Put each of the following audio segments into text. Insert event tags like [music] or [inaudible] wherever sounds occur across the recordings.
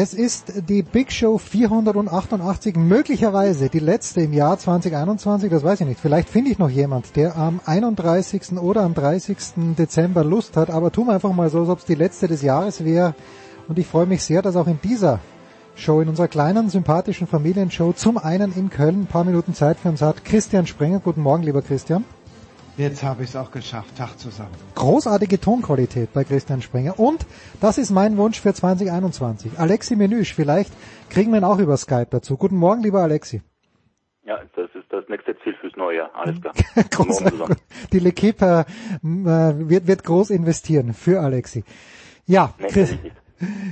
Es ist die Big Show 488, möglicherweise die letzte im Jahr 2021, das weiß ich nicht. Vielleicht finde ich noch jemand, der am 31. oder am 30. Dezember Lust hat, aber tun wir einfach mal so, als ob es die letzte des Jahres wäre. Und ich freue mich sehr, dass auch in dieser Show, in unserer kleinen, sympathischen Familienshow, zum einen in Köln ein paar Minuten Zeit für uns hat. Christian Sprenger, guten Morgen, lieber Christian. Jetzt habe ich es auch geschafft. Tag zusammen. Großartige Tonqualität bei Christian Sprenger. Und das ist mein Wunsch für 2021. Alexi Menüsch, vielleicht kriegen wir ihn auch über Skype dazu. Guten Morgen, lieber Alexi. Ja, das ist das nächste Ziel fürs neue Jahr. Alles klar. [laughs] Groß, die L'Equipe äh, wird, wird groß investieren für Alexi. Ja, Chris,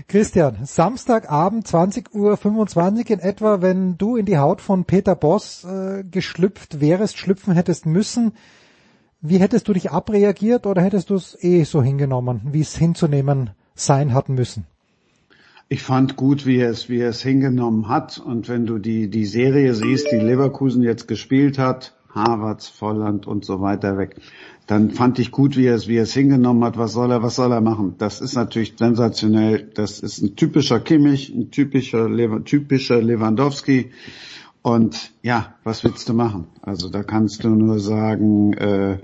Christian, Samstagabend 20.25 Uhr in etwa, wenn du in die Haut von Peter Boss äh, geschlüpft wärst, schlüpfen hättest müssen, wie hättest du dich abreagiert oder hättest du es eh so hingenommen, wie es hinzunehmen sein hat müssen? Ich fand gut, wie er es, wie er es hingenommen hat. Und wenn du die, die Serie siehst, die Leverkusen jetzt gespielt hat, Harvards, Volland und so weiter weg, dann fand ich gut, wie er es, wie er es hingenommen hat. Was soll er, was soll er machen? Das ist natürlich sensationell. Das ist ein typischer Kimmich, ein typischer, typischer Lewandowski. Und ja, was willst du machen? Also da kannst du nur sagen, äh,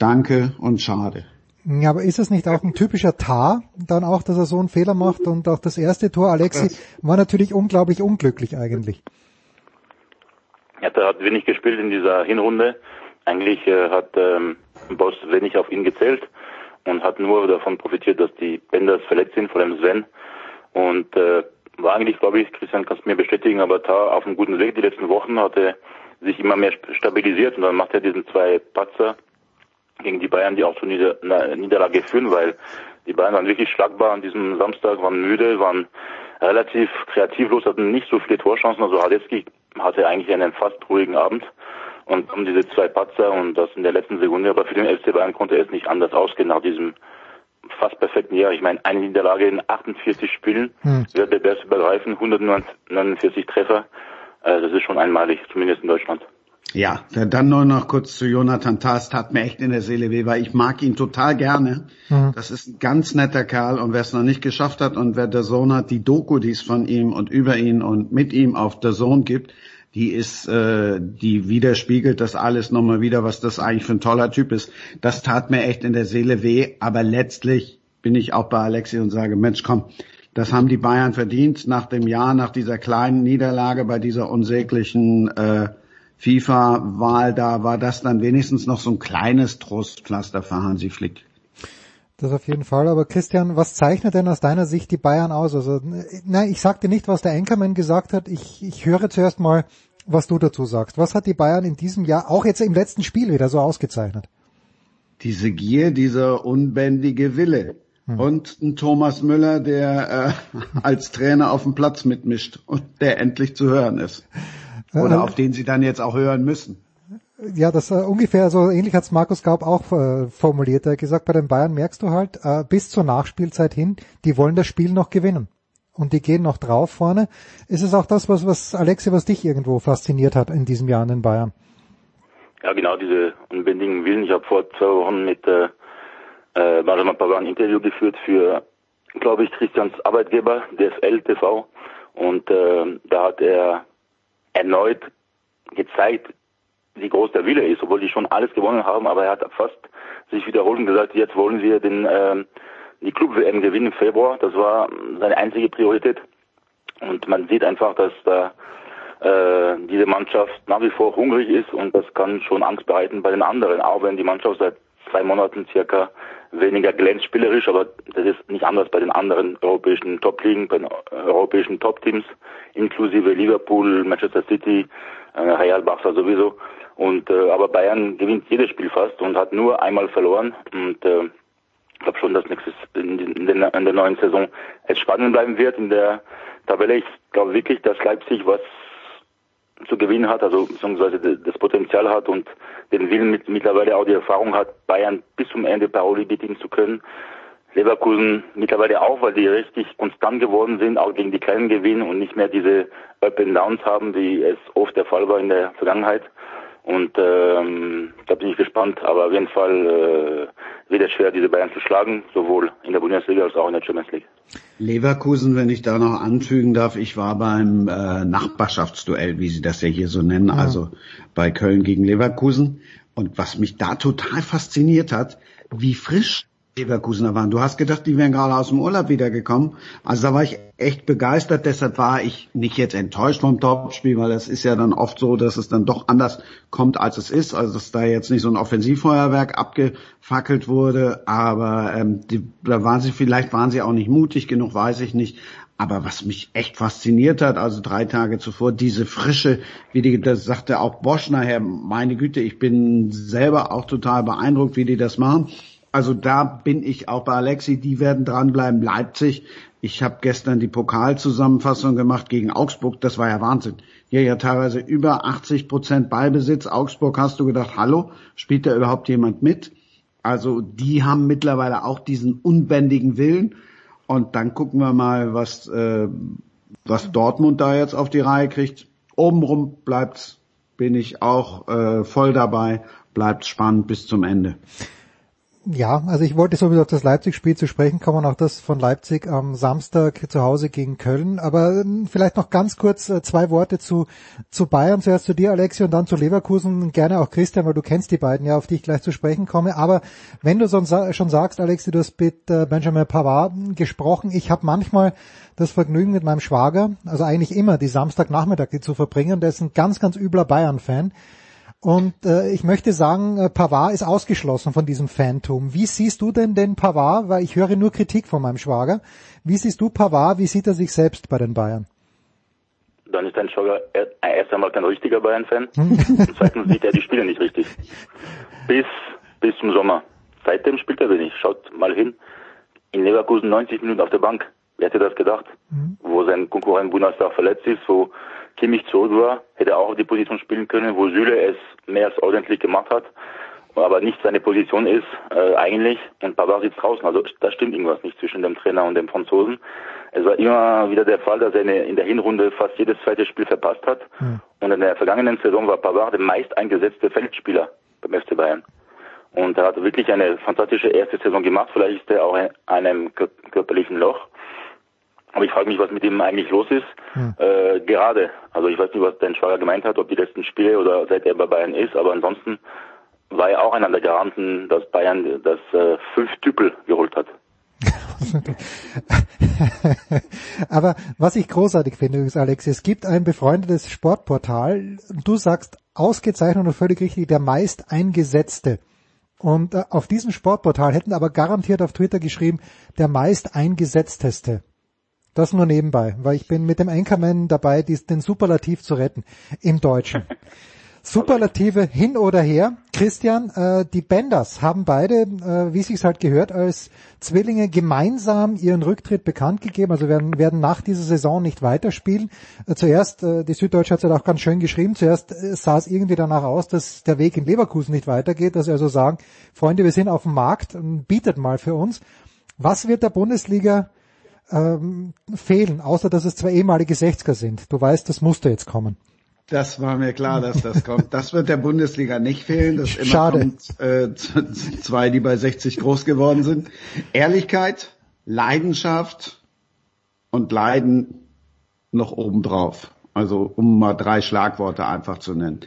danke und schade. Ja, aber ist es nicht auch ein typischer Tar, dann auch, dass er so einen Fehler macht und auch das erste Tor, Alexi, war natürlich unglaublich unglücklich eigentlich. Ja, der hat wenig gespielt in dieser Hinrunde. Eigentlich äh, hat ähm, Boss wenig auf ihn gezählt und hat nur davon profitiert, dass die Benders verletzt sind, vor allem Sven. Und äh, war eigentlich, glaube ich, Christian kannst du mir bestätigen, aber da auf einem guten Weg. Die letzten Wochen hat er sich immer mehr stabilisiert und dann macht er diesen zwei Patzer gegen die Bayern, die auch zur Nieder Niederlage führen, weil die Bayern waren wirklich schlagbar an diesem Samstag, waren müde, waren relativ kreativlos, hatten nicht so viele Torchancen. Also Halecki hatte eigentlich einen fast ruhigen Abend und haben diese zwei Patzer und das in der letzten Sekunde. Aber für den FC Bayern konnte es nicht anders ausgehen nach diesem fast perfekten Jahr. Ich meine, eine Niederlage in 48 Spielen, hm. wird der Beste begreifen, 149 Treffer. Äh, das ist schon einmalig, zumindest in Deutschland. Ja, dann nur noch kurz zu Jonathan Tast, hat mir echt in der Seele weh, weil ich mag ihn total gerne. Mhm. Das ist ein ganz netter Kerl und wer es noch nicht geschafft hat und wer der Sohn hat, die Doku, die es von ihm und über ihn und mit ihm auf der Sohn gibt, die ist, äh, die widerspiegelt das alles nochmal wieder, was das eigentlich für ein toller Typ ist. Das tat mir echt in der Seele weh, aber letztlich bin ich auch bei Alexi und sage, Mensch, komm, das haben die Bayern verdient nach dem Jahr, nach dieser kleinen Niederlage, bei dieser unsäglichen äh, FIFA-Wahl, da war das dann wenigstens noch so ein kleines Trostpflaster für Hansi Flick. Das auf jeden Fall. Aber Christian, was zeichnet denn aus deiner Sicht die Bayern aus? Also, nein, ich sagte nicht, was der Enkermann gesagt hat. Ich, ich höre zuerst mal, was du dazu sagst. Was hat die Bayern in diesem Jahr, auch jetzt im letzten Spiel wieder so ausgezeichnet? Diese Gier, dieser unbändige Wille. Hm. Und ein Thomas Müller, der äh, [laughs] als Trainer auf dem Platz mitmischt und der endlich zu hören ist. Oder äh, auf den sie dann jetzt auch hören müssen. Ja, das äh, ungefähr so ähnlich hat's Markus Gaub auch äh, formuliert. Er hat gesagt, bei den Bayern merkst du halt äh, bis zur Nachspielzeit hin, die wollen das Spiel noch gewinnen und die gehen noch drauf vorne. Ist es auch das, was, was Alexi, was dich irgendwo fasziniert hat in diesem Jahr in den Bayern? Ja, genau, diese unbändigen Willen. Ich habe vor zwei Wochen mit äh, äh, Benjamin Pavard ein Interview geführt für, glaube ich, Christians Arbeitgeber, DFL TV. Und äh, da hat er erneut gezeigt, wie groß der Wille ist, obwohl die schon alles gewonnen haben, aber er hat fast sich wiederholt und gesagt, jetzt wollen wir den äh, die Club-WM gewinnen im Februar. Das war seine einzige Priorität. Und man sieht einfach, dass da äh, diese Mannschaft nach wie vor hungrig ist und das kann schon Angst bereiten bei den anderen, auch wenn die Mannschaft seit zwei Monaten circa weniger glänzt spielerisch, aber das ist nicht anders bei den anderen europäischen Top-Ligen, bei den europäischen Top-Teams, inklusive Liverpool, Manchester City, äh, Real Barca sowieso. Und äh, aber Bayern gewinnt jedes Spiel fast und hat nur einmal verloren. Und äh, ich glaube schon, dass nächstes in, in, in der neuen Saison es spannend bleiben wird in der Tabelle. Ich glaube wirklich, dass Leipzig was zu gewinnen hat, also beziehungsweise das Potenzial hat und den Willen mit, mittlerweile auch die Erfahrung hat, Bayern bis zum Ende Paroli bedienen zu können. Leverkusen mittlerweile auch, weil die richtig konstant geworden sind, auch gegen die Kleinen gewinnen und nicht mehr diese Up and Downs haben, wie es oft der Fall war in der Vergangenheit. Und ähm, da bin ich gespannt, aber auf jeden Fall äh, wird es schwer, diese Bayern zu schlagen, sowohl in der Bundesliga als auch in der Champions League. Leverkusen, wenn ich da noch anfügen darf, ich war beim äh, Nachbarschaftsduell, wie sie das ja hier so nennen, ja. also bei Köln gegen Leverkusen. Und was mich da total fasziniert hat, wie frisch Leverkusener waren. Du hast gedacht, die wären gerade aus dem Urlaub wiedergekommen. Also da war ich echt begeistert. Deshalb war ich nicht jetzt enttäuscht vom Topspiel, weil das ist ja dann oft so, dass es dann doch anders kommt, als es ist. Also dass da jetzt nicht so ein Offensivfeuerwerk abgefackelt wurde. Aber ähm, die, da waren sie vielleicht waren sie auch nicht mutig genug, weiß ich nicht. Aber was mich echt fasziniert hat, also drei Tage zuvor, diese Frische, wie die, das sagte auch Bosch nachher, meine Güte, ich bin selber auch total beeindruckt, wie die das machen. Also da bin ich auch bei Alexi, die werden dranbleiben. Leipzig, ich habe gestern die Pokalzusammenfassung gemacht gegen Augsburg, das war ja Wahnsinn. Hier ja teilweise über 80 Prozent Ballbesitz. Augsburg hast du gedacht, hallo, spielt da überhaupt jemand mit? Also die haben mittlerweile auch diesen unbändigen Willen. Und dann gucken wir mal, was, äh, was Dortmund da jetzt auf die Reihe kriegt. Obenrum bleibt's, bin ich auch äh, voll dabei, bleibt spannend bis zum Ende. Ja, also ich wollte sowieso auf das Leipzig-Spiel zu sprechen kommen, auch das von Leipzig am Samstag zu Hause gegen Köln. Aber ähm, vielleicht noch ganz kurz äh, zwei Worte zu, zu Bayern. Zuerst zu dir, Alexi, und dann zu Leverkusen. Gerne auch Christian, weil du kennst die beiden ja, auf die ich gleich zu sprechen komme. Aber wenn du schon sagst, Alexi, du hast mit äh, Benjamin Pavard gesprochen. Ich habe manchmal das Vergnügen mit meinem Schwager, also eigentlich immer die Samstagnachmittag zu verbringen. Der ist ein ganz, ganz übler Bayern-Fan. Und äh, ich möchte sagen, äh, Pavard ist ausgeschlossen von diesem Phantom. Wie siehst du denn den Pavard? Weil ich höre nur Kritik von meinem Schwager. Wie siehst du Pavard? Wie sieht er sich selbst bei den Bayern? Dann ist dein Schwager erst einmal kein richtiger Bayern-Fan. [laughs] Und zweitens sieht er die Spiele nicht richtig. Bis, bis zum Sommer. Seitdem spielt er wenig. Schaut mal hin. In Leverkusen 90 Minuten auf der Bank. Wer hätte das gedacht? Mhm. Wo sein Konkurrent Bunastar verletzt ist, wo Kimmich zurück war, hätte auch die Position spielen können, wo Süle es mehr als ordentlich gemacht hat, aber nicht seine Position ist äh, eigentlich und Pavard sitzt draußen. Also da stimmt irgendwas nicht zwischen dem Trainer und dem Franzosen. Es war immer wieder der Fall, dass er in der Hinrunde fast jedes zweite Spiel verpasst hat. Mhm. Und in der vergangenen Saison war Pavard der meist eingesetzte Feldspieler beim FC Bayern. Und er hat wirklich eine fantastische erste Saison gemacht. Vielleicht ist er auch in einem körperlichen Loch. Aber ich frage mich, was mit ihm eigentlich los ist. Hm. Äh, gerade, also ich weiß nicht, was dein Schwager gemeint hat, ob die letzten Spiele oder seit er bei Bayern ist, aber ansonsten war er auch einer der Garanten, dass Bayern das äh, fünf Tüpel geholt hat. [laughs] aber was ich großartig finde, übrigens, Alex, es gibt ein befreundetes Sportportal, du sagst ausgezeichnet und völlig richtig, der meist eingesetzte. Und äh, auf diesem Sportportal hätten aber garantiert auf Twitter geschrieben, der meist eingesetzteste. Das nur nebenbei, weil ich bin mit dem Anchorman dabei, den Superlativ zu retten im Deutschen. [laughs] Superlative hin oder her. Christian, äh, die Benders haben beide, äh, wie sich's halt gehört, als Zwillinge gemeinsam ihren Rücktritt bekannt gegeben, also werden, werden nach dieser Saison nicht weiterspielen. Äh, zuerst, äh, die Süddeutsche hat es auch ganz schön geschrieben, zuerst äh, sah es irgendwie danach aus, dass der Weg in Leverkusen nicht weitergeht, dass sie also sagen, Freunde, wir sind auf dem Markt, bietet mal für uns. Was wird der Bundesliga ähm, fehlen, außer dass es zwei ehemalige 60er sind. Du weißt, das musste jetzt kommen. Das war mir klar, dass das kommt. Das wird der Bundesliga nicht fehlen. Das immer Schade. kommt äh, [laughs] zwei, die bei 60 groß geworden sind. Ehrlichkeit, Leidenschaft und Leiden noch obendrauf. Also um mal drei Schlagworte einfach zu nennen.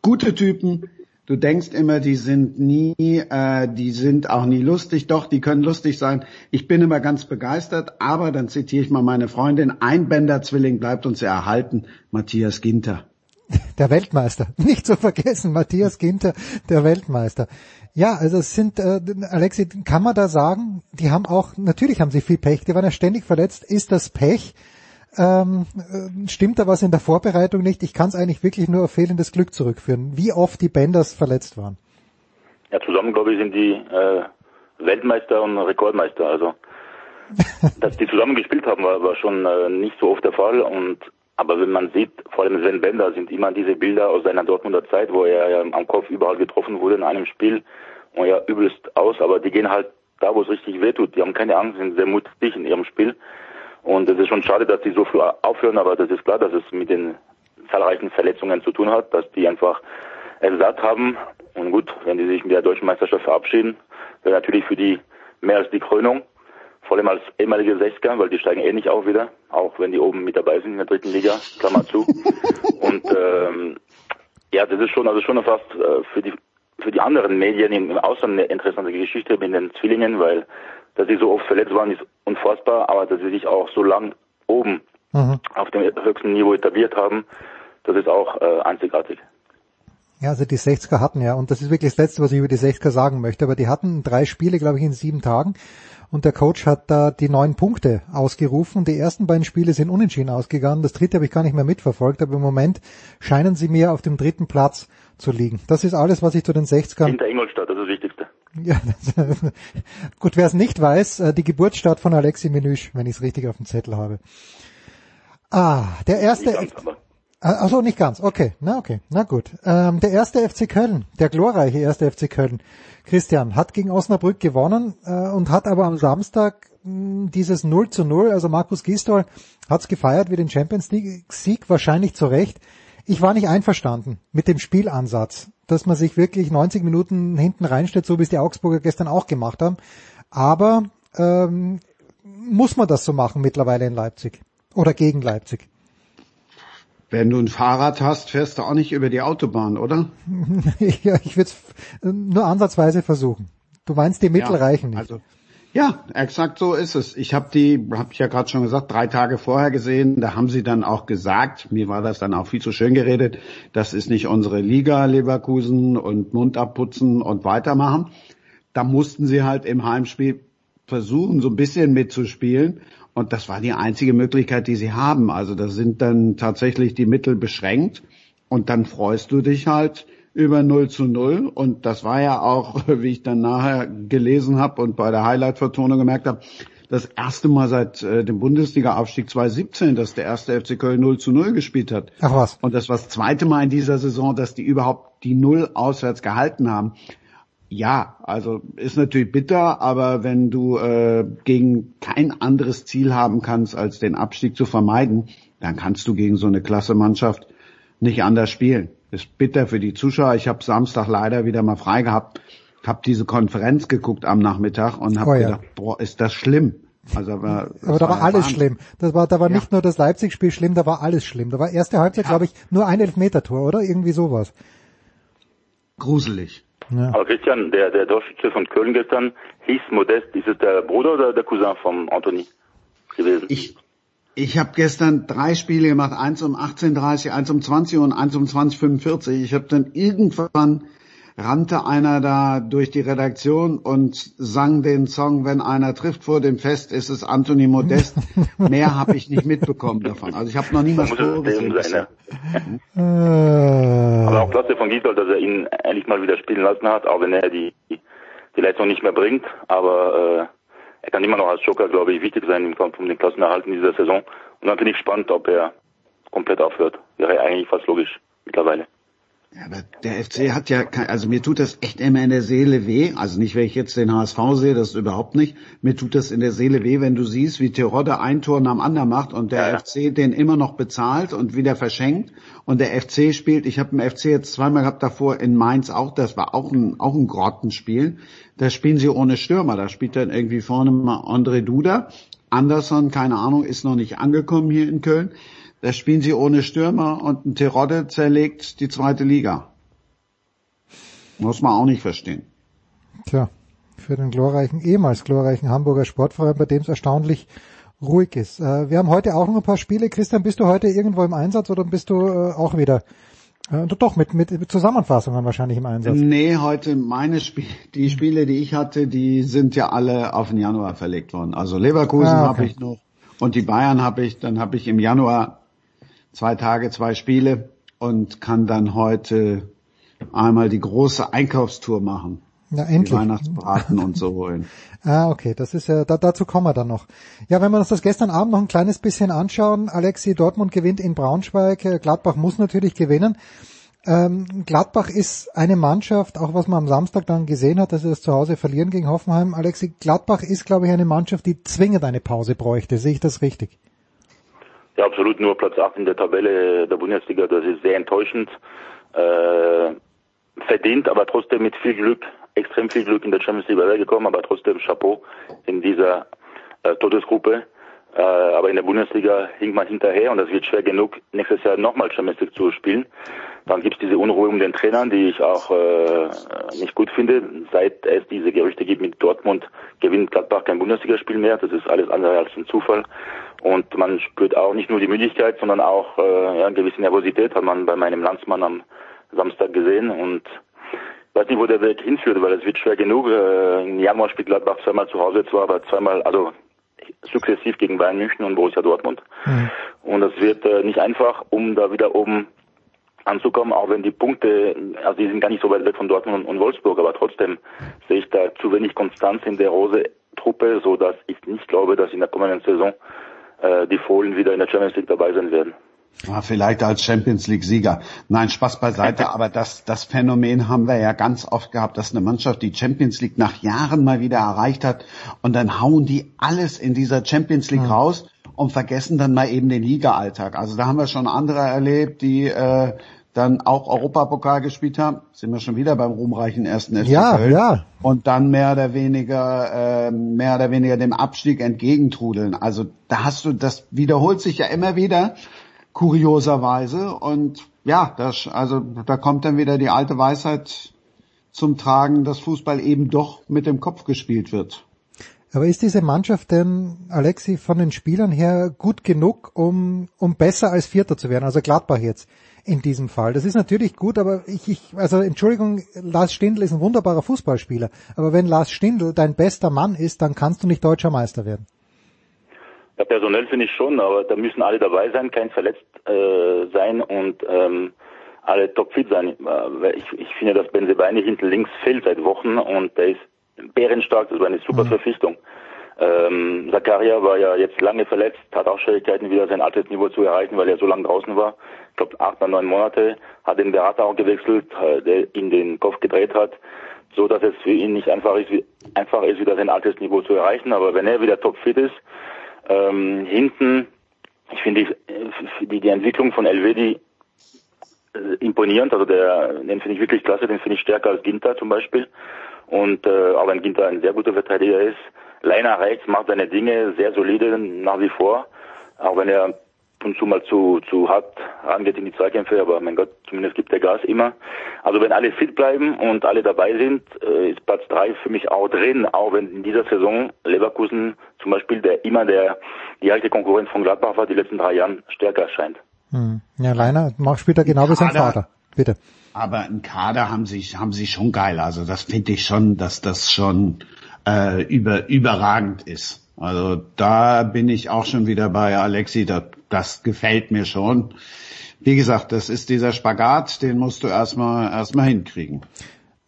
Gute Typen, Du denkst immer, die sind nie, äh, die sind auch nie lustig. Doch, die können lustig sein. Ich bin immer ganz begeistert, aber dann zitiere ich mal meine Freundin, ein Bender-Zwilling bleibt uns erhalten, Matthias Ginter. Der Weltmeister. [laughs] Nicht zu vergessen, Matthias Ginter, der Weltmeister. Ja, also es sind, äh, Alexi, kann man da sagen, die haben auch, natürlich haben sie viel Pech, die waren ja ständig verletzt. Ist das Pech? Ähm, äh, stimmt da was in der Vorbereitung nicht? Ich kann es eigentlich wirklich nur auf fehlendes Glück zurückführen. Wie oft die Benders verletzt waren? Ja, zusammen, glaube ich, sind die äh, Weltmeister und Rekordmeister. Also, [laughs] dass die zusammen gespielt haben, war, war schon äh, nicht so oft der Fall. Und aber wenn man sieht, vor allem Sven Bender, sind immer diese Bilder aus seiner Dortmunder Zeit, wo er ja am Kopf überall getroffen wurde in einem Spiel und ja übelst aus. Aber die gehen halt da, wo es richtig wehtut. Die haben keine Angst, sind sehr mutig in ihrem Spiel. Und es ist schon schade, dass die so früh aufhören, aber das ist klar, dass es mit den zahlreichen Verletzungen zu tun hat, dass die einfach Ersatz haben. Und gut, wenn die sich mit der deutschen Meisterschaft verabschieden, wäre natürlich für die mehr als die Krönung. Vor allem als ehemalige Sechsker, weil die steigen eh nicht auf wieder, auch wenn die oben mit dabei sind in der dritten Liga, Klammer zu. [laughs] Und ähm, ja, das ist schon, also schon fast äh, für die für die anderen Medien im Ausland eine interessante Geschichte mit den Zwillingen, weil dass sie so oft verletzt waren, ist unfassbar, aber dass sie sich auch so lang oben mhm. auf dem höchsten Niveau etabliert haben, das ist auch äh, einzigartig. Ja, also die 60er hatten ja, und das ist wirklich das Letzte, was ich über die 60er sagen möchte, aber die hatten drei Spiele, glaube ich, in sieben Tagen und der Coach hat da die neun Punkte ausgerufen. Die ersten beiden Spiele sind unentschieden ausgegangen, das dritte habe ich gar nicht mehr mitverfolgt, aber im Moment scheinen sie mir auf dem dritten Platz zu liegen. Das ist alles, was ich zu den 60ern... Hinter Ingolstadt, das ist das Wichtigste. Ja, gut, wer es nicht weiß, äh, die Geburtsstadt von Alexi Menüsch, wenn ich es richtig auf dem Zettel habe. Ah, der erste. Also nicht ganz, okay, na okay, na gut. Ähm, der erste FC Köln, der glorreiche erste FC Köln, Christian, hat gegen Osnabrück gewonnen äh, und hat aber am Samstag mh, hm, dieses 0 zu 0, also Markus Gisdol hat es gefeiert wie den Champions League Sieg, wahrscheinlich zu Recht. Ich war nicht einverstanden mit dem Spielansatz, dass man sich wirklich 90 Minuten hinten reinstellt, so wie es die Augsburger gestern auch gemacht haben. Aber ähm, muss man das so machen mittlerweile in Leipzig oder gegen Leipzig? Wenn du ein Fahrrad hast, fährst du auch nicht über die Autobahn, oder? [laughs] ja, ich würde es nur ansatzweise versuchen. Du meinst, die Mittel ja, reichen nicht. Also ja, exakt so ist es. Ich habe die, habe ich ja gerade schon gesagt, drei Tage vorher gesehen. Da haben sie dann auch gesagt, mir war das dann auch viel zu schön geredet, das ist nicht unsere Liga, Leverkusen und Mund abputzen und weitermachen. Da mussten sie halt im Heimspiel versuchen, so ein bisschen mitzuspielen. Und das war die einzige Möglichkeit, die sie haben. Also da sind dann tatsächlich die Mittel beschränkt. Und dann freust du dich halt, über 0 zu 0. Und das war ja auch, [laughs] wie ich dann nachher gelesen habe und bei der Highlight-Vertonung gemerkt habe, das erste Mal seit äh, dem Bundesliga-Aufstieg 2017, dass der erste FC Köln 0 zu 0 gespielt hat. Ach was. Und das war das zweite Mal in dieser Saison, dass die überhaupt die Null auswärts gehalten haben. Ja, also ist natürlich bitter, aber wenn du äh, gegen kein anderes Ziel haben kannst, als den Abstieg zu vermeiden, dann kannst du gegen so eine klasse Mannschaft nicht anders spielen. Ist bitter für die Zuschauer. Ich habe Samstag leider wieder mal frei gehabt, habe diese Konferenz geguckt am Nachmittag und habe oh, ja. gedacht, boah, ist das schlimm. Also, aber, aber da war, alles Wahnsinn. schlimm. Das war, da war ja. nicht nur das Leipzig-Spiel schlimm, da war alles schlimm. Da war erste Halbzeit, ja. glaube ich, nur ein Elfmeter-Tor, oder? Irgendwie sowas. Gruselig. Ja. Aber Christian, der, der Torschütze von Köln gestern hieß Modest. Ist es der Bruder oder der Cousin von Anthony gewesen? Ich, ich habe gestern drei Spiele gemacht, eins um 18.30 eins um 20 und eins um 20.45 Ich habe dann irgendwann rannte einer da durch die Redaktion und sang den Song, wenn einer trifft vor dem Fest, ist es Anthony Modest. [laughs] Mehr habe ich nicht mitbekommen davon. Also ich habe noch nie was gesehen. Sein, ja. Aber auch klasse von Gisdol, dass er ihn endlich mal wieder spielen lassen hat, auch wenn er die, die Leistung nicht mehr bringt. Aber äh, er kann immer noch als Joker, glaube ich, wichtig sein im Kampf um den Klassenerhalt in dieser Saison. Und dann bin ich gespannt, ob er komplett aufhört. Wäre eigentlich fast logisch mittlerweile. Ja, aber der FC hat ja, also mir tut das echt immer in der Seele weh. Also nicht, wenn ich jetzt den HSV sehe, das überhaupt nicht. Mir tut das in der Seele weh, wenn du siehst, wie Terodde ein Tor nach dem anderen macht und der ja. FC den immer noch bezahlt und wieder verschenkt. Und der FC spielt, ich habe den FC jetzt zweimal gehabt davor in Mainz auch, das war auch ein, auch ein Grottenspiel. Da spielen sie ohne Stürmer. Da spielt dann irgendwie vorne mal André Duda. Anderson, keine Ahnung, ist noch nicht angekommen hier in Köln. Da spielen sie ohne Stürmer und ein Terodde zerlegt die zweite Liga. Muss man auch nicht verstehen. Tja, für den glorreichen, ehemals glorreichen Hamburger Sportverein, bei dem es erstaunlich ruhig ist. Äh, wir haben heute auch noch ein paar Spiele. Christian, bist du heute irgendwo im Einsatz oder bist du äh, auch wieder äh, doch, mit, mit, mit Zusammenfassungen wahrscheinlich im Einsatz. Nee, heute meine Spiele, die Spiele, die ich hatte, die sind ja alle auf den Januar verlegt worden. Also Leverkusen ah, okay. habe ich noch und die Bayern habe ich, dann habe ich im Januar zwei Tage, zwei Spiele und kann dann heute einmal die große Einkaufstour machen. Ja, endlich. Die Weihnachtsbraten und so [laughs] holen. Ah, okay, das ist ja, da, dazu kommen wir dann noch. Ja, wenn wir uns das gestern Abend noch ein kleines bisschen anschauen, Alexi Dortmund gewinnt in Braunschweig, äh, Gladbach muss natürlich gewinnen. Ähm, Gladbach ist eine Mannschaft, auch was man am Samstag dann gesehen hat, dass sie das zu Hause verlieren gegen Hoffenheim. Alexi, Gladbach ist, glaube ich, eine Mannschaft, die zwingend eine Pause bräuchte. Sehe ich das richtig? Ja, absolut. Nur Platz 8 in der Tabelle der Bundesliga, das ist sehr enttäuschend. Äh, verdient, aber trotzdem mit viel Glück extrem viel Glück in der Champions League weitergekommen, aber trotzdem Chapeau in dieser äh, Todesgruppe. Äh, aber in der Bundesliga hinkt man hinterher und das wird schwer genug, nächstes Jahr nochmal Champions League zu spielen. Dann gibt es diese Unruhe um den Trainern, die ich auch äh, nicht gut finde. Seit es diese Gerüchte gibt mit Dortmund, gewinnt Gladbach kein Bundesligaspiel mehr. Das ist alles andere als ein Zufall. Und man spürt auch nicht nur die Müdigkeit, sondern auch äh, ja, eine gewisse Nervosität, hat man bei meinem Landsmann am Samstag gesehen. Und weiß nicht, wo der Weg hinführt, weil es wird schwer genug. Äh, Im Januar spielt Gladbach zweimal zu Hause zwar, aber zweimal, also sukzessiv gegen Bayern München und Borussia Dortmund. Mhm. Und das wird äh, nicht einfach, um da wieder oben anzukommen, auch wenn die Punkte, also die sind gar nicht so weit weg von Dortmund und, und Wolfsburg, aber trotzdem sehe ich da zu wenig Konstanz in der Rose-Truppe, so dass ich nicht glaube, dass in der kommenden Saison äh, die Fohlen wieder in der Champions League dabei sein werden. Ja, vielleicht als Champions League Sieger. Nein, Spaß beiseite, [laughs] aber das, das Phänomen haben wir ja ganz oft gehabt, dass eine Mannschaft die Champions League nach Jahren mal wieder erreicht hat und dann hauen die alles in dieser Champions League mhm. raus und vergessen dann mal eben den Liga-Alltag. Also da haben wir schon andere erlebt, die äh, dann auch Europapokal gespielt haben, sind wir schon wieder beim ruhmreichen ersten FC ja, Köln. Ja. Und dann mehr oder weniger, äh, mehr oder weniger dem Abstieg entgegentrudeln. Also da hast du, das wiederholt sich ja immer wieder kurioserweise. Und ja, das, also da kommt dann wieder die alte Weisheit zum Tragen, dass Fußball eben doch mit dem Kopf gespielt wird. Aber ist diese Mannschaft denn, Alexi, von den Spielern her gut genug, um, um besser als Vierter zu werden? Also Gladbach jetzt in diesem Fall. Das ist natürlich gut, aber ich, ich also Entschuldigung, Lars Stindl ist ein wunderbarer Fußballspieler. Aber wenn Lars Stindl dein bester Mann ist, dann kannst du nicht deutscher Meister werden. Ja, personell finde ich schon, aber da müssen alle dabei sein, kein verletzt äh, sein und ähm, alle topfit sein. Äh, ich, ich finde, dass Benzebaini hinten links fehlt seit Wochen und der ist bärenstark, das war eine super mhm. Verpflichtung. Ähm, Zakaria war ja jetzt lange verletzt, hat auch Schwierigkeiten, wieder sein altes Niveau zu erreichen, weil er so lange draußen war. Ich glaube, acht oder neun Monate, hat den Berater auch gewechselt, äh, der ihn den Kopf gedreht hat, so dass es für ihn nicht einfach ist, einfach ist, wieder sein altes Niveau zu erreichen. Aber wenn er wieder topfit ist, ähm, hinten, ich finde die, die, die Entwicklung von Elvedi äh, imponierend, also der, den finde ich wirklich klasse, den finde ich stärker als Ginter zum Beispiel. Und äh, auch wenn Ginter ein sehr guter Verteidiger ist, Leiner rechts macht seine Dinge sehr solide nach wie vor, auch wenn er und zu mal zu, zu hart rangeht in die Zweikämpfe, aber mein Gott, zumindest gibt der Gas immer. Also wenn alle fit bleiben und alle dabei sind, äh, ist Platz drei für mich auch drin, auch wenn in dieser Saison Leverkusen zum Beispiel, der immer der direkte Konkurrent von Gladbach war, die letzten drei Jahren stärker erscheint. Hm. Ja, Leiner macht später genau wie sein Vater. Bitte. Aber ein Kader haben sie, haben sie schon geil. Also das finde ich schon, dass das schon äh, über, überragend ist. Also da bin ich auch schon wieder bei Alexi, das, das gefällt mir schon. Wie gesagt, das ist dieser Spagat, den musst du erstmal erstmal hinkriegen.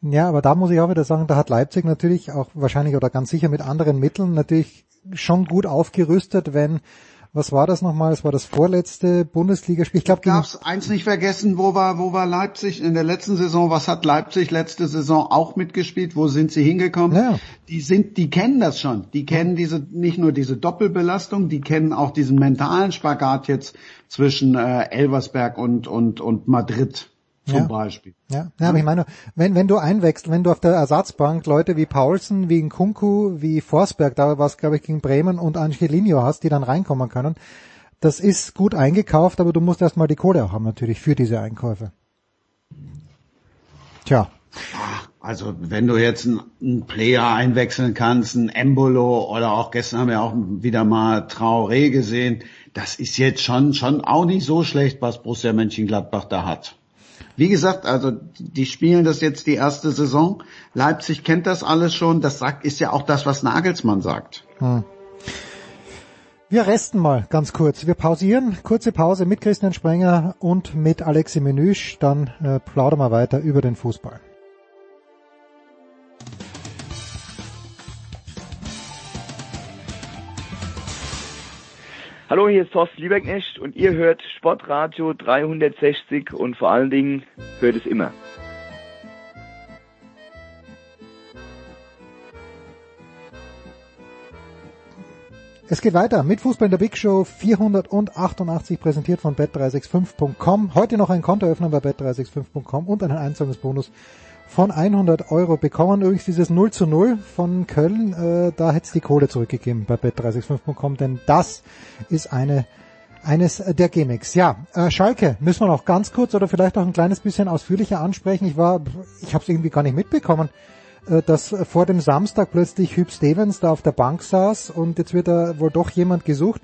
Ja, aber da muss ich auch wieder sagen, da hat Leipzig natürlich auch wahrscheinlich oder ganz sicher mit anderen Mitteln natürlich schon gut aufgerüstet, wenn was war das nochmal? Es war das vorletzte Bundesligaspiel. Ich glaube, darfst eins nicht vergessen, wo war, wo war Leipzig in der letzten Saison? Was hat Leipzig letzte Saison auch mitgespielt? Wo sind sie hingekommen? Ja. Die sind, die kennen das schon. Die kennen diese, nicht nur diese Doppelbelastung, die kennen auch diesen mentalen Spagat jetzt zwischen äh, Elversberg und, und, und Madrid zum ja. Beispiel. Ja. ja, aber ich meine, wenn, wenn du einwächst, wenn du auf der Ersatzbank Leute wie Paulsen, wie Nkunku, wie Forsberg, da war es glaube ich gegen Bremen und Angelino hast, die dann reinkommen können, das ist gut eingekauft, aber du musst erstmal die Kohle auch haben natürlich für diese Einkäufe. Tja. Also wenn du jetzt einen, einen Player einwechseln kannst, ein Embolo oder auch gestern haben wir auch wieder mal Traoré gesehen, das ist jetzt schon schon auch nicht so schlecht, was Borussia Mönchengladbach da hat. Wie gesagt, also die spielen das jetzt die erste Saison. Leipzig kennt das alles schon. Das sagt, ist ja auch das, was Nagelsmann sagt. Hm. Wir resten mal ganz kurz. Wir pausieren. Kurze Pause mit Christian Sprenger und mit Alexi Menüsch. Dann äh, plaudern wir weiter über den Fußball. Hallo, hier ist Thorsten Lieberknecht und ihr hört Sportradio 360 und vor allen Dingen hört es immer. Es geht weiter mit Fußball in der Big Show 488 präsentiert von bet365.com. Heute noch ein Konto öffnen bei bet365.com und einen Einzahlungsbonus von 100 Euro bekommen. Übrigens dieses 0 zu 0 von Köln, äh, da hätte es die Kohle zurückgegeben bei bet365.com, denn das ist eine eines der Gimmicks. Ja, äh, Schalke müssen wir noch ganz kurz oder vielleicht auch ein kleines bisschen ausführlicher ansprechen. Ich war, ich habe es irgendwie gar nicht mitbekommen, äh, dass vor dem Samstag plötzlich Hüb Stevens da auf der Bank saß und jetzt wird da wohl doch jemand gesucht.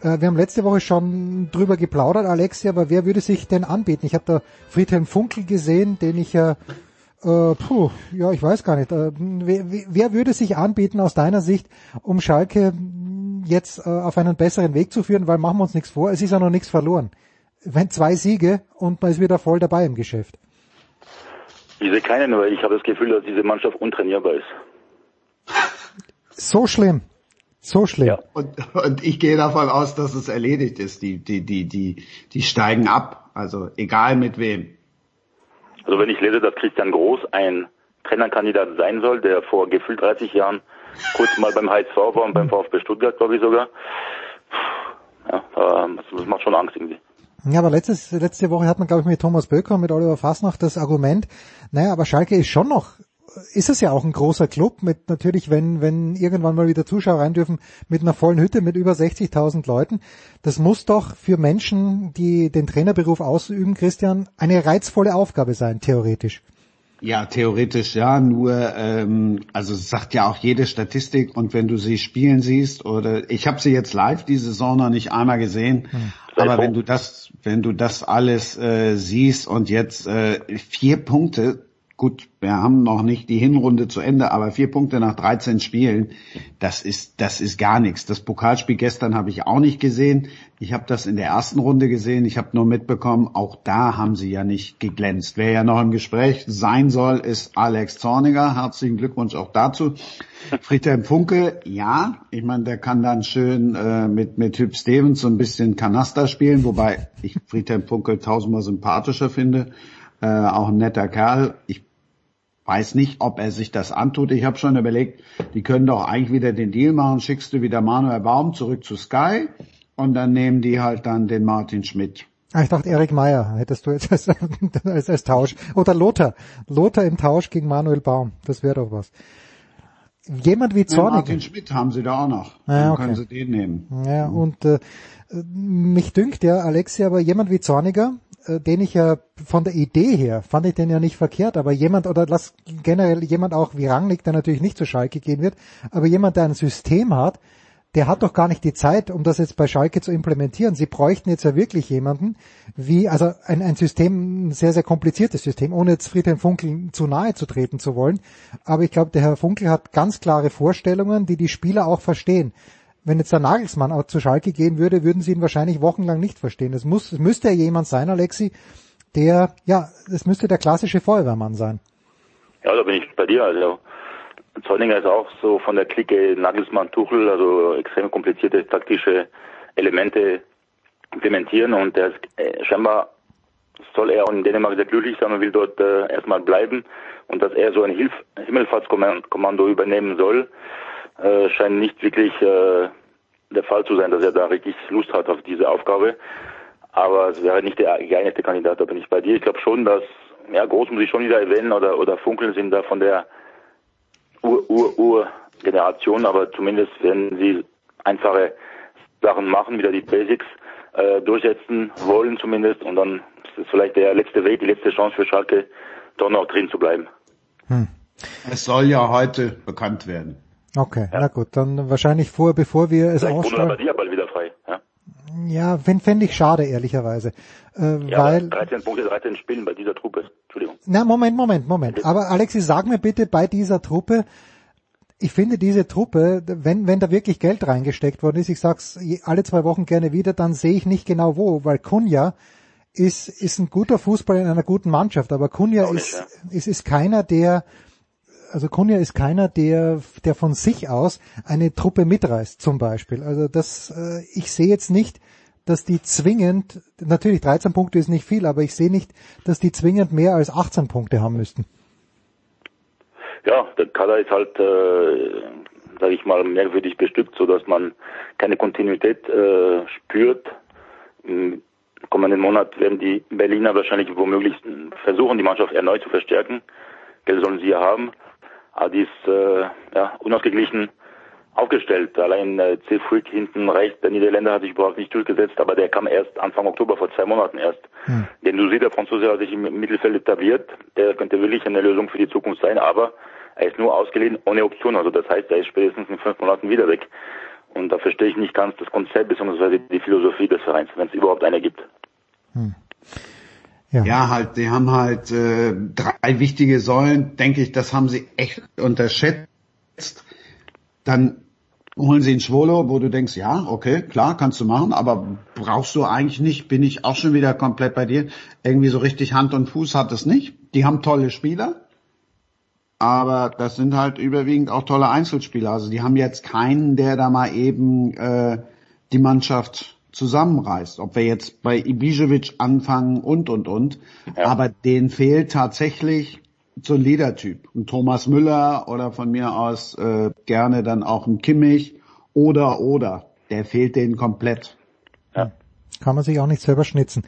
Äh, wir haben letzte Woche schon drüber geplaudert, Alexia, aber wer würde sich denn anbieten? Ich habe da Friedhelm Funkel gesehen, den ich ja äh, puh, ja, ich weiß gar nicht. Äh, wer, wer, würde sich anbieten aus deiner Sicht, um Schalke jetzt äh, auf einen besseren Weg zu führen? Weil machen wir uns nichts vor, es ist ja noch nichts verloren. Wenn zwei Siege und man ist wieder voll dabei im Geschäft. Ich sehe keinen, weil ich habe das Gefühl, dass diese Mannschaft untrainierbar ist. So schlimm. So schlimm. Ja. Und, und ich gehe davon aus, dass es erledigt ist. Die, die, die, die, die steigen ab. Also egal mit wem. Also wenn ich lese, dass Christian Groß ein Trainerkandidat sein soll, der vor gefühlt 30 Jahren kurz mal beim HSV war und beim VfB Stuttgart, glaube ich sogar. Ja, das macht schon Angst irgendwie. Ja, aber letztes, letzte Woche hat man, glaube ich, mit Thomas Böcker und mit Oliver Fasnacht das Argument, naja, aber Schalke ist schon noch ist es ja auch ein großer Club mit natürlich, wenn, wenn irgendwann mal wieder Zuschauer rein dürfen, mit einer vollen Hütte mit über 60.000 Leuten. Das muss doch für Menschen, die den Trainerberuf ausüben, Christian, eine reizvolle Aufgabe sein, theoretisch. Ja, theoretisch ja, nur ähm, also sagt ja auch jede Statistik und wenn du sie spielen siehst oder ich habe sie jetzt live die Saison noch nicht einmal gesehen, hm. aber wenn du das wenn du das alles äh, siehst und jetzt äh, vier Punkte Gut, wir haben noch nicht die Hinrunde zu Ende, aber vier Punkte nach 13 Spielen, das ist, das ist gar nichts. Das Pokalspiel gestern habe ich auch nicht gesehen. Ich habe das in der ersten Runde gesehen. Ich habe nur mitbekommen, auch da haben sie ja nicht geglänzt. Wer ja noch im Gespräch sein soll, ist Alex Zorniger. Herzlichen Glückwunsch auch dazu. Friedhelm Funke, ja, ich meine, der kann dann schön äh, mit mit Hüb Stevens so ein bisschen Kanaster spielen, wobei ich Friedhelm Funke tausendmal sympathischer finde. Äh, auch ein netter Kerl. Ich weiß nicht, ob er sich das antut. Ich habe schon überlegt, die können doch eigentlich wieder den Deal machen, schickst du wieder Manuel Baum zurück zu Sky und dann nehmen die halt dann den Martin Schmidt. Ah, ich dachte, Erik Meyer hättest du jetzt als, [laughs] als, als Tausch. Oder Lothar. Lothar im Tausch gegen Manuel Baum. Das wäre doch was. Jemand wie Zornig. Martin Schmidt haben sie da auch noch. Ah, dann okay. können sie den nehmen. Ja, und äh, mich dünkt ja, Alexi, aber jemand wie Zorniger, den ich ja von der Idee her, fand ich den ja nicht verkehrt, aber jemand, oder lass generell jemand auch wie Rangnick, der natürlich nicht zu Schalke gehen wird, aber jemand, der ein System hat, der hat doch gar nicht die Zeit, um das jetzt bei Schalke zu implementieren. Sie bräuchten jetzt ja wirklich jemanden, wie, also ein, ein System, ein sehr, sehr kompliziertes System, ohne jetzt Friedhelm Funkel zu nahe zu treten zu wollen. Aber ich glaube, der Herr Funkel hat ganz klare Vorstellungen, die die Spieler auch verstehen wenn jetzt der Nagelsmann auch zu Schalke gehen würde, würden sie ihn wahrscheinlich wochenlang nicht verstehen. Es muss, es müsste ja jemand sein, Alexi, der, ja, es müsste der klassische Feuerwehrmann sein. Ja, da bin ich bei dir. Also Zollinger ist auch so von der Clique Nagelsmann-Tuchel, also extrem komplizierte taktische Elemente implementieren und der ist äh, scheinbar soll er auch in Dänemark sehr glücklich sein und will dort äh, erstmal bleiben und dass er so ein Himmelfahrtskommando übernehmen soll, äh, scheint nicht wirklich äh, der Fall zu sein, dass er da richtig Lust hat auf diese Aufgabe. Aber es wäre nicht der geeignete Kandidat, da bin ich bei dir. Ich glaube schon, dass, ja, Groß muss ich schon wieder erwähnen oder, oder Funkeln sind da von der Ur-Ur-Ur-Generation, aber zumindest werden sie einfache Sachen machen, wieder die Basics äh, durchsetzen wollen zumindest und dann ist es vielleicht der letzte Weg, die letzte Chance für Schalke, doch noch drin zu bleiben. Hm. Es soll ja heute bekannt werden. Okay, ja. na gut, dann wahrscheinlich vor, bevor wir es ausstrahlen. aber bald wieder frei. Ja, ja fände fänd ich schade, ehrlicherweise. Äh, ja, weil, 13 Punkte, 13 Spielen bei dieser Truppe. Entschuldigung. Na, Moment, Moment, Moment. Aber Alexis, sag mir bitte bei dieser Truppe, ich finde diese Truppe, wenn, wenn da wirklich Geld reingesteckt worden ist, ich sag's alle zwei Wochen gerne wieder, dann sehe ich nicht genau wo, weil Kunja ist, ist ein guter Fußballer in einer guten Mannschaft, aber Kunja ist, ja. ist, ist keiner, der, also Kunja ist keiner, der, der von sich aus eine Truppe mitreißt, zum Beispiel. Also das, äh, ich sehe jetzt nicht, dass die zwingend, natürlich 13 Punkte ist nicht viel, aber ich sehe nicht, dass die zwingend mehr als 18 Punkte haben müssten. Ja, der Kader ist halt, äh, sage ich mal, merkwürdig bestückt, so dass man keine Kontinuität äh, spürt. Im kommenden Monat werden die Berliner wahrscheinlich womöglich versuchen, die Mannschaft erneut zu verstärken. Geld sollen sie ja haben. Aber die ist äh, ja, unausgeglichen aufgestellt. Allein äh, Zilfrick hinten rechts, der Niederländer hat sich überhaupt nicht durchgesetzt, aber der kam erst Anfang Oktober, vor zwei Monaten erst. Hm. Den Dusi, der Franzose, hat sich im Mittelfeld etabliert. Der könnte wirklich eine Lösung für die Zukunft sein, aber er ist nur ausgeliehen ohne Option. Also das heißt, er ist spätestens in fünf Monaten wieder weg. Und da verstehe ich nicht ganz das Konzept bzw. die Philosophie des Vereins, wenn es überhaupt eine gibt. Hm. Ja. ja, halt, die haben halt äh, drei wichtige Säulen, denke ich, das haben sie echt unterschätzt. Dann holen sie einen Schwolo, wo du denkst, ja, okay, klar, kannst du machen, aber brauchst du eigentlich nicht, bin ich auch schon wieder komplett bei dir. Irgendwie so richtig Hand und Fuß hat es nicht. Die haben tolle Spieler, aber das sind halt überwiegend auch tolle Einzelspieler. Also die haben jetzt keinen, der da mal eben äh, die Mannschaft zusammenreißt. Ob wir jetzt bei Ibišević anfangen und, und, und. Ja. Aber denen fehlt tatsächlich so ein Leadertyp. Ein Thomas Müller oder von mir aus äh, gerne dann auch ein Kimmich oder, oder. Der fehlt denen komplett. Ja. Kann man sich auch nicht selber schnitzen.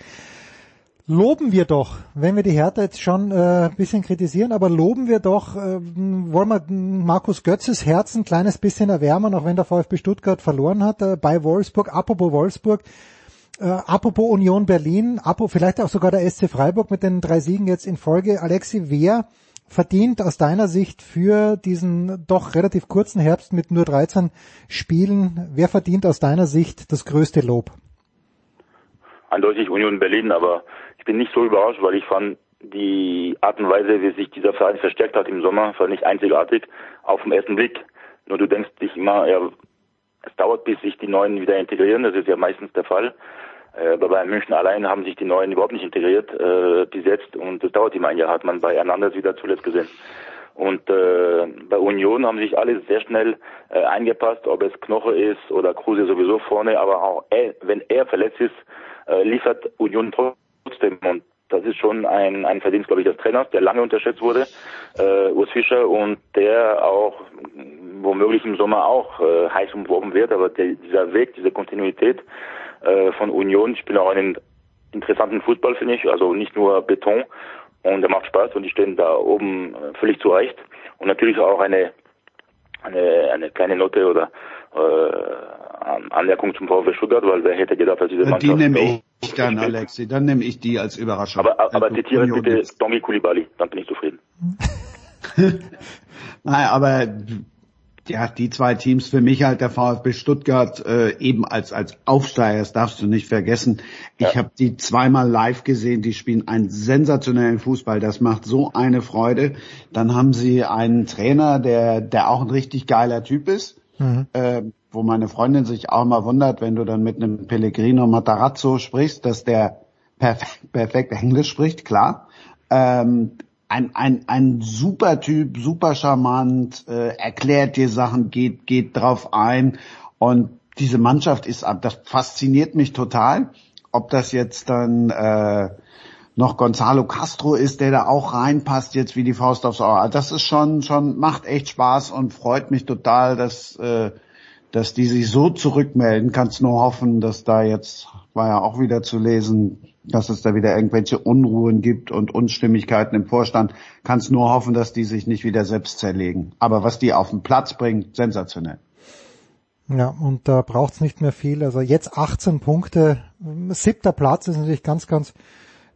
Loben wir doch, wenn wir die Hertha jetzt schon äh, ein bisschen kritisieren, aber loben wir doch, äh, wollen wir Markus Götzes Herz ein kleines bisschen erwärmen, auch wenn der VfB Stuttgart verloren hat äh, bei Wolfsburg. Apropos Wolfsburg, äh, apropos Union Berlin, apropos vielleicht auch sogar der SC Freiburg mit den drei Siegen jetzt in Folge. Alexi, wer verdient aus deiner Sicht für diesen doch relativ kurzen Herbst mit nur 13 Spielen, wer verdient aus deiner Sicht das größte Lob? Eindeutig Union Berlin, aber ich bin nicht so überrascht, weil ich fand, die Art und Weise, wie sich dieser Verein verstärkt hat im Sommer, war nicht einzigartig auf den ersten Blick. Nur du denkst dich immer, ja, es dauert, bis sich die Neuen wieder integrieren. Das ist ja meistens der Fall. Äh, aber bei München allein haben sich die Neuen überhaupt nicht integriert äh, bis jetzt und das dauert immer ein Jahr, hat man bei Hernandez wieder zuletzt gesehen. Und äh, bei Union haben sich alle sehr schnell äh, eingepasst, ob es Knoche ist oder Kruse sowieso vorne, aber auch er, wenn er verletzt ist, äh, liefert Union trotzdem trotzdem, und das ist schon ein, ein Verdienst, glaube ich, des Trainers, der lange unterschätzt wurde, äh, Urs Fischer, und der auch womöglich im Sommer auch äh, heiß umworben wird, aber der, dieser Weg, diese Kontinuität äh, von Union, ich spielt auch einen interessanten Fußball, finde ich, also nicht nur Beton, und der macht Spaß und die stehen da oben äh, völlig zurecht. Und natürlich auch eine eine, eine kleine Note oder äh, Anmerkung zum VfB Stuttgart, weil wer hätte gedacht, dass diese Mannschaft... Die nehme ich dann, Alexi, dann nehme ich die als Überraschung. Aber, aber äh, zitiere bitte Domi Kulibali, dann bin ich zufrieden. [laughs] Nein, aber ja, die zwei Teams für mich halt der VfB Stuttgart äh, eben als als Aufsteiger, das darfst du nicht vergessen. Ich ja. habe die zweimal live gesehen, die spielen einen sensationellen Fußball, das macht so eine Freude. Dann haben sie einen Trainer, der der auch ein richtig geiler Typ ist. Mhm. Äh, wo meine Freundin sich auch mal wundert, wenn du dann mit einem Pellegrino Matarazzo sprichst, dass der perfekt, perfekt Englisch spricht, klar. Ähm, ein, ein, ein super Typ, super charmant, äh, erklärt dir Sachen, geht, geht drauf ein. Und diese Mannschaft ist, das fasziniert mich total. Ob das jetzt dann äh, noch Gonzalo Castro ist, der da auch reinpasst, jetzt wie die Faust aufs Auge. Das ist schon, schon, macht echt Spaß und freut mich total, dass, äh, dass die sich so zurückmelden. Kannst nur hoffen, dass da jetzt, war ja auch wieder zu lesen, dass es da wieder irgendwelche Unruhen gibt und Unstimmigkeiten im Vorstand. Kannst nur hoffen, dass die sich nicht wieder selbst zerlegen. Aber was die auf den Platz bringt, sensationell. Ja, und da braucht's nicht mehr viel. Also jetzt 18 Punkte, siebter Platz ist natürlich ganz, ganz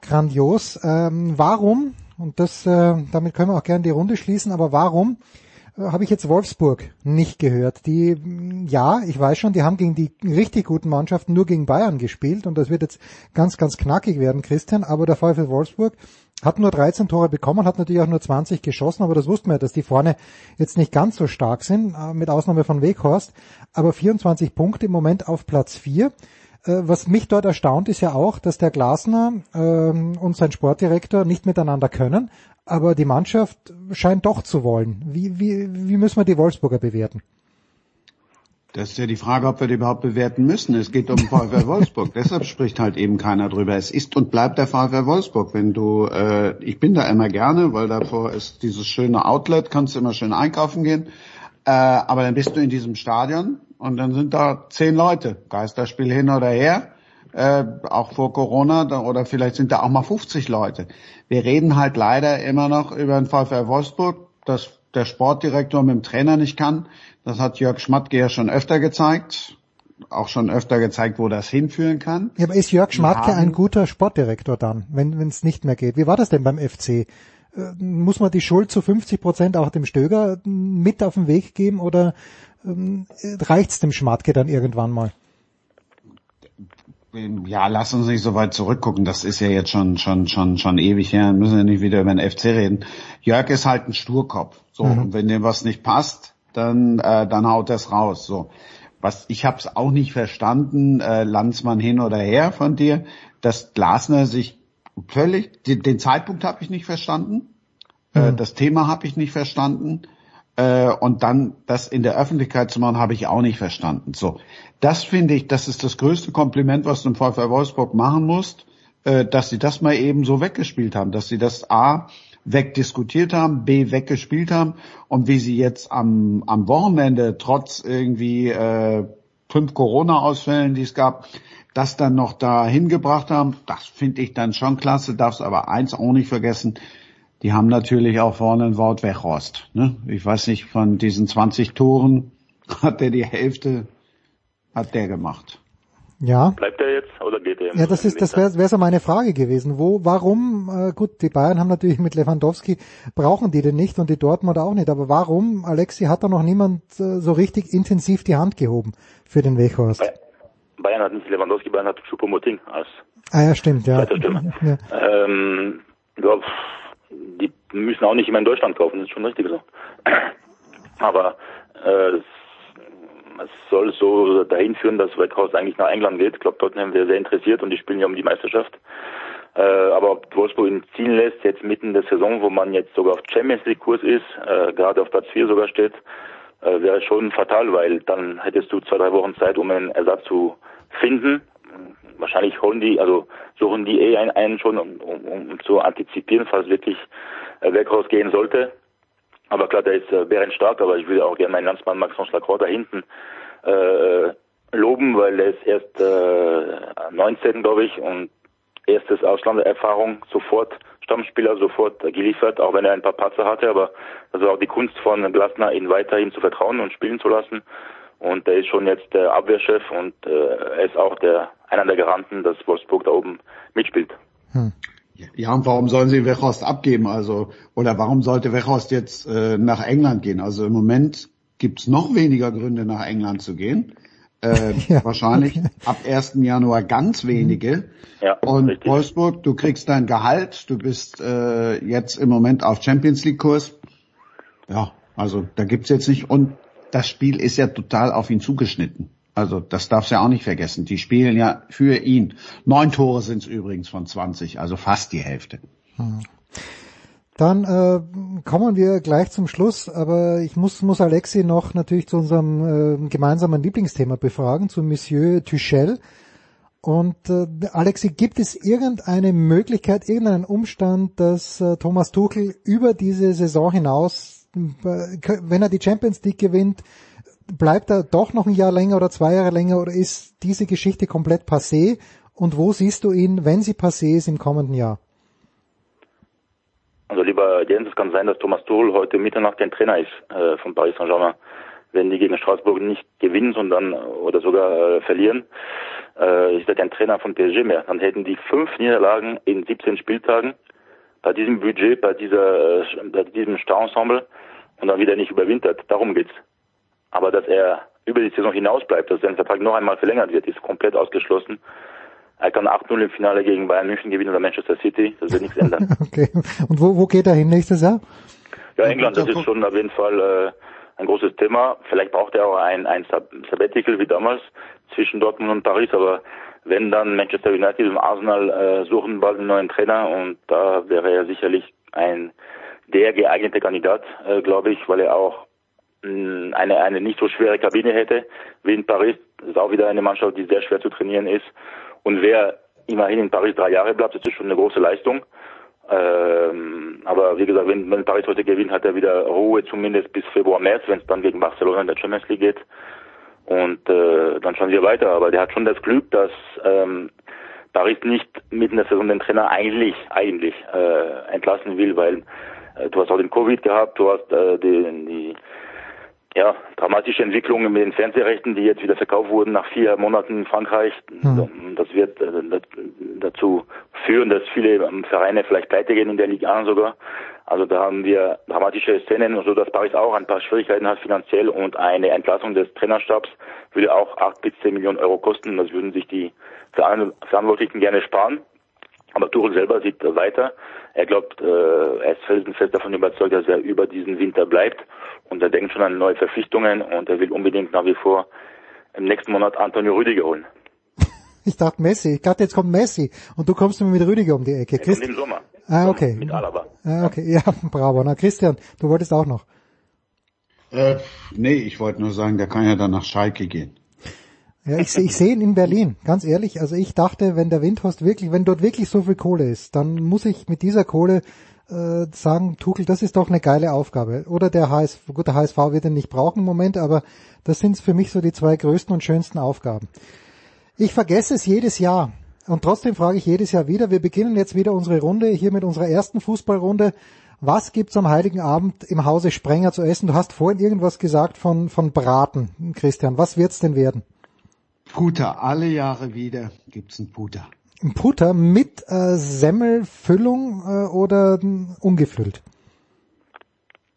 grandios. Ähm, warum und das, äh, damit können wir auch gerne die Runde schließen, aber warum äh, habe ich jetzt Wolfsburg nicht gehört? Die, ja, ich weiß schon, die haben gegen die richtig guten Mannschaften nur gegen Bayern gespielt und das wird jetzt ganz, ganz knackig werden, Christian, aber der VfL Wolfsburg hat nur 13 Tore bekommen, hat natürlich auch nur 20 geschossen, aber das wussten wir, dass die vorne jetzt nicht ganz so stark sind, äh, mit Ausnahme von Weghorst, aber 24 Punkte im Moment auf Platz 4. Äh, was mich dort erstaunt, ist ja auch, dass der Glasner ähm, und sein Sportdirektor nicht miteinander können, aber die Mannschaft scheint doch zu wollen. Wie, wie, wie müssen wir die Wolfsburger bewerten? Das ist ja die Frage, ob wir die überhaupt bewerten müssen. Es geht um VfL [laughs] Wolfsburg. Deshalb spricht halt eben keiner drüber. Es ist und bleibt der VfL Wolfsburg. Wenn du, äh, ich bin da immer gerne, weil davor ist dieses schöne Outlet, kannst du immer schön einkaufen gehen. Äh, aber dann bist du in diesem Stadion und dann sind da zehn Leute. Geisterspiel hin oder her. Äh, auch vor Corona oder vielleicht sind da auch mal 50 Leute. Wir reden halt leider immer noch über den VfL Wolfsburg, dass der Sportdirektor mit dem Trainer nicht kann. Das hat Jörg Schmatke ja schon öfter gezeigt. Auch schon öfter gezeigt, wo das hinführen kann. Ja, aber ist Jörg Schmatke ein guter Sportdirektor dann, wenn es nicht mehr geht? Wie war das denn beim FC? Äh, muss man die Schuld zu 50 Prozent auch dem Stöger mit auf den Weg geben oder ähm, reicht's dem Schmatke dann irgendwann mal? Ja, lass uns nicht so weit zurückgucken. Das ist ja jetzt schon schon schon schon ewig her. Müssen wir nicht wieder über den FC reden. Jörg ist halt ein Sturkopf. So, mhm. und wenn dem was nicht passt, dann, äh, dann haut das raus. So. Was, ich habe es auch nicht verstanden, äh, Landsmann hin oder her von dir, dass Glasner sich völlig, den, den Zeitpunkt habe ich nicht verstanden, äh, äh, das Thema habe ich nicht verstanden. Äh, und dann das in der Öffentlichkeit zu machen, habe ich auch nicht verstanden. So, das finde ich, das ist das größte Kompliment, was du im VfL Wolfsburg machen musst, äh, dass sie das mal eben so weggespielt haben, dass sie das A wegdiskutiert haben, B weggespielt haben und wie sie jetzt am, am Wochenende trotz irgendwie äh, fünf Corona-Ausfällen, die es gab, das dann noch da hingebracht haben, das finde ich dann schon klasse, darfst aber eins auch nicht vergessen, die haben natürlich auch vorne ein Wort Weghorst. Ne? Ich weiß nicht, von diesen 20 Toren [laughs] hat der die Hälfte, hat der gemacht. Ja. Bleibt er jetzt oder geht er? Ja, das ist, das wäre wär so meine Frage gewesen. Wo, warum, äh, gut, die Bayern haben natürlich mit Lewandowski, brauchen die den nicht und die Dortmund auch nicht, aber warum, Alexi, hat da noch niemand äh, so richtig intensiv die Hand gehoben für den Weghorst? Bayern hat nicht Lewandowski, Bayern hat Choupo-Moting als Ah ja, stimmt, ja. Stimme. ja. Ähm, ja, die müssen auch nicht immer in Deutschland kaufen, das ist schon richtig so. [clears throat] Aber äh, es soll so dahin führen, dass Weghorst eigentlich nach England geht. Ich glaube, Tottenham wäre sehr interessiert und die spielen ja um die Meisterschaft. Äh, aber ob Wolfsburg ihn ziehen lässt, jetzt mitten in der Saison, wo man jetzt sogar auf Champions League Kurs ist, äh, gerade auf Platz 4 sogar steht, äh, wäre schon fatal, weil dann hättest du zwei, drei Wochen Zeit, um einen Ersatz zu finden. Wahrscheinlich holen die, also suchen die eh einen, einen schon, um, um, um zu antizipieren, falls wirklich äh, Weghorst gehen sollte. Aber klar, der ist äh, bärenstark, aber ich würde auch gerne meinen Landsmann Maxence Lacroix da hinten äh, loben, weil er ist erst äh, 19, glaube ich, und erstes Auslanderfahrung, sofort Stammspieler, sofort geliefert, auch wenn er ein paar Patzer hatte, aber das war auch die Kunst von Glasner, ihn weiterhin zu vertrauen und spielen zu lassen. Und er ist schon jetzt der Abwehrchef und äh, er ist auch der einer der Garanten, dass Wolfsburg da oben mitspielt. Hm. Ja, und warum sollen sie Wechhorst abgeben? Also, oder warum sollte Wechhorst jetzt äh, nach England gehen? Also im Moment gibt's noch weniger Gründe, nach England zu gehen. Äh, [laughs] ja. Wahrscheinlich ab 1. Januar ganz wenige. Ja, und richtig. Wolfsburg, du kriegst dein Gehalt, du bist äh, jetzt im Moment auf Champions League Kurs. Ja, also da gibt's jetzt nicht. Und das Spiel ist ja total auf ihn zugeschnitten. Also das darfst du ja auch nicht vergessen. Die spielen ja für ihn. Neun Tore sind es übrigens von 20, also fast die Hälfte. Hm. Dann äh, kommen wir gleich zum Schluss, aber ich muss, muss Alexi noch natürlich zu unserem äh, gemeinsamen Lieblingsthema befragen, zu Monsieur Tuchel. Und äh, Alexi, gibt es irgendeine Möglichkeit, irgendeinen Umstand, dass äh, Thomas Tuchel über diese Saison hinaus, wenn er die Champions League gewinnt, bleibt er doch noch ein Jahr länger oder zwei Jahre länger oder ist diese Geschichte komplett passé? Und wo siehst du ihn, wenn sie passé ist, im kommenden Jahr? Also lieber Jens, es kann sein, dass Thomas Tuchel heute Mitternacht kein Trainer ist äh, von Paris Saint-Germain. Wenn die gegen Straßburg nicht gewinnen, sondern oder sogar äh, verlieren, äh, ist er kein Trainer von PSG mehr. Dann hätten die fünf Niederlagen in 17 Spieltagen bei diesem Budget, bei dieser, äh, bei diesem Starensemble und dann wieder nicht überwintert. Darum geht's. Aber dass er über die Saison hinaus bleibt, dass sein Vertrag noch einmal verlängert wird, ist komplett ausgeschlossen. Er kann 8-0 im Finale gegen Bayern München gewinnen oder Manchester City. Das wird nichts ändern. [laughs] okay. Und wo, wo geht er hin nächstes Jahr? Ja, England, das ist schon auf jeden Fall äh, ein großes Thema. Vielleicht braucht er auch ein, ein Sabbatical wie damals zwischen Dortmund und Paris, aber wenn dann Manchester United und Arsenal äh, suchen bald einen neuen Trainer und da wäre er sicherlich ein der geeignete Kandidat, äh, glaube ich, weil er auch mh, mm, eine eine nicht so schwere Kabine hätte wie in Paris. Das ist auch wieder eine Mannschaft, die sehr schwer zu trainieren ist. Und wer immerhin in Paris drei Jahre bleibt, das ist schon eine große Leistung. Ähm, aber wie gesagt, wenn, wenn Paris heute gewinnt, hat er wieder Ruhe zumindest bis Februar, März, wenn es dann gegen Barcelona in der Champions League geht. Und äh, dann schauen wir weiter. Aber der hat schon das Glück, dass ähm, Paris nicht mitten in der Saison den Trainer eigentlich eigentlich äh, entlassen will, weil du hast auch den Covid gehabt, du hast äh, die, die ja, dramatische Entwicklungen mit den Fernsehrechten, die jetzt wieder verkauft wurden nach vier Monaten in Frankreich. Hm. Das wird äh, dazu führen, dass viele ähm, Vereine vielleicht pleite gehen in der Liga sogar. Also da haben wir dramatische Szenen, so dass Paris auch ein paar Schwierigkeiten hat finanziell und eine Entlassung des Trainerstabs würde auch acht bis zehn Millionen Euro kosten. Das würden sich die Verantwortlichen gerne sparen. Aber Tuchel selber sieht weiter. Er glaubt, äh, er ist felsenfest davon überzeugt, dass er über diesen Winter bleibt und er denkt schon an neue Verpflichtungen und er will unbedingt nach wie vor im nächsten Monat Antonio Rüdiger holen. [laughs] Ich dachte Messi. Ich dachte, jetzt kommt Messi und du kommst mir mit Rüdiger um die Ecke. Christ im Sommer. Ah, okay. Mit Alaba. Ah, okay. Ja, [laughs] bravo. Na, Christian, du wolltest auch noch. Äh, nee, ich wollte nur sagen, der kann ja dann nach Schalke gehen. Ja, ich, ich sehe ihn in Berlin, ganz ehrlich. Also ich dachte, wenn der Windhorst wirklich, wenn dort wirklich so viel Kohle ist, dann muss ich mit dieser Kohle äh, sagen, Tuchel, das ist doch eine geile Aufgabe. Oder der HSV, gut, der HSV wird ihn nicht brauchen im Moment, aber das sind für mich so die zwei größten und schönsten Aufgaben. Ich vergesse es jedes Jahr. Und trotzdem frage ich jedes Jahr wieder, wir beginnen jetzt wieder unsere Runde, hier mit unserer ersten Fußballrunde. Was gibt's am Heiligen Abend im Hause Sprenger zu essen? Du hast vorhin irgendwas gesagt von, von Braten, Christian. Was wird's denn werden? Puter, alle Jahre wieder gibt's ein Puter. Ein Puter mit äh, Semmelfüllung äh, oder ungefüllt?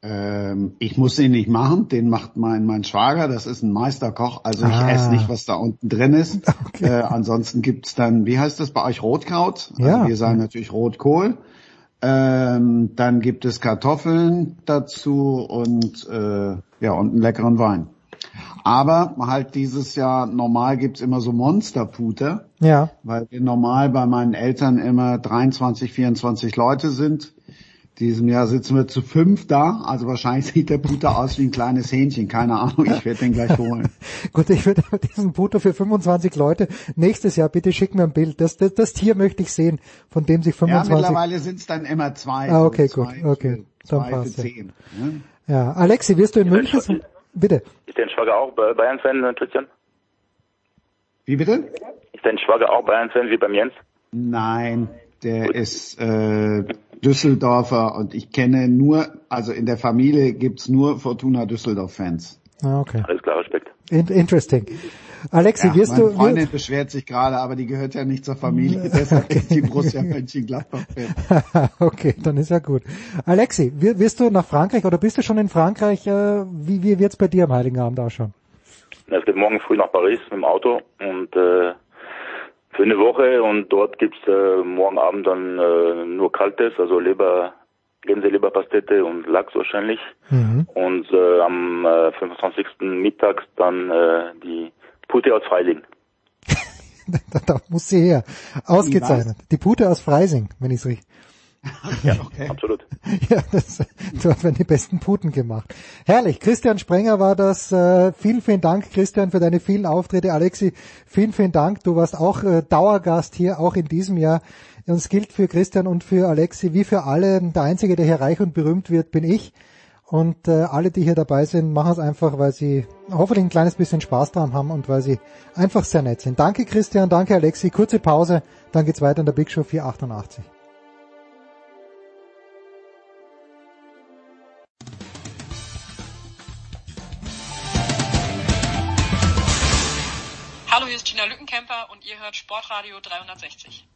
Ähm, ich muss den nicht machen, den macht mein mein Schwager, das ist ein Meisterkoch, also ich ah. esse nicht, was da unten drin ist. [laughs] Okay. Äh, ansonsten gibt's dann, wie heißt das bei euch, Rotkraut? Also ja. wir sagen natürlich Rotkohl. Ähm, dann gibt es Kartoffeln dazu und äh, ja und einen leckeren Wein. Aber halt dieses Jahr, normal gibt's immer so Monsterputer. Ja. Weil wir normal bei meinen Eltern immer 23, 24 Leute sind. Diesem Jahr sitzen wir zu fünf da, also wahrscheinlich sieht der Puter aus wie ein kleines Hähnchen, keine Ahnung, ich werde den gleich holen. [laughs] Gut, ich würde [laughs] diesen Puter für 25 Leute nächstes Jahr, bitte schick mir ein Bild, das, das, das Tier möchte ich sehen, von dem sich 25... Ja, mittlerweile sind es dann immer zwei. Ah, okay, gut, okay, für, dann passt zehn, ne? Ja, Alexi, wirst du in München... Bitte. Ist dein Schwager auch Bayern-Fan, äh, Christian? Wie bitte? Ist dein Schwager auch Bayern-Fan wie beim Jens? Nein, der Gut. ist äh, Düsseldorfer und ich kenne nur, also in der Familie gibt's nur Fortuna Düsseldorf-Fans. Ah, okay. Alles klar, Respekt. interesting. Alexi, ja, wirst meine du... Meine Freundin beschwert sich gerade, aber die gehört ja nicht zur Familie, [laughs] deshalb ist die Borussia Mönchengladbach-Fan. [laughs] okay, dann ist ja gut. Alexi, wirst du nach Frankreich oder bist du schon in Frankreich? Äh, wie, wie wird's bei dir am Heiligen Abend ausschauen? Es geht morgen früh nach Paris mit dem Auto und äh, für eine Woche und dort gibt's äh, morgen Abend dann äh, nur Kaltes, also Leber, Gänseleberpastete und Lachs wahrscheinlich. Mhm. Und äh, am äh, 25. mittags dann äh, die Pute aus Freising. [laughs] da, da muss sie her. Ausgezeichnet. Die Pute aus Freising, wenn ich es richtig. [laughs] ja, okay. absolut. [laughs] Ja, das, du hast die besten Puten gemacht. Herrlich. Christian Sprenger war das. Äh, vielen, vielen Dank, Christian, für deine vielen Auftritte. Alexi, vielen, vielen Dank. Du warst auch äh, Dauergast hier, auch in diesem Jahr. Und es gilt für Christian und für Alexi wie für alle. Der Einzige, der hier reich und berühmt wird, bin ich. Und äh, alle, die hier dabei sind, machen es einfach, weil sie hoffentlich ein kleines bisschen Spaß dran haben und weil sie einfach sehr nett sind. Danke Christian, danke Alexi. Kurze Pause, dann geht's weiter in der Big Show 488. Hallo, hier ist Gina Lückenkämper und ihr hört Sportradio 360.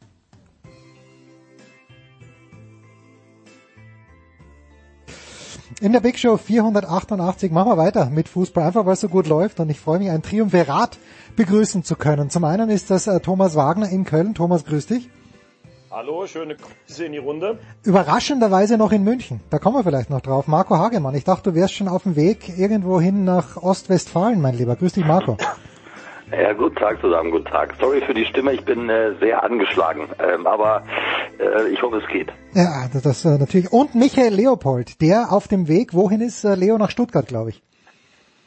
In der Big Show 488 machen wir weiter mit Fußball, einfach weil es so gut läuft und ich freue mich, ein Triumvirat begrüßen zu können. Zum einen ist das äh, Thomas Wagner in Köln. Thomas, grüß dich. Hallo, schöne Grüße in die Runde. Überraschenderweise noch in München. Da kommen wir vielleicht noch drauf. Marco Hagemann, ich dachte, du wärst schon auf dem Weg irgendwo hin nach Ostwestfalen, mein Lieber. Grüß dich, Marco. Ja, guten Tag zusammen, guten Tag. Sorry für die Stimme, ich bin äh, sehr angeschlagen, ähm, aber äh, ich hoffe, es geht. Ja, das, das äh, natürlich. Und Michael Leopold, der auf dem Weg, wohin ist äh, Leo nach Stuttgart, glaube ich?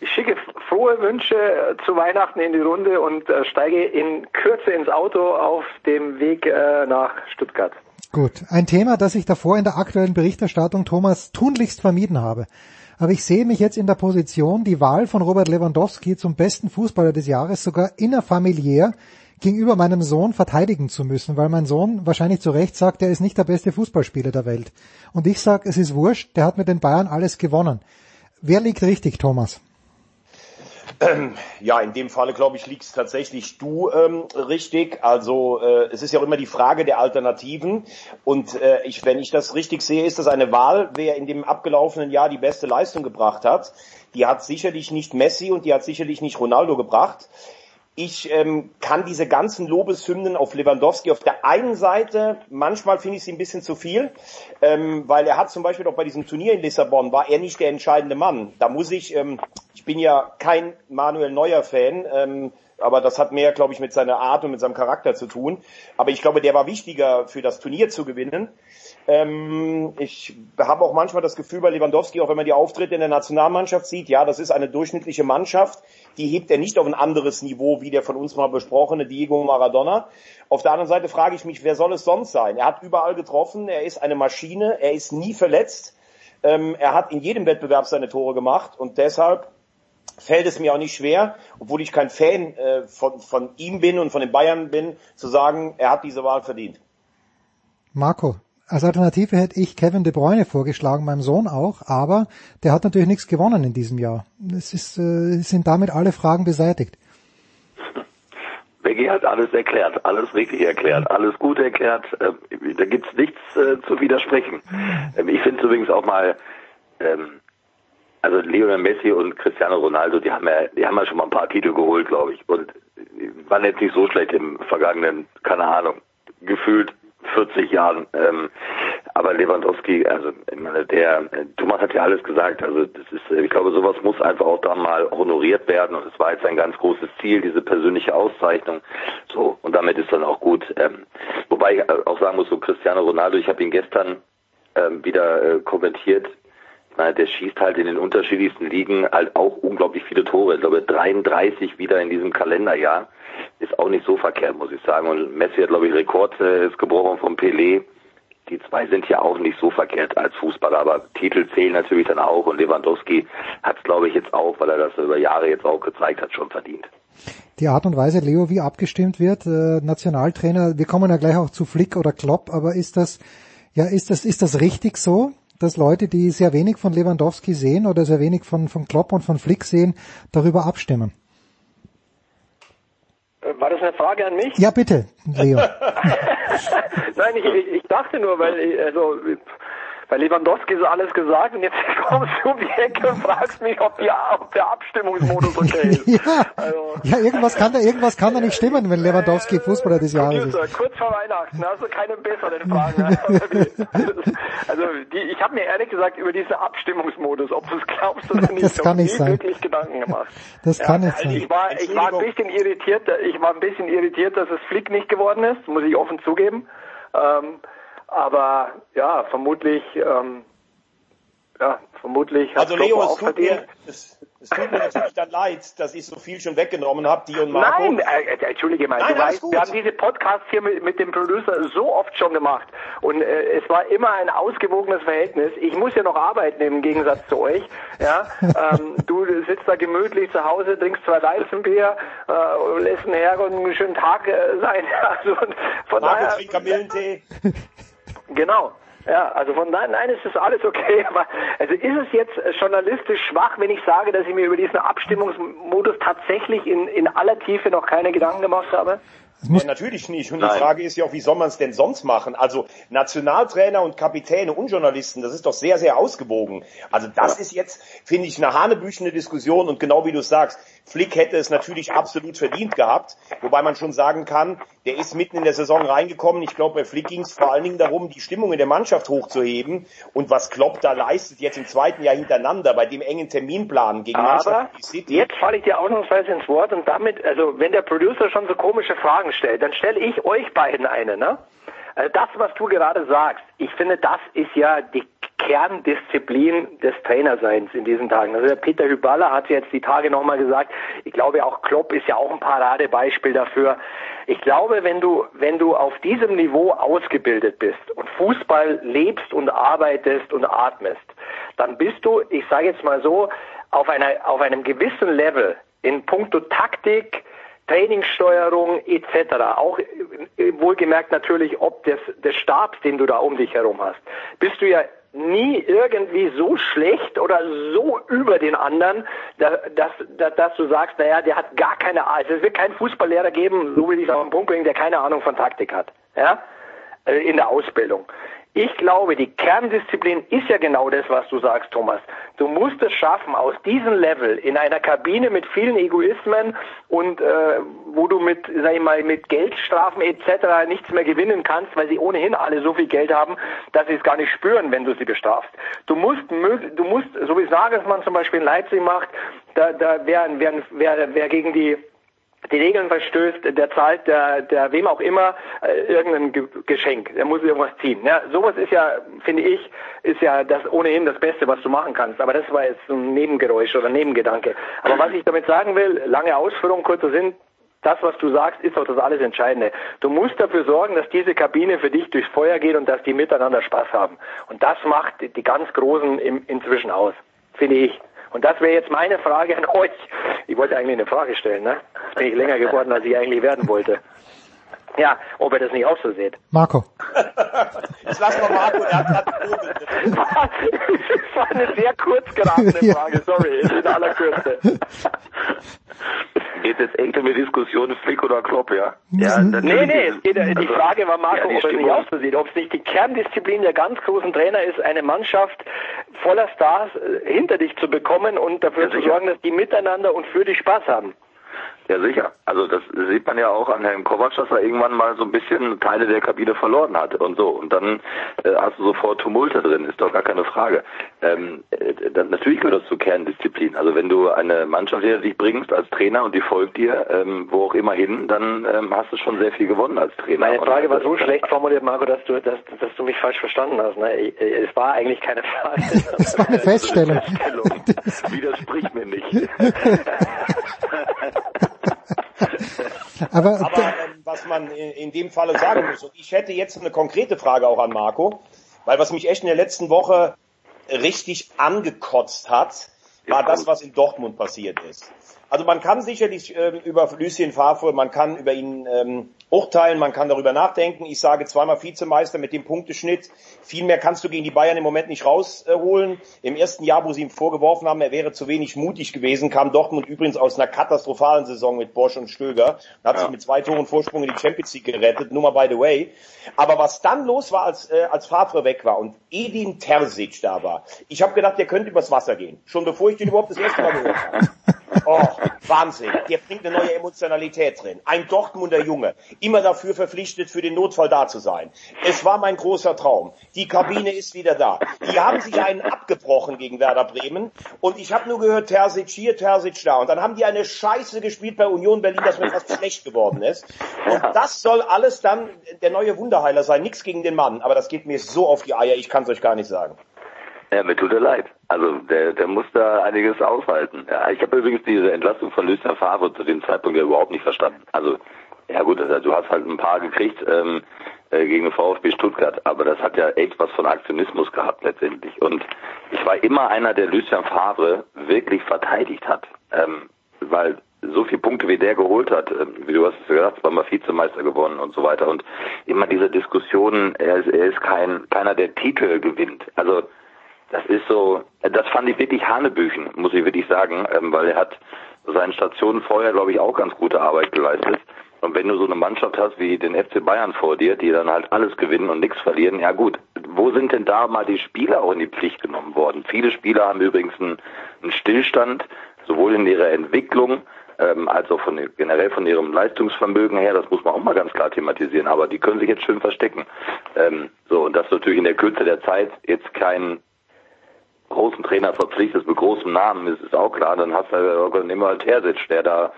Ich schicke frohe Wünsche äh, zu Weihnachten in die Runde und äh, steige in Kürze ins Auto auf dem Weg äh, nach Stuttgart. Gut, ein Thema, das ich davor in der aktuellen Berichterstattung Thomas tunlichst vermieden habe. Aber ich sehe mich jetzt in der Position, die Wahl von Robert Lewandowski zum besten Fußballer des Jahres sogar innerfamiliär gegenüber meinem Sohn verteidigen zu müssen, weil mein Sohn wahrscheinlich zu Recht sagt, er ist nicht der beste Fußballspieler der Welt. Und ich sage, es ist wurscht, der hat mit den Bayern alles gewonnen. Wer liegt richtig, Thomas? Ja, in dem Falle, glaube ich, liegst tatsächlich du ähm, richtig. Also äh, es ist ja auch immer die Frage der Alternativen. Und äh, ich, wenn ich das richtig sehe, ist das eine Wahl, wer in dem abgelaufenen Jahr die beste Leistung gebracht hat. Die hat sicherlich nicht Messi und die hat sicherlich nicht Ronaldo gebracht. Ich ähm, kann diese ganzen Lobeshymnen auf Lewandowski auf der einen Seite, manchmal finde ich sie ein bisschen zu viel, ähm, weil er hat zum Beispiel auch bei diesem Turnier in Lissabon, war er nicht der entscheidende Mann. Da muss ich, ähm, ich bin ja kein Manuel Neuer-Fan, ähm, aber das hat mehr, glaube ich, mit seiner Art und mit seinem Charakter zu tun. Aber ich glaube, der war wichtiger für das Turnier zu gewinnen. Ähm, ich habe auch manchmal das Gefühl bei Lewandowski, auch wenn man die Auftritte in der Nationalmannschaft sieht, ja, das ist eine durchschnittliche Mannschaft, die hebt er nicht auf ein anderes Niveau wie der von uns mal besprochene Diego Maradona. Auf der anderen Seite frage ich mich, wer soll es sonst sein? Er hat überall getroffen, er ist eine Maschine, er ist nie verletzt, ähm, er hat in jedem Wettbewerb seine Tore gemacht und deshalb fällt es mir auch nicht schwer, obwohl ich kein Fan äh, von, von ihm bin und von den Bayern bin, zu sagen, er hat diese Wahl verdient. Marco, als Alternative hätte ich Kevin De Bruyne vorgeschlagen, meinem Sohn auch, aber der hat natürlich nichts gewonnen in diesem Jahr. Es ist, äh, sind damit alle Fragen beseitigt. Becky hat alles erklärt, alles richtig erklärt, alles gut erklärt. Äh, da gibt's nichts äh, zu widersprechen. Ähm, ich finde übrigens auch mal, ähm, also Lionel Messi und Cristiano Ronaldo, die haben ja, die haben ja schon mal ein paar Titel geholt, glaube ich, und waren jetzt nicht so schlecht im vergangenen, keine Ahnung, gefühlt 40 Jahren. Ähm, aber Lewandowski, also ich meine, der Thomas hat ja alles gesagt. Also das ist, ich glaube, sowas muss einfach auch dann mal honoriert werden und es war jetzt ein ganz großes Ziel, diese persönliche Auszeichnung. So und damit ist dann auch gut. Ähm, wobei ich auch sagen muss, so Cristiano Ronaldo, ich habe ihn gestern ähm, wieder äh, kommentiert. Ich meine, der schießt halt in den unterschiedlichsten Ligen halt auch unglaublich viele Tore. Ich glaube 33 wieder in diesem Kalenderjahr ist auch nicht so verkehrt, muss ich sagen. Und Messi hat, glaube ich, Rekord äh, ist gebrochen vom Pelé. Die zwei sind ja auch nicht so verkehrt als Fußballer, aber Titel zählen natürlich dann auch. Und Lewandowski hat es, glaube ich, jetzt auch, weil er das über Jahre jetzt auch gezeigt hat, schon verdient. Die Art und Weise, Leo, wie abgestimmt wird, äh, Nationaltrainer, wir kommen ja gleich auch zu Flick oder Klopp, aber ist das, ja, ist das, ist das richtig so? dass Leute, die sehr wenig von Lewandowski sehen oder sehr wenig von, von Klopp und von Flick sehen, darüber abstimmen. War das eine Frage an mich? Ja, bitte, Leo. [laughs] Nein, ich, ich dachte nur, weil also bei Lewandowski ist alles gesagt und jetzt [laughs] kommst du um die Ecke und fragst mich, ob, die, ob der Abstimmungsmodus [laughs] okay ist. ja, also. ja, irgendwas kann da irgendwas kann da nicht stimmen, wenn Lewandowski Fußballer des Jahres Computer, ist. Kurz vor Weihnachten, hast du keine besseren Fragen. [laughs] also die, ich habe mir ehrlich gesagt über diesen Abstimmungsmodus, ob du es glaubst oder nicht, das kann nicht sein. wirklich Gedanken gemacht. Das kann nicht also sein. Ich war, ich war ein bisschen irritiert, ich war ein bisschen irritiert, dass es Flick nicht geworden ist, muss ich offen zugeben. Ähm, aber ja, vermutlich, ähm, ja, vermutlich hat Also Leo, es auch tut, verdient. mir, es, es tut mir natürlich dann leid, dass ich so viel schon weggenommen habe, die und Marco. Nein, äh, äh, entschuldige mal, Nein, du weißt, gut. wir haben diese Podcasts hier mit, mit dem Producer so oft schon gemacht und äh, es war immer ein ausgewogenes Verhältnis. Ich muss ja noch arbeiten im Gegensatz zu euch. Ja, [laughs] ähm, du sitzt da gemütlich zu Hause, trinkst zwei Weizenbier, äh, lässt einen Herr und einen schönen Tag äh, sein. [laughs] Also von Marco daher, trinkt Kamillentee. [laughs] Genau. Ja, also von daher, nein, es ist alles okay. [laughs] Aber also ist es jetzt äh, journalistisch schwach, wenn ich sage, dass ich mir über diesen Abstimmungsmodus tatsächlich in, in aller Tiefe noch keine Gedanken gemacht habe? Ja, natürlich nicht. Und die Frage ist ja auch, wie soll man es denn sonst machen? Also Nationaltrainer und Kapitäne und Journalisten, das ist doch sehr, sehr ausgewogen. Also das ist jetzt, finde ich, eine hanebüchene Diskussion und genau wie du sagst, Flick hätte es natürlich absolut verdient gehabt, wobei man schon sagen kann, der ist mitten in der Saison reingekommen. Ich glaube, bei Flick ging es vor allen Dingen darum, die Stimmung in der Mannschaft hochzuheben und was Klopp da leistet, jetzt im zweiten Jahr hintereinander, bei dem engen Terminplan gegen Aber Mannschaft wie City. jetzt falle ich dir ausnahmsweise ins Wort und damit, also wenn der Producer schon so komische Fragen stellt, dann stelle ich euch beiden eine, ne? Also das, was du gerade sagst, ich finde, das ist ja die Kerndisziplin des Trainerseins in diesen Tagen. Also der Peter Hyballa hat jetzt die Tage nochmal gesagt, ich glaube auch Klopp ist ja auch ein Paradebeispiel dafür. Ich glaube, wenn du, wenn du auf diesem Niveau ausgebildet bist und Fußball lebst und arbeitest und atmest, dann bist du, ich sage jetzt mal so, auf einer, auf einem gewissen Level in puncto Taktik, Trainingssteuerung etc. Auch äh, wohlgemerkt natürlich ob des, des Stabs, den du da um dich herum hast, bist du ja nie irgendwie so schlecht oder so über den anderen, dass, dass, dass du sagst, naja, der hat gar keine Ahnung. Es wird keinen Fußballlehrer geben, so will ich es auf den Punkt bringen, der keine Ahnung von Taktik hat. Ja? Äh, in der Ausbildung. Ich glaube, die Kerndisziplin ist ja genau das, was du sagst, Thomas. Du musst es schaffen, aus diesem Level in einer Kabine mit vielen Egoismen und äh, wo du mit, sag ich mal, mit Geldstrafen etc. nichts mehr gewinnen kannst, weil sie ohnehin alle so viel Geld haben, dass sie es gar nicht spüren, wenn du sie bestrafst. Du musst, du musst, so wie Nagelsmann zum Beispiel in Leipzig macht, da, da wer, wer, wer, wer gegen die die Regeln verstößt, der zahlt der, der wem auch immer äh, irgendein Ge Geschenk. Der muss irgendwas ziehen. Ja, sowas ist ja, finde ich, ist ja das ohnehin das Beste, was du machen kannst. Aber das war jetzt ein Nebengeräusch oder Nebengedanke. Aber was ich damit sagen will, lange Ausführung, kurzer Sinn, das, was du sagst, ist doch das alles Entscheidende. Du musst dafür sorgen, dass diese Kabine für dich durchs Feuer geht und dass die miteinander Spaß haben. Und das macht die ganz Großen im, inzwischen aus, finde ich. Und das wäre jetzt meine Frage an euch. Ich wollte eigentlich eine Frage stellen, ne? Jetzt bin ich länger geworden, als ich eigentlich werden wollte. Ja, ob ihr das nicht auch so seht. Marco. [laughs] Jetzt lass mal Marco, der hat gerade Das war eine sehr kurz geratene Frage, sorry, in aller Kürze. Geht jetzt echt um die Diskussion Flick oder Klopp, ja? Ja, nee, nee, es geht, die Also, Frage war Marco, ja, ob er es nicht auch so sieht, ob es nicht die Kerndisziplin der ganz großen Trainer ist, eine Mannschaft voller Stars äh, hinter dich zu bekommen und dafür Ja, zu sorgen, dass die miteinander und für dich Spaß haben. Ja, sicher. Also das sieht man ja auch an Herrn Kovac, dass er irgendwann mal so ein bisschen Teile der Kabine verloren hat und so. Und dann äh, hast du sofort Tumulte drin, ist doch gar keine Frage. Ähm, äh, dann, natürlich gehört das zur Kerndisziplin. Also wenn du eine Mannschaft hinter dich bringst als Trainer und die folgt dir, ähm, wo auch immer hin, dann ähm, hast du schon sehr viel gewonnen als Trainer. Meine Frage war so schlecht formuliert, Marco, dass du, dass, dass du mich falsch verstanden hast. Ne? Äh, Es war eigentlich keine Frage. [laughs] Das war eine Feststellung. [laughs] Widersprich mir nicht. [laughs] [laughs] Aber, Aber ähm, was man in, in dem Falle sagen muss, und ich hätte jetzt eine konkrete Frage auch an Marco, weil was mich echt in der letzten Woche richtig angekotzt hat, war das, was in Dortmund passiert ist. Also man kann sicherlich ähm, über Lucien Favre, man kann über ihn ähm, urteilen, man kann darüber nachdenken. Ich sage zweimal Vizemeister mit dem Punkteschnitt. Viel mehr kannst du gegen die Bayern im Moment nicht rausholen. Im ersten Jahr, wo sie ihm vorgeworfen haben, er wäre zu wenig mutig gewesen, kam Dortmund übrigens aus einer katastrophalen Saison mit Bosch und Stöger und hat sich mit zwei Toren Vorsprung in die Champions League gerettet. Nur mal by the way. Aber was dann los war, als, äh, als Favre weg war und Edin Terzic da war, ich habe gedacht, der könnte übers Wasser gehen. Schon bevor ich den überhaupt das erste Mal gehört habe. [laughs] Oh, Wahnsinn. Der bringt eine neue Emotionalität drin. Ein Dortmunder Junge. Immer dafür verpflichtet, für den Notfall da zu sein. Es war mein großer Traum. Die Kabine ist wieder da. Die haben sich einen abgebrochen gegen Werder Bremen. Und ich habe nur gehört, Terzic hier, Terzic da. Und dann haben die eine Scheiße gespielt bei Union Berlin, dass mir fast schlecht geworden ist. Und das soll alles dann der neue Wunderheiler sein. Nichts gegen den Mann. Aber das geht mir so auf die Eier. Ich kann es euch gar nicht sagen. Ja, mir tut er leid. Also der, der muss da einiges aushalten. Ja, ich habe übrigens diese Entlassung von Lucien Favre zu dem Zeitpunkt ja überhaupt nicht verstanden. Also ja gut, also, du hast halt ein paar gekriegt ähm, äh, gegen VfB Stuttgart, aber das hat ja echt was von Aktionismus gehabt letztendlich. Und ich war immer einer, der Lucien Favre wirklich verteidigt hat, ähm, weil so viele Punkte wie der geholt hat, ähm, wie du hast es gesagt, zweimal Vizemeister gewonnen und so weiter und immer diese Diskussionen, er ist, er ist kein keiner, der Titel gewinnt. Also das ist so, das fand ich wirklich Hanebüchen, muss ich wirklich sagen, ähm, weil er hat seinen Stationen vorher, glaube ich, auch ganz gute Arbeit geleistet. Und wenn du so eine Mannschaft hast wie den FC Bayern vor dir, die dann halt alles gewinnen und nichts verlieren, ja gut, wo sind denn da mal die Spieler auch in die Pflicht genommen worden? Viele Spieler haben übrigens einen, einen Stillstand, sowohl in ihrer Entwicklung ähm, als auch von, generell von ihrem Leistungsvermögen her, das muss man auch mal ganz klar thematisieren, aber die können sich jetzt schön verstecken. Ähm, so, und das natürlich in der Kürze der Zeit jetzt kein großen Trainer verpflichtet mit großem Namen, ist, ist auch klar, dann hast du immer Terzic, der da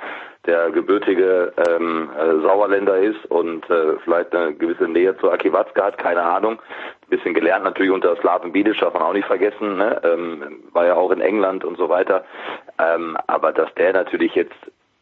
der gebürtige ähm, äh, Sauerländer ist und äh, vielleicht eine gewisse Nähe zu Aki Watzke hat, keine Ahnung. Ein bisschen gelernt natürlich unter Slaven Bidic, darf man auch nicht vergessen, ne? ähm, war ja auch in England und so weiter. Ähm, aber dass der natürlich jetzt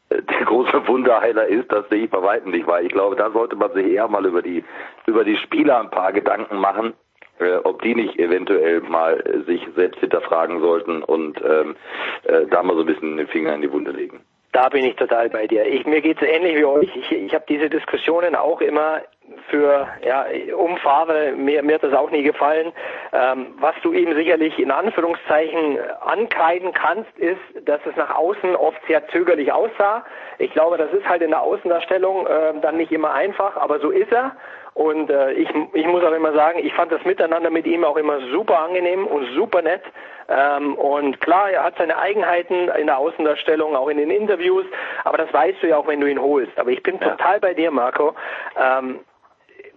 äh, der große Wunderheiler ist, das sehe ich bei weitem nicht, weil ich glaube, da sollte man sich eher mal über die über die Spieler ein paar Gedanken machen, äh, ob die nicht eventuell mal äh, sich selbst hinterfragen sollten und ähm, äh, da mal so ein bisschen den Finger in die Wunde legen. Da bin ich total bei dir. Ich, mir geht es ähnlich wie euch. Ich, ich habe diese Diskussionen auch immer für ja um Favre. Mir, mir hat das auch nie gefallen. Ähm, was du ihm sicherlich in Anführungszeichen ankreiden kannst, ist, dass es nach außen oft sehr zögerlich aussah. Ich glaube, das ist halt in der Außendarstellung äh, dann nicht immer einfach, aber so ist er. Und äh, ich, ich muss auch immer sagen, ich fand das Miteinander mit ihm auch immer super angenehm und super nett. Ähm, und klar, er hat seine Eigenheiten in der Außendarstellung, auch in den Interviews, aber das weißt du ja auch, wenn du ihn holst. Aber ich bin ja. total bei dir, Marco. Ähm,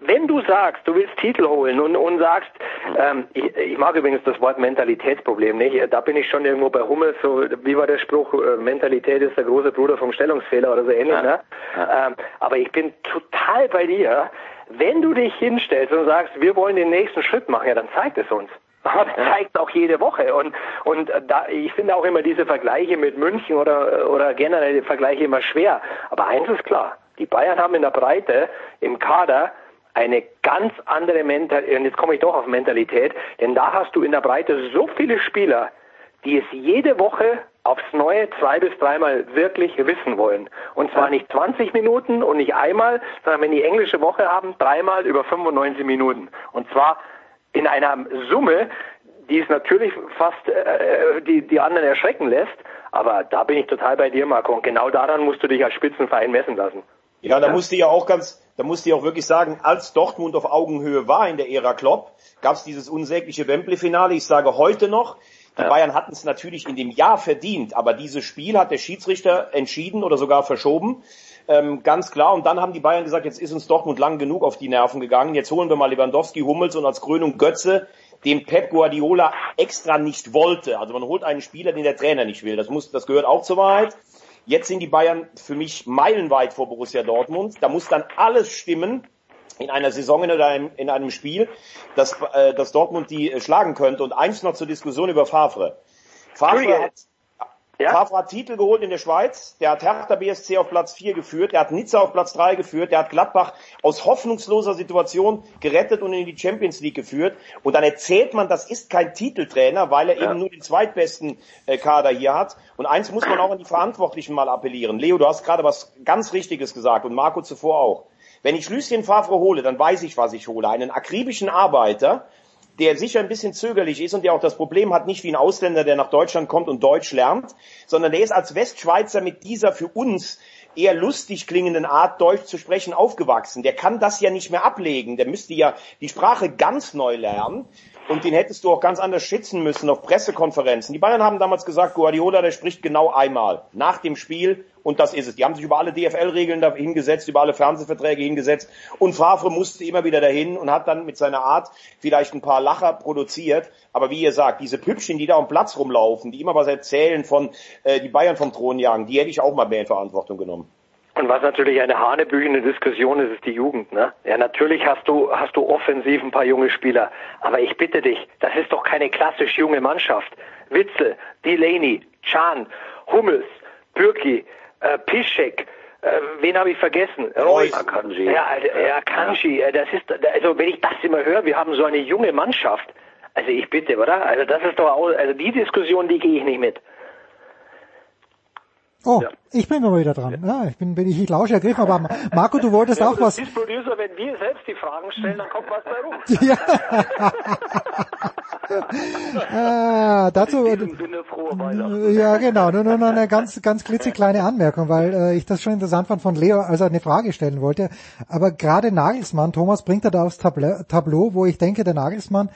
wenn du sagst, du willst Titel holen und, und sagst, ähm, ich, ich mag übrigens das Wort Mentalitätsproblem nicht, da bin ich schon irgendwo bei Hummels, so wie war der Spruch, äh, Mentalität ist der große Bruder vom Stellungsfehler oder so ähnlich, ja. ne? Ja. Ähm, aber ich bin total bei dir, wenn du dich hinstellst und sagst, wir wollen den nächsten Schritt machen, ja, dann zeigt es uns. [laughs] Das zeigt auch jede Woche. Und, und da, ich finde auch immer diese Vergleiche mit München oder, oder generell die Vergleiche immer schwer. Aber eins ist klar. Die Bayern haben in der Breite im Kader eine ganz andere Mentalität, und jetzt komme ich doch auf Mentalität, denn da hast du in der Breite so viele Spieler, die es jede Woche aufs Neue zwei bis dreimal wirklich wissen wollen. Und zwar nicht 20 Minuten und nicht einmal, sondern wenn die englische Woche haben, dreimal über 95 Minuten. Und zwar in einer Summe, die es natürlich fast äh, die, die anderen erschrecken lässt. Aber da bin ich total bei dir, Marco. Und genau daran musst du dich als Spitzenverein messen lassen. Ja, da musste ja auch ganz, da musste ich auch wirklich sagen, als Dortmund auf Augenhöhe war in der Ära Klopp, gab es dieses unsägliche Wembley-Finale. Ich sage heute noch, die ja. Bayern hatten es natürlich in dem Jahr verdient, aber dieses Spiel hat der Schiedsrichter entschieden oder sogar verschoben. Ähm, ganz klar. Und dann haben die Bayern gesagt, jetzt ist uns Dortmund lang genug auf die Nerven gegangen. Jetzt holen wir mal Lewandowski, Hummels und als Krönung Götze, den Pep Guardiola extra nicht wollte. Also man holt einen Spieler, den der Trainer nicht will. Das muss, das gehört auch zur Wahrheit. Jetzt sind die Bayern für mich meilenweit vor Borussia Dortmund. Da muss dann alles stimmen in einer Saison oder in, in einem Spiel, dass, äh, dass Dortmund die äh, schlagen könnte. Und eins noch zur Diskussion über Favre. Favre hat, ja? Favre hat Titel geholt in der Schweiz, der hat Hertha BSC auf Platz 4 geführt, der hat Nizza auf Platz 3 geführt, der hat Gladbach aus hoffnungsloser Situation gerettet und in die Champions League geführt. Und dann erzählt man, das ist kein Titeltrainer, weil er ja. eben nur den zweitbesten äh, Kader hier hat. Und eins muss man auch an die Verantwortlichen mal appellieren. Leo, du hast gerade was ganz Richtiges gesagt und Marco zuvor auch. Wenn ich Lucien Favre hole, dann weiß ich, was ich hole. Einen akribischen Arbeiter, der sicher ein bisschen zögerlich ist und der auch das Problem hat, nicht wie ein Ausländer, der nach Deutschland kommt und Deutsch lernt, sondern der ist als Westschweizer mit dieser für uns eher lustig klingenden Art, Deutsch zu sprechen, aufgewachsen. Der kann das ja nicht mehr ablegen. Der müsste ja die Sprache ganz neu lernen. Und den hättest du auch ganz anders schützen müssen auf Pressekonferenzen. Die Bayern haben damals gesagt, Guardiola, der spricht genau einmal nach dem Spiel und das ist es. Die haben sich über alle DFL-Regeln da hingesetzt, über alle Fernsehverträge hingesetzt und Favre musste immer wieder dahin und hat dann mit seiner Art vielleicht ein paar Lacher produziert. Aber wie ihr sagt, diese Püppchen, die da am Platz rumlaufen, die immer was erzählen von äh, die Bayern vom Thron jagen, die hätte ich auch mal mehr in Verantwortung genommen. Und was natürlich eine hanebüchende Diskussion ist, ist die Jugend. Ne? Ja, natürlich hast du, hast du offensiv ein paar junge Spieler. Aber ich bitte dich, das ist doch keine klassisch junge Mannschaft. Witzel, Delaney, Chan, Hummels, Bürki, äh, Piszek, äh, wen habe ich vergessen? Reus. Akanji. Ja, ja, Akanji. Ja. Das ist, also wenn ich das immer höre, wir haben so eine junge Mannschaft. Also ich bitte, oder? Also das ist doch auch, also die Diskussion, die gehe ich nicht mit. Oh, ja. ich bin wieder dran. Ja. ja ich bin, bin ich, ich lausche ergriffen, aber Marco, du wolltest ja, auch was. Producer, wenn wir selbst die Fragen stellen, dann kommt was bei rum. [laughs] Ja. ah, dazu, Sinne ja genau, nur, nur noch eine ganz, ganz klitzekleine Anmerkung, weil äh, ich das schon interessant fand von Leo, als er eine Frage stellen wollte. Aber gerade Nagelsmann, Thomas bringt er da aufs Tableau, Tableau wo ich denke, der Nagelsmann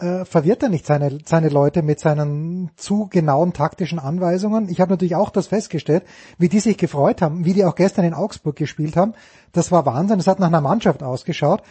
äh, verwirrt er nicht seine, seine Leute mit seinen zu genauen taktischen Anweisungen. Ich habe natürlich auch das festgestellt, wie die sich gefreut haben, wie die auch gestern in Augsburg gespielt haben. Das war Wahnsinn. Es hat nach einer Mannschaft ausgeschaut.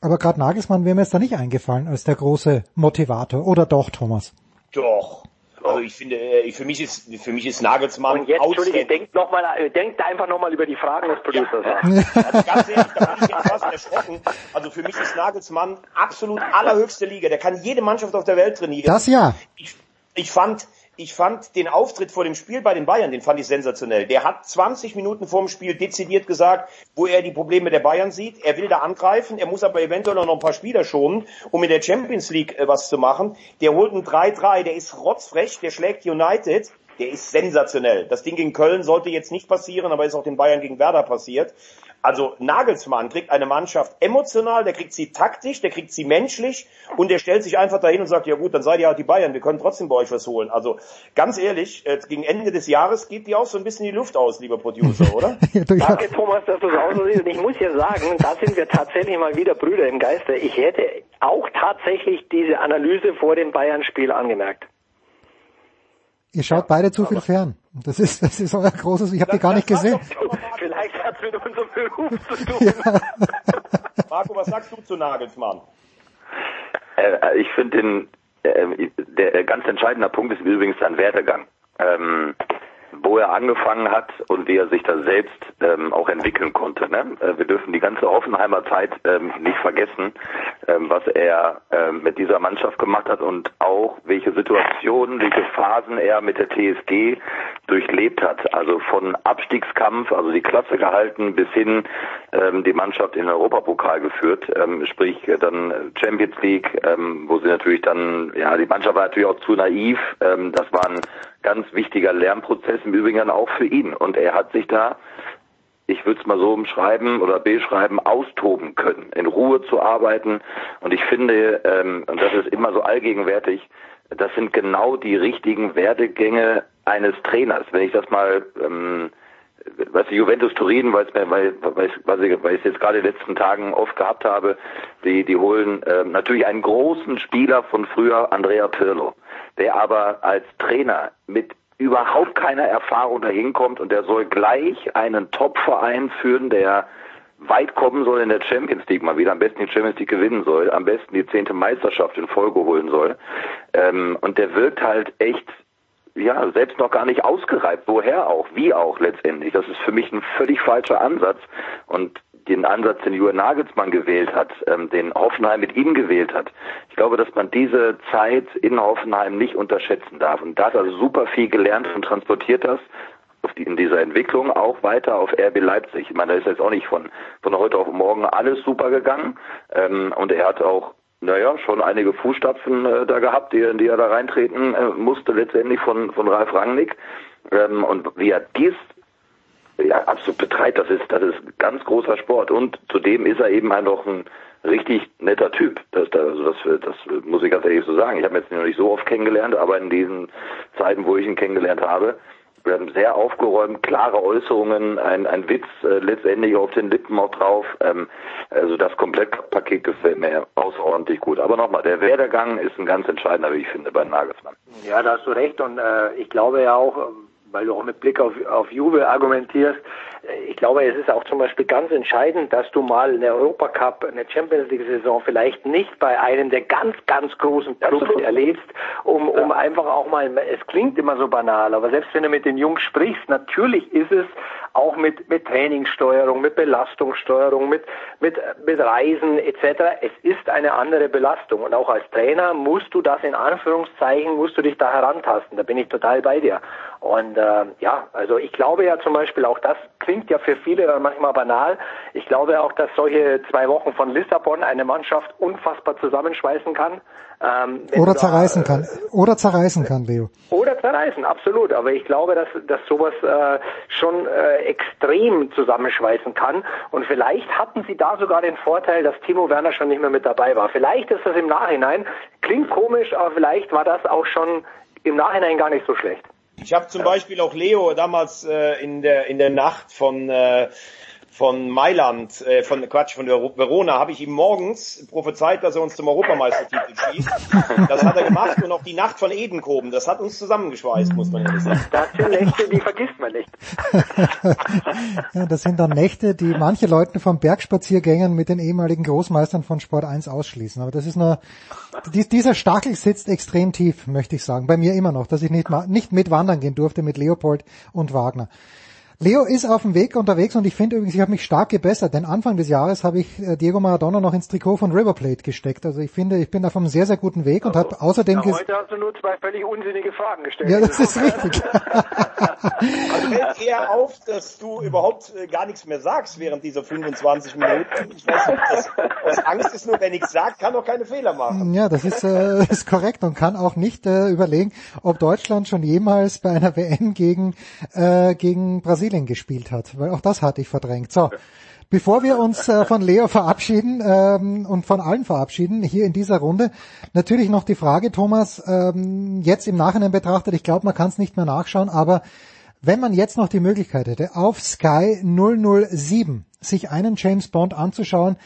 Aber gerade Nagelsmann wäre mir jetzt da nicht eingefallen als der große Motivator. Oder doch, Thomas? Doch. Also ich finde, äh, für mich ist für mich ist Nagelsmann Und jetzt, Entschuldige, denkt noch mal, äh, denkt einfach nochmal über die Fragen des Producers nach. Also ganz ehrlich, da bin ich jetzt fast erschrocken. Also für mich ist Nagelsmann absolut allerhöchste Liga. Der kann jede Mannschaft auf der Welt trainieren. Das ja. Ich, ich fand, ich fand den Auftritt vor dem Spiel bei den Bayern, den fand ich sensationell. Der hat 20 Minuten vor dem Spiel dezidiert gesagt, wo er die Probleme der Bayern sieht. Er will da angreifen, er muss aber eventuell noch ein paar Spieler schonen, um in der Champions League äh, was zu machen. Der holt ein 3-3, der ist rotzfrech, der schlägt United. Der ist sensationell. Das Ding gegen Köln sollte jetzt nicht passieren, aber ist auch den Bayern gegen Werder passiert. Also Nagelsmann kriegt eine Mannschaft emotional, der kriegt sie taktisch, der kriegt sie menschlich und der stellt sich einfach dahin und sagt, ja gut, dann seid ihr halt die Bayern, wir können trotzdem bei euch was holen. Also ganz ehrlich, äh, gegen Ende des Jahres geht die auch so ein bisschen die Luft aus, lieber Producer, [laughs] oder? Ja, du, ja. Danke Thomas, dass du es auch so siehst. Und ich muss ja sagen, da sind wir tatsächlich mal wieder Brüder im Geiste. Ich hätte auch tatsächlich diese Analyse vor dem Bayern-Spiel angemerkt. Ihr schaut beide zu viel fern. Das ist, das ist euer großes, ich habe die gar nicht gesehen. Hat es mit unserem Beruf zu tun. [laughs] Marco, was sagst du zu Nagelsmann? Äh, ich finde den, äh, der ganz entscheidende Punkt ist übrigens sein Werdegang. Ähm, wo er angefangen hat und wie er sich da selbst ähm, auch entwickeln konnte. Ne? Äh, wir dürfen die ganze Hoffenheimer Zeit ähm, nicht vergessen, ähm, was er ähm, mit dieser Mannschaft gemacht hat und auch welche Situationen, welche Phasen er mit der TSG durchlebt hat. Also von Abstiegskampf, also die Klasse gehalten, bis hin ähm, die Mannschaft in den Europapokal geführt, ähm, sprich äh, dann Champions League, ähm, wo sie natürlich dann, ja, die Mannschaft war natürlich auch zu naiv. Ähm, das war ein ganz wichtiger Lernprozess im Übrigen auch für ihn. Und er hat sich da, ich würde es mal so umschreiben oder beschreiben, austoben können, in Ruhe zu arbeiten. Und ich finde, ähm, und das ist immer so allgegenwärtig, das sind genau die richtigen Werdegänge eines Trainers. Wenn ich das mal ähm, was die Juventus Turin, weil weil, weil, weil ich es jetzt gerade in den letzten Tagen oft gehabt habe, die, die holen äh, natürlich einen großen Spieler von früher, Andrea Pirlo, der aber als Trainer mit überhaupt keiner Erfahrung dahin kommt und der soll gleich einen Top-Verein führen, der weit kommen soll in der Champions League mal wieder, am besten die Champions League gewinnen soll, am besten die zehnte Meisterschaft in Folge holen soll. Ähm, und der wirkt halt echt ja, selbst noch gar nicht ausgereift. Woher auch? Wie auch letztendlich? Das ist für mich ein völlig falscher Ansatz. Und den Ansatz, den Julian Nagelsmann gewählt hat, ähm, den Hoffenheim mit ihm gewählt hat. Ich glaube, dass man diese Zeit in Hoffenheim nicht unterschätzen darf. Und da hat er super viel gelernt und transportiert das in dieser Entwicklung auch weiter auf RB Leipzig. Ich meine, da ist jetzt auch nicht von, von heute auf morgen alles super gegangen. Ähm, und er hat auch naja, schon einige Fußstapfen äh, da gehabt, die, die er da reintreten äh, musste, letztendlich von, von Ralf Rangnick. Ähm, und wie er dies ja, absolut betreibt, das ist, das ist ganz großer Sport. Und zudem ist er eben einfach ein richtig netter Typ. Das, das, das, das muss ich ganz ehrlich so sagen. Ich habe ihn jetzt noch nicht so oft kennengelernt, aber in diesen Zeiten, wo ich ihn kennengelernt habe, wir haben sehr aufgeräumt, klare Äußerungen, ein, ein Witz äh, letztendlich auf den Lippen auch drauf. Ähm, also das Komplettpaket gefällt mir außerordentlich gut. Aber nochmal, der Werdegang ist ein ganz entscheidender, wie ich finde, bei Nagelsmann. Ja, da hast du recht und äh, ich glaube ja auch, weil du auch mit Blick auf, auf Juve argumentierst, ich glaube, es ist auch zum Beispiel ganz entscheidend, dass du mal eine Europacup, eine Champions League Saison vielleicht nicht bei einem der ganz, ganz großen Clubs erlebst, um, um einfach auch mal, es klingt immer so banal, aber selbst wenn du mit den Jungs sprichst, natürlich ist es auch mit, mit Trainingssteuerung, mit Belastungssteuerung, mit, mit, mit Reisen etc. Es ist eine andere Belastung und auch als Trainer musst du das in Anführungszeichen, musst du dich da herantasten. Da bin ich total bei dir. Und äh, ja, also ich glaube ja zum Beispiel auch das klingt ja für viele dann manchmal banal. Ich glaube auch, dass solche zwei Wochen von Lissabon eine Mannschaft unfassbar zusammenschweißen kann. Ähm, oder zerreißen da, kann. Oder zerreißen kann, Leo. Oder zerreißen, absolut. Aber ich glaube, dass, dass sowas äh, schon äh, extrem zusammenschweißen kann. Und vielleicht hatten sie da sogar den Vorteil, dass Timo Werner schon nicht mehr mit dabei war. Vielleicht ist das im Nachhinein, klingt komisch, aber vielleicht war das auch schon im Nachhinein gar nicht so schlecht. Ich habe zum Beispiel auch Leo damals äh, in der in der Nacht von äh, von Mailand, äh, von Quatsch, von Verona, habe ich ihm morgens prophezeit, dass er uns zum Europameistertitel schießt. Das hat er gemacht und auch die Nacht von Edenkoben, das hat uns zusammengeschweißt, muss man ehrlich sagen. Das sind Nächte, die vergisst man nicht. [laughs] ja, das sind dann Nächte, die manche Leute von Bergspaziergängern mit den ehemaligen Großmeistern von Sport 1 ausschließen. Aber das ist nur, dieser Stachel sitzt extrem tief, möchte ich sagen. Bei mir immer noch, dass ich nicht, nicht mitwandern gehen durfte mit Leopold und Wagner. Leo ist auf dem Weg unterwegs und ich finde übrigens, ich habe mich stark gebessert, denn Anfang des Jahres habe ich äh, Diego Maradona noch ins Trikot von River Plate gesteckt. Also ich finde, ich bin auf einem sehr, sehr guten Weg und habe außerdem... Ja, heute hast du nur zwei völlig unsinnige Fragen gestellt. Ja, das ist richtig. [laughs] also fällt eher auf, dass du überhaupt äh, gar nichts mehr sagst während dieser 25 Minuten. Ich weiß nicht, das, das Angst ist nur, wenn ich sag, kann doch keine Fehler machen. Ja, das ist, äh, [laughs] ist korrekt und kann auch nicht äh, überlegen, ob Deutschland schon jemals bei einer WM gegen, äh, gegen Brasilien Brasilien gespielt hat, weil auch das hatte ich verdrängt. So, bevor wir uns äh, von Leo verabschieden ähm, und von allen verabschieden, hier in dieser Runde, natürlich noch die Frage, Thomas, ähm, jetzt im Nachhinein betrachtet, ich glaube, man kann es nicht mehr nachschauen, aber wenn man jetzt noch die Möglichkeit hätte, auf Sky 007 sich einen James Bond anzuschauen,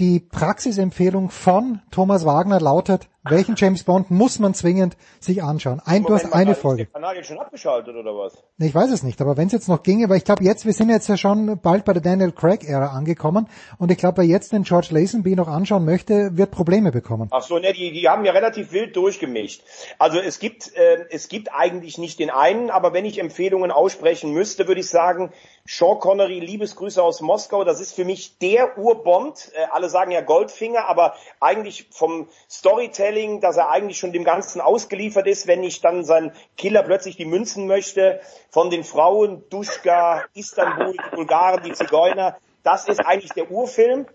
die Praxisempfehlung von Thomas Wagner lautet, welchen James Bond muss man zwingend sich anschauen? Ein, du hast eine Folge. Ist der Kanal jetzt schon abgeschaltet oder was? Ich weiß es nicht, aber wenn es jetzt noch ginge, weil ich glaube jetzt, wir sind jetzt ja schon bald bei der Daniel Craig-Ära angekommen und ich glaube, wer jetzt den George Lazenby noch anschauen möchte, wird Probleme bekommen. Ach so, ne, die, die haben ja relativ wild durchgemischt. Also es gibt, äh, es gibt eigentlich nicht den einen, aber wenn ich Empfehlungen aussprechen müsste, würde ich sagen, Sean Connery, Liebesgrüße aus Moskau, das ist für mich der Urbond. Äh, alle sagen ja Goldfinger, aber eigentlich vom Storytelling dass er eigentlich schon dem Ganzen ausgeliefert ist, wenn ich dann sein Killer plötzlich die Münzen möchte, von den Frauen, Duschka, Istanbul, die Bulgaren, die Zigeuner. Das ist eigentlich der Urfilm.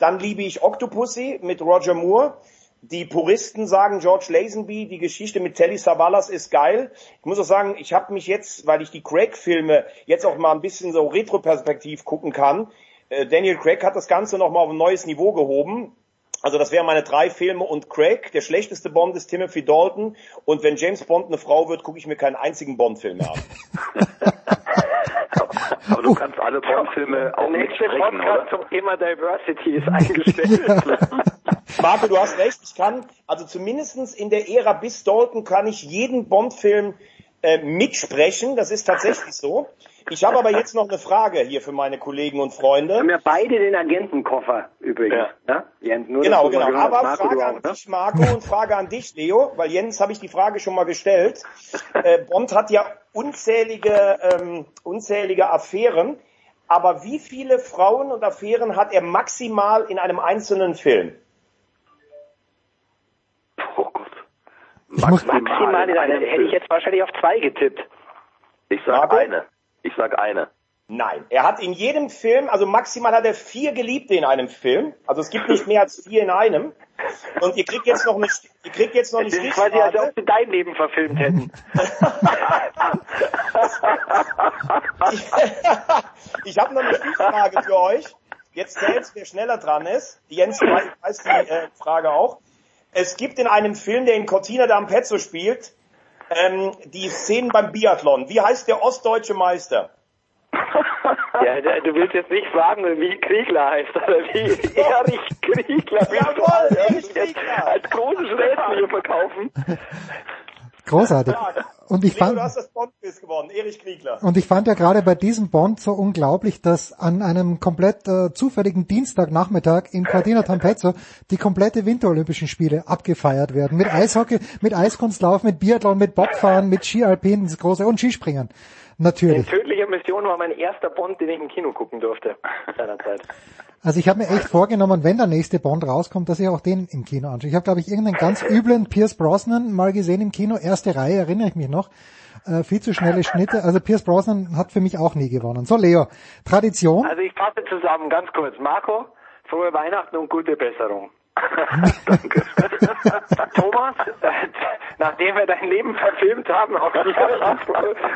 Dann liebe ich Octopussy mit Roger Moore. Die Puristen sagen George Lazenby, die Geschichte mit Telly Savalas ist geil. Ich muss auch sagen, ich habe mich jetzt, weil ich die Craig-Filme jetzt auch mal ein bisschen so retroperspektiv gucken kann, äh, Daniel Craig hat das Ganze nochmal auf ein neues Niveau gehoben. Also das wären meine drei Filme und Craig. Der schlechteste Bond ist Timothy Dalton. Und wenn James Bond eine Frau wird, gucke ich mir keinen einzigen Bond-Film mehr an. [laughs] Aber du kannst alle Bond-Filme auch Der nicht nächste sprechen, oder? Podcast zum Thema Diversity ist eingestellt. [laughs] [laughs] Marco, du hast recht. Ich kann, also zumindestens in der Ära bis Dalton kann ich jeden Bond-Film äh, mitsprechen. Das ist tatsächlich so. Ich habe aber jetzt noch eine Frage hier für meine Kollegen und Freunde. Wir haben ja beide den Agentenkoffer übrigens. Ja. Jens, nur, Genau, genau. Aber. Marco, Frage du an auch, ne? dich, Marco, und Frage an dich, Leo, weil Jens habe ich die Frage schon mal gestellt. Äh, Bond hat ja unzählige, ähm, unzählige Affären, aber wie viele Frauen und Affären hat er maximal in einem einzelnen Film? Oh Gott. Ich muss, Maximal in einer, hätte ich jetzt wahrscheinlich auf zwei getippt. Ich sag Marco? eine. Ich sag eine. Nein, er hat in jedem Film, also maximal hat er vier Geliebte in einem Film. Also es gibt nicht mehr als vier in einem. Und ihr kriegt jetzt noch eine, ihr kriegt jetzt noch eine Das ist quasi, als Stichfrage. ob sie dein Leben verfilmt hätten. Ich, [laughs] ich habe noch eine Stichfrage für euch. Jetzt zählt's, wer schneller dran ist. Jens weiß, weiß die äh, Frage auch. Es gibt in einem Film, der in Cortina d'Ampezzo spielt, ähm, die Szenen beim Biathlon. Wie heißt der ostdeutsche Meister? [laughs] Ja, du willst jetzt nicht sagen, wie Kriegler heißt, oder wie [laughs] Erich Kriegler. Jawohl, Erich Kriegler. Als großes Rätsel hier verkaufen. [laughs] großartig. Und ich fand, du hast das Bond-Quiz gewonnen. Erich Kriegler. Und ich fand ja gerade bei diesem Bond so unglaublich, dass an einem komplett äh, zufälligen Dienstagnachmittag in Cortina Tampezzo die komplette Winterolympischen Spiele abgefeiert werden. Mit Eishockey, mit Eiskunstlauf, mit Biathlon, mit Bobfahren, mit Skialpin, das große und Skispringen. Natürlich. Tödliche Mission war mein erster Bond, den ich im Kino gucken durfte seinerzeit. Also ich habe mir echt vorgenommen, wenn der nächste Bond rauskommt, dass ich auch den im Kino anschaue. Ich habe, glaube ich, irgendeinen ganz üblen Pierce Brosnan mal gesehen im Kino, erste Reihe, erinnere ich mich noch. Äh, viel zu schnelle Schnitte. Also Pierce Brosnan hat für mich auch nie gewonnen. So, Leo, Tradition. Also ich fasse zusammen, ganz kurz. Marco, frohe Weihnachten und gute Besserung. [laughs] [laughs] Thomas, äh, nachdem wir dein Leben verfilmt haben, auch dir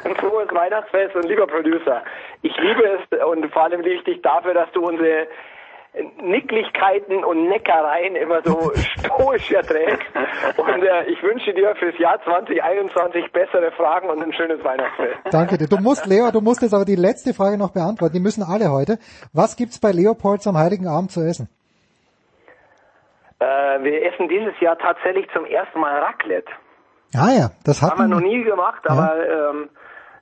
ein frohes Weihnachtsfest und lieber Producer. Ich liebe es und vor allem liebe ich dich dafür, dass du unsere Nicklichkeiten und Neckereien immer so stoisch erträgst. Und äh, ich wünsche dir fürs Jahr 2021 bessere Fragen und ein schönes Weihnachtsfest. Danke dir. Du musst, Leo, du musst jetzt aber die letzte Frage noch beantworten. Die müssen alle heute. Was gibt's bei Leopolds am Heiligen Abend zu essen? Äh, wir essen dieses Jahr tatsächlich zum ersten Mal Raclette. Ah ja, das haben wir noch nie gemacht, ja. aber ähm,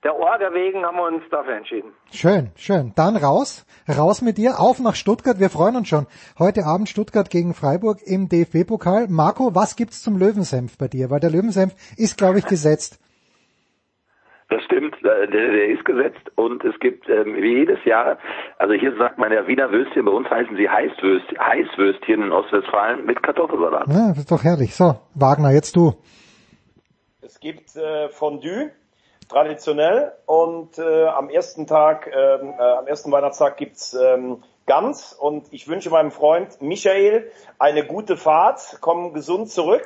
der Orga wegen haben wir uns dafür entschieden. Schön, schön. Dann raus, raus mit dir, auf nach Stuttgart. Wir freuen uns schon. Heute Abend Stuttgart gegen Freiburg im DFB-Pokal. Marco, was gibt's zum Löwensenf bei dir? Weil der Löwensenf ist, glaube ich, gesetzt. Das stimmt, der, der ist gesetzt und es gibt ähm, wie jedes Jahr, also hier sagt man ja Wiener Würstchen, bei uns heißen sie Heißwürstchen, Heißwürstchen in Ostwestfalen mit Kartoffelsalat. Ja, das ist doch herrlich. So, Wagner, jetzt du. Es gibt äh, Fondue, traditionell und äh, am ersten Tag, ähm, äh, am ersten Weihnachtstag gibt's ähm, Gans und ich wünsche meinem Freund Michael eine gute Fahrt, komm gesund zurück.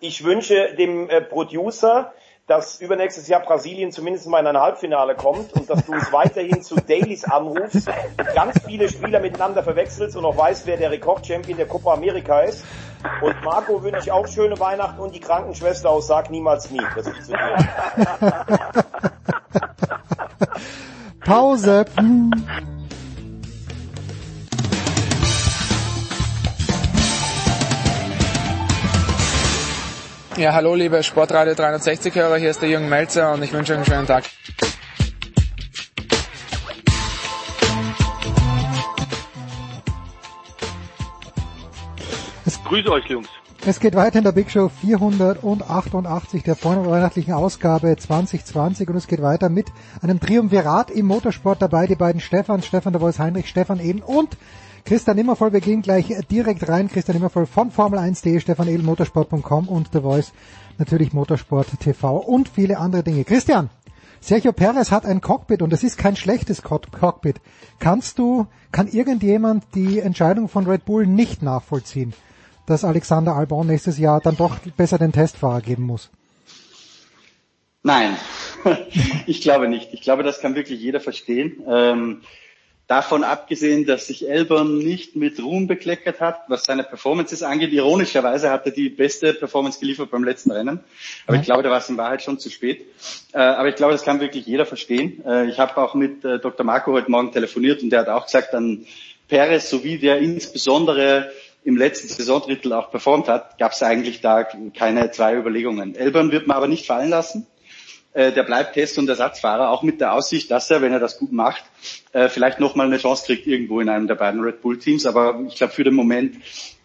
Ich wünsche dem äh, Producer dass übernächstes Jahr Brasilien zumindest mal in ein Halbfinale kommt und dass du es weiterhin zu Dailies anrufst, ganz viele Spieler miteinander verwechselst und auch weißt, wer der Rekordchampion der Copa America ist. Und Marco wünsche ich auch schöne Weihnachten und die Krankenschwester aus Sag niemals nie. Das ist zu dir. Pause. Ja, hallo liebe Sportradio 360 Hörer, hier ist der Jürgen Melzer und ich wünsche euch einen schönen Tag. Es Grüße euch Jungs. Es geht weiter in der Big Show 488 der vorweihnachtlichen Ausgabe 2020 und es geht weiter mit einem Triumvirat im Motorsport dabei, die beiden Stefan, Stefan der Voice Heinrich, Stefan Eden und Christian Immervoll, wir gehen gleich direkt rein. Christian Immervoll von Formel1.de, Stefan Edel, motorsport.com und The Voice, natürlich Motorsport TV und viele andere Dinge. Christian, Sergio Perez hat ein Cockpit und es ist kein schlechtes Cockpit. Kannst du, kann irgendjemand die Entscheidung von Red Bull nicht nachvollziehen, dass Alexander Albon nächstes Jahr dann doch besser den Testfahrer geben muss? Nein, [laughs] ich glaube nicht. Ich glaube, das kann wirklich jeder verstehen. Davon abgesehen, dass sich Elbern nicht mit Ruhm bekleckert hat, was seine Performances angeht. Ironischerweise hat er die beste Performance geliefert beim letzten Rennen. Aber ich glaube, da war es in Wahrheit schon zu spät. Äh, aber ich glaube, das kann wirklich jeder verstehen. Äh, ich habe auch mit äh, Dr. Marco heute Morgen telefoniert und der hat auch gesagt, an Perez sowie der insbesondere im letzten Saisondrittel auch performt hat, gab es eigentlich da keine zwei Überlegungen. Elbern wird man aber nicht fallen lassen. Äh, der bleibt Test- und Ersatzfahrer, auch mit der Aussicht, dass er, wenn er das gut macht, äh, vielleicht nochmal eine Chance kriegt irgendwo in einem der beiden Red Bull Teams. Aber ich glaube, für den Moment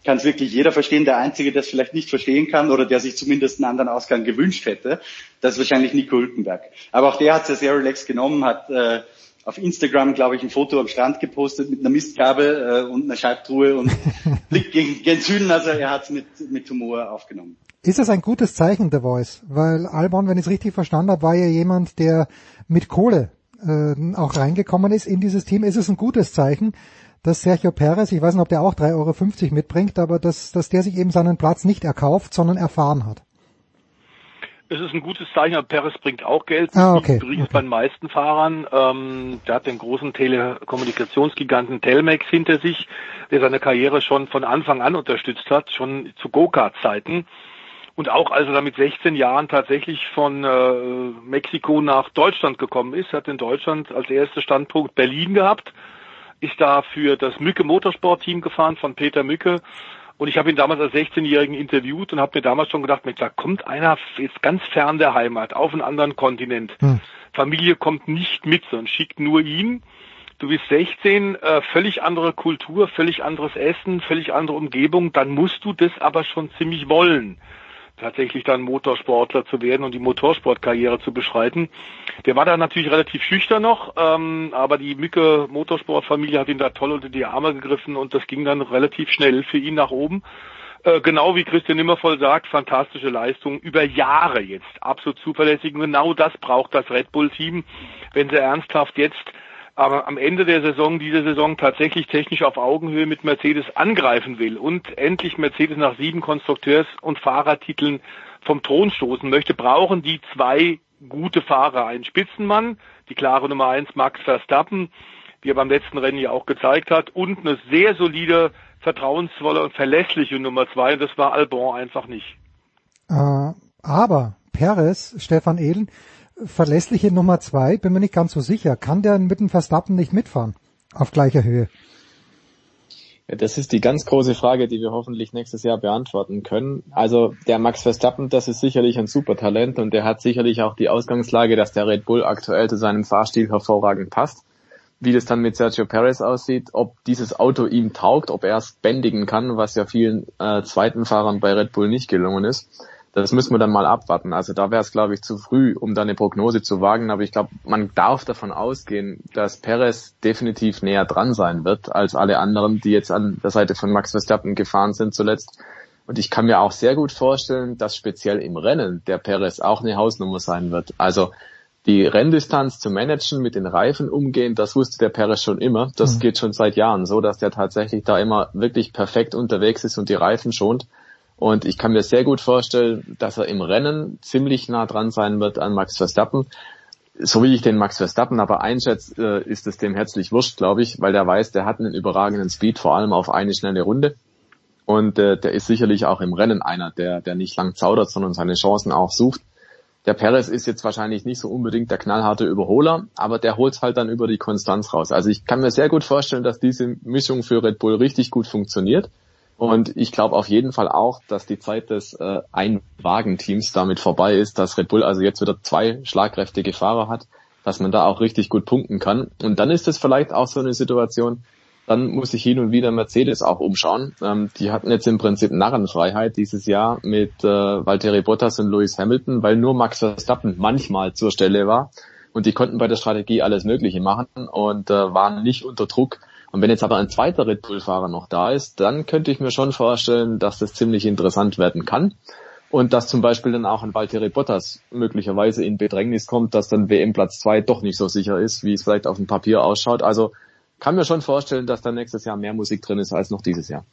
kann es wirklich jeder verstehen. Der Einzige, der es vielleicht nicht verstehen kann oder der sich zumindest einen anderen Ausgang gewünscht hätte, das ist wahrscheinlich Nico Hülkenberg. Aber auch der hat es ja sehr relaxed genommen, hat äh, auf Instagram, glaube ich, ein Foto am Strand gepostet mit einer Mistgabel äh, und einer Scheibtruhe und [laughs] blickt gegen, gegen Süden. Also er hat es mit, mit Humor aufgenommen. Ist das ein gutes Zeichen, The Voice? Weil Albon, wenn ich es richtig verstanden habe, war ja jemand, der mit Kohle äh, auch reingekommen ist in dieses Team. Ist es ein gutes Zeichen, dass Sergio Perez, ich weiß nicht, ob der auch 3,50 Euro mitbringt, aber dass, dass der sich eben seinen Platz nicht erkauft, sondern erfahren hat? Es ist ein gutes Zeichen, aber Perez bringt auch Geld. Ah, okay. Übrigens okay. bei den meisten Fahrern. Ähm, der hat den großen Telekommunikationsgiganten Telmex hinter sich, der seine Karriere schon von Anfang an unterstützt hat, schon zu Go-Kart-Zeiten. Und auch als er dann mit 16 Jahren tatsächlich von äh, Mexiko nach Deutschland gekommen ist, hat in Deutschland als erster Standpunkt Berlin gehabt, ist da für das Mücke Motorsport-Team gefahren von Peter Mücke. Und ich habe ihn damals als 16-Jährigen interviewt und habe mir damals schon gedacht, da kommt einer jetzt ganz fern der Heimat, auf einen anderen Kontinent. Hm. Familie kommt nicht mit, sondern schickt nur ihn. Du bist 16, äh, völlig andere Kultur, völlig anderes Essen, völlig andere Umgebung, dann musst du das aber schon ziemlich wollen tatsächlich dann Motorsportler zu werden und die Motorsportkarriere zu beschreiten. Der war da natürlich relativ schüchtern noch, ähm, aber die Mücke Motorsportfamilie hat ihn da toll unter die Arme gegriffen und das ging dann relativ schnell für ihn nach oben. Äh, genau wie Christian Nimmervoll sagt, fantastische Leistung über Jahre jetzt, absolut zuverlässig. Und genau das braucht das Red Bull Team, wenn sie ernsthaft jetzt aber am Ende der Saison, diese Saison tatsächlich technisch auf Augenhöhe mit Mercedes angreifen will und endlich Mercedes nach sieben Konstrukteurs- und Fahrertiteln vom Thron stoßen möchte, brauchen die zwei gute Fahrer. Einen Spitzenmann, die klare Nummer eins Max Verstappen, wie er beim letzten Rennen ja auch gezeigt hat, und eine sehr solide, vertrauensvolle und verlässliche Nummer zwei. Das war Albon einfach nicht. Äh, aber Perez, Stefan Ehlen, verlässliche Nummer zwei, bin mir nicht ganz so sicher. Kann der mit dem Verstappen nicht mitfahren? Auf gleicher Höhe. Ja, das ist die ganz große Frage, die wir hoffentlich nächstes Jahr beantworten können. Also der Max Verstappen, das ist sicherlich ein super Talent und der hat sicherlich auch die Ausgangslage, dass der Red Bull aktuell zu seinem Fahrstil hervorragend passt. Wie das dann mit Sergio Perez aussieht, ob dieses Auto ihm taugt, ob er es bändigen kann, was ja vielen äh, zweiten Fahrern bei Red Bull nicht gelungen ist das müssen wir dann mal abwarten. Also da wäre es, glaube ich, zu früh, um da eine Prognose zu wagen. Aber ich glaube, man darf davon ausgehen, dass Perez definitiv näher dran sein wird als alle anderen, die jetzt an der Seite von Max Verstappen gefahren sind zuletzt. Und ich kann mir auch sehr gut vorstellen, dass speziell im Rennen der Perez auch eine Hausnummer sein wird. Also die Renndistanz zu managen, mit den Reifen umgehen, das wusste der Perez schon immer. Das mhm. geht schon seit Jahren so, dass der tatsächlich da immer wirklich perfekt unterwegs ist und die Reifen schont. Und ich kann mir sehr gut vorstellen, dass er im Rennen ziemlich nah dran sein wird an Max Verstappen. So wie ich den Max Verstappen aber einschätze, äh, ist es dem herzlich wurscht, glaube ich, weil der weiß, der hat einen überragenden Speed, vor allem auf eine schnelle Runde. Und äh, der ist sicherlich auch im Rennen einer, der, der nicht lang zaudert, sondern seine Chancen auch sucht. Der Perez ist jetzt wahrscheinlich nicht so unbedingt der knallharte Überholer, aber der holt halt dann über die Konstanz raus. Also ich kann mir sehr gut vorstellen, dass diese Mischung für Red Bull richtig gut funktioniert. Und ich glaube auf jeden Fall auch, dass die Zeit des äh, Einwagenteams damit vorbei ist, dass Red Bull also jetzt wieder zwei schlagkräftige Fahrer hat, dass man da auch richtig gut punkten kann. Und dann ist es vielleicht auch so eine Situation, dann muss sich hin und wieder Mercedes auch umschauen. Ähm, die hatten jetzt im Prinzip Narrenfreiheit dieses Jahr mit äh, Valtteri Bottas und Lewis Hamilton, weil nur Max Verstappen manchmal zur Stelle war. Und die konnten bei der Strategie alles Mögliche machen und äh, waren nicht unter Druck, und wenn jetzt aber ein zweiter Red Bull-Fahrer noch da ist, dann könnte ich mir schon vorstellen, dass das ziemlich interessant werden kann. Und dass zum Beispiel dann auch ein Valtteri Bottas möglicherweise in Bedrängnis kommt, dass dann WM Platz zwei doch nicht so sicher ist, wie es vielleicht auf dem Papier ausschaut. Also kann mir schon vorstellen, dass da nächstes Jahr mehr Musik drin ist als noch dieses Jahr.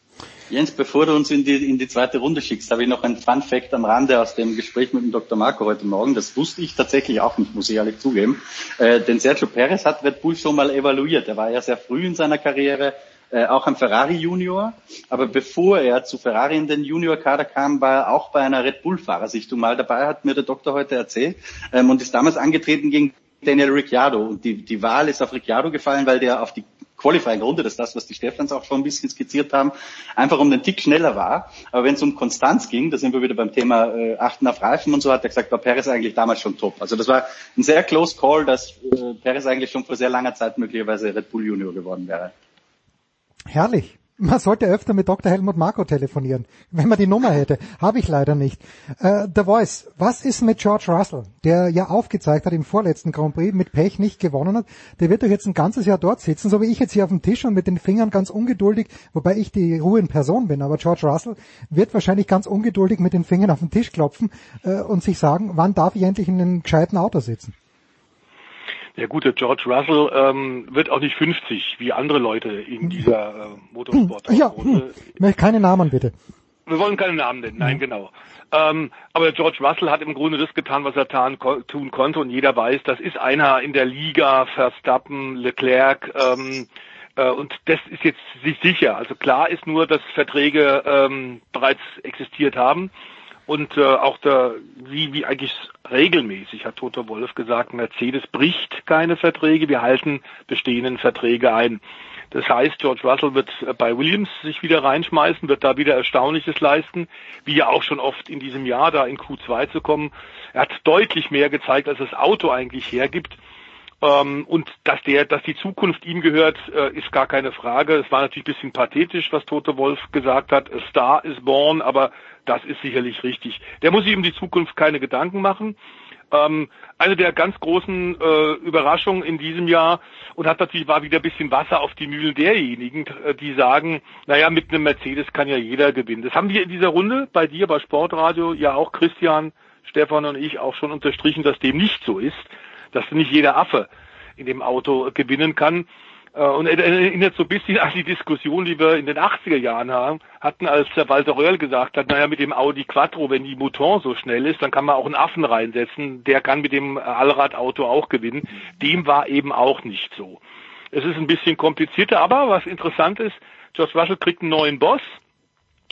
Jens, bevor du uns in die, in die zweite Runde schickst, habe ich noch ein Fun Fact am Rande aus dem Gespräch mit dem Dr. Marco heute Morgen. Das wusste ich tatsächlich auch nicht, muss ich ehrlich zugeben. Äh, denn Sergio Perez hat Red Bull schon mal evaluiert. Er war ja sehr früh in seiner Karriere äh, auch ein Ferrari Junior. Aber bevor er zu Ferrari in den Junior-Kader kam, war er auch bei einer Red Bull-Fahrersichtung mal dabei, hat mir der Doktor heute erzählt, ähm, und ist damals angetreten gegen Daniel Ricciardo. Und die, die Wahl ist auf Ricciardo gefallen, weil der auf die Qualifying Runde, das ist das, was die Stefans auch schon ein bisschen skizziert haben, einfach um den Tick schneller war. Aber wenn es um Konstanz ging, da sind wir wieder beim Thema äh, Achten auf Reifen und so, hat er gesagt, war Perez eigentlich damals schon top. Also das war ein sehr close Call, dass äh, Perez eigentlich schon vor sehr langer Zeit möglicherweise Red Bull Junior geworden wäre. Herrlich. Man sollte öfter mit Dr. Helmut Marko telefonieren, wenn man die Nummer hätte. Habe ich leider nicht. Äh, The Voice, was ist mit George Russell, der ja aufgezeigt hat im vorletzten Grand Prix, mit Pech nicht gewonnen hat? Der wird doch jetzt ein ganzes Jahr dort sitzen, so wie ich jetzt hier auf dem Tisch und mit den Fingern ganz ungeduldig, wobei ich die Ruhe in Person bin, aber George Russell wird wahrscheinlich ganz ungeduldig mit den Fingern auf den Tisch klopfen äh, und sich sagen, wann darf ich endlich in einem gescheiten Auto sitzen? Der gute George Russell ähm, wird auch nicht 50 wie andere Leute in dieser äh, Motorsport. Ja, hm. keine Namen bitte. Wir wollen keine Namen nennen, nein, genau. Ähm, aber George Russell hat im Grunde das getan, was er tan, tun konnte und jeder weiß, das ist einer in der Liga, Verstappen, Leclerc, ähm, äh, und das ist jetzt sich sicher. Also klar ist nur, dass Verträge ähm, bereits existiert haben und äh, auch der, wie, wie eigentlich regelmäßig hat Toto Wolf gesagt, Mercedes bricht keine Verträge, wir halten bestehenden Verträge ein. Das heißt, George Russell wird äh, bei Williams sich wieder reinschmeißen, wird da wieder Erstaunliches leisten, wie ja auch schon oft in diesem Jahr da in Q2 zu kommen. Er hat deutlich mehr gezeigt, als das Auto eigentlich hergibt. Ähm, und dass der, dass die Zukunft ihm gehört, äh, ist gar keine Frage. Es war natürlich ein bisschen pathetisch, was Toto Wolf gesagt hat. A Star is born, aber das ist sicherlich richtig. Der muss sich um die Zukunft keine Gedanken machen. Ähm, eine der ganz großen äh, Überraschungen in diesem Jahr und hat natürlich war wieder ein bisschen Wasser auf die Mühlen derjenigen, äh, die sagen, naja, mit einem Mercedes kann ja jeder gewinnen. Das haben wir in dieser Runde bei dir, bei Sportradio, ja auch Christian, Stefan und ich auch schon unterstrichen, dass dem nicht so ist, dass nicht jeder Affe in dem Auto gewinnen kann. Äh, und erinnert so ein bisschen an die Diskussion, die wir in den 80er Jahren haben, hatten, als der Walter Röhrl gesagt hat, naja, mit dem Audi Quattro, wenn die Mouton so schnell ist, dann kann man auch einen Affen reinsetzen, der kann mit dem Allradauto auch gewinnen. Dem war eben auch nicht so. Es ist ein bisschen komplizierter, aber was interessant ist, George Russell kriegt einen neuen Boss,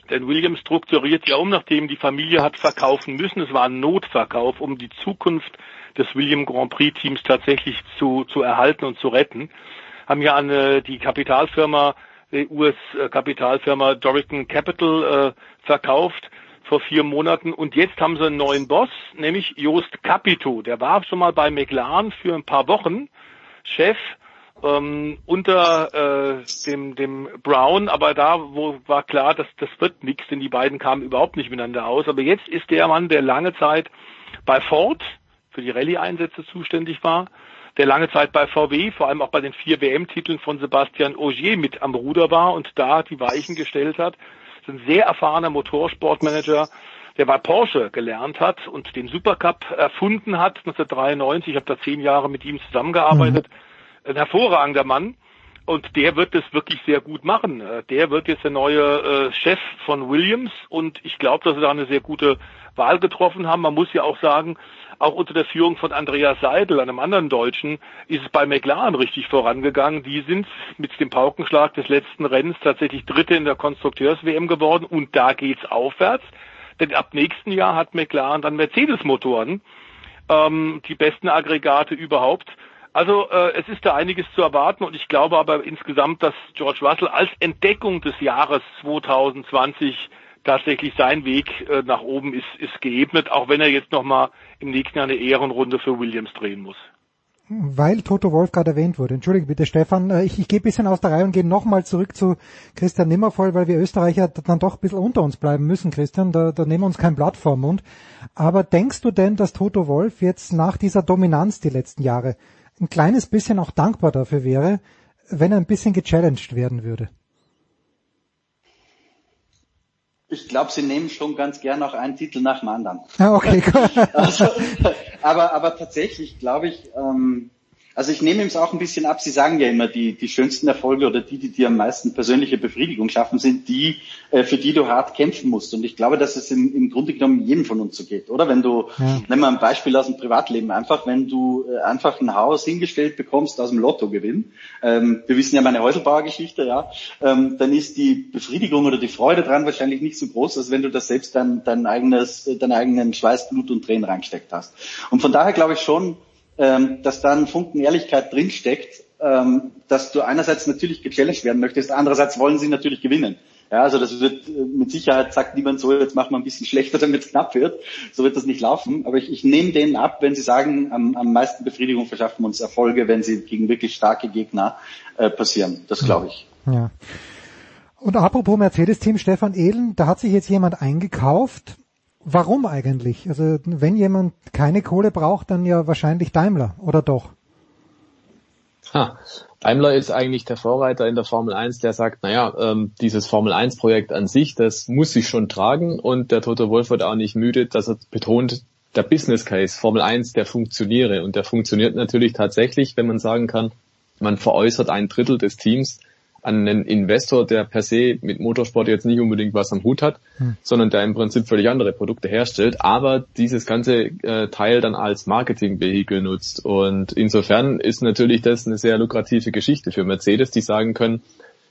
denn Williams strukturiert ja um, nachdem die Familie hat verkaufen müssen. Es war ein Notverkauf, um die Zukunft des William Grand Prix Teams tatsächlich zu, zu erhalten und zu retten haben ja an äh, die Kapitalfirma, die US-Kapitalfirma Dorican Capital äh, verkauft vor vier Monaten und jetzt haben sie einen neuen Boss, nämlich Jost Capito. Der war schon mal bei McLaren für ein paar Wochen Chef ähm, unter äh, dem, dem Brown, aber da wo war klar, dass das wird nichts, denn die beiden kamen überhaupt nicht miteinander aus. Aber jetzt ist der Mann, der lange Zeit bei Ford für die Rallye-Einsätze zuständig war, der lange Zeit bei VW, vor allem auch bei den vier WM-Titeln von Sebastian Ogier mit am Ruder war und da die Weichen gestellt hat. Das ist ein sehr erfahrener Motorsportmanager, der bei Porsche gelernt hat und den Supercup erfunden hat 1993. Ich habe da zehn Jahre mit ihm zusammengearbeitet. Mhm. Ein hervorragender Mann. Und der wird es wirklich sehr gut machen. Äh, der wird jetzt der neue äh, Chef von Williams und ich glaube, dass sie da eine sehr gute Wahl getroffen haben. Man muss ja auch sagen, auch unter der Führung von Andreas Seidel, einem anderen Deutschen, ist es bei McLaren richtig vorangegangen. Die sind mit dem Paukenschlag des letzten Rennens tatsächlich Dritte in der Konstrukteurs-WM geworden und da geht's aufwärts. Denn ab nächsten Jahr hat McLaren dann Mercedes-Motoren, ähm, die besten Aggregate überhaupt. Also äh, es ist da einiges zu erwarten und ich glaube aber insgesamt, dass George Russell als Entdeckung des Jahres 2020 tatsächlich sein Weg äh, nach oben ist, ist geebnet, auch wenn er jetzt nochmal im nächsten Jahr eine Ehrenrunde für Williams drehen muss. Weil Toto Wolf gerade erwähnt wurde. Entschuldige bitte, Stefan. Äh, ich, ich gehe bisschen aus der Reihe und gehe nochmal zurück zu Christian Nimmervoll, weil wir Österreicher dann doch ein bisschen unter uns bleiben müssen, Christian. Da, da nehmen wir uns kein Blatt vor Mund. Aber denkst du denn, dass Toto Wolf jetzt nach dieser Dominanz die letzten Jahre ein kleines bisschen auch dankbar dafür wäre, wenn er ein bisschen gechallenged werden würde? Ich glaube, sie nehmen schon ganz gern auch einen Titel nach dem anderen. Ah, okay. [laughs] also, aber, aber tatsächlich glaube ich, ähm, also ich nehme ihm es auch ein bisschen ab. Sie sagen ja immer, die, die schönsten Erfolge oder die, die dir am meisten persönliche Befriedigung schaffen, sind die, äh, für die du hart kämpfen musst. Und ich glaube, dass es im, im Grunde genommen jedem von uns so geht, oder? Wenn du, ja. nehmen wir ein Beispiel aus dem Privatleben, einfach, wenn du äh, einfach ein Haus hingestellt bekommst aus dem Lottogewinn, ähm, wir wissen ja meine Häuselbauergeschichte, ja, ähm, dann ist die Befriedigung oder die Freude dran wahrscheinlich nicht so groß, als wenn du das selbst dein, dein eigenes, deinen eigenen Schweiß, Blut und Tränen reingesteckt hast. Und von daher glaube ich schon, ähm, dass da ein Funken Ehrlichkeit drinsteckt, ähm, dass du einerseits natürlich gechallenged werden möchtest, andererseits wollen sie natürlich gewinnen. Ja, also das wird äh, mit Sicherheit sagt niemand so, jetzt machen wir ein bisschen schlechter, damit es knapp wird. So wird das nicht laufen. Aber ich, ich nehme denen ab, wenn sie sagen, am, am meisten Befriedigung verschaffen uns Erfolge, wenn sie gegen wirklich starke Gegner äh, passieren. Das glaube ich. Ja. Und apropos Mercedes-Team, Stefan Ehlen, da hat sich jetzt jemand eingekauft, Warum eigentlich? Also wenn jemand keine Kohle braucht, dann ja wahrscheinlich Daimler, oder doch? Ha, Daimler ist eigentlich der Vorreiter in der Formel 1, der sagt, naja, ähm, dieses Formel 1 Projekt an sich, das muss sich schon tragen und der Toto Wolf wird auch nicht müde, dass er betont, der Business Case Formel 1, der funktioniere und der funktioniert natürlich tatsächlich, wenn man sagen kann, man veräußert ein Drittel des Teams an einen Investor, der per se mit Motorsport jetzt nicht unbedingt was am Hut hat, hm. sondern der im Prinzip völlig andere Produkte herstellt, aber dieses ganze äh, Teil dann als Marketingvehikel nutzt. Und insofern ist natürlich das eine sehr lukrative Geschichte für Mercedes, die sagen können,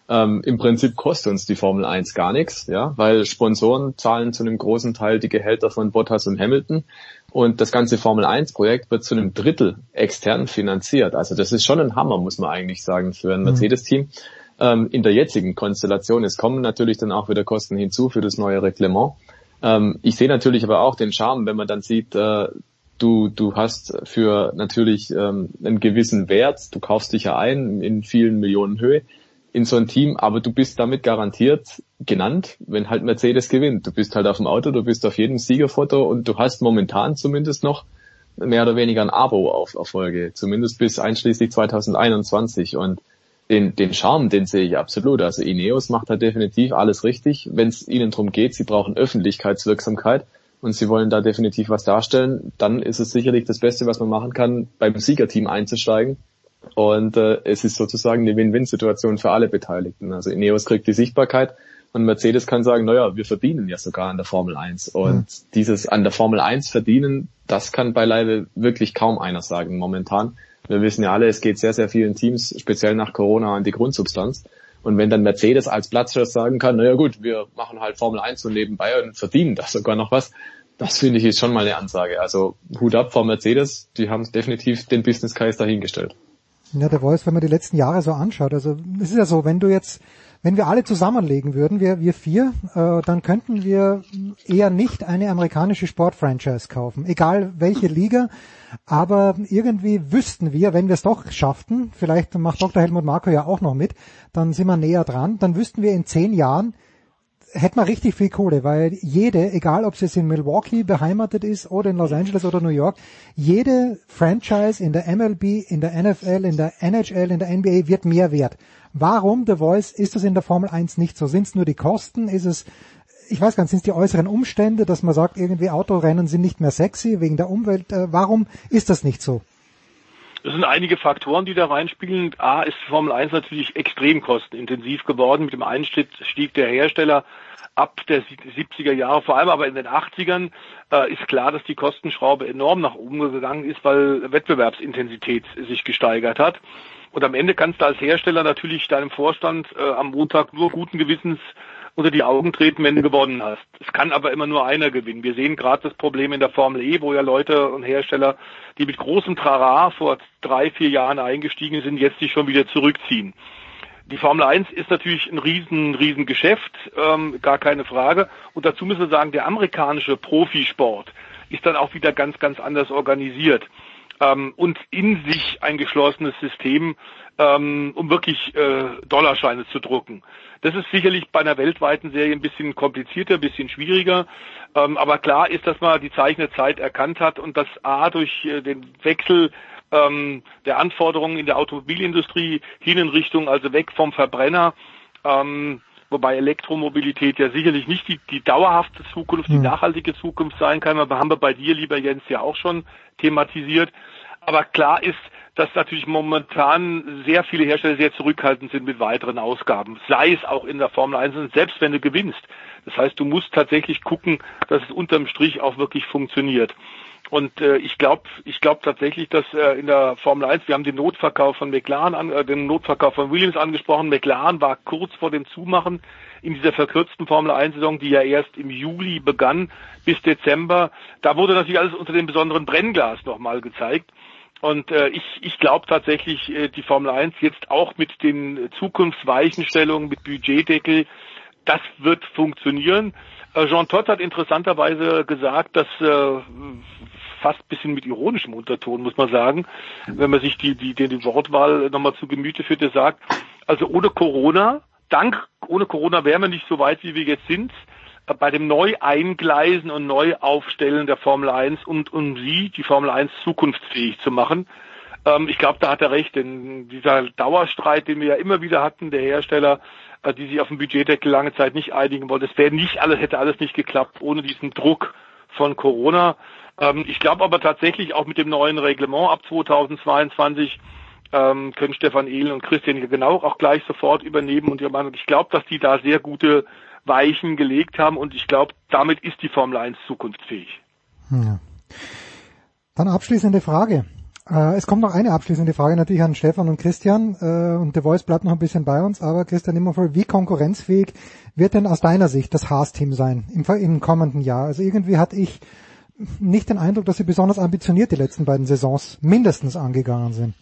ähm, im Prinzip kostet uns die Formel 1 gar nichts, ja, weil Sponsoren zahlen zu einem großen Teil die Gehälter von Bottas und Hamilton und das ganze Formel 1 Projekt wird zu einem Drittel extern finanziert. Also das ist schon ein Hammer, muss man eigentlich sagen, für ein hm. Mercedes-Team ähm, in der jetzigen Konstellation. Es kommen natürlich dann auch wieder Kosten hinzu für das neue Reglement. Ähm, ich sehe natürlich aber auch den Charme, wenn man dann sieht, äh, du, du hast für natürlich ähm, einen gewissen Wert, du kaufst dich ja ein in vielen Millionen Höhe in so ein Team, aber du bist damit garantiert genannt, wenn halt Mercedes gewinnt. Du bist halt auf dem Auto, du bist auf jedem Siegerfoto und du hast momentan zumindest noch mehr oder weniger ein Abo auf Erfolge, zumindest bis einschließlich 2021 und den, den Charme, den sehe ich absolut. Also Ineos macht da definitiv alles richtig. Wenn es ihnen darum geht, sie brauchen Öffentlichkeitswirksamkeit und sie wollen da definitiv was darstellen, dann ist es sicherlich das Beste, was man machen kann, beim Siegerteam einzusteigen Und äh, es ist sozusagen eine Win-Win-Situation für alle Beteiligten. Also Ineos kriegt die Sichtbarkeit und Mercedes kann sagen, naja, wir verdienen ja sogar an der Formel 1. Und mhm. dieses an der Formel 1 verdienen, das kann beileibe wirklich kaum einer sagen momentan. Wir wissen ja alle, es geht sehr, sehr vielen Teams, speziell nach Corona, an die Grundsubstanz. Und wenn dann Mercedes als Platzhirsch sagen kann, naja gut, wir machen halt Formel 1 und nebenbei und verdienen da sogar noch was, das finde ich ist schon mal eine Ansage. Also Hut ab vor Mercedes, die haben definitiv den Business Case dahingestellt. Ja, der Voice, wenn man die letzten Jahre so anschaut, also es ist ja so, wenn du jetzt, wenn wir alle zusammenlegen würden, wir, wir vier, äh, dann könnten wir eher nicht eine amerikanische Sportfranchise kaufen, egal welche Liga, aber irgendwie wüssten wir, wenn wir es doch schafften, vielleicht macht Dr. Helmut Marko ja auch noch mit, dann sind wir näher dran, dann wüssten wir in zehn Jahren, hätte man richtig viel Kohle, weil jede, egal ob es jetzt in Milwaukee beheimatet ist oder in Los Angeles oder New York, jede Franchise in der MLB, in der NFL, in der NHL, in der NBA wird mehr wert. Warum, The Voice, ist das in der Formel 1 nicht so? Sind es nur die Kosten? Ist es, ich weiß gar nicht, sind es die äußeren Umstände, dass man sagt, irgendwie Autorennen sind nicht mehr sexy wegen der Umwelt? Äh, warum ist das nicht so? Es sind einige Faktoren, die da reinspielen. A ist Formel 1 natürlich extrem kostenintensiv geworden mit dem Einstieg der Hersteller ab der 70er Jahre, vor allem aber in den 80ern, äh, ist klar, dass die Kostenschraube enorm nach oben gegangen ist, weil Wettbewerbsintensität sich gesteigert hat. Und am Ende kannst du als Hersteller natürlich deinem Vorstand äh, am Montag nur guten Gewissens unter die Augen treten, wenn du gewonnen hast. Es kann aber immer nur einer gewinnen. Wir sehen gerade das Problem in der Formel E, wo ja Leute und Hersteller, die mit großem Trara vor drei, vier Jahren eingestiegen sind, jetzt sich schon wieder zurückziehen. Die Formel 1 ist natürlich ein riesen, riesen Geschäft, ähm, gar keine Frage. Und dazu müssen wir sagen, der amerikanische Profisport ist dann auch wieder ganz, ganz anders organisiert ähm, und in sich ein geschlossenes System, ähm, um wirklich äh, Dollarscheine zu drucken. Das ist sicherlich bei einer weltweiten Serie ein bisschen komplizierter, ein bisschen schwieriger. Ähm, aber klar ist, dass man die Zeichen der Zeit erkannt hat und dass A durch äh, den Wechsel ähm, der Anforderungen in der Automobilindustrie hin in Richtung, also weg vom Verbrenner, ähm, wobei Elektromobilität ja sicherlich nicht die, die dauerhafte Zukunft, die hm. nachhaltige Zukunft sein kann, aber haben wir bei dir, lieber Jens, ja auch schon thematisiert. Aber klar ist, dass natürlich momentan sehr viele Hersteller sehr zurückhaltend sind mit weiteren Ausgaben, sei es auch in der Formel 1 und selbst wenn du gewinnst. Das heißt, du musst tatsächlich gucken, dass es unterm Strich auch wirklich funktioniert. Und äh, ich glaube, ich glaube tatsächlich, dass äh, in der Formel 1, wir haben den Notverkauf von McLaren, an, äh, den Notverkauf von Williams angesprochen. McLaren war kurz vor dem Zumachen in dieser verkürzten Formel 1-Saison, die ja erst im Juli begann bis Dezember. Da wurde natürlich alles unter dem besonderen Brennglas nochmal gezeigt. Und äh, ich, ich glaube tatsächlich, äh, die Formel 1 jetzt auch mit den Zukunftsweichenstellungen, mit Budgetdeckel, das wird funktionieren. Äh, Jean Todt hat interessanterweise gesagt, dass äh, fast bisschen mit ironischem Unterton, muss man sagen, wenn man sich die, die, die Wortwahl nochmal zu Gemüte führt, der sagt, also ohne Corona, dank, ohne Corona wären wir nicht so weit, wie wir jetzt sind bei dem Neueingleisen und Neuaufstellen der Formel 1 und um sie, die Formel 1, zukunftsfähig zu machen. Ähm, ich glaube, da hat er recht, denn dieser Dauerstreit, den wir ja immer wieder hatten, der Hersteller, äh, die sich auf dem Budgetdeckel lange Zeit nicht einigen wollten, das wäre nicht alles, hätte alles nicht geklappt ohne diesen Druck von Corona. Ähm, ich glaube aber tatsächlich auch mit dem neuen Reglement ab 2022 ähm, können Stefan Ehlen und Christian genau auch gleich sofort übernehmen und ich glaube, dass die da sehr gute Weichen gelegt haben und ich glaube, damit ist die Formel 1 zukunftsfähig. Ja. Dann abschließende Frage. Äh, es kommt noch eine abschließende Frage natürlich an Stefan und Christian äh, und der Voice bleibt noch ein bisschen bei uns, aber Christian immer wie konkurrenzfähig wird denn aus deiner Sicht das Haas-Team sein im, im kommenden Jahr? Also irgendwie hatte ich nicht den Eindruck, dass sie besonders ambitioniert die letzten beiden Saisons mindestens angegangen sind.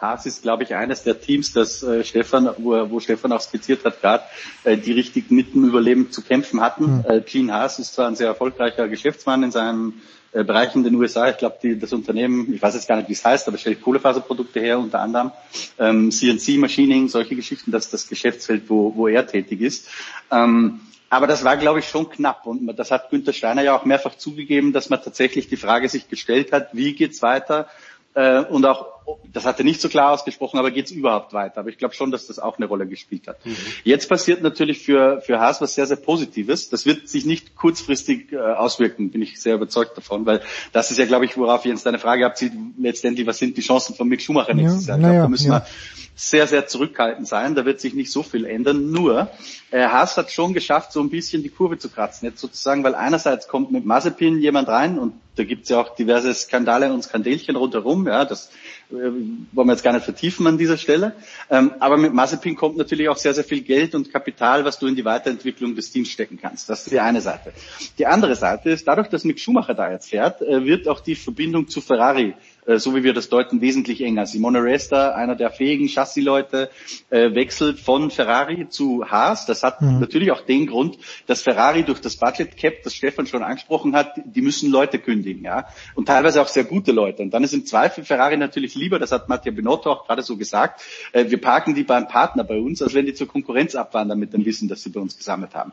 Haas ist, glaube ich, eines der Teams, das äh, Stefan, wo, wo Stefan auch skizziert hat, gerade äh, die richtig mit dem Überleben zu kämpfen hatten. Mhm. Äh, Gene Haas ist zwar ein sehr erfolgreicher Geschäftsmann in seinem äh, Bereich in den USA. Ich glaube, das Unternehmen, ich weiß jetzt gar nicht, wie es heißt, aber stellt Kohlefaserprodukte her, unter anderem ähm, CNC-Machining, solche Geschichten, das ist das Geschäftsfeld, wo, wo er tätig ist. Ähm, aber das war, glaube ich, schon knapp. Und das hat Günther Steiner ja auch mehrfach zugegeben, dass man tatsächlich die Frage sich gestellt hat, wie geht's weiter? Äh, und auch das hat er nicht so klar ausgesprochen, aber geht es überhaupt weiter? Aber ich glaube schon, dass das auch eine Rolle gespielt hat. Mhm. Jetzt passiert natürlich für, für Haas was sehr, sehr Positives. Das wird sich nicht kurzfristig äh, auswirken, bin ich sehr überzeugt davon, weil das ist ja, glaube ich, worauf Jens deine Frage abzieht, letztendlich, was sind die Chancen von Mick Schumacher nächstes ja, Jahr? Ich glaube, ja, da müssen ja. wir sehr, sehr zurückhaltend sein. Da wird sich nicht so viel ändern. Nur, äh, Haas hat schon geschafft, so ein bisschen die Kurve zu kratzen. Jetzt sozusagen, weil einerseits kommt mit Mazepin jemand rein und da gibt's ja auch diverse Skandale und Skandelchen rundherum. Ja, das wollen wir jetzt gar nicht vertiefen an dieser Stelle. Ähm, aber mit Mazepin kommt natürlich auch sehr, sehr viel Geld und Kapital, was du in die Weiterentwicklung des Teams stecken kannst. Das ist die eine Seite. Die andere Seite ist, dadurch, dass Mick Schumacher da jetzt fährt, äh, wird auch die Verbindung zu Ferrari äh, so wie wir das deuten, wesentlich enger. Simone Resta, einer der fähigen Chassisleute, äh, wechselt von Ferrari zu Haas. Das hat mhm. natürlich auch den Grund, dass Ferrari durch das Budget Cap, das Stefan schon angesprochen hat, die müssen Leute kündigen, ja. Und teilweise auch sehr gute Leute. Und dann ist im Zweifel Ferrari natürlich lieber, das hat Mattia Binotto auch gerade so gesagt, äh, wir parken die beim Partner bei uns, als wenn die zur Konkurrenz abwandern mit dem Wissen, das sie bei uns gesammelt haben.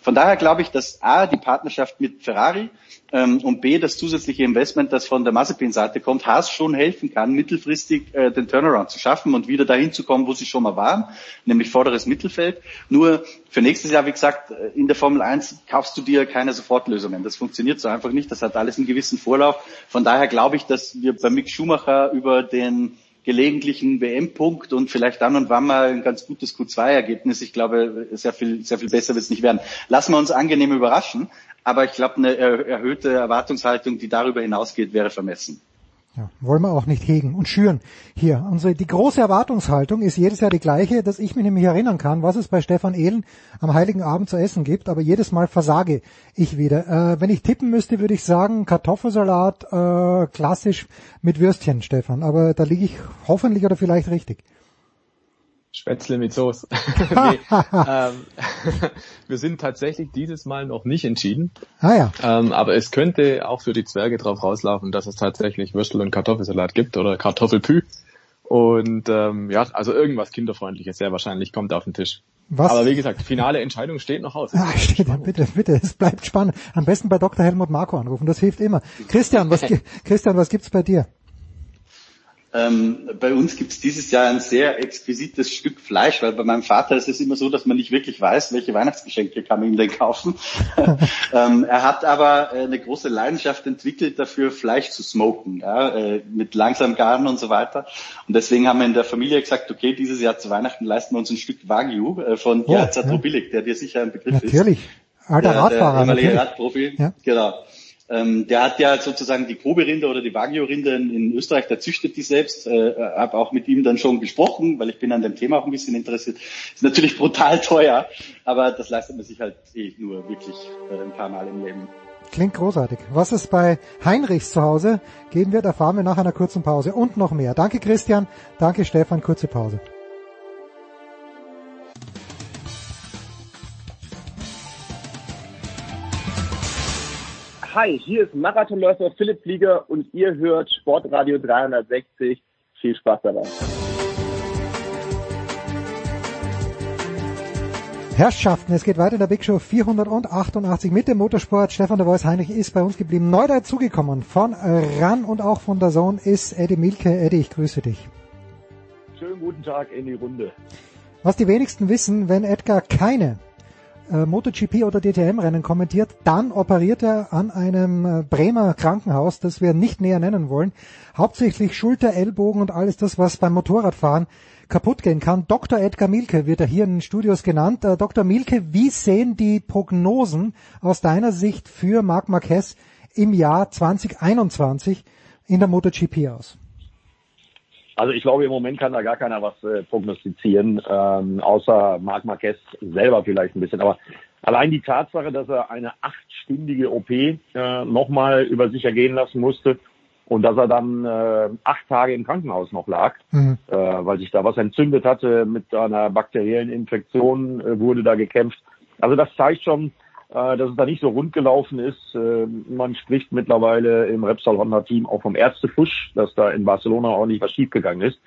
Von daher glaube ich, dass A, die Partnerschaft mit Ferrari ähm, und B, das zusätzliche Investment, das von der Mazepin-Seite kommt, Haas schon helfen kann, mittelfristig äh, den Turnaround zu schaffen und wieder dahin zu kommen, wo sie schon mal waren, nämlich vorderes Mittelfeld. Nur für nächstes Jahr, wie gesagt, äh, in der Formel 1 kaufst du dir keine Sofortlösungen. Das funktioniert so einfach nicht. Das hat alles einen gewissen Vorlauf. Von daher glaube ich, dass wir bei Mick Schumacher über den gelegentlichen WM-Punkt und vielleicht dann und wann mal ein ganz gutes Q2-Ergebnis. Ich glaube, sehr viel, sehr viel besser wird es nicht werden. Lassen wir uns angenehm überraschen. Aber ich glaube, eine erhöhte Erwartungshaltung, die darüber hinausgeht, wäre vermessen. Ja, wollen wir auch nicht hegen und schüren. Hier, unsere, die große Erwartungshaltung ist jedes Jahr die gleiche, dass ich mich nämlich erinnern kann, was es bei Stefan Ehlen am Heiligen Abend zu essen gibt, aber jedes Mal versage ich wieder. Äh, wenn ich tippen müsste, würde ich sagen Kartoffelsalat, äh, klassisch mit Würstchen, Stefan, aber da liege ich hoffentlich oder vielleicht richtig. Spätzle mit Soße. [laughs] [laughs] nee, ähm, [laughs] wir sind tatsächlich dieses Mal noch nicht entschieden. Ah ja. Ähm, aber es könnte auch für die Zwerge drauf rauslaufen, dass es tatsächlich Würstel und Kartoffelsalat gibt oder Kartoffelpü. Und ähm, ja, also irgendwas Kinderfreundliches sehr wahrscheinlich kommt auf den Tisch. Was? Aber wie gesagt, finale Entscheidung steht noch aus. Ah, steht, bitte, bitte, es bleibt spannend. Am besten bei Dr. Helmut Marko anrufen, das hilft immer. Christian, was, Christian, was gibt's bei dir? Ähm, bei uns gibt es dieses Jahr ein sehr exquisites Stück Fleisch, weil bei meinem Vater ist es immer so, dass man nicht wirklich weiß, welche Weihnachtsgeschenke kann man ihm denn kaufen. [laughs] ähm, er hat aber äh, eine große Leidenschaft entwickelt dafür, Fleisch zu smoken, ja, äh, mit langsam Garen und so weiter. Und deswegen haben wir in der Familie gesagt, okay, dieses Jahr zu Weihnachten leisten wir uns ein Stück Wagyu äh, von oh, Gerhard Zatrobillig, ja. der dir sicher ein Begriff natürlich. ist. Natürlich, alter Radfahrer. Der ehemalige Radprofi, ja. genau. Ähm, der hat ja sozusagen die Kobe-Rinde oder die Wagyu-Rinde in, in, Österreich, der züchtet die selbst. Äh, habe auch mit ihm dann schon gesprochen, weil ich bin an dem Thema auch ein bisschen interessiert. Ist natürlich brutal teuer, aber das leistet man sich halt eh nur wirklich äh, ein paar Mal im Leben. Klingt großartig. Was es bei Heinrichs zu Hause geben wird, erfahren wir nach einer kurzen Pause und noch mehr. Danke Christian, danke Stefan, kurze Pause. Hi, hier ist Marathonläufer Philipp Flieger und ihr hört Sportradio 360. Viel Spaß dabei. Herrschaften, es geht weiter in der Big Show 488 mit dem Motorsport. Stefan de Vois Heinrich ist bei uns geblieben. Neu dazugekommen von RAN und auch von der Zone ist Eddie Milke. Eddie, ich grüße dich. Schönen guten Tag in die Runde. Was die wenigsten wissen, wenn Edgar keine äh, MotoGP oder DTM-Rennen kommentiert, dann operiert er an einem äh, Bremer Krankenhaus, das wir nicht näher nennen wollen. Hauptsächlich Schulter, Ellbogen und alles das, was beim Motorradfahren kaputt gehen kann. Dr. Edgar Mielke wird er hier in den Studios genannt. Äh, Dr. Mielke, wie sehen die Prognosen aus deiner Sicht für Marc Marquez im Jahr 2021 in der MotoGP aus? Also ich glaube, im Moment kann da gar keiner was äh, prognostizieren, ähm, außer Marc Marquez selber vielleicht ein bisschen. Aber allein die Tatsache, dass er eine achtstündige OP äh, nochmal über sich ergehen lassen musste und dass er dann äh, acht Tage im Krankenhaus noch lag, mhm. äh, weil sich da was entzündet hatte mit einer bakteriellen Infektion, äh, wurde da gekämpft. Also das zeigt schon, dass es da nicht so rund gelaufen ist. Äh, man spricht mittlerweile im Repsol Honda Team auch vom Ärztefusch, dass da in Barcelona auch nicht was schiefgegangen ist.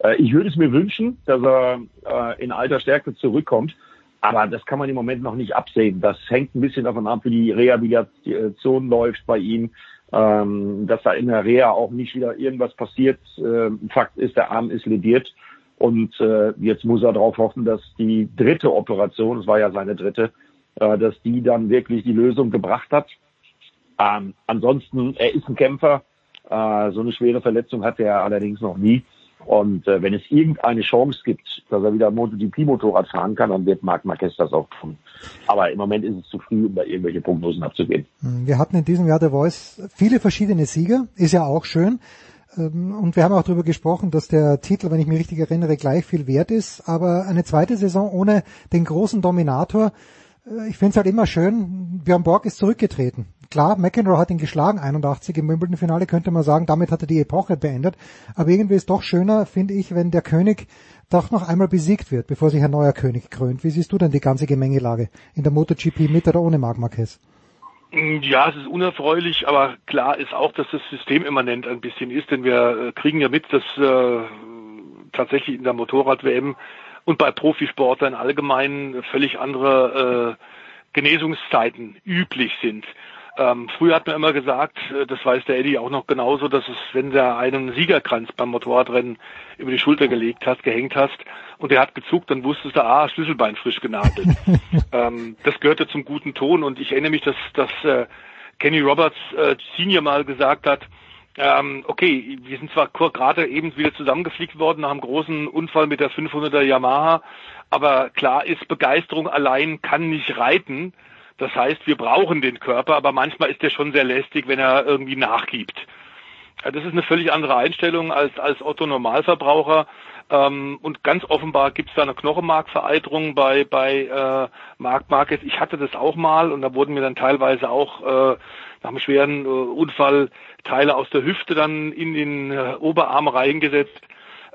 Äh, ich würde es mir wünschen, dass er in alter Stärke zurückkommt. Aber das kann man im Moment noch nicht absehen. Das hängt ein bisschen davon ab, wie die Rehabilitation läuft bei ihm. ähm, dass da in der Reha auch nicht wieder irgendwas passiert. Äh, Fakt ist, der Arm ist lediert und äh, jetzt muss er darauf hoffen, dass die dritte Operation, es war ja seine dritte, äh, dass die dann wirklich die Lösung gebracht hat. Ähm, ansonsten, er ist ein Kämpfer. Äh, so eine schwere Verletzung hatte er allerdings noch nie. Und äh, wenn es irgendeine Chance gibt, dass er wieder MotoGP-Motorrad fahren kann, dann wird Marc Marquez das auch tun. Aber im Moment ist es zu früh, um da irgendwelche Prognosen abzugeben. Wir hatten in diesem Jahr der Voice viele verschiedene Sieger, ist ja auch schön. Ähm, und wir haben auch darüber gesprochen, dass der Titel, wenn ich mich richtig erinnere, gleich viel wert ist. Aber eine zweite Saison ohne den großen Dominator, ich finde es halt immer schön, Björn Borg ist zurückgetreten. Klar, McEnroe hat ihn geschlagen, 81 im Wimbledon-Finale, könnte man sagen, damit hat er die Epoche beendet. Aber irgendwie ist doch schöner, finde ich, wenn der König doch noch einmal besiegt wird, bevor sich ein neuer König krönt. Wie siehst du denn die ganze Gemengelage in der MotoGP mit oder ohne Marc Marquez? Ja, es ist unerfreulich, aber klar ist auch, dass das System immanent ein bisschen ist, denn wir äh, kriegen ja mit, dass äh, tatsächlich in der Motorrad-WM und bei Profisportlern allgemein völlig andere äh, Genesungszeiten üblich sind. Ähm, früher hat man immer gesagt, äh, das weiß der Eddie auch noch genauso, dass es, wenn der einen Siegerkranz beim Motorradrennen über die Schulter gelegt hast, gehängt hast und der hat gezuckt, dann wusstest du, ah, Schlüsselbein frisch genagelt. [laughs] ähm, das gehörte zum guten Ton und ich erinnere mich, dass, dass äh, Kenny Roberts äh, Senior mal gesagt hat, ähm, okay, wir sind zwar gerade eben wieder zusammengefliegt worden nach einem großen Unfall mit der 500er Yamaha, aber klar ist, Begeisterung allein kann nicht reiten. Das heißt, wir brauchen den Körper, aber manchmal ist der schon sehr lästig, wenn er irgendwie nachgibt. Das ist eine völlig andere Einstellung als, als Otto Normalverbraucher. Ähm, und ganz offenbar gibt es da eine Knochenmarkvereiterung bei, bei äh, Marc Marquez. Ich hatte das auch mal und da wurden mir dann teilweise auch äh, nach einem schweren äh, Unfall Teile aus der Hüfte dann in den äh, Oberarm reingesetzt.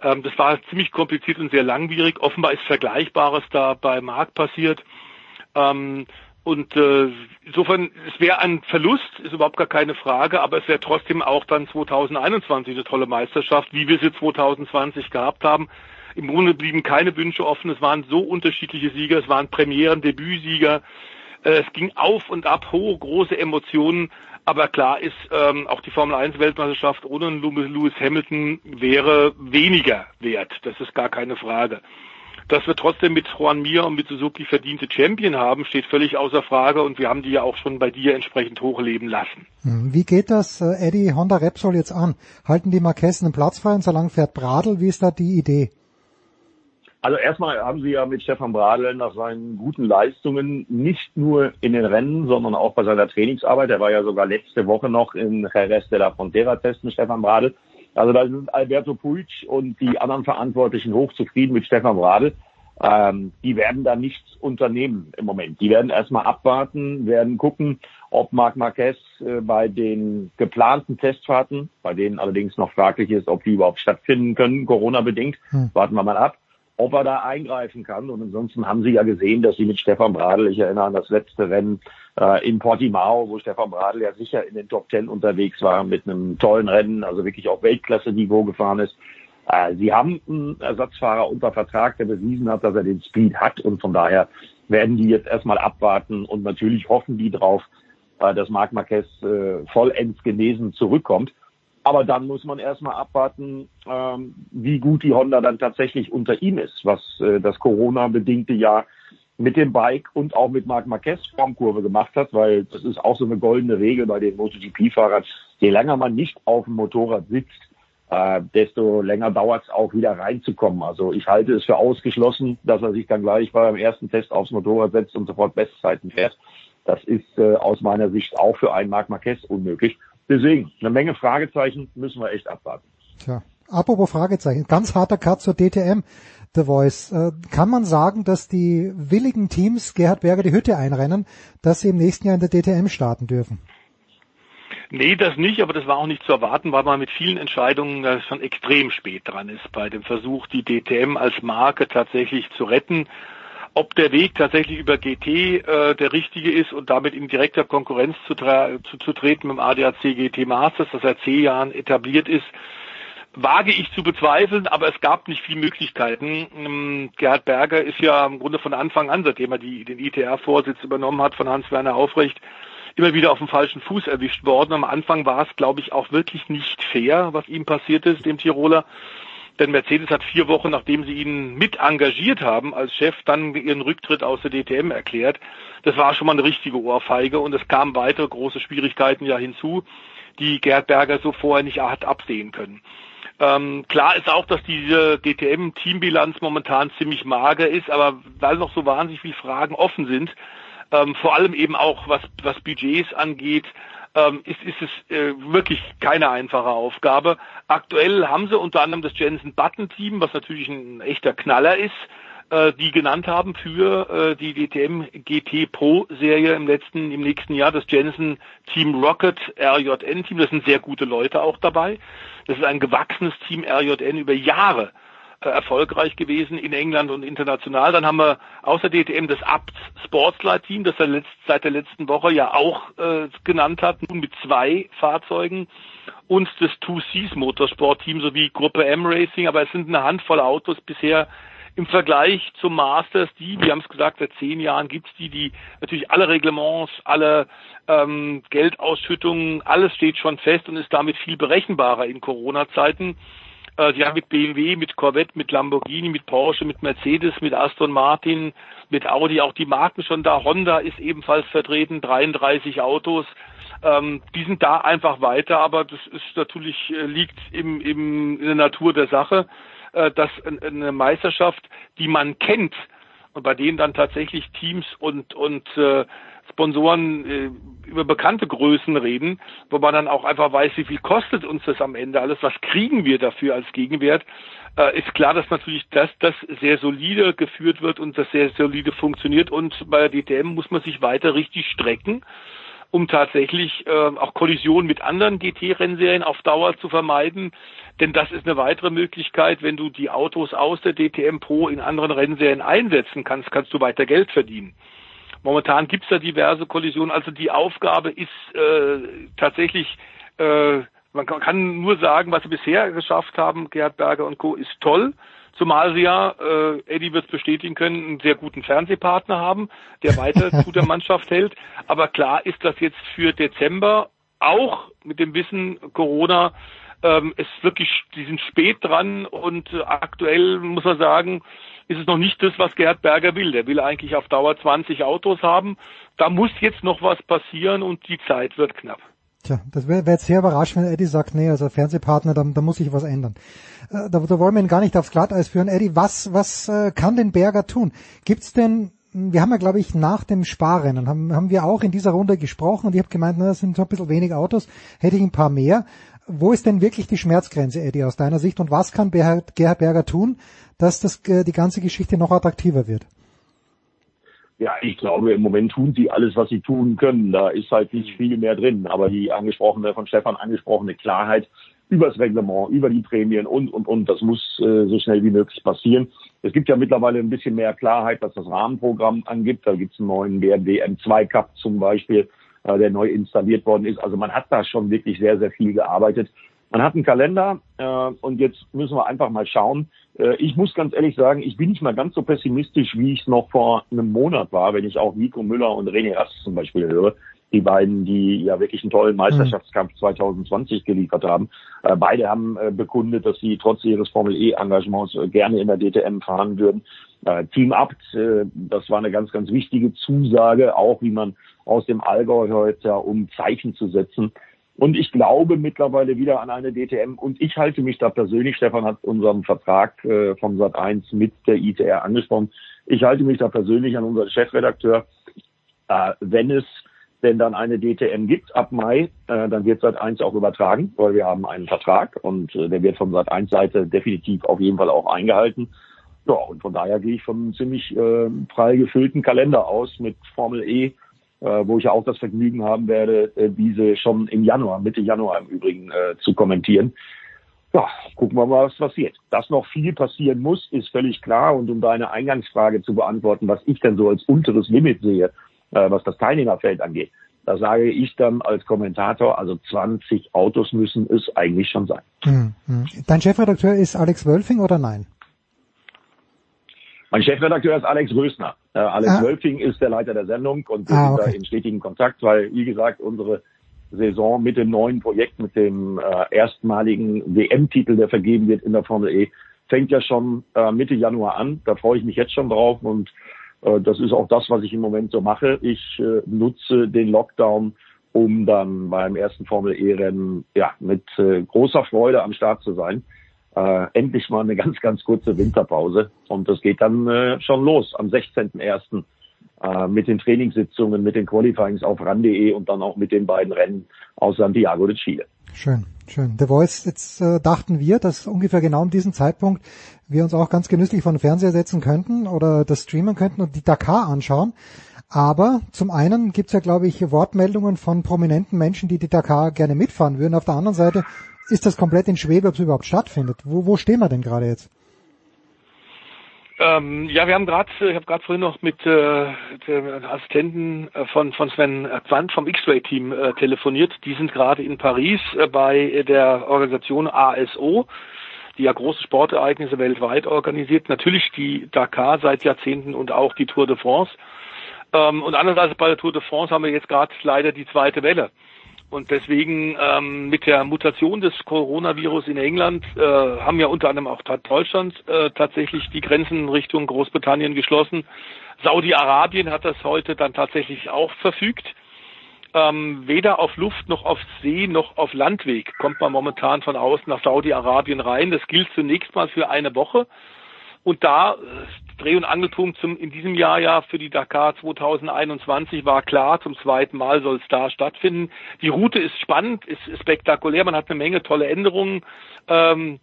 Ähm, das war ziemlich kompliziert und sehr langwierig. Offenbar ist Vergleichbares da bei Marc passiert. Ähm, und äh, insofern, es wäre ein Verlust, ist überhaupt gar keine Frage, aber es wäre trotzdem auch dann 2021 eine tolle Meisterschaft, wie wir sie 2020 gehabt haben. Im Grunde blieben keine Wünsche offen, es waren so unterschiedliche Sieger, es waren Premieren, Debütsieger, es ging auf und ab, hohe, große Emotionen, aber klar ist, ähm, auch die Formel 1 Weltmeisterschaft ohne Lewis Hamilton wäre weniger wert, das ist gar keine Frage. Dass wir trotzdem mit Juan Mir und mit Suzuki verdiente Champion haben, steht völlig außer Frage und wir haben die ja auch schon bei dir entsprechend hochleben lassen. Hm, wie geht das, äh, Eddie Honda Repsol jetzt an? Halten die Marquessen einen Platz frei und so lange fährt Bradl? Wie ist da die Idee? Also erstmal haben sie ja mit Stefan Bradl nach seinen guten Leistungen nicht nur in den Rennen, sondern auch bei seiner Trainingsarbeit. Er war ja sogar letzte Woche noch in Jerez de la Frontera testen, Stefan Bradl. Also da sind Alberto Puig und die anderen Verantwortlichen hochzufrieden mit Stefan Bradl. Ähm, die werden da nichts unternehmen im Moment. Die werden erstmal abwarten, werden gucken, ob Marc Marquez äh, bei den geplanten Testfahrten, bei denen allerdings noch fraglich ist, ob die überhaupt stattfinden können, Corona-bedingt, hm. warten wir mal ab, ob er da eingreifen kann. Und ansonsten haben sie ja gesehen, dass sie mit Stefan Bradl, ich erinnere an das letzte Rennen äh, in Portimao, wo Stefan Bradl ja sicher in den Top Ten unterwegs war, mit einem tollen Rennen, also wirklich auf Weltklasse-Niveau gefahren ist. Äh, sie haben einen Ersatzfahrer unter Vertrag, der bewiesen hat, dass er den Speed hat und von daher werden die jetzt erstmal abwarten und natürlich hoffen die drauf, äh, dass Marc Marquez äh, vollends genesen zurückkommt. Aber dann muss man erstmal abwarten, ähm, wie gut die Honda dann tatsächlich unter ihm ist, was äh, das Corona-bedingte Jahr mit dem Bike und auch mit Marc Marquez Formkurve gemacht hat, weil das ist auch so eine goldene Regel bei den MotoGP-Fahrern. Je länger man nicht auf dem Motorrad sitzt, äh, desto länger dauert es auch wieder reinzukommen. Also ich halte es für ausgeschlossen, dass er sich dann gleich beim ersten Test aufs Motorrad setzt und sofort Bestzeiten fährt. Das ist äh, aus meiner Sicht auch für einen Marc Marquez unmöglich. Deswegen, eine Menge Fragezeichen müssen wir echt abwarten. Tja, apropos Fragezeichen, ganz harter Cut zur DTM. The Voice. Äh, kann man sagen, dass die willigen Teams Gerhard Berger die Hütte einrennen, dass sie im nächsten Jahr in der DTM starten dürfen? Nee, das nicht, aber das war auch nicht zu erwarten, weil man mit vielen Entscheidungen äh, schon extrem spät dran ist bei dem Versuch, die DTM als Marke tatsächlich zu retten. Ob der Weg tatsächlich über GT äh, der richtige ist und damit in direkter Konkurrenz zu, zu, zu treten mit dem ADAC GT Masters, das seit zehn Jahren etabliert ist, wage ich zu bezweifeln, aber es gab nicht viele Möglichkeiten. Ähm, Gerhard Berger ist ja im Grunde von Anfang an, seitdem er die, den ITR-Vorsitz übernommen hat von Hans-Werner Aufrecht, immer wieder auf dem falschen Fuß erwischt worden. Am Anfang war es, glaube ich, auch wirklich nicht fair, was ihm passiert ist, dem Tiroler. Denn Mercedes hat vier Wochen, nachdem sie ihn mit engagiert haben als Chef, dann ihren Rücktritt aus der DTM erklärt. Das war schon mal eine richtige Ohrfeige und es kamen weitere große Schwierigkeiten ja hinzu, die Gerd Berger so vorher nicht hat absehen können. Ähm, klar ist auch, dass diese DTM-Teambilanz momentan ziemlich mager ist, aber weil noch so wahnsinnig viele Fragen offen sind, ähm, vor allem eben auch was, was Budgets angeht, ähm, ist, ist es äh, wirklich keine einfache Aufgabe. Aktuell haben sie unter anderem das Jensen Button Team, was natürlich ein echter Knaller ist, äh, die genannt haben für äh, die DTM GT Pro Serie im letzten, im nächsten Jahr, das Jensen Team Rocket RJN Team. Das sind sehr gute Leute auch dabei. Das ist ein gewachsenes Team RJN über Jahre erfolgreich gewesen in England und international. Dann haben wir außer DTM das Abt Sportslight Team, das er seit der letzten Woche ja auch äh, genannt hat, nun mit zwei Fahrzeugen und das Two Seas Motorsport Team sowie Gruppe M Racing, aber es sind eine Handvoll Autos bisher im Vergleich zum Masters, die, wir haben es gesagt, seit zehn Jahren gibt's die, die natürlich alle Reglements, alle ähm, Geldausschüttungen, alles steht schon fest und ist damit viel berechenbarer in Corona-Zeiten. Äh, die haben mit BMW, mit Corvette, mit Lamborghini, mit Porsche, mit Mercedes, mit Aston Martin, mit Audi auch die Marken schon da. Honda ist ebenfalls vertreten, 33 Autos. Ähm, die sind da einfach weiter, aber das ist natürlich äh, liegt im, im, in der Natur der Sache äh, dass eine Meisterschaft, die man kennt und bei denen dann tatsächlich Teams und und äh, Sponsoren äh, über bekannte Größen reden, wo man dann auch einfach weiß, wie viel kostet uns das am Ende alles, was kriegen wir dafür als Gegenwert, äh, ist klar, dass natürlich das, das sehr solide geführt wird und das sehr solide funktioniert und bei der DTM muss man sich weiter richtig strecken um tatsächlich äh, auch Kollisionen mit anderen GT-Rennserien auf Dauer zu vermeiden. Denn das ist eine weitere Möglichkeit, wenn du die Autos aus der DTM Pro in anderen Rennserien einsetzen kannst, kannst du weiter Geld verdienen. Momentan gibt's da diverse Kollisionen. Also die Aufgabe ist äh, tatsächlich, äh, man kann nur sagen, was sie bisher geschafft haben, Gerhard Berger und Co., ist toll. Zumal sie ja, äh, Eddie wird es bestätigen können, einen sehr guten Fernsehpartner haben, der weiter [laughs] zu der Mannschaft hält. Aber klar ist das jetzt für Dezember auch mit dem Wissen Corona ähm, ist wirklich, die sind spät dran und äh, aktuell muss man sagen, ist es noch nicht das, was Gerhard Berger will. Der will eigentlich auf Dauer 20 Autos haben. Da muss jetzt noch was passieren und die Zeit wird knapp. Tja, das wäre wär jetzt sehr überrascht, wenn Eddie sagt, nee, also Fernsehpartner, da, da muss sich was ändern. Äh, da, da wollen wir ihn gar nicht aufs Glatteis führen. Eddie, was, was äh, kann denn Berger tun? Gibt's denn, wir haben ja, glaube ich, nach dem Sparrennen, haben, haben wir auch in dieser Runde gesprochen und ich habe gemeint, na, das sind so ein bisschen wenig Autos, hätte ich ein paar mehr. Wo ist denn wirklich die Schmerzgrenze, Eddie, aus deiner Sicht? Und was kann Gerhard Berger tun, dass das, äh, die ganze Geschichte noch attraktiver wird? Ja, ich glaube, im Moment tun sie alles, was sie tun können. Da ist halt nicht viel mehr drin. Aber die angesprochene, von Stefan angesprochene Klarheit über das Reglement, über die Prämien und, und, und, das muss äh, so schnell wie möglich passieren. Es gibt ja mittlerweile ein bisschen mehr Klarheit, was das Rahmenprogramm angibt. Da gibt es einen neuen BMW M2 Cup zum Beispiel, äh, der neu installiert worden ist. Also man hat da schon wirklich sehr, sehr viel gearbeitet. Man hat einen Kalender äh, und jetzt müssen wir einfach mal schauen. Äh, ich muss ganz ehrlich sagen, ich bin nicht mal ganz so pessimistisch, wie ich es noch vor einem Monat war, wenn ich auch Nico Müller und René Rast zum Beispiel höre. Die beiden, die ja wirklich einen tollen Meisterschaftskampf 2020 geliefert haben. Äh, beide haben äh, bekundet, dass sie trotz ihres Formel-E-Engagements äh, gerne in der DTM fahren würden. Äh, Team Abt, äh, das war eine ganz, ganz wichtige Zusage, auch wie man aus dem Allgäu heute, um Zeichen zu setzen, und ich glaube mittlerweile wieder an eine DTM. Und ich halte mich da persönlich, Stefan hat unseren Vertrag äh, vom Sat 1 mit der ITR angesprochen. Ich halte mich da persönlich an unseren Chefredakteur. Äh, wenn es denn dann eine DTM gibt ab Mai, äh, dann wird Sat 1 auch übertragen, weil wir haben einen Vertrag und äh, der wird von Sat 1 Seite definitiv auf jeden Fall auch eingehalten. Ja, und von daher gehe ich vom ziemlich äh, prall gefüllten Kalender aus mit Formel E, wo ich ja auch das Vergnügen haben werde, äh, diese schon im Januar, Mitte Januar im Übrigen äh, zu kommentieren. Ja, gucken wir mal, was passiert. Dass noch viel passieren muss, ist völlig klar. Und um deine Eingangsfrage zu beantworten, was ich denn so als unteres Limit sehe, äh, was das Teilnehmerfeld angeht, da sage ich dann als Kommentator, also 20 Autos müssen es eigentlich schon sein. Hm, hm. Dein Chefredakteur ist Alex Wölfing oder nein? Mein Chefredakteur ist Alex Rösner. Äh, Alex Ah. Wölfing ist der Leiter der Sendung und wir Ah, sind okay. da in stetigen Kontakt, weil, wie gesagt, unsere Saison mit dem neuen Projekt, mit dem äh, erstmaligen WM-Titel, der vergeben wird in der Formel E, fängt ja schon äh, Mitte Januar an. Da freue ich mich jetzt schon drauf und äh, das ist auch das, was ich im Moment so mache. Ich äh, nutze den Lockdown, um dann beim ersten Formel E-Rennen ja, mit äh, großer Freude am Start zu sein. Äh, endlich mal eine ganz, ganz kurze Winterpause. Und das geht dann äh, schon los am 16.01. Äh, mit den Trainingssitzungen, mit den Qualifyings auf ran.de und dann auch mit den beiden Rennen aus Santiago de Chile. Schön, schön. The Voice, jetzt äh, dachten wir, dass ungefähr genau um diesen Zeitpunkt wir uns auch ganz genüsslich vor den Fernseher setzen könnten oder das streamen könnten und die Dakar anschauen. Aber zum einen gibt's ja, glaube ich, Wortmeldungen von prominenten Menschen, die die Dakar gerne mitfahren würden. Auf der anderen Seite ist das komplett in Schwebe, ob es überhaupt stattfindet. Wo, wo stehen wir denn gerade jetzt? Ähm, ja, wir haben gerade, ich habe gerade vorhin noch mit äh, dem Assistenten äh, von von Sven Quandt vom X-Ray-Team äh, telefoniert. Die sind gerade in Paris äh, bei der Organisation ASO, die ja große Sportereignisse weltweit organisiert. Natürlich die Dakar seit Jahrzehnten und auch die Tour de France. Ähm, und andererseits bei der Tour de France haben wir jetzt gerade leider die zweite Welle. Und deswegen ähm, mit der Mutation des Coronavirus in England äh, haben ja unter anderem auch Deutschland äh, tatsächlich die Grenzen Richtung Großbritannien geschlossen. Saudi-Arabien hat das heute dann tatsächlich auch verfügt. Ähm, weder auf Luft noch auf See noch auf Landweg kommt man momentan von außen nach Saudi-Arabien rein. Das gilt zunächst mal für eine Woche. Und da äh, Dreh- und Angelpunkt zum, in diesem Jahr ja für die Dakar 2021 war klar, zum zweiten Mal soll es da stattfinden. Die Route ist spannend, ist, ist spektakulär, man hat eine Menge tolle Änderungen, ähm,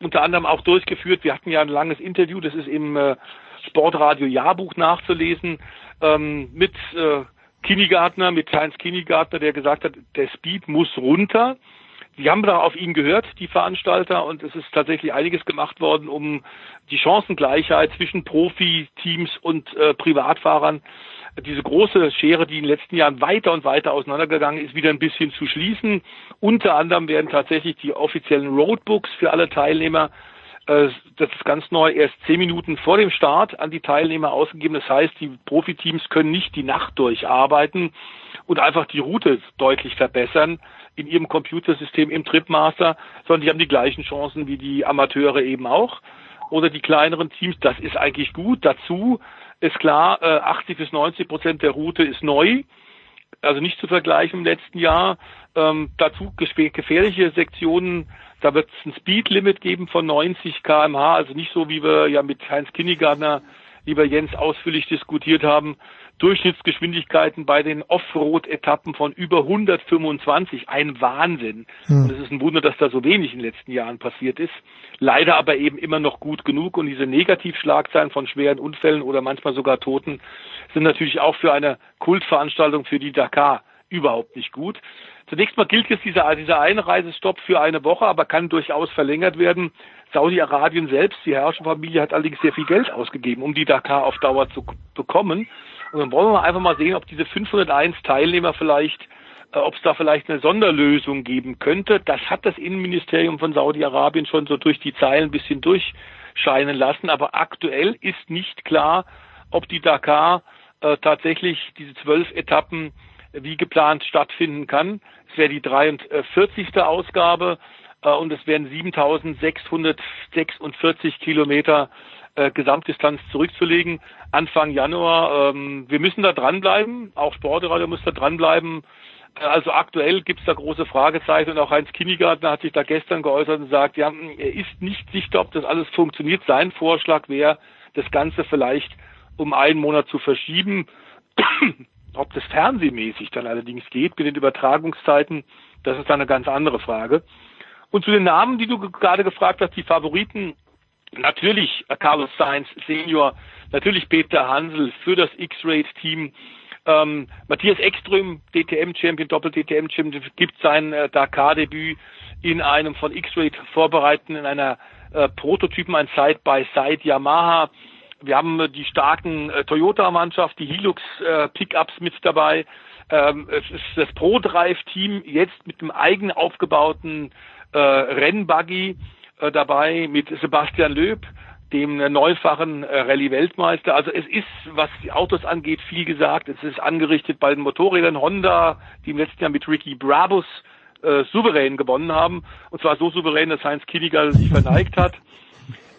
unter anderem auch durchgeführt. Wir hatten ja ein langes Interview, das ist im äh, Sportradio Jahrbuch nachzulesen, ähm, mit äh, Kinnigartner, mit Heinz Kinnigartner, der gesagt hat, der Speed muss runter. Sie haben da auf ihn gehört, die Veranstalter, und es ist tatsächlich einiges gemacht worden, um die Chancengleichheit zwischen Profiteams und äh, Privatfahrern, diese große Schere, die in den letzten Jahren weiter und weiter auseinandergegangen ist, wieder ein bisschen zu schließen. Unter anderem werden tatsächlich die offiziellen Roadbooks für alle Teilnehmer äh, das ist ganz neu, erst zehn Minuten vor dem Start an die Teilnehmer ausgegeben. Das heißt, die Profiteams können nicht die Nacht durcharbeiten und einfach die Route deutlich verbessern in ihrem Computersystem im Tripmaster, sondern die haben die gleichen Chancen wie die Amateure eben auch oder die kleineren Teams. Das ist eigentlich gut. Dazu ist klar, äh, 80 bis 90 Prozent der Route ist neu, also nicht zu vergleichen im letzten Jahr. Ähm, dazu gefährliche Sektionen, da wird es ein Speedlimit geben von 90 kmh, also nicht so, wie wir ja mit Heinz Kinnigartner, lieber Jens, ausführlich diskutiert haben. Durchschnittsgeschwindigkeiten bei den Offroad-Etappen von über 125. Ein Wahnsinn. Hm. Und es ist ein Wunder, dass da so wenig in den letzten Jahren passiert ist. Leider aber eben immer noch gut genug. Und diese Negativschlagzeilen von schweren Unfällen oder manchmal sogar Toten sind natürlich auch für eine Kultveranstaltung für die Dakar überhaupt nicht gut. Zunächst mal gilt jetzt dieser, dieser Einreisestopp für eine Woche, aber kann durchaus verlängert werden. Saudi-Arabien selbst, die Herrscherfamilie, hat allerdings sehr viel Geld ausgegeben, um die Dakar auf Dauer zu bekommen. Und dann wollen wir einfach mal sehen, ob diese 501 Teilnehmer vielleicht, äh, ob es da vielleicht eine Sonderlösung geben könnte. Das hat das Innenministerium von Saudi-Arabien schon so durch die Zeilen ein bisschen durchscheinen lassen. Aber aktuell ist nicht klar, ob die Dakar äh, tatsächlich diese zwölf Etappen wie geplant stattfinden kann. Es wäre die 43. Ausgabe äh, und es wären 7646 Kilometer äh, Gesamtdistanz zurückzulegen Anfang Januar. Ähm, wir müssen da dranbleiben, auch Sportradio muss da dranbleiben. Äh, also aktuell gibt es da große Fragezeichen und auch Heinz Kinnigartner hat sich da gestern geäußert und sagt, ja, er ist nicht sicher, ob das alles funktioniert. Sein Vorschlag wäre, das Ganze vielleicht um einen Monat zu verschieben. [coughs] Ob das fernsehmäßig dann allerdings geht mit den Übertragungszeiten, das ist dann eine ganz andere Frage. Und zu den Namen, die du gerade gefragt hast, die Favoriten, natürlich Carlos Sainz Senior, natürlich Peter Hansel für das X-Raid-Team. Ähm, Matthias Ekström, DTM-Champion, Doppel-DTM-Champion, gibt sein äh, Dakar-Debüt in einem von X-Raid vorbereiten, in einer äh, Prototypen, ein Side-by-Side Yamaha wir haben äh, die starken äh, Toyota-Mannschaft, die Hilux äh, mit dabei. Ähm, es ist das Pro-Drive-Team jetzt mit dem eigen aufgebauten äh, Rennbuggy äh, dabei mit Sebastian Löb, dem neufachen äh, Rallye-Weltmeister. Also es ist, was die Autos angeht, viel gesagt. Es ist angerichtet bei den Motorrädern Honda, die im letzten Jahr mit Ricky Brabus äh, souverän gewonnen haben. Und zwar so souverän, dass Heinz Kieniger sich verneigt hat.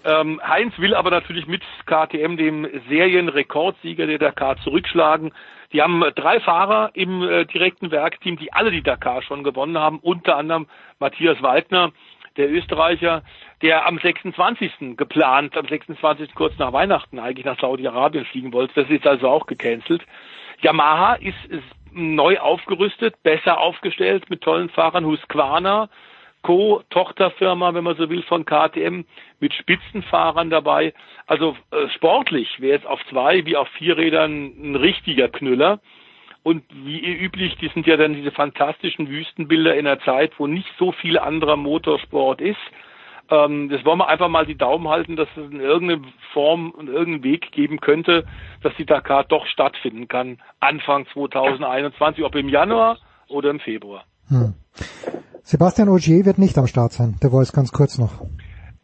Ähm, Heinz will aber natürlich mit KTM, dem Serienrekordsieger der Dakar, zurückschlagen. Die haben drei Fahrer im äh, direkten Werkteam, die alle die Dakar schon gewonnen haben, unter anderem Matthias Waldner, der Österreicher, der am 26. geplant, am 26. kurz nach Weihnachten eigentlich nach Saudi-Arabien fliegen wollte. Das ist also auch gecancelt. Yamaha ist, ist neu aufgerüstet, besser aufgestellt mit tollen Fahrern. Husqvarna, Co-Tochterfirma, wenn man so will, von KTM mit Spitzenfahrern dabei. Also äh, sportlich wäre es auf zwei wie auf vier Rädern ein richtiger Knüller. Und wie üblich, die sind ja dann diese fantastischen Wüstenbilder in einer Zeit, wo nicht so viel anderer Motorsport ist. Ähm, das wollen wir einfach mal die Daumen halten, dass es in irgendeiner Form und irgendeinen Weg geben könnte, dass die Dakar doch stattfinden kann, Anfang 2021, ob im Januar oder im Februar. Hm. Sebastian Ogier wird nicht am Start sein, der Voice ganz kurz noch.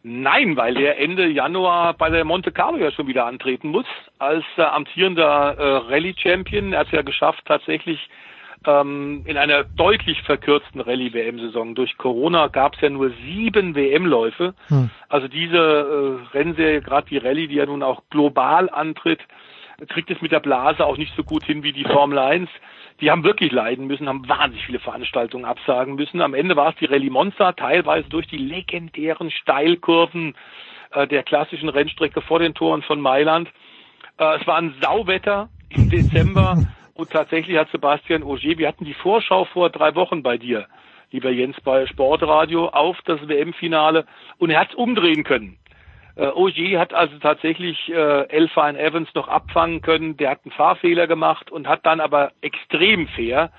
Nein, weil er Ende Januar bei der Monte Carlo ja schon wieder antreten muss, als äh, amtierender äh, Rallye-Champion. Er hat es ja geschafft, tatsächlich ähm, in einer deutlich verkürzten Rallye-WM-Saison. Durch Corona gab es ja nur sieben WM-Läufe. Hm. Also diese äh, Rennserie, gerade die Rallye, die ja nun auch global antritt, kriegt es mit der Blase auch nicht so gut hin wie die Formel 1 die haben wirklich leiden müssen, haben wahnsinnig viele Veranstaltungen absagen müssen. Am Ende war es die Rallye Monza, teilweise durch die legendären Steilkurven äh, der klassischen Rennstrecke vor den Toren von Mailand. Äh, es war ein Sauwetter im Dezember und tatsächlich hat Sebastian Auger, wir hatten die Vorschau vor drei Wochen bei dir, lieber Jens, bei Sportradio auf das WM-Finale und er hat es umdrehen können. Äh, Ogier hat also tatsächlich äh, Elfine Evans noch abfangen können. Der hat einen Fahrfehler gemacht und hat dann aber extrem fair,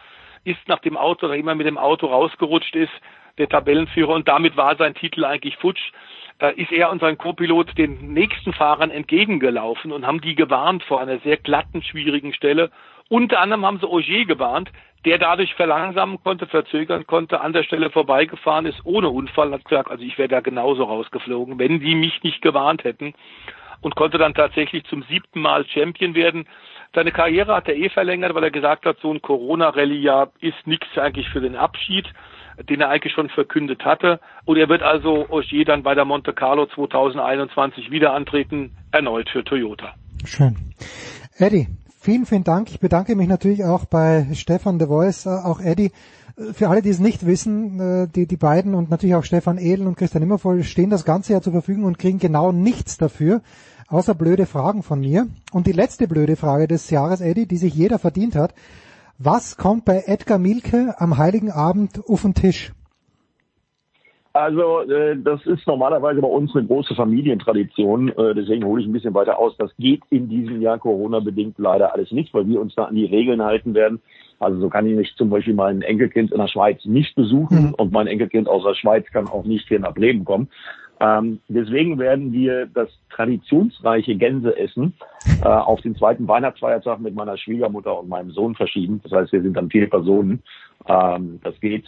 ist nach dem Auto, nachdem er mit dem Auto rausgerutscht ist, der Tabellenführer und damit war sein Titel eigentlich futsch, äh, ist er und sein Co-Pilot den nächsten Fahrern entgegengelaufen und haben die gewarnt vor einer sehr glatten, schwierigen Stelle. Unter anderem haben sie Ogier gewarnt, der dadurch verlangsamen konnte, verzögern konnte, an der Stelle vorbeigefahren ist, ohne Unfall, hat gesagt, also ich wäre da genauso rausgeflogen, wenn die mich nicht gewarnt hätten und konnte dann tatsächlich zum siebten Mal Champion werden. Seine Karriere hat er eh verlängert, weil er gesagt hat, so ein Corona-Rallye-Jahr ist nichts eigentlich für den Abschied, den er eigentlich schon verkündet hatte. Und er wird also Ogier dann bei der Monte Carlo 2021 wieder antreten, erneut für Toyota. Schön. Eddie, Vielen, vielen Dank. Ich bedanke mich natürlich auch bei Stefan de Voice, äh, auch Eddie. Äh, für alle, die es nicht wissen, äh, die, die beiden und natürlich auch Stefan Edel und Christian Immervoll stehen das ganze Jahr zur Verfügung und kriegen genau nichts dafür, außer blöde Fragen von mir. Und die letzte blöde Frage des Jahres, Eddie, die sich jeder verdient hat. Was kommt bei Edgar Milke am Heiligen Abend auf den Tisch? Also äh, das ist normalerweise bei uns eine große Familientradition, äh, deswegen hole ich ein bisschen weiter aus. Das geht in diesem Jahr Corona-bedingt leider alles nicht, weil wir uns da an die Regeln halten werden. Also so kann ich nicht zum Beispiel mein Enkelkind in der Schweiz nicht besuchen mhm. und mein Enkelkind aus der Schweiz kann auch nicht hier nach Leben kommen. Ähm, deswegen werden wir das traditionsreiche Gänseessen äh, auf den zweiten Weihnachtsfeiertag mit meiner Schwiegermutter und meinem Sohn verschieben. Das heißt, wir sind dann vier Personen. Ähm, das geht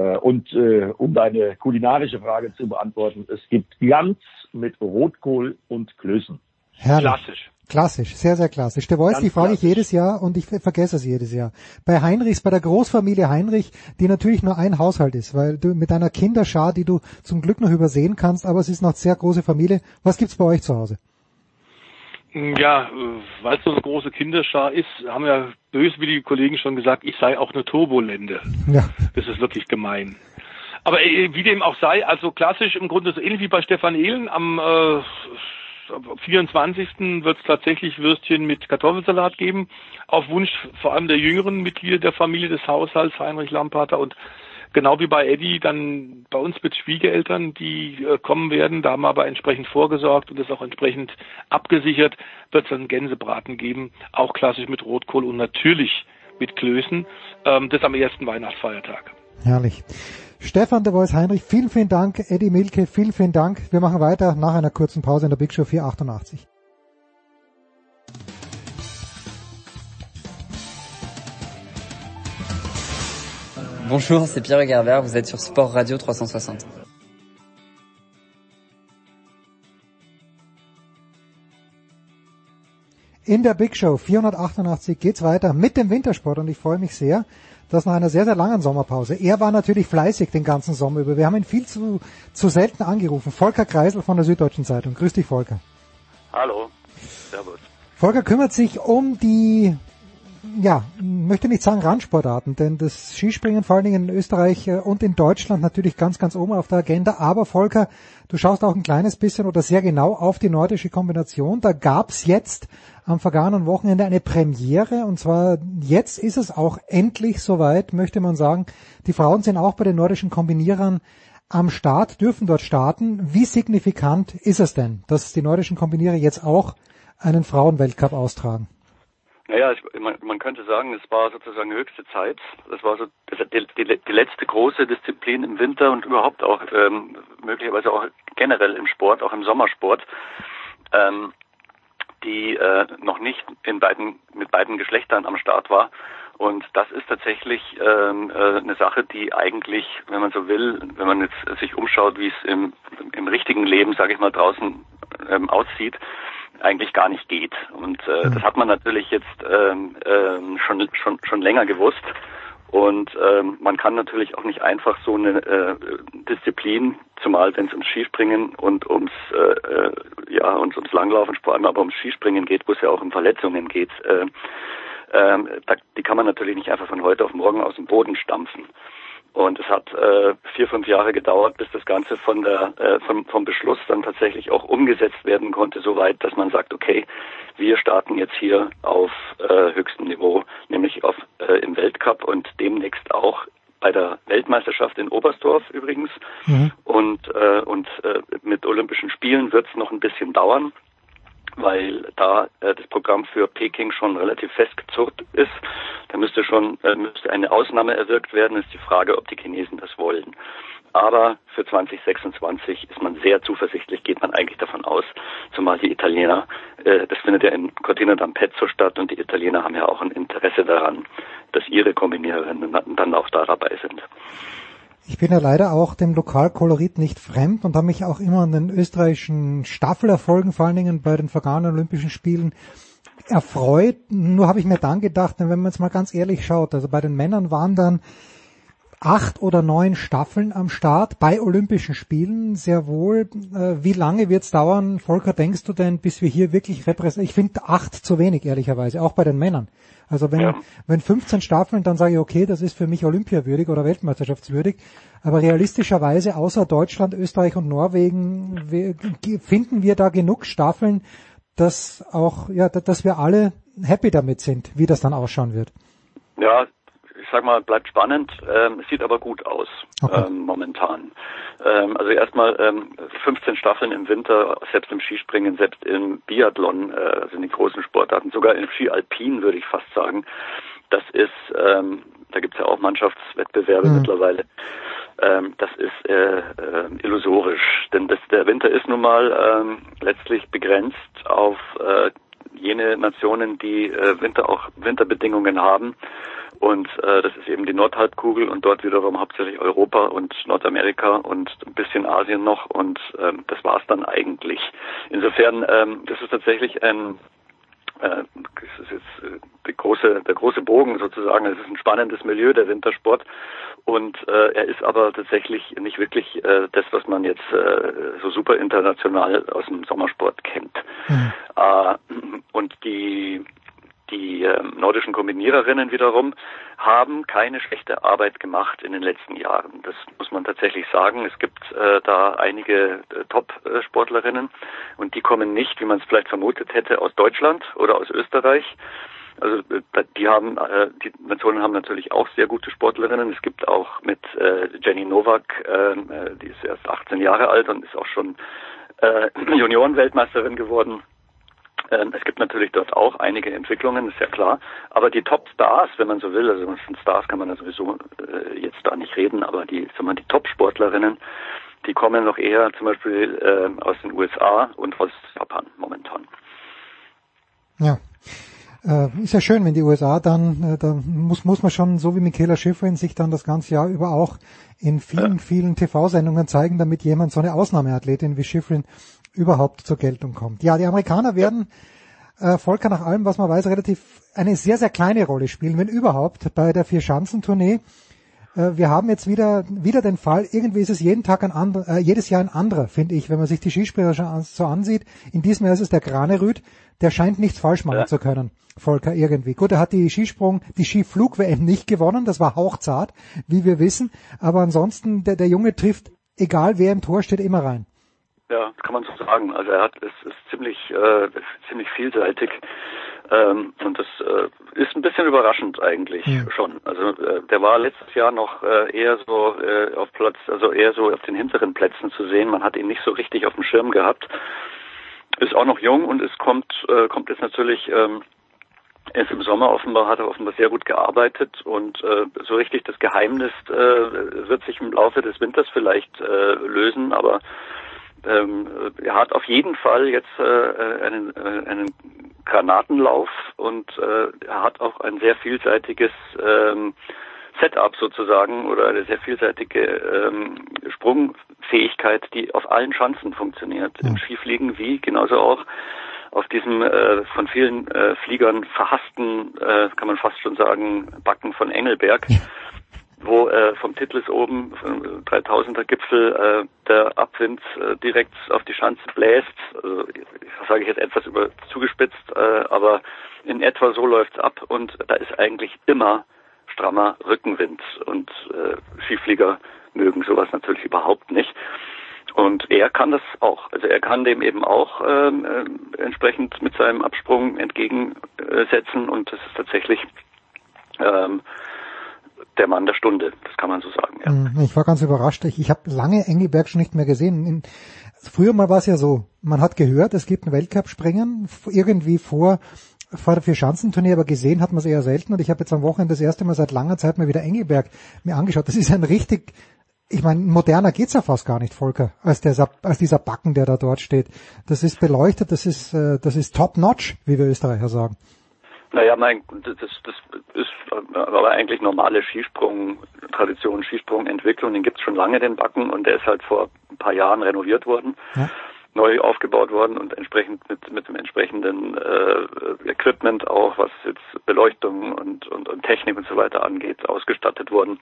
und äh, um deine kulinarische Frage zu beantworten, es gibt Glanz mit Rotkohl und Klößen. Herrlich. Klassisch. Klassisch, sehr, sehr klassisch. Der Voice, die frage ich jedes Jahr und ich vergesse es jedes Jahr. Bei Heinrichs, bei der Großfamilie Heinrich, die natürlich nur ein Haushalt ist, weil du mit einer Kinderschar, die du zum Glück noch übersehen kannst, aber es ist noch eine sehr große Familie. Was gibt's bei euch zu Hause? Ja, äh, weil es so eine große Kinderschar ist, haben ja böswillige Kollegen schon gesagt, ich sei auch eine Turbolende. Ja. Das ist wirklich gemein. Aber äh, wie dem auch sei, also klassisch im Grunde so ähnlich wie bei Stefan Ehlen am äh, 24. wird es tatsächlich Würstchen mit Kartoffelsalat geben, auf Wunsch vor allem der jüngeren Mitglieder der Familie des Haushalts, Heinrich Lampater und genau wie bei Eddie, dann bei uns mit Schwiegereltern, die äh, kommen werden. Da haben wir aber entsprechend vorgesorgt und das auch entsprechend abgesichert. Wird es einen Gänsebraten geben, auch klassisch mit Rotkohl und natürlich mit Klößen. Ähm, das am ersten Weihnachtsfeiertag. Herrlich. Stefan de Vois Heinrich, vielen, vielen Dank. Eddie Milke, vielen, vielen Dank. Wir machen weiter nach einer kurzen Pause in der Big Show 488. Bonjour, c'est Pierre Gerbert, vous êtes sur Sport Radio 360. In der Big Show 488 geht's weiter mit dem Wintersport und ich freue mich sehr, dass nach einer sehr, sehr langen Sommerpause, er war natürlich fleißig den ganzen Sommer über. Wir haben ihn viel zu, zu selten angerufen. Volker Kreisel von der Süddeutschen Zeitung. Grüß dich, Volker. Hallo. Servus. Volker kümmert sich um die ja, möchte nicht sagen Randsportarten, denn das Skispringen vor allen Dingen in Österreich äh, und in Deutschland natürlich ganz, ganz oben auf der Agenda. Aber Volker, du schaust auch ein kleines bisschen oder sehr genau auf die nordische Kombination. Da gab's jetzt am vergangenen Wochenende eine Premiere und zwar jetzt ist es auch endlich soweit, möchte man sagen. Die Frauen sind auch bei den nordischen Kombinierern am Start, dürfen dort starten. Wie signifikant ist es denn, dass die nordischen Kombinierer jetzt auch einen Frauenweltcup austragen? Naja, ich, man, man könnte sagen, es war sozusagen höchste Zeit. Das war so die, die, die letzte große Disziplin im Winter und überhaupt auch ähm, möglicherweise auch generell im Sport, auch im Sommersport, ähm, die äh, noch nicht in beiden mit beiden Geschlechtern am Start war. Und das ist tatsächlich ähm, äh, eine Sache, die eigentlich, wenn man so will, wenn man jetzt sich umschaut, wie es im, im richtigen Leben, sage ich mal, draußen ähm, aussieht, eigentlich gar nicht geht. Und äh, das hat man natürlich jetzt ähm, ähm, schon schon schon länger gewusst. Und ähm, man kann natürlich auch nicht einfach so eine äh, Disziplin, zumal wenn es ums Skispringen und ums äh, äh, ja und ums Langlaufen, vor allem aber ums Skispringen geht, wo es ja auch um Verletzungen geht, äh, äh, da, die kann man natürlich nicht einfach von heute auf morgen aus dem Boden stampfen. Und es hat äh, vier, fünf Jahre gedauert, bis das Ganze von der, äh, vom, vom Beschluss dann tatsächlich auch umgesetzt werden konnte, soweit, dass man sagt, okay, wir starten jetzt hier auf äh, höchstem Niveau, nämlich auf äh, im Weltcup und demnächst auch bei der Weltmeisterschaft in Oberstdorf übrigens. Mhm. Und, äh, und äh, mit Olympischen Spielen wird es noch ein bisschen dauern weil da äh, das Programm für Peking schon relativ festgezurrt ist. Da müsste schon äh, müsste eine Ausnahme erwirkt werden. Ist die Frage, ob die Chinesen das wollen. Aber für 2026 ist man sehr zuversichtlich, geht man eigentlich davon aus, zumal die Italiener, äh, das findet ja in Cortina d'Ampezzo statt und die Italiener haben ja auch ein Interesse daran, dass ihre Kombiniererinnen dann auch da dabei sind. Ich bin ja leider auch dem Lokalkolorit nicht fremd und habe mich auch immer an den österreichischen Staffelerfolgen, vor allen Dingen bei den vergangenen Olympischen Spielen, erfreut. Nur habe ich mir dann gedacht, wenn man jetzt mal ganz ehrlich schaut, also bei den Männern waren dann acht oder neun Staffeln am Start bei Olympischen Spielen. Sehr wohl. Äh, wie lange wird es dauern, Volker, denkst du denn, bis wir hier wirklich repräsentieren? Ich finde acht zu wenig, ehrlicherweise, auch bei den Männern. Also wenn, ja. wenn 15 Staffeln, dann sage ich, okay, das ist für mich olympiawürdig oder weltmeisterschaftswürdig. Aber realistischerweise, außer Deutschland, Österreich und Norwegen, finden wir da genug Staffeln, dass auch, ja, dass wir alle happy damit sind, wie das dann ausschauen wird. Ja, sag mal, bleibt spannend, ähm, sieht aber gut aus okay. ähm, momentan. Ähm, also erstmal ähm, 15 Staffeln im Winter, selbst im Skispringen, selbst im Biathlon, äh, also in den großen Sportarten, sogar im Ski Alpin würde ich fast sagen. Das ist, ähm, da gibt's ja auch Mannschaftswettbewerbe mhm. mittlerweile. Ähm, das ist äh, äh, illusorisch, denn das, der Winter ist nun mal ähm, letztlich begrenzt auf äh, jene Nationen, die äh, Winter auch Winterbedingungen haben. Und äh, das ist eben die Nordhalbkugel und dort wiederum hauptsächlich Europa und Nordamerika und ein bisschen Asien noch und ähm, das war's dann eigentlich. Insofern, ähm, das ist tatsächlich ein äh, das ist jetzt äh, die große, der große Bogen sozusagen. Es ist ein spannendes Milieu, der Wintersport. Und äh, er ist aber tatsächlich nicht wirklich äh, das, was man jetzt äh, so super international aus dem Sommersport kennt. Mhm. Äh, und die die äh, nordischen Kombiniererinnen wiederum haben keine schlechte Arbeit gemacht in den letzten Jahren. Das muss man tatsächlich sagen. Es gibt äh, da einige äh, Top-Sportlerinnen und die kommen nicht, wie man es vielleicht vermutet hätte, aus Deutschland oder aus Österreich. Also äh, die haben, äh, die Nationen haben natürlich auch sehr gute Sportlerinnen. Es gibt auch mit äh, Jenny Novak, ähm, äh, die ist erst 18 Jahre alt und ist auch schon [clears throat] Juniorenweltmeisterin geworden es gibt natürlich dort auch einige Entwicklungen, ist ja klar. Aber die Top-Stars, wenn man so will, also von Stars kann man ja sowieso äh, jetzt da nicht reden, aber die, sagen wir, die Top-Sportlerinnen, die kommen noch eher zum Beispiel äh, aus den USA und aus Japan momentan. Ja. Äh, ist ja schön, wenn die USA dann, äh, da muss, muss man schon, so wie Michaela Schifrin, sich dann das ganze Jahr über auch in vielen, ja. vielen TV-Sendungen zeigen, damit jemand so eine Ausnahmeathletin wie Schifrin überhaupt zur Geltung kommt. Ja, die Amerikaner werden äh, Volker nach allem, was man weiß, relativ eine sehr, sehr kleine Rolle spielen, wenn überhaupt, bei der Vier-Schanzentournee. Äh, wir haben jetzt wieder, wieder den Fall, irgendwie ist es jeden Tag ein anderer, äh, jedes Jahr ein anderer, finde ich, wenn man sich die Skispringer schon so ansieht. In diesem Jahr ist es der Granerüt, der scheint nichts falsch machen ja. zu können. Volker irgendwie. Gut, er hat die Skisprung, die Skiflug-WM nicht gewonnen, das war hauchzart, wie wir wissen, aber ansonsten, der, der Junge trifft, egal wer im Tor steht, immer rein. Ja, kann man so sagen. Also er hat es ist ziemlich äh, ziemlich vielseitig ähm, und das äh, ist ein bisschen überraschend eigentlich ja. schon. Also äh, der war letztes Jahr noch äh, eher so äh, auf Platz, also eher so auf den hinteren Plätzen zu sehen. Man hat ihn nicht so richtig auf dem Schirm gehabt. Ist auch noch jung und es kommt äh, kommt jetzt natürlich ähm, er ist im Sommer offenbar, hat er offenbar sehr gut gearbeitet und äh, so richtig das Geheimnis äh, wird sich im Laufe des Winters vielleicht äh, lösen, aber ähm, er hat auf jeden Fall jetzt äh, einen, äh, einen Granatenlauf und äh, er hat auch ein sehr vielseitiges ähm, Setup sozusagen oder eine sehr vielseitige ähm, Sprungfähigkeit, die auf allen Schanzen funktioniert. Ja. Im Skifliegen wie genauso auch auf diesem äh, von vielen äh, Fliegern verhassten, äh, kann man fast schon sagen, Backen von Engelberg. Ja [laughs] wo äh, vom Titlis oben, vom 3000er Gipfel, äh, der Abwind äh, direkt auf die Schanze bläst. Also, sage ich jetzt etwas über zugespitzt, äh, aber in etwa so läuft's ab und da ist eigentlich immer strammer Rückenwind und äh, Skiflieger mögen sowas natürlich überhaupt nicht. Und er kann das auch. Also er kann dem eben auch ähm, äh, entsprechend mit seinem Absprung entgegensetzen und das ist tatsächlich ähm, der Mann der Stunde, das kann man so sagen. Ja. Hm, ich war ganz überrascht. Ich, ich habe lange Engelberg schon nicht mehr gesehen. In, früher mal war es ja so, man hat gehört, es gibt ein Weltcup-Springen irgendwie vor vor der Vierschanzenturnier, aber gesehen hat man es eher selten und ich habe jetzt am Wochenende das erste Mal seit langer Zeit mal wieder Engelberg mir angeschaut. Das ist ein richtig, ich meine, moderner geht's ja fast gar nicht, Volker, als, der, als dieser Backen, der da dort steht. Das ist beleuchtet, das ist, äh, das ist top notch, wie wir Österreicher sagen. Naja, mein, das, das ist aber eigentlich normale Skisprung, Tradition, Skisprungentwicklung, den gibt's schon lange, den Backen, und der ist halt vor ein paar Jahren renoviert worden, ja. neu aufgebaut worden und entsprechend mit, mit dem entsprechenden äh, Equipment auch, was jetzt Beleuchtung und, und, und Technik und so weiter angeht, ausgestattet worden.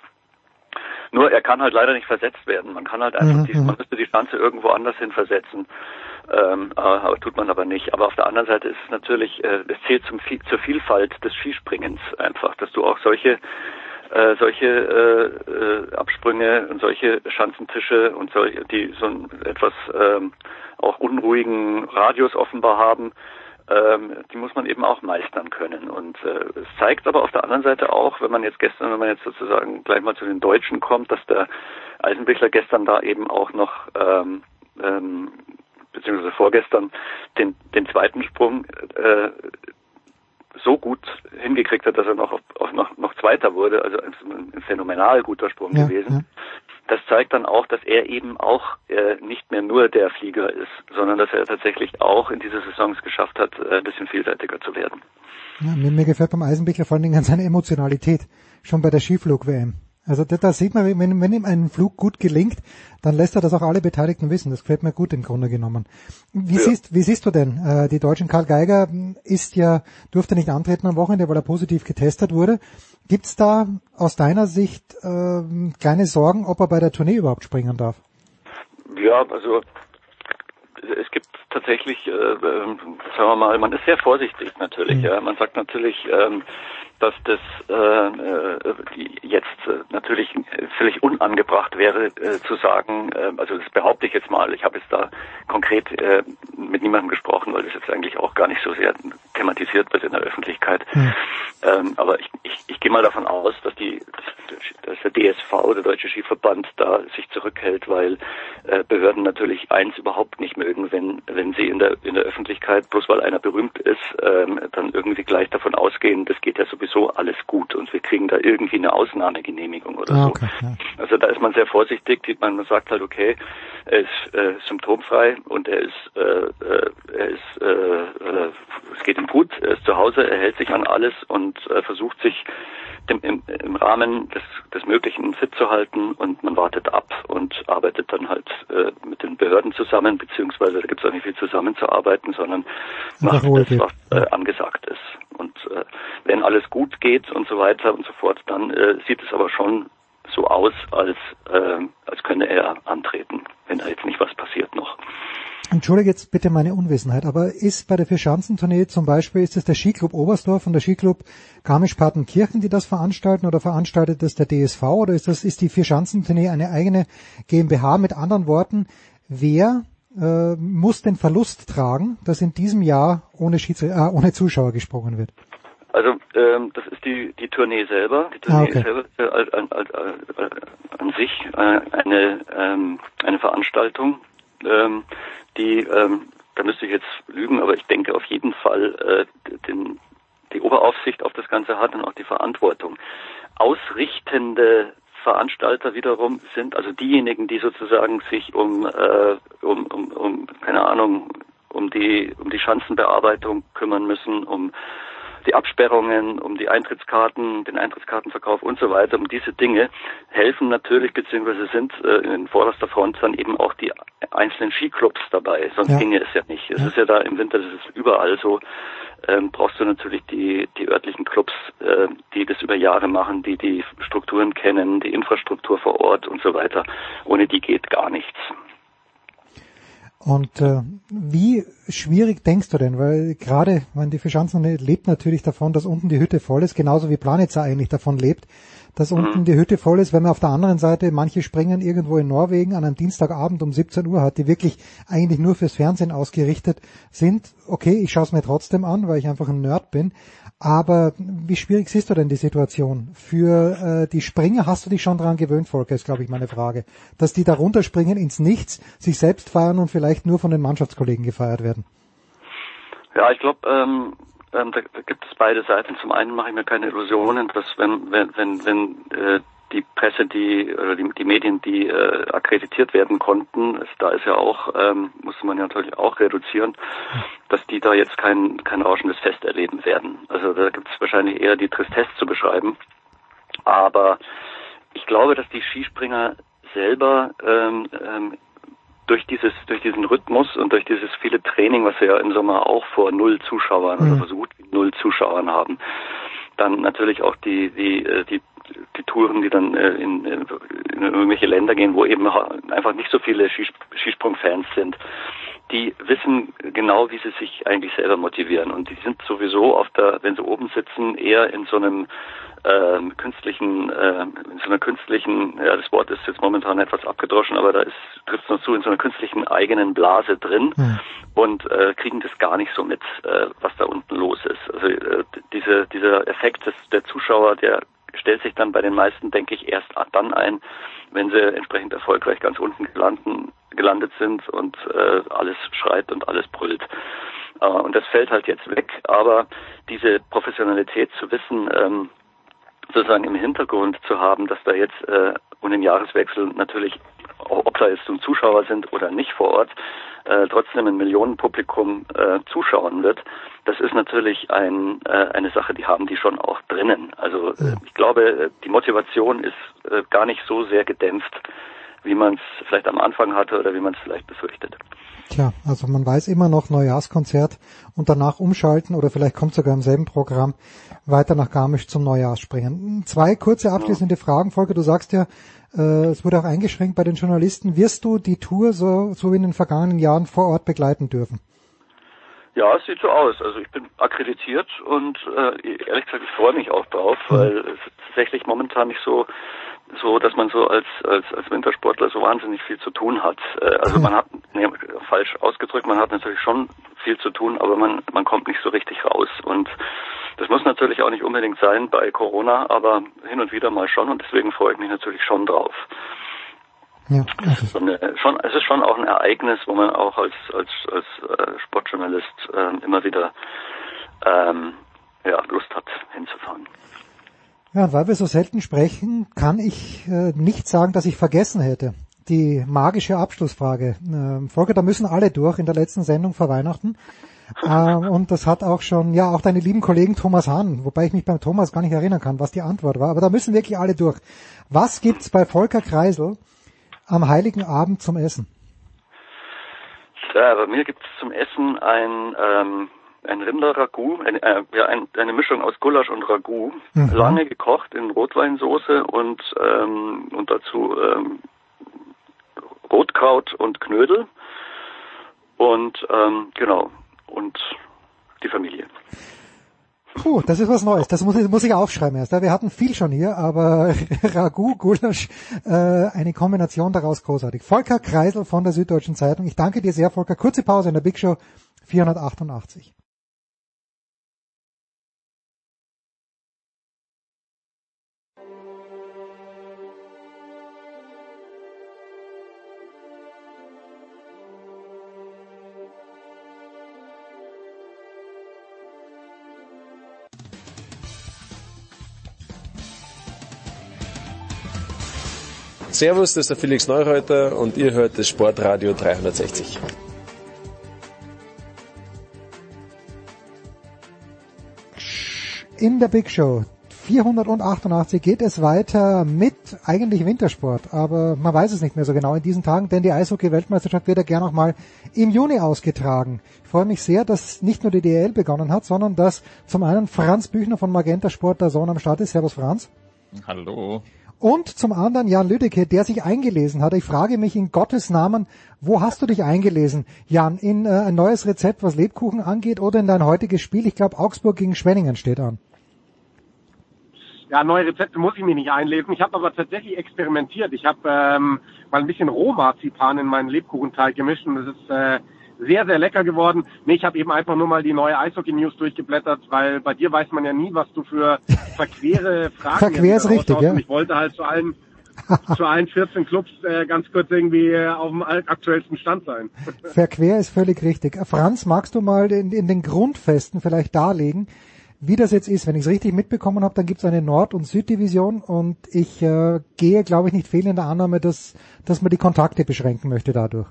Nur er kann halt leider nicht versetzt werden. Man kann halt einfach, mhm. die, man müsste die Schanze irgendwo anders hin versetzen. Ähm, aber tut man aber nicht. Aber auf der anderen Seite ist es natürlich, äh, es zählt zum, zur Vielfalt des Skispringens einfach, dass du auch solche äh, solche äh, äh, Absprünge und solche Schanzentische und solche, die so einen etwas ähm, auch unruhigen Radius offenbar haben, ähm, die muss man eben auch meistern können. Und äh, es zeigt aber auf der anderen Seite auch, wenn man jetzt gestern, wenn man jetzt sozusagen gleich mal zu den Deutschen kommt, dass der Eisenbichler gestern da eben auch noch ähm, ähm, beziehungsweise vorgestern den, den zweiten Sprung äh, so gut hingekriegt hat, dass er noch, auf, auf noch, noch Zweiter wurde, also ein, ein phänomenal guter Sprung ja, gewesen. Ja. Das zeigt dann auch, dass er eben auch äh, nicht mehr nur der Flieger ist, sondern dass er tatsächlich auch in dieser Saison es geschafft hat, äh, ein bisschen vielseitiger zu werden. Ja, mir, mir gefällt beim Eisenbichler vor allen Dingen an seine Emotionalität, schon bei der Skiflug-WM. Also da, sieht man, wenn, wenn ihm ein Flug gut gelingt, dann lässt er das auch alle Beteiligten wissen. Das gefällt mir gut im Grunde genommen. Wie, ja. siehst, wie siehst du denn äh, die Deutschen? Karl Geiger ist ja, durfte nicht antreten am Wochenende, weil er positiv getestet wurde. Gibt's da aus deiner Sicht äh, kleine Sorgen, ob er bei der Tournee überhaupt springen darf? Ja, also es gibt tatsächlich, äh, äh, sagen wir mal, man ist sehr vorsichtig natürlich. Mhm. Ja, man sagt natürlich, ähm, dass das äh, äh, jetzt äh, natürlich völlig unangebracht wäre äh, zu sagen, äh, also das behaupte ich jetzt mal, ich habe jetzt da konkret äh, mit niemandem gesprochen, weil das jetzt eigentlich auch gar nicht so sehr thematisiert wird in der Öffentlichkeit. Mhm. Ähm, aber ich, ich, ich gehe mal davon aus, dass die dass der DSV, der Deutsche Skiverband, da sich zurückhält, weil äh, Behörden natürlich eins überhaupt nicht mögen, wenn wenn sie in der in der Öffentlichkeit, bloß weil einer berühmt ist, ähm, dann irgendwie gleich davon ausgehen, das geht ja sowieso sowieso alles gut und wir kriegen da irgendwie eine Ausnahmegenehmigung oder ah, okay, so. Ja. Also da ist man sehr vorsichtig, man sagt halt, okay, er ist äh, symptomfrei und er ist, äh, äh, er ist, äh, äh, es geht ihm gut, er ist zu Hause, er hält sich an alles und äh, versucht sich dem, im, im Rahmen des, des Möglichen fit zu halten und man wartet ab und arbeitet dann halt mit den Behörden zusammen, beziehungsweise da gibt es auch nicht viel zusammenzuarbeiten, sondern macht das, was angesagt ist. Und wenn alles gut geht und so weiter und so fort, dann äh, sieht es aber schon so aus, als, äh, als könne er antreten, wenn da jetzt nicht was passiert noch. Entschuldige jetzt bitte meine Unwissenheit, aber ist bei der Vierschanzentournee zum Beispiel, ist es der Skiclub Oberstdorf und der Skiclub Garmisch-Partenkirchen, die das veranstalten oder veranstaltet das der DSV oder ist das, ist die Vierschanzentournee eine eigene GmbH? Mit anderen Worten, wer äh, muss den Verlust tragen, dass in diesem Jahr ohne, Schieds äh, ohne Zuschauer gesprungen wird? Also ähm, das ist die die Tournee selber. Die Tournee ah, okay. selber ist äh, an, an, an, an sich äh, eine ähm, eine Veranstaltung, ähm, die, ähm, da müsste ich jetzt lügen, aber ich denke auf jeden Fall äh, den, die Oberaufsicht auf das Ganze hat und auch die Verantwortung. Ausrichtende Veranstalter wiederum sind also diejenigen, die sozusagen sich um, äh, um, um, um keine Ahnung, um die, um die Schanzenbearbeitung kümmern müssen, um die Absperrungen, um die Eintrittskarten, den Eintrittskartenverkauf und so weiter, um diese Dinge helfen natürlich, beziehungsweise sind äh, in vorderster Front dann eben auch die einzelnen Skiclubs dabei, sonst ja. ginge es ja nicht. Es ja. ist ja da im Winter, das ist überall so, ähm, brauchst du natürlich die, die örtlichen Clubs, äh, die das über Jahre machen, die die Strukturen kennen, die Infrastruktur vor Ort und so weiter. Ohne die geht gar nichts. Und äh, wie schwierig denkst du denn? Weil gerade, wenn die Fischanzen lebt natürlich davon, dass unten die Hütte voll ist, genauso wie Planitzer eigentlich davon lebt, dass mhm. unten die Hütte voll ist, wenn man auf der anderen Seite manche springen irgendwo in Norwegen an einem Dienstagabend um 17 Uhr hat, die wirklich eigentlich nur fürs Fernsehen ausgerichtet sind. Okay, ich schaue es mir trotzdem an, weil ich einfach ein Nerd bin. Aber wie schwierig siehst du denn die Situation? Für äh, die Springer hast du dich schon dran gewöhnt, Volker, ist glaube ich meine Frage. Dass die da runterspringen ins Nichts, sich selbst feiern und vielleicht nur von den Mannschaftskollegen gefeiert werden. Ja, ich glaube, ähm, ähm, da, da gibt es beide Seiten. Zum einen mache ich mir keine Illusionen, dass wenn, wenn, wenn, wenn äh, die Presse, die oder die, die Medien, die äh, akkreditiert werden konnten, es, da ist ja auch, ähm, muss man ja natürlich auch reduzieren, dass die da jetzt kein, kein rauschendes Fest erleben werden. Also da gibt es wahrscheinlich eher die Tristesse zu beschreiben. Aber ich glaube, dass die Skispringer selber ähm, ähm, durch dieses, durch diesen Rhythmus und durch dieses viele Training, was wir ja im Sommer auch vor null Zuschauern mhm. oder so gut wie null Zuschauern haben, dann natürlich auch die, die, äh, die die Touren, die dann äh, in, in, irgendwelche Länder gehen, wo eben einfach nicht so viele Skisprungfans sind, die wissen genau, wie sie sich eigentlich selber motivieren. Und die sind sowieso auf der, wenn sie oben sitzen, eher in so einem ähm, künstlichen, äh, in so einer künstlichen, ja, das Wort ist jetzt momentan etwas abgedroschen, aber da ist, trifft es noch zu, in so einer künstlichen eigenen Blase drin mhm. und äh, kriegen das gar nicht so mit, äh, was da unten los ist. Also äh, diese, dieser Effekt des, der Zuschauer, der stellt sich dann bei den meisten, denke ich, erst dann ein, wenn sie entsprechend erfolgreich ganz unten gelanden, gelandet sind und äh, alles schreit und alles brüllt. Äh, und das fällt halt jetzt weg. Aber diese Professionalität zu wissen, ähm, sozusagen im Hintergrund zu haben, dass da jetzt äh, und den Jahreswechsel natürlich, ob da jetzt zum Zuschauer sind oder nicht vor Ort, äh, trotzdem ein Millionenpublikum äh, zuschauen wird, das ist natürlich ein, äh, eine Sache, die haben die schon auch drinnen. Also äh, ich glaube, die Motivation ist äh, gar nicht so sehr gedämpft, wie man es vielleicht am Anfang hatte oder wie man es vielleicht befürchtet. Tja, also man weiß immer noch Neujahrskonzert und danach umschalten oder vielleicht kommt sogar im selben Programm weiter nach Garmisch zum Neujahrsspringen. Zwei kurze abschließende ja. Fragen, Volker. Du sagst ja, äh, es wurde auch eingeschränkt bei den Journalisten. Wirst du die Tour so, so wie in den vergangenen Jahren vor Ort begleiten dürfen? Ja, es sieht so aus. Also ich bin akkreditiert und äh, ehrlich gesagt, ich freue mich auch drauf, mhm. weil es tatsächlich momentan nicht so so, dass man so als als als Wintersportler so wahnsinnig viel zu tun hat. Äh, also man hat nee, falsch ausgedrückt, man hat natürlich schon viel zu tun, aber man man kommt nicht so richtig raus und das muss natürlich auch nicht unbedingt sein bei Corona, aber hin und wieder mal schon und deswegen freue ich mich natürlich schon drauf. Ja, so eine, schon, es ist schon auch ein Ereignis, wo man auch als als als äh, Sportjournalist äh, immer wieder ähm, ja, Lust hat hinzufahren. Ja, und weil wir so selten sprechen, kann ich äh, nicht sagen, dass ich vergessen hätte, die magische Abschlussfrage. Ähm, Volker, da müssen alle durch in der letzten Sendung vor Weihnachten. Ähm, und das hat auch schon, ja, auch deine lieben Kollegen Thomas Hahn, wobei ich mich beim Thomas gar nicht erinnern kann, was die Antwort war. Aber da müssen wirklich alle durch. Was gibt's bei Volker Kreisel am Heiligen Abend zum Essen? Ja, bei mir gibt's zum Essen ein, ähm, ein Rinderragout, ein, äh, ja, ein, eine Mischung aus Gulasch und Ragout, Mhm. lange gekocht in Rotweinsoße und, ähm, und dazu ähm, Rotkraut und Knödel und ähm, genau und die Familie. Puh, das ist was Neues. Das muss ich, muss ich aufschreiben erst. Wir hatten viel schon hier, aber [laughs] Ragout, Gulasch, äh, eine Kombination daraus großartig. Volker Kreisel von der Süddeutschen Zeitung. Ich danke dir sehr, Volker. Kurze Pause in der Big Show 488. Servus, das ist der Felix Neureuter und ihr hört das Sportradio 360. In der Big Show 488 geht es weiter mit eigentlich Wintersport, aber man weiß es nicht mehr so genau in diesen Tagen, denn die Eishockey-Weltmeisterschaft wird ja gern auch mal im Juni ausgetragen. Ich freue mich sehr, dass nicht nur die DL begonnen hat, sondern dass zum einen Franz Büchner von Magenta Sport der Sohn am Start ist. Servus Franz. Hallo. Und zum anderen Jan Lüdecke, der sich eingelesen hat. Ich frage mich in Gottes Namen, wo hast du dich eingelesen? Jan, in äh, ein neues Rezept, was Lebkuchen angeht oder in dein heutiges Spiel? Ich glaube, Augsburg gegen Schwenningen steht an. Ja, neue Rezepte muss ich mir nicht einlesen. Ich habe aber tatsächlich experimentiert. Ich habe ähm, mal ein bisschen Rohmarzipan in meinen Lebkuchenteig gemischt und es ist äh, sehr, sehr lecker geworden. Nee, ich habe eben einfach nur mal die neue Eishockey-News durchgeblättert, weil bei dir weiß man ja nie, was du für [laughs] verquere Fragen Verquer ist richtig, ja. Und Ich wollte halt zu allen, [laughs] zu allen 14 Clubs äh, ganz kurz irgendwie äh, auf dem aktuellsten Stand sein. [laughs] Verquer ist völlig richtig. Franz, magst du mal in, in den Grundfesten vielleicht darlegen, wie das jetzt ist? Wenn ich es richtig mitbekommen habe, dann gibt es eine Nord- und Süddivision und ich äh, gehe, glaube ich, nicht fehl in der Annahme, dass, dass man die Kontakte beschränken möchte dadurch.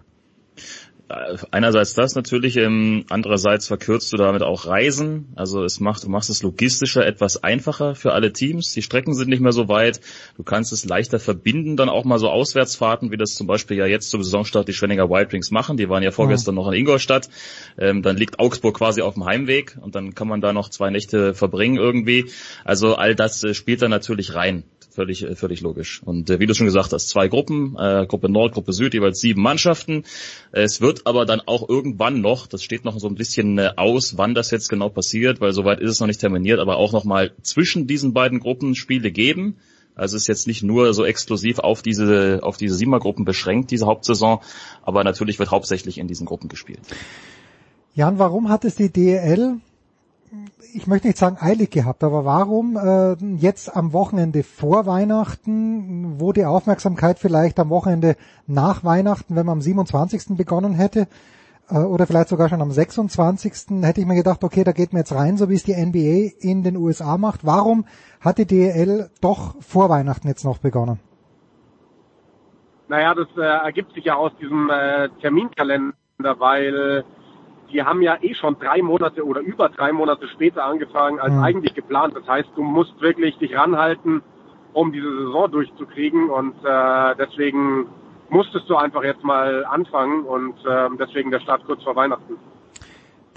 Einerseits das natürlich, ähm, andererseits verkürzt du damit auch Reisen. Also es macht, du machst es logistischer etwas einfacher für alle Teams. Die Strecken sind nicht mehr so weit. Du kannst es leichter verbinden, dann auch mal so Auswärtsfahrten, wie das zum Beispiel ja jetzt zum Saisonstart die Schwenninger Wild Wings machen. Die waren ja vorgestern noch in Ingolstadt. Ähm, dann liegt Augsburg quasi auf dem Heimweg und dann kann man da noch zwei Nächte verbringen irgendwie. Also all das äh, spielt da natürlich rein. Völlig, äh, völlig logisch. Und äh, wie du schon gesagt hast, zwei Gruppen, äh, Gruppe Nord, Gruppe Süd, jeweils sieben Mannschaften. Es wird aber dann auch irgendwann noch, das steht noch so ein bisschen äh, aus, wann das jetzt genau passiert, weil soweit ist es noch nicht terminiert, aber auch nochmal zwischen diesen beiden Gruppen Spiele geben. Also es ist jetzt nicht nur so exklusiv auf diese, auf diese Siebener-Gruppen beschränkt, diese Hauptsaison, aber natürlich wird hauptsächlich in diesen Gruppen gespielt. Jan, warum hat es die DEL, ich möchte nicht sagen eilig gehabt, aber warum äh, jetzt am Wochenende vor Weihnachten, wo die Aufmerksamkeit vielleicht am Wochenende nach Weihnachten, wenn man am 27. begonnen hätte, äh, oder vielleicht sogar schon am 26. hätte ich mir gedacht, okay, da geht man jetzt rein, so wie es die NBA in den USA macht. Warum hat die DEL doch vor Weihnachten jetzt noch begonnen? Naja, das äh, ergibt sich ja aus diesem äh, Terminkalender, weil die haben ja eh schon drei Monate oder über drei Monate später angefangen als Mhm. eigentlich geplant. Das heißt, du musst wirklich dich ranhalten, um diese Saison durchzukriegen und äh, deswegen musstest du einfach jetzt mal anfangen und äh, deswegen der Start kurz vor Weihnachten.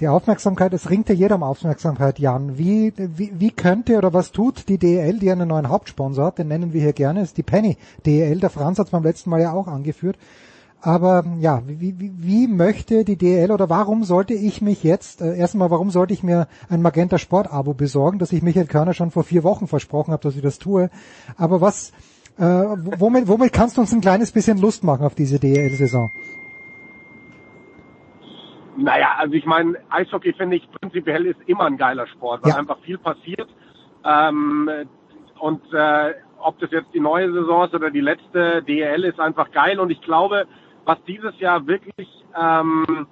Die Aufmerksamkeit, es ringt ja jeder um Aufmerksamkeit, Jan. Wie, wie, wie könnte oder was tut die DEL, die einen neuen Hauptsponsor hat, den nennen wir hier gerne, ist die Penny DEL. Der Franz hat es beim letzten Mal ja auch angeführt. Aber ja, wie, wie, wie möchte die DEL oder warum sollte ich mich jetzt, äh, erstmal, warum sollte ich mir ein Magenta Sport Abo besorgen, das ich Michael Körner schon vor vier Wochen versprochen habe, dass ich das tue. Aber was, äh, womit, womit kannst du uns ein kleines bisschen Lust machen auf diese DEL-Saison? Naja, also ich meine, Eishockey finde ich prinzipiell ist immer ein geiler Sport, weil Ja. einfach viel passiert. Ähm, und äh, ob das jetzt die neue Saison ist oder die letzte, DEL ist einfach geil. Und ich glaube, was dieses Jahr wirklich ähm,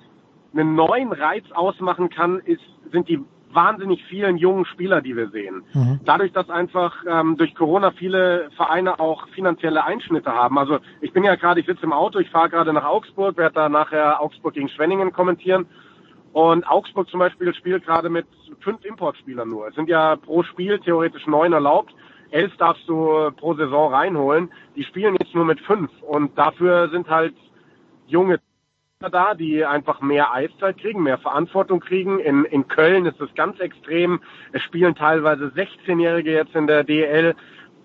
einen neuen Reiz ausmachen kann, ist, sind die wahnsinnig vielen jungen Spieler, die wir sehen. Mhm. Dadurch, dass einfach ähm, durch Corona viele Vereine auch finanzielle Einschnitte haben. Also ich bin ja gerade, ich sitze im Auto, ich fahre gerade nach Augsburg, werde da nachher Augsburg gegen Schwenningen kommentieren. Und Augsburg zum Beispiel spielt gerade mit fünf Importspielern nur. Es sind ja pro Spiel theoretisch neun erlaubt. Elf darfst du pro Saison reinholen. Die spielen jetzt nur mit fünf. Und dafür sind halt junge da, die einfach mehr Eiszeit kriegen, mehr Verantwortung kriegen. In, in Köln ist das ganz extrem. Es spielen teilweise 16-Jährige jetzt in der DL.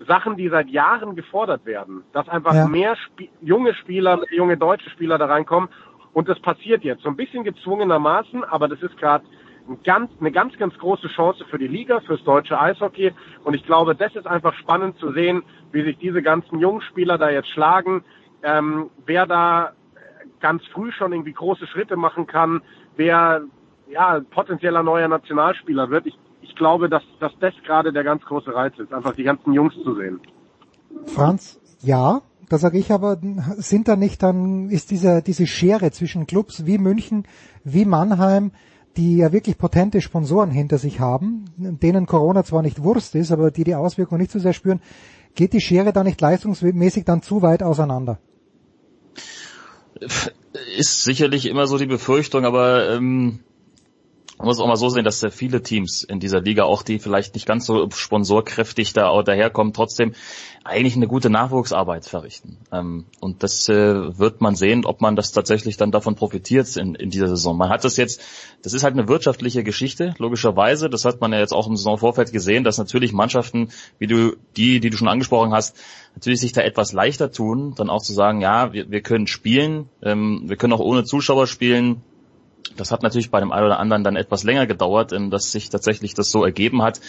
Sachen, die seit Jahren gefordert werden. Dass einfach Ja. mehr Sp junge Spieler, junge deutsche Spieler da reinkommen. Und das passiert jetzt. So ein bisschen gezwungenermaßen, aber das ist gerade ein ganz, eine ganz, ganz große Chance für die Liga, fürs deutsche Eishockey. Und ich glaube, das ist einfach spannend zu sehen, wie sich diese ganzen jungen Spieler da jetzt schlagen, ähm, wer da ganz früh schon irgendwie große Schritte machen kann, wer ja potenzieller neuer Nationalspieler wird. Ich, ich glaube, dass, dass das gerade der ganz große Reiz ist, einfach die ganzen Jungs zu sehen. Franz, ja, da sage ich aber, sind da nicht dann, ist diese, diese Schere zwischen Clubs wie München, wie Mannheim, die ja wirklich potente Sponsoren hinter sich haben, denen Corona zwar nicht Wurst ist, aber die die Auswirkungen nicht so sehr spüren, geht die Schere da nicht leistungsmäßig dann zu weit auseinander? Ist sicherlich immer so die Befürchtung, aber ähm, man muss auch mal so sehen, dass viele Teams in dieser Liga, auch die vielleicht nicht ganz so sponsorkräftig da daherkommen, trotzdem eigentlich eine gute Nachwuchsarbeit verrichten. Ähm, und das äh, wird man sehen, ob man das tatsächlich dann davon profitiert in, in dieser Saison. Man hat das jetzt, das ist halt eine wirtschaftliche Geschichte, logischerweise. Das hat man ja jetzt auch im Saisonvorfeld gesehen, dass natürlich Mannschaften, wie du die, die du schon angesprochen hast, natürlich sich da etwas leichter tun, dann auch zu sagen, ja, wir, wir können spielen, ähm, wir können auch ohne Zuschauer spielen, das hat natürlich bei dem einen oder anderen dann etwas länger gedauert, dass sich tatsächlich das so ergeben hat.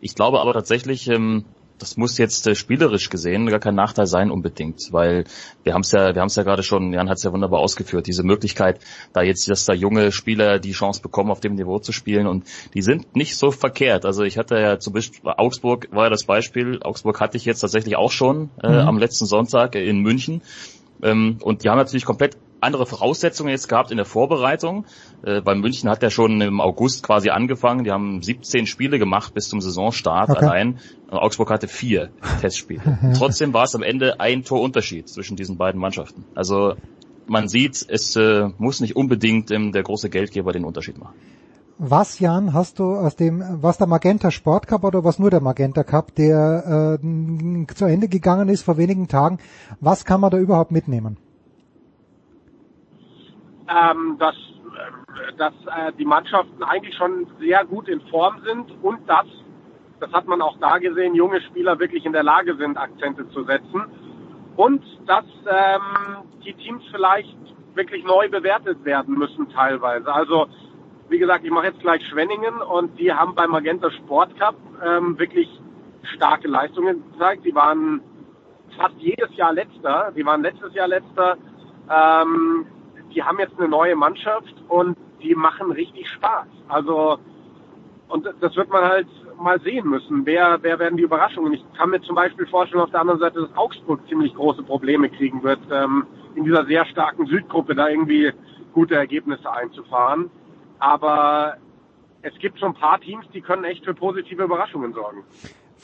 Ich glaube aber tatsächlich, ähm, das muss jetzt äh, spielerisch gesehen gar kein Nachteil sein unbedingt, weil wir haben es ja, wir haben es ja gerade schon, Jan hat es ja wunderbar ausgeführt, diese Möglichkeit, da jetzt, dass da junge Spieler die Chance bekommen, auf dem Niveau zu spielen und die sind nicht so verkehrt. Also ich hatte ja zum Beispiel Augsburg war ja das Beispiel. Augsburg hatte ich jetzt tatsächlich auch schon äh, Mhm. am letzten Sonntag in München. Ähm, und die haben natürlich komplett andere Voraussetzungen jetzt gehabt in der Vorbereitung. Äh, bei München hat er schon im August quasi angefangen. Die haben 17 Spiele gemacht bis zum Saisonstart Okay. allein. Und Augsburg hatte vier [laughs] Testspiele. Trotzdem war es am Ende ein Torunterschied zwischen diesen beiden Mannschaften. Also man sieht, es äh, muss nicht unbedingt ähm, der große Geldgeber den Unterschied machen. Was, Jan, hast du aus dem, was der Magenta Sport Cup oder was nur der Magenta Cup, der äh, zu Ende gegangen ist vor wenigen Tagen, was kann man da überhaupt mitnehmen? Ähm, dass, äh, dass äh, die Mannschaften eigentlich schon sehr gut in Form sind und dass, das hat man auch da gesehen, junge Spieler wirklich in der Lage sind, Akzente zu setzen und dass ähm, die Teams vielleicht wirklich neu bewertet werden müssen teilweise. Also wie gesagt, ich mache jetzt gleich Schwenningen und die haben beim Magenta Sport Cup ähm, wirklich starke Leistungen gezeigt. Sie waren fast jedes Jahr letzter. Sie waren letztes Jahr letzter. Ähm, die haben jetzt eine neue Mannschaft und die machen richtig Spaß. Also und das wird man halt mal sehen müssen. Wer, wer werden die Überraschungen? Ich kann mir zum Beispiel vorstellen, auf der anderen Seite, dass Augsburg ziemlich große Probleme kriegen wird, ähm, in dieser sehr starken Südgruppe da irgendwie gute Ergebnisse einzufahren. Aber es gibt schon ein paar Teams, die können echt für positive Überraschungen sorgen.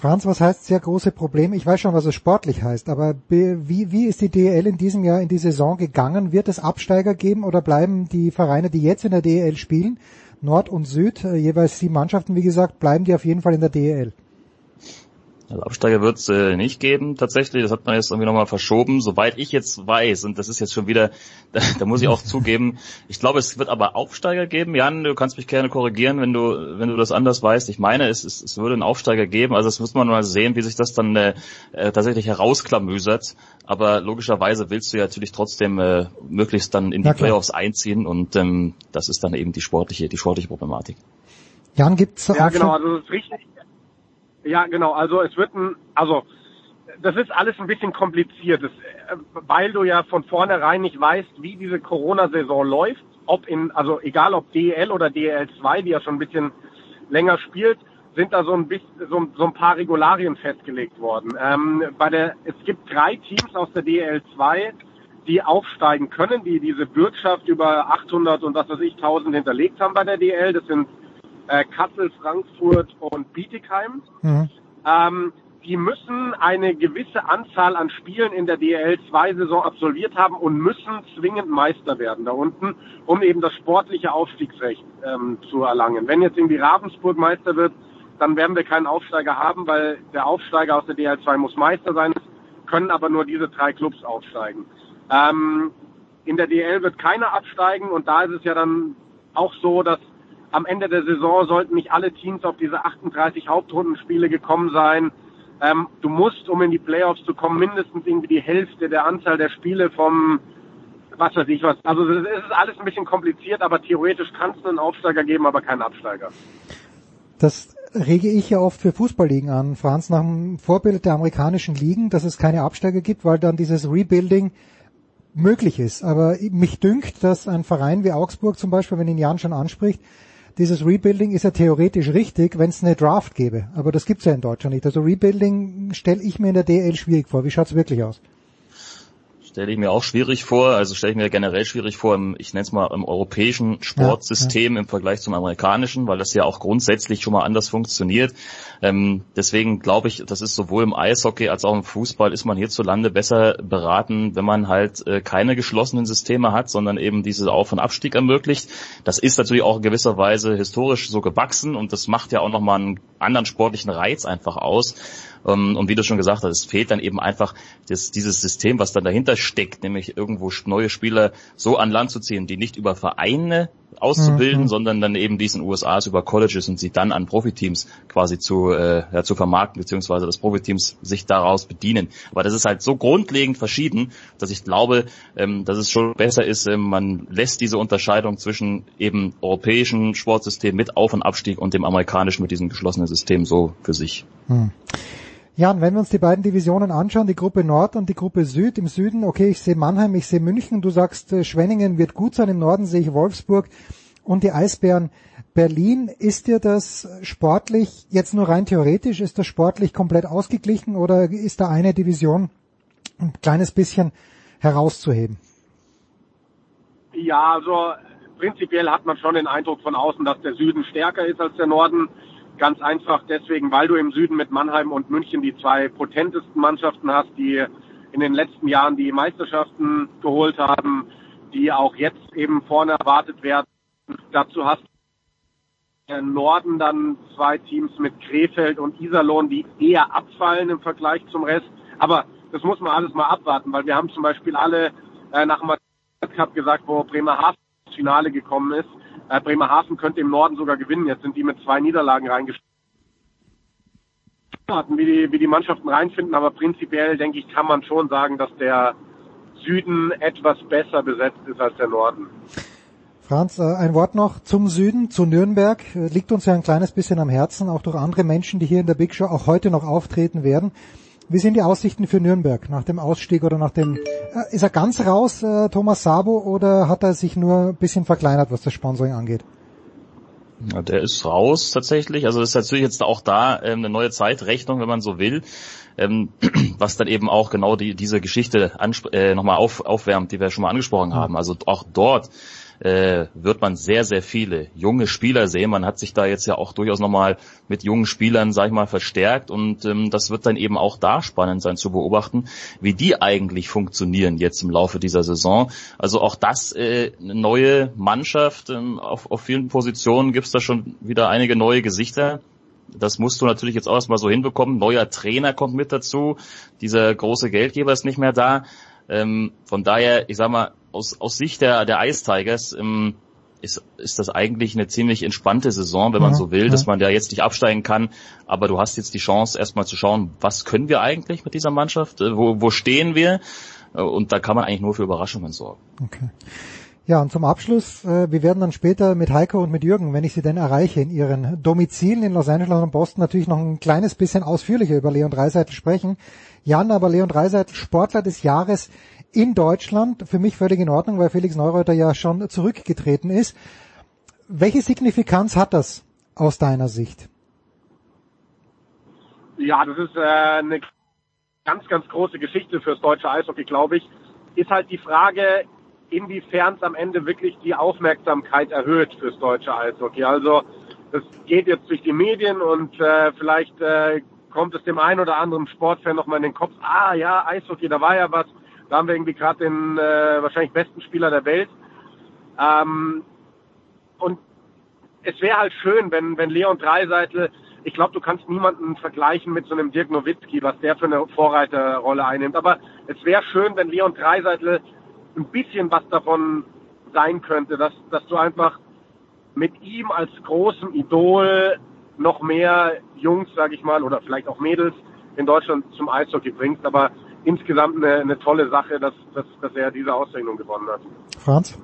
Franz, was heißt sehr große Probleme? Ich weiß schon, was es sportlich heißt, aber be- wie, wie ist die DEL in diesem Jahr in die Saison gegangen? Wird es Absteiger geben oder bleiben die Vereine, die jetzt in der DEL spielen, Nord und Süd, äh, jeweils sieben Mannschaften, wie gesagt, bleiben die auf jeden Fall in der DEL? Also Absteiger wird es äh, nicht geben tatsächlich. Das hat man jetzt irgendwie nochmal verschoben. Soweit ich jetzt weiß, und das ist jetzt schon wieder, [laughs] da, da muss ich auch zugeben, ich glaube, es wird aber Aufsteiger geben. Jan, du kannst mich gerne korrigieren, wenn du, wenn du das anders weißt. Ich meine, es, es, es würde einen Aufsteiger geben. Also das muss man mal sehen, wie sich das dann äh, äh, tatsächlich herausklamüsert. Aber logischerweise willst du ja natürlich trotzdem äh, möglichst dann in die. Playoffs einziehen und ähm, das ist dann eben die sportliche, die sportliche Problematik. Jan, gibt's Ja, genau, also das ist richtig. Ja, genau, also es wird ein, also das ist alles ein bisschen kompliziert, das, äh, weil du ja von vornherein nicht weißt, wie diese Corona-Saison läuft, ob in, also egal ob DL oder DL2, die ja schon ein bisschen länger spielt, sind da so ein bisschen, so, so ein paar Regularien festgelegt worden. Ähm, bei der, es gibt drei Teams aus der DL2, die aufsteigen können, die diese Bürgschaft über 800 und was weiß ich 1000 hinterlegt haben bei der DL. Das sind äh, Kassel, Frankfurt und Bietigheim. Mhm. Ähm, die müssen eine gewisse Anzahl an Spielen in der DL 2 Saison absolviert haben und müssen zwingend Meister werden da unten, um eben das sportliche Aufstiegsrecht ähm, zu erlangen. Wenn jetzt irgendwie Ravensburg Meister wird, dann werden wir keinen Aufsteiger haben, weil der Aufsteiger aus der DL 2 muss Meister sein, können aber nur diese drei Clubs aufsteigen. Ähm, in der DL wird keiner absteigen und da ist es ja dann auch so, dass am Ende der Saison sollten nicht alle Teams auf diese 38 Hauptrundenspiele gekommen sein. Ähm, du musst, um in die Playoffs zu kommen, mindestens irgendwie die Hälfte der Anzahl der Spiele vom, was weiß ich was. Also es ist alles ein bisschen kompliziert, aber theoretisch kann es einen Aufsteiger geben, aber keinen Absteiger. Das rege ich ja oft für Fußballligen an, Franz, nach dem Vorbild der amerikanischen Ligen, dass es keine Absteiger gibt, weil dann dieses Rebuilding möglich ist. Aber mich dünkt, dass ein Verein wie Augsburg zum Beispiel, wenn ihn Jan schon anspricht, dieses Rebuilding ist ja theoretisch richtig, wenn es eine Draft gäbe. Aber das gibt's ja in Deutschland nicht. Also Rebuilding stelle ich mir in der DL schwierig vor. Wie schaut's wirklich aus? Stelle ich mir auch schwierig vor, also stelle ich mir generell schwierig vor, im, ich nenne es mal im europäischen Sportsystem ja, ja. im Vergleich zum amerikanischen, weil das ja auch grundsätzlich schon mal anders funktioniert. Ähm, deswegen glaube ich, das ist sowohl im Eishockey als auch im Fußball ist man hierzulande besser beraten, wenn man halt äh, keine geschlossenen Systeme hat, sondern eben diese Auf- und Abstieg ermöglicht. Das ist natürlich auch in gewisser Weise historisch so gewachsen und das macht ja auch nochmal einen anderen sportlichen Reiz einfach aus. Ähm, und wie du schon gesagt hast, es fehlt dann eben einfach das, dieses System, was dann dahinter steckt, nämlich irgendwo neue Spieler so an Land zu ziehen, die nicht über Vereine auszubilden, mhm. sondern dann eben diesen USAs über Colleges und sie dann an Profiteams quasi zu, äh, ja, zu vermarkten, beziehungsweise das Profiteams sich daraus bedienen. Aber das ist halt so grundlegend verschieden, dass ich glaube, ähm, dass es schon besser ist, ähm, man lässt diese Unterscheidung zwischen eben europäischen Sportsystem mit Auf- und Abstieg und dem amerikanischen mit diesem geschlossenen System so für sich. Mhm. Jan, wenn wir uns die beiden Divisionen anschauen, die Gruppe Nord und die Gruppe Süd, im Süden, okay, ich sehe Mannheim, ich sehe München, du sagst, äh, Schwenningen wird gut sein, im Norden sehe ich Wolfsburg und die Eisbären Berlin. Ist dir das sportlich, jetzt nur rein theoretisch, ist das sportlich komplett ausgeglichen oder ist da eine Division ein kleines bisschen herauszuheben? Ja, also prinzipiell hat man schon den Eindruck von außen, dass der Süden stärker ist als der Norden. Ganz einfach deswegen, weil du im Süden mit Mannheim und München die zwei potentesten Mannschaften hast, die in den letzten Jahren die Meisterschaften geholt haben, die auch jetzt eben vorne erwartet werden. Dazu hast du im Norden dann zwei Teams mit Krefeld und Iserlohn, die eher abfallen im Vergleich zum Rest. Aber das muss man alles mal abwarten, weil wir haben zum Beispiel alle äh, nach dem Cup gesagt, wo Bremerhaven ins Finale gekommen ist, äh, Bremerhaven könnte im Norden sogar gewinnen. Jetzt sind die mit zwei Niederlagen reingestellt. Wie die, wie die Mannschaften reinfinden, aber prinzipiell denke ich, kann man schon sagen, dass der Süden etwas besser besetzt ist als der Norden. Franz, äh, ein Wort noch zum Süden, zu Nürnberg. Äh, liegt uns ja ein kleines bisschen am Herzen, auch durch andere Menschen, die hier in der Big Show auch heute noch auftreten werden. Wie sind die Aussichten für Nürnberg nach dem Ausstieg oder nach dem, äh, ist er ganz raus, äh, Thomas Sabo, oder hat er sich nur ein bisschen verkleinert, was das Sponsoring angeht? Ja, der ist raus tatsächlich. Also ist natürlich jetzt auch da ähm, eine neue Zeitrechnung, wenn man so will, ähm, [clears throat] was dann eben auch genau die, diese Geschichte äh, nochmal auf, aufwärmt, die wir schon mal angesprochen haben. Also auch dort äh, wird man sehr, sehr viele junge Spieler sehen. Man hat sich da jetzt ja auch durchaus nochmal mit jungen Spielern, sag ich mal, verstärkt und ähm, das wird dann eben auch da spannend sein zu beobachten, wie die eigentlich funktionieren jetzt im Laufe dieser Saison. Also auch das äh, eine neue Mannschaft. Ähm, auf, auf vielen Positionen gibt's da schon wieder einige neue Gesichter. Das musst du natürlich jetzt auch erstmal so hinbekommen. Neuer Trainer kommt mit dazu. Dieser große Geldgeber ist nicht mehr da. Ähm, von daher, ich sag mal, aus, aus Sicht der, der Ice Tigers ähm, ist, ist das eigentlich eine ziemlich entspannte Saison, wenn man ja, so will, ja. dass man da jetzt nicht absteigen kann. Aber du hast jetzt die Chance, erstmal zu schauen, was können wir eigentlich mit dieser Mannschaft? Äh, wo, wo stehen wir? Äh, und da kann man eigentlich nur für Überraschungen sorgen. Okay. Ja, und zum Abschluss, äh, wir werden dann später mit Heiko und mit Jürgen, wenn ich sie denn erreiche, in ihren Domizilen in Los Angeles und Boston natürlich noch ein kleines bisschen ausführlicher über Leon Dreiseitel sprechen. Jan, aber Leon Dreiseitel, Sportler des Jahres in Deutschland. Für mich völlig in Ordnung, weil Felix Neureuter ja schon zurückgetreten ist. Welche Signifikanz hat das aus deiner Sicht? Ja, das ist äh, eine ganz, ganz große Geschichte fürs deutsche Eishockey, glaube ich. Ist halt die Frage, inwiefern es am Ende wirklich die Aufmerksamkeit erhöht fürs deutsche Eishockey. Also das geht jetzt durch die Medien und äh, vielleicht äh, kommt es dem einen oder anderen Sportfan nochmal in den Kopf, ah ja, Eishockey, da war ja was, da haben wir irgendwie gerade den äh, wahrscheinlich besten Spieler der Welt. Ähm, und es wäre halt schön, wenn, wenn Leon Dreiseitel, ich glaube, du kannst niemanden vergleichen mit so einem Dirk Nowitzki, was der für eine Vorreiterrolle einnimmt. Aber es wäre schön, wenn Leon Dreiseitel ein bisschen was davon sein könnte, dass, dass du einfach mit ihm als großem Idol noch mehr Jungs, sage ich mal, oder vielleicht auch Mädels in Deutschland zum Eishockey bringst. Aber insgesamt eine, eine tolle Sache, dass, dass, dass er diese Auszeichnung gewonnen hat. Franz?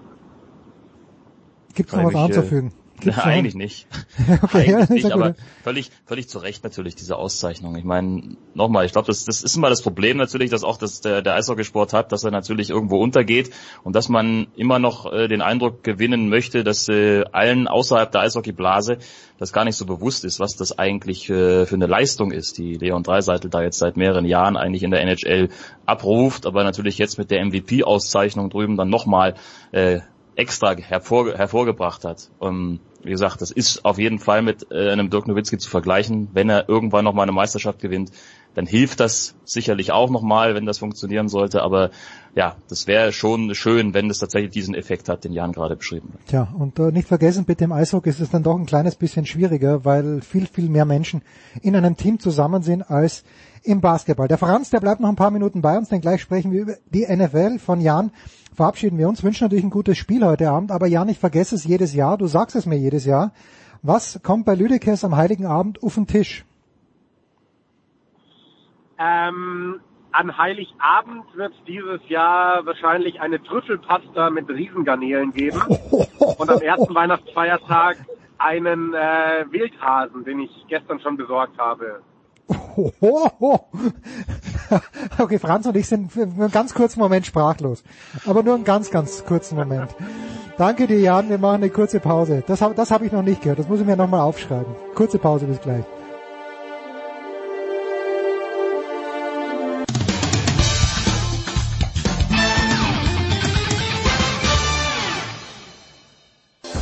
Gibt es noch was Äh, anzufügen? Gibt's [laughs] noch? eigentlich nicht. [laughs] Okay, ja, eigentlich nicht, sehr gut. aber völlig, völlig zu Recht natürlich diese Auszeichnung. Ich meine, nochmal, ich glaube, das, das ist immer das Problem natürlich, dass auch das, der, der Eishockeysport hat, dass er natürlich irgendwo untergeht und dass man immer noch äh, den Eindruck gewinnen möchte, dass äh, allen außerhalb der Eishockeyblase das gar nicht so bewusst ist, was das eigentlich äh, für eine Leistung ist, die Leon Dreiseitel da jetzt seit mehreren Jahren eigentlich in der NHL abruft, aber natürlich jetzt mit der MVP-Auszeichnung drüben dann nochmal äh, extra hervor, hervorgebracht hat. Ähm, wie gesagt, das ist auf jeden Fall mit äh, einem Dirk Nowitzki zu vergleichen. Wenn er irgendwann nochmal eine Meisterschaft gewinnt, dann hilft das sicherlich auch nochmal, wenn das funktionieren sollte. Aber ja, das wäre schon schön, wenn es tatsächlich diesen Effekt hat, den Jan gerade beschrieben hat. Tja, und äh, nicht vergessen, mit dem Eishockey ist es dann doch ein kleines bisschen schwieriger, weil viel, viel mehr Menschen in einem Team zusammen sind als im Basketball. Der Franz, der bleibt noch ein paar Minuten bei uns, denn gleich sprechen wir über die NFL von Jan. Verabschieden wir uns, wünschen natürlich ein gutes Spiel heute Abend, aber Jan, ich vergesse es jedes Jahr, du sagst es mir jedes Jahr. Was kommt bei Lüdekes am Heiligen Abend auf den Tisch? Ähm, an Heiligabend wird es dieses Jahr wahrscheinlich eine Trüffelpasta mit Riesengarnelen geben. [laughs] Und am ersten Weihnachtsfeiertag einen äh, Wildhasen, den ich gestern schon besorgt habe. [laughs] Okay, Franz und ich sind für einen ganz kurzen Moment sprachlos. Aber nur einen ganz, ganz kurzen Moment. Danke dir, Jan. Wir machen eine kurze Pause. Das, das habe ich noch nicht gehört. Das muss ich mir nochmal aufschreiben. Kurze Pause, bis gleich.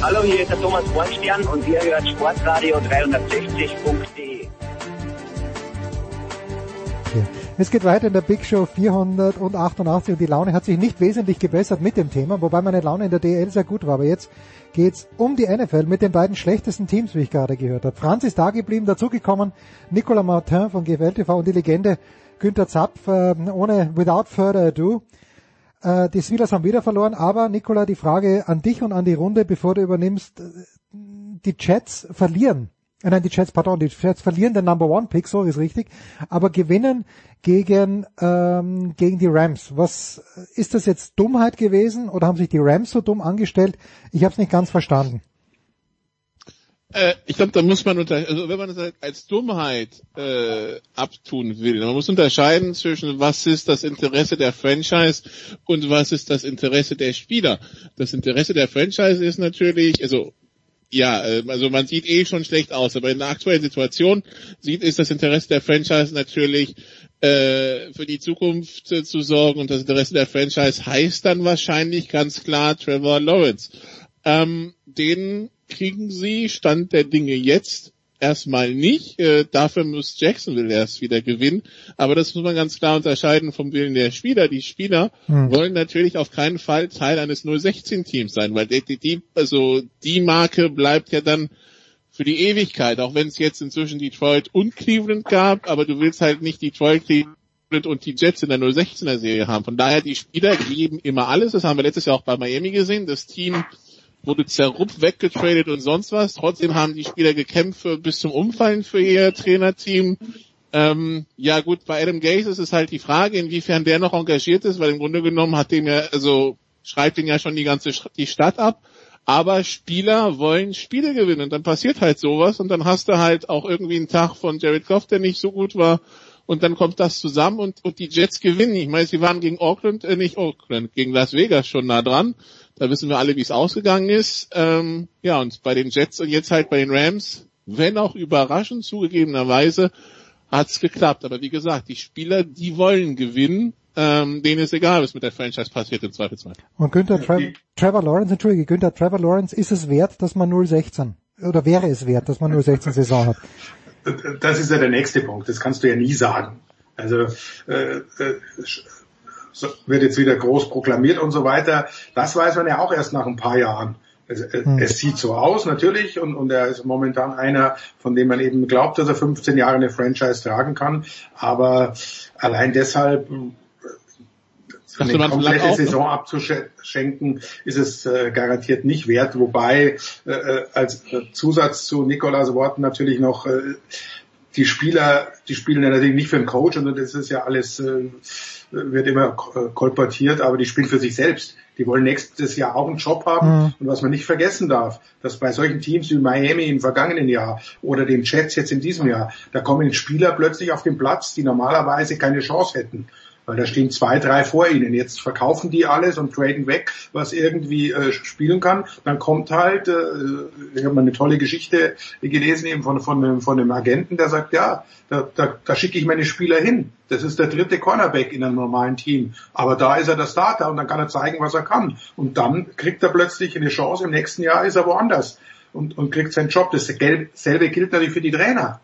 Hallo, hier ist der Thomas Bornstern und ihr hört Sportradio 360.de. Es geht weiter in der Big Show 488 und die Laune hat sich nicht wesentlich gebessert mit dem Thema, wobei meine Laune in der DL sehr gut war. Aber jetzt geht's um die NFL mit den beiden schlechtesten Teams, wie ich gerade gehört habe. Franz ist da geblieben, dazugekommen Nicolas Martin von GFL TV und die Legende Günther Zapf, äh, ohne Without Further Ado. Äh, die Steelers haben wieder verloren, aber Nicola, die Frage an dich und an die Runde, bevor du übernimmst. Äh, Die Jets verlieren. Äh, Nein, die Jets, pardon, die Jets verlieren den Number One Pick, so ist richtig, aber gewinnen gegen, ähm, gegen die Rams. Was ist das jetzt Dummheit gewesen oder haben sich die Rams so dumm angestellt? Ich habe es nicht ganz verstanden. Äh, ich glaube, da muss man unter, also wenn man das als Dummheit äh, abtun will, man muss unterscheiden zwischen was ist das Interesse der Franchise und was ist das Interesse der Spieler. Das Interesse der Franchise ist natürlich, also ja, äh, also man sieht eh schon schlecht aus, aber in der aktuellen Situation sieht ist das Interesse der Franchise natürlich äh, für die Zukunft äh, zu sorgen und das Interesse der Franchise heißt dann wahrscheinlich ganz klar Trevor Lawrence. Ähm, den kriegen sie Stand der Dinge jetzt erstmal nicht. Äh, dafür muss Jacksonville erst wieder gewinnen. Aber das muss man ganz klar unterscheiden vom Willen der Spieler. Die Spieler Hm. wollen natürlich auf keinen Fall Teil eines 016-Teams sein, weil die, die, die, also die Marke bleibt ja dann für die Ewigkeit, auch wenn es jetzt inzwischen Detroit und Cleveland gab, aber du willst halt nicht Detroit, Cleveland und die Jets in der 016er Serie haben. Von daher, die Spieler geben immer alles. Das haben wir letztes Jahr auch bei Miami gesehen. Das Team wurde zerrupft, weggetradet und sonst was. Trotzdem haben die Spieler gekämpft für, bis zum Umfallen für ihr Trainerteam. Ähm, ja gut, bei Adam Gaze ist es halt die Frage, inwiefern der noch engagiert ist, weil im Grunde genommen hat dem ja, also schreibt den ja schon die ganze die Stadt ab. Aber Spieler wollen Spiele gewinnen und dann passiert halt sowas und dann hast du halt auch irgendwie einen Tag von Jared Goff, der nicht so gut war und dann kommt das zusammen und, und die Jets gewinnen. Ich meine, sie waren gegen Auckland, äh, nicht Auckland, gegen Las Vegas schon nah dran. Da wissen wir alle, wie es ausgegangen ist. Ähm, ja, und bei den Jets und jetzt halt bei den Rams, wenn auch überraschend zugegebenerweise, hat's geklappt. Aber wie gesagt, die Spieler, die wollen gewinnen. Ähm, denen ist egal, was mit der Franchise passiert im Zweifelsfall. Und Günther Tra Trevor Lawrence, entschuldige, Günther Trevor Lawrence, ist es wert, dass man 016 oder wäre es wert, dass man nur 16 Saison hat? Das ist ja der nächste Punkt. Das kannst du ja nie sagen. Also äh, äh, wird jetzt wieder groß proklamiert und so weiter. Das weiß man ja auch erst nach ein paar Jahren. Es, hm. es sieht so aus natürlich und, und er ist momentan einer, von dem man eben glaubt, dass er 15 Jahre eine Franchise tragen kann. Aber allein deshalb eine komplette? Saison abzuschenken, ist es äh, garantiert nicht wert. Wobei äh, äh als Zusatz zu Nikolas Worten natürlich noch äh, die Spieler, die spielen ja natürlich nicht für den Coach und das ist ja alles, äh, wird immer kolportiert, aber die spielen für sich selbst. Die wollen nächstes Jahr auch einen Job haben. Mhm. Und was man nicht vergessen darf, dass bei solchen Teams wie Miami im vergangenen Jahr oder den Jets jetzt in diesem Jahr, da kommen Spieler plötzlich auf den Platz, die normalerweise keine Chance hätten weil da stehen zwei, drei vor ihnen. Jetzt verkaufen die alles und traden weg, was irgendwie äh, spielen kann. Dann kommt halt, äh, ich habe mal eine tolle Geschichte gelesen eben von, von, einem, von einem Agenten, der sagt, ja, da, da, da schicke ich meine Spieler hin. Das ist der dritte Cornerback in einem normalen Team. Aber da ist er der Starter und dann kann er zeigen, was er kann. Und dann kriegt er plötzlich eine Chance. Im nächsten Jahr ist er woanders und, und kriegt seinen Job. Dasselbe gilt natürlich für die Trainer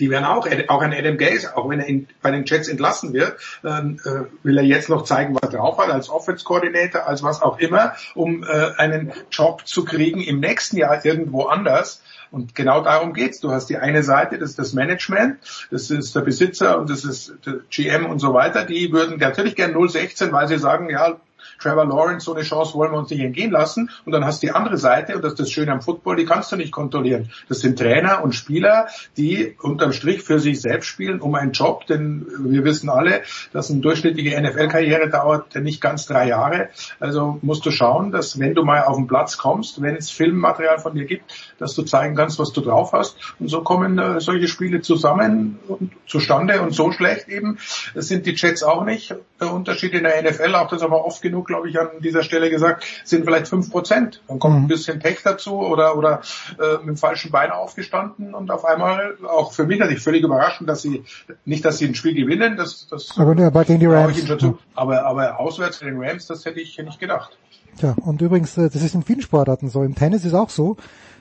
die werden auch, auch ein Adam Gaze, auch wenn er in, bei den Jets entlassen wird, ähm, äh, will er jetzt noch zeigen, was er drauf hat, als Offense Coordinator, als was auch immer, um äh, einen Job zu kriegen im nächsten Jahr irgendwo anders. Und genau darum geht's. Du hast die eine Seite, das ist das Management, das ist der Besitzer und das ist der GM und so weiter. Die würden natürlich gern 016, weil sie sagen, ja, Trevor Lawrence, so eine Chance wollen wir uns nicht entgehen lassen. Und dann hast du die andere Seite, und das ist das Schöne am Football, die kannst du nicht kontrollieren. Das sind Trainer und Spieler, die unterm Strich für sich selbst spielen, um einen Job, denn wir wissen alle, dass eine durchschnittliche NFL-Karriere dauert nicht ganz drei Jahre. Also musst du schauen, dass wenn du mal auf den Platz kommst, wenn es Filmmaterial von dir gibt, dass du zeigen kannst, was du drauf hast. Und so kommen äh, solche Spiele zusammen und zustande und so schlecht eben. Sind die Jets auch nicht. Der Unterschied in der NFL, auch das aber oft genug glaube ich, an dieser Stelle gesagt, sind vielleicht fünf Prozent. Dann kommt mhm. ein bisschen Pech dazu oder, oder äh, mit dem falschen Bein aufgestanden und auf einmal, auch für mich natürlich völlig überraschend, dass sie, nicht, dass sie ein Spiel gewinnen, das, das aber, ja, aber gegen die Rams. Schon aber, aber auswärts den Rams, das hätte ich nicht gedacht. Ja, und übrigens, äh, das ist in vielen Sportarten so. Im Tennis ist auch so,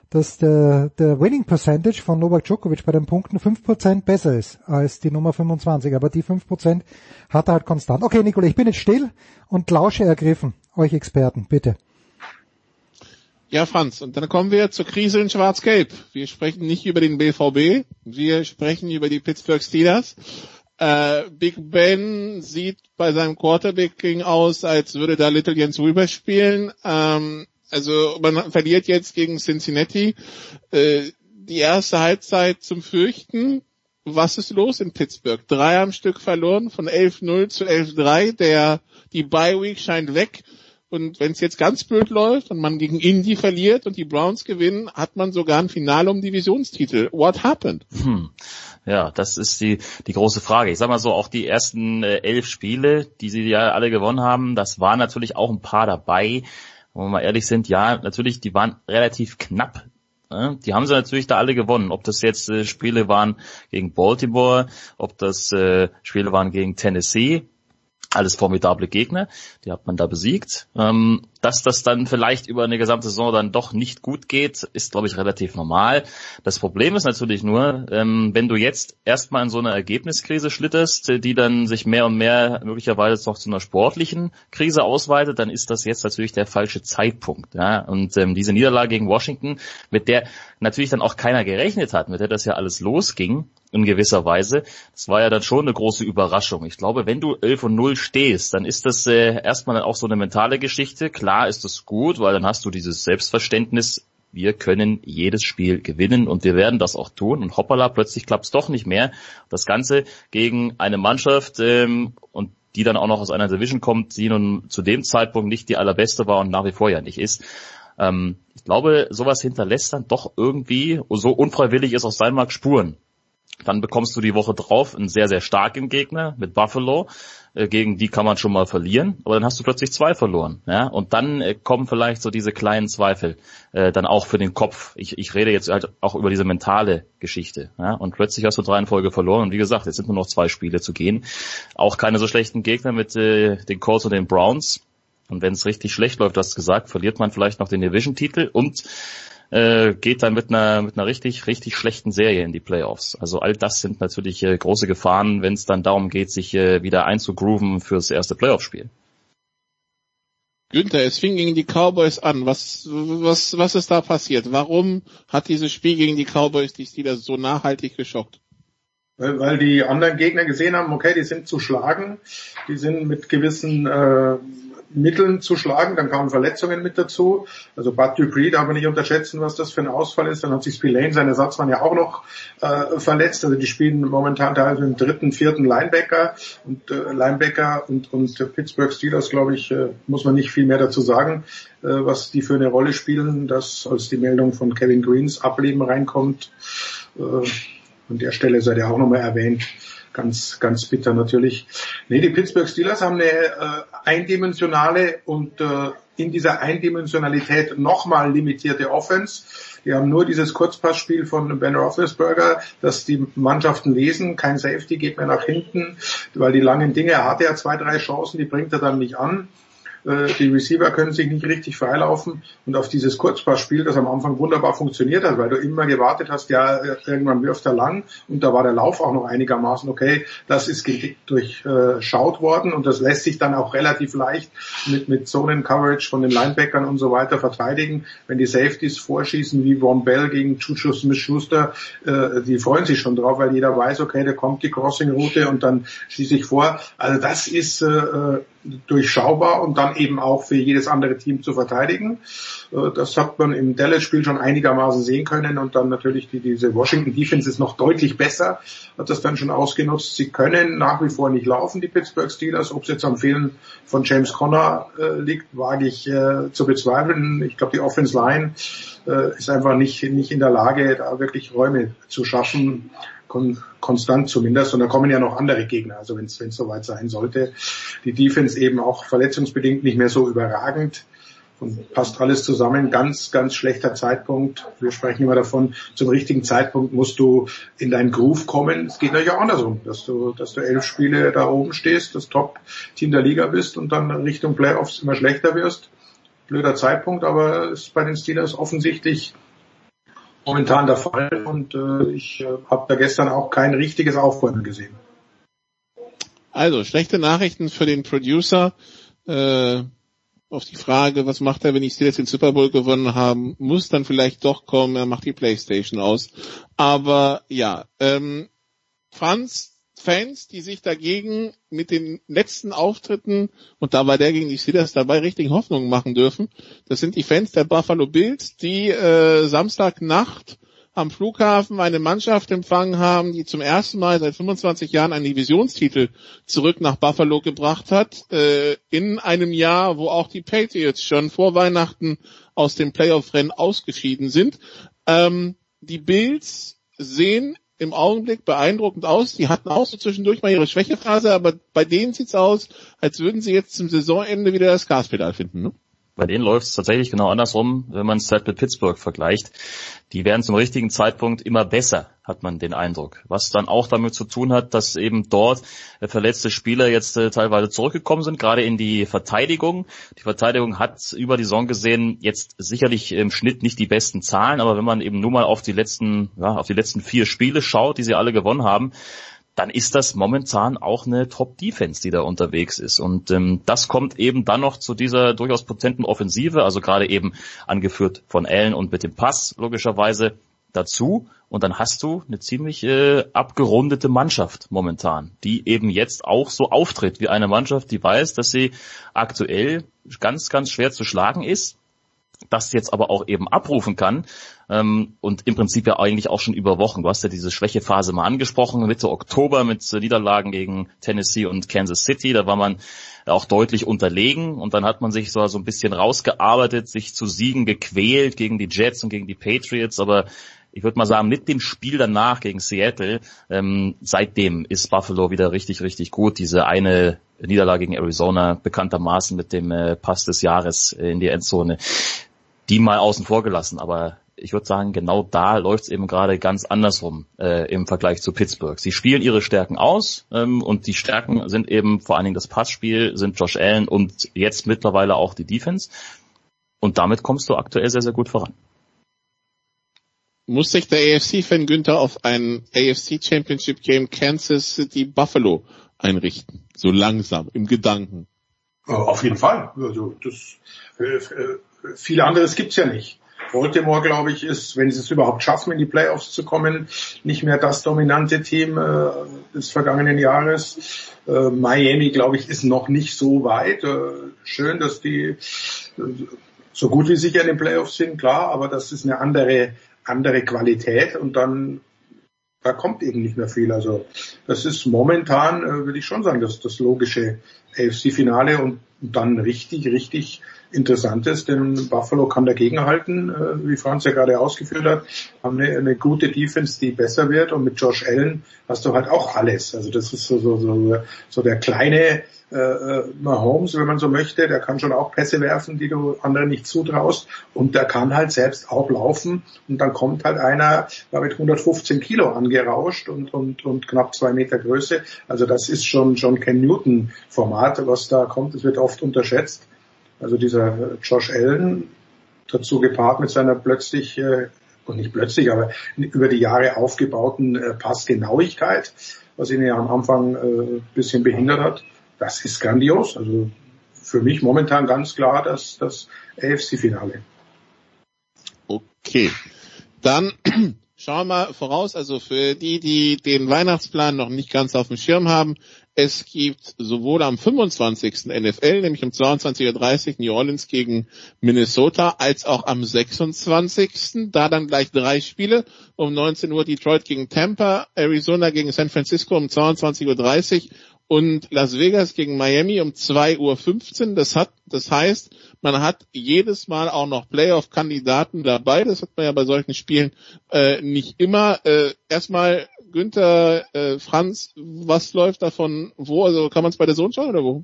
dass der, der Winning Percentage von Novak Djokovic bei den Punkten 5% besser ist als die Nummer 25. Aber die 5% hat er halt konstant. Okay, Nicole, ich bin jetzt still und lausche ergriffen. Euch Experten, bitte. Ja, Franz, und dann kommen wir zur Krise in Schwarz-Gelb. Wir sprechen nicht über den BVB, wir sprechen über die Pittsburgh Steelers. Äh, Big Ben sieht bei seinem Quarterbacking aus, als würde da Little Jens rüberspielen. Ähm, also man verliert jetzt gegen Cincinnati äh, die erste Halbzeit zum Fürchten. Was ist los in Pittsburgh? Drei am Stück verloren von 11-0 zu 11-3. Der, die Bye Week scheint weg. Und wenn es jetzt ganz blöd läuft und man gegen Indy verliert und die Browns gewinnen, hat man sogar ein Finale um Divisionstitel. What happened? Hm. Ja, das ist die, die große Frage. Ich sag mal so, auch die ersten äh, elf Spiele, die sie ja alle gewonnen haben, das waren natürlich auch ein paar dabei, wenn wir mal ehrlich sind, ja, natürlich, die waren relativ knapp. Ne? Die haben sie natürlich da alle gewonnen. Ob das jetzt äh, Spiele waren gegen Baltimore, ob das äh, Spiele waren gegen Tennessee, alles formidable Gegner, die hat man da besiegt. Ähm, dass das dann vielleicht über eine gesamte Saison dann doch nicht gut geht, ist, glaube ich, relativ normal. Das Problem ist natürlich nur, ähm, wenn du jetzt erstmal in so eine Ergebniskrise schlitterst, die dann sich mehr und mehr möglicherweise noch zu einer sportlichen Krise ausweitet, dann ist das jetzt natürlich der falsche Zeitpunkt. Und ähm, diese Niederlage gegen Washington, mit der natürlich dann auch keiner gerechnet hat, mit der das ja alles losging, in gewisser Weise. Das war ja dann schon eine große Überraschung. Ich glaube, wenn du 11 und 0 stehst, dann ist das äh, erstmal dann auch so eine mentale Geschichte. Klar ist das gut, weil dann hast du dieses Selbstverständnis, wir können jedes Spiel gewinnen und wir werden das auch tun. Und hoppala, plötzlich klappt es doch nicht mehr. Das Ganze gegen eine Mannschaft ähm, und die dann auch noch aus einer Division kommt, die nun zu dem Zeitpunkt nicht die allerbeste war und nach wie vor ja nicht ist. Ähm, ich glaube, sowas hinterlässt dann doch irgendwie, so unfreiwillig es auch sein mag, Spuren. Dann bekommst du die Woche drauf einen sehr, sehr starken Gegner mit Buffalo. Äh, gegen die kann man schon mal verlieren, aber dann hast du plötzlich zwei verloren. Ja? Und dann äh, kommen vielleicht so diese kleinen Zweifel äh, dann auch für den Kopf. Ich, ich rede jetzt halt auch über diese mentale Geschichte. Ja? Und plötzlich hast du drei in Folge verloren. Und wie gesagt, jetzt sind nur noch zwei Spiele zu gehen. Auch keine so schlechten Gegner mit äh, den Colts und den Browns. Und wenn es richtig schlecht läuft, hast du gesagt, verliert man vielleicht noch den Division-Titel und äh, geht dann mit einer mit einer richtig richtig schlechten Serie in die Playoffs. Also all das sind natürlich äh, große Gefahren, wenn es dann darum geht, sich äh, wieder einzugrooven fürs erste Playoff-Spiel. Günther, es fing gegen die Cowboys an. Was, was, was ist da passiert? Warum hat dieses Spiel gegen die Cowboys die Steelers so nachhaltig geschockt? Weil, weil die anderen Gegner gesehen haben, okay, die sind zu schlagen, die sind mit gewissen äh, Mitteln zu schlagen, dann kamen Verletzungen mit dazu. Also Bud Dupree darf man nicht unterschätzen, was das für ein Ausfall ist. Dann hat sich Spillane, sein Ersatzmann, ja auch noch äh, verletzt. Also die spielen momentan teilweise im dritten, vierten Linebacker und äh, Linebacker und, und Pittsburgh Steelers, glaube ich, äh, muss man nicht viel mehr dazu sagen, äh, was die für eine Rolle spielen, dass als die Meldung von Kevin Greens Ableben reinkommt. Äh, an der Stelle sei der auch nochmal erwähnt ganz, ganz bitter natürlich. Nee, die Pittsburgh Steelers haben eine äh, eindimensionale und äh, in dieser Eindimensionalität nochmal limitierte Offense. Die haben nur dieses Kurzpassspiel von Ben Roethlisberger, dass die Mannschaften lesen, kein Safety geht mehr nach hinten, weil die langen Dinge, er hatte ja zwei, drei Chancen, die bringt er dann nicht an. Äh, die Receiver können sich nicht richtig freilaufen und auf dieses Kurzpassspiel, das am Anfang wunderbar funktioniert hat, weil du immer gewartet hast, ja, irgendwann wirft er lang und da war der Lauf auch noch einigermaßen okay. Das ist durchschaut worden und das lässt sich dann auch relativ leicht mit, mit Zonen-Coverage von den Linebackern und so weiter verteidigen. Wenn die Safeties vorschießen wie Von Bell gegen Juju Smith-Schuster, äh, die freuen sich schon drauf, weil jeder weiß, okay, da kommt die Crossing-Route und dann schieße ich vor. Also das ist äh, durchschaubar und dann eben auch für jedes andere Team zu verteidigen. Äh, das hat man im Dallas-Spiel schon einigermaßen sehen können und dann natürlich die, diese Washington Defense ist noch deutlich besser, hat das dann schon ausgenutzt. Sie können nach wie vor nicht laufen, die Pittsburgh Steelers. Ob es jetzt am Fehlen von James Conner äh, liegt, wage ich äh, zu bezweifeln. Ich glaube, die Offense Line äh, ist einfach nicht, nicht in der Lage, da wirklich Räume zu schaffen kon konstant zumindest. Und da kommen ja noch andere Gegner, also wenn es soweit sein sollte. Die Defense eben auch verletzungsbedingt nicht mehr so überragend. Und passt alles zusammen. Ganz, ganz schlechter Zeitpunkt. Wir sprechen immer davon, zum richtigen Zeitpunkt musst du in deinen Groove kommen. Es geht natürlich auch andersrum, dass du, dass du elf Spiele da oben stehst, das Top-Team der Liga bist und dann Richtung Playoffs immer schlechter wirst. Blöder Zeitpunkt, aber ist bei den Steelers offensichtlich momentan der Fall und äh, ich äh, habe da gestern auch kein richtiges Aufräumen gesehen. Also, schlechte Nachrichten für den Producer. Äh, auf die Frage, was macht er, wenn die Steelers den Super Bowl gewonnen haben, muss dann vielleicht doch kommen, er macht die Playstation aus. Aber ja, ähm, Franz, Fans, die sich dagegen mit den letzten Auftritten, und da war der gegen die Steelers dabei, richtig Hoffnungen machen dürfen. Das sind die Fans der Buffalo Bills, die äh, Samstagnacht am Flughafen eine Mannschaft empfangen haben, die zum ersten Mal seit 25 Jahren einen Divisionstitel zurück nach Buffalo gebracht hat, äh, in einem Jahr, wo auch die Patriots schon vor Weihnachten aus dem Playoff-Rennen ausgeschieden sind. Ähm, die Bills sehen im Augenblick beeindruckend aus. Die hatten auch so zwischendurch mal ihre Schwächephase, aber bei denen sieht's aus, als würden sie jetzt zum Saisonende wieder das Gaspedal finden. Ne? Bei denen läuft es tatsächlich genau andersrum, wenn man es halt mit Pittsburgh vergleicht. Die werden zum richtigen Zeitpunkt immer besser, hat man den Eindruck. Was dann auch damit zu tun hat, dass eben dort äh, verletzte Spieler jetzt äh, teilweise zurückgekommen sind, gerade in die Verteidigung. Die Verteidigung hat über die Saison gesehen jetzt sicherlich im Schnitt nicht die besten Zahlen, aber wenn man eben nur mal auf die letzten, ja, auf die letzten vier Spiele schaut, die sie alle gewonnen haben, dann ist das momentan auch eine Top-Defense, die da unterwegs ist. Und ähm, das kommt eben dann noch zu dieser durchaus potenten Offensive, also gerade eben angeführt von Allen und mit dem Pass logischerweise dazu. Und dann hast du eine ziemlich äh, abgerundete Mannschaft momentan, die eben jetzt auch so auftritt wie eine Mannschaft, die weiß, dass sie aktuell ganz, ganz schwer zu schlagen ist, das jetzt aber auch eben abrufen kann ähm, und im Prinzip ja eigentlich auch schon über Wochen. Du hast ja diese Schwächephase mal angesprochen, Mitte Oktober mit äh, Niederlagen gegen Tennessee und Kansas City, da war man auch deutlich unterlegen und dann hat man sich so, so ein bisschen rausgearbeitet, sich zu Siegen gequält gegen die Jets und gegen die Patriots, aber ich würde mal sagen, mit dem Spiel danach gegen Seattle, ähm, seitdem ist Buffalo wieder richtig, richtig gut. Diese eine Niederlage gegen Arizona, bekanntermaßen mit dem äh, Pass des Jahres in die Endzone, die mal außen vor gelassen. Aber ich würde sagen, genau da läuft es eben gerade ganz andersrum äh, im Vergleich zu Pittsburgh. Sie spielen ihre Stärken aus ähm, und die Stärken sind eben vor allen Dingen das Passspiel, sind Josh Allen und jetzt mittlerweile auch die Defense. Und damit kommst du aktuell sehr, sehr gut voran. muss sich der AFC-Fan Günther auf ein AFC Championship Game Kansas City Buffalo einrichten. So langsam, im Gedanken. Auf jeden Fall. Also das, äh, äh, viel anderes gibt's ja nicht. Baltimore, glaube ich, ist, wenn sie es überhaupt schaffen, in die Playoffs zu kommen, nicht mehr das dominante Team äh, des vergangenen Jahres. Äh, Miami, glaube ich, ist noch nicht so weit. Äh, schön, dass die äh, so gut wie sicher in den Playoffs sind, klar, aber das ist eine andere, andere Qualität und dann da kommt eben nicht mehr viel. Also das ist momentan, äh, würde ich schon sagen, das, das logische AFC-Finale und dann richtig, richtig interessant ist, denn Buffalo kann dagegenhalten, äh, wie Franz ja gerade ausgeführt hat, haben eine, eine, gute Defense, die besser wird und mit Josh Allen hast du halt auch alles. Also das ist so, so, so, so der kleine äh, äh, Mahomes, wenn man so möchte, der kann schon auch Pässe werfen, die du anderen nicht zutraust und der kann halt selbst auch laufen und dann kommt halt einer da mit 115 Kilo angerauscht und, und, und knapp zwei Meter Größe. Also das ist schon, schon kein Newton-Format, was da kommt. Es wird oft unterschätzt. Also dieser Josh Allen, dazu gepaart mit seiner plötzlich, äh, und nicht plötzlich, aber über die Jahre aufgebauten äh, Passgenauigkeit, was ihn ja am Anfang äh, bisschen behindert hat, das ist grandios. Also für mich momentan ganz klar das, das AFC-Finale. Okay. Dann [clears throat] schauen wir mal voraus, also für die, die den Weihnachtsplan noch nicht ganz auf dem Schirm haben, es gibt sowohl am 25. NFL, nämlich um 22.30 Uhr New Orleans gegen Minnesota, als auch am 26. Da dann gleich drei Spiele. Um 19 Uhr Detroit gegen Tampa, Arizona gegen San Francisco um 22.30 Uhr und Las Vegas gegen Miami um 2.15 Uhr. Das hat, das heißt, man hat jedes Mal auch noch Playoff-Kandidaten dabei. Das hat man ja bei solchen Spielen äh, nicht immer. Äh, erstmal Günther, äh, Franz, was läuft davon wo? Also kann man es bei der Sohn schauen oder wo?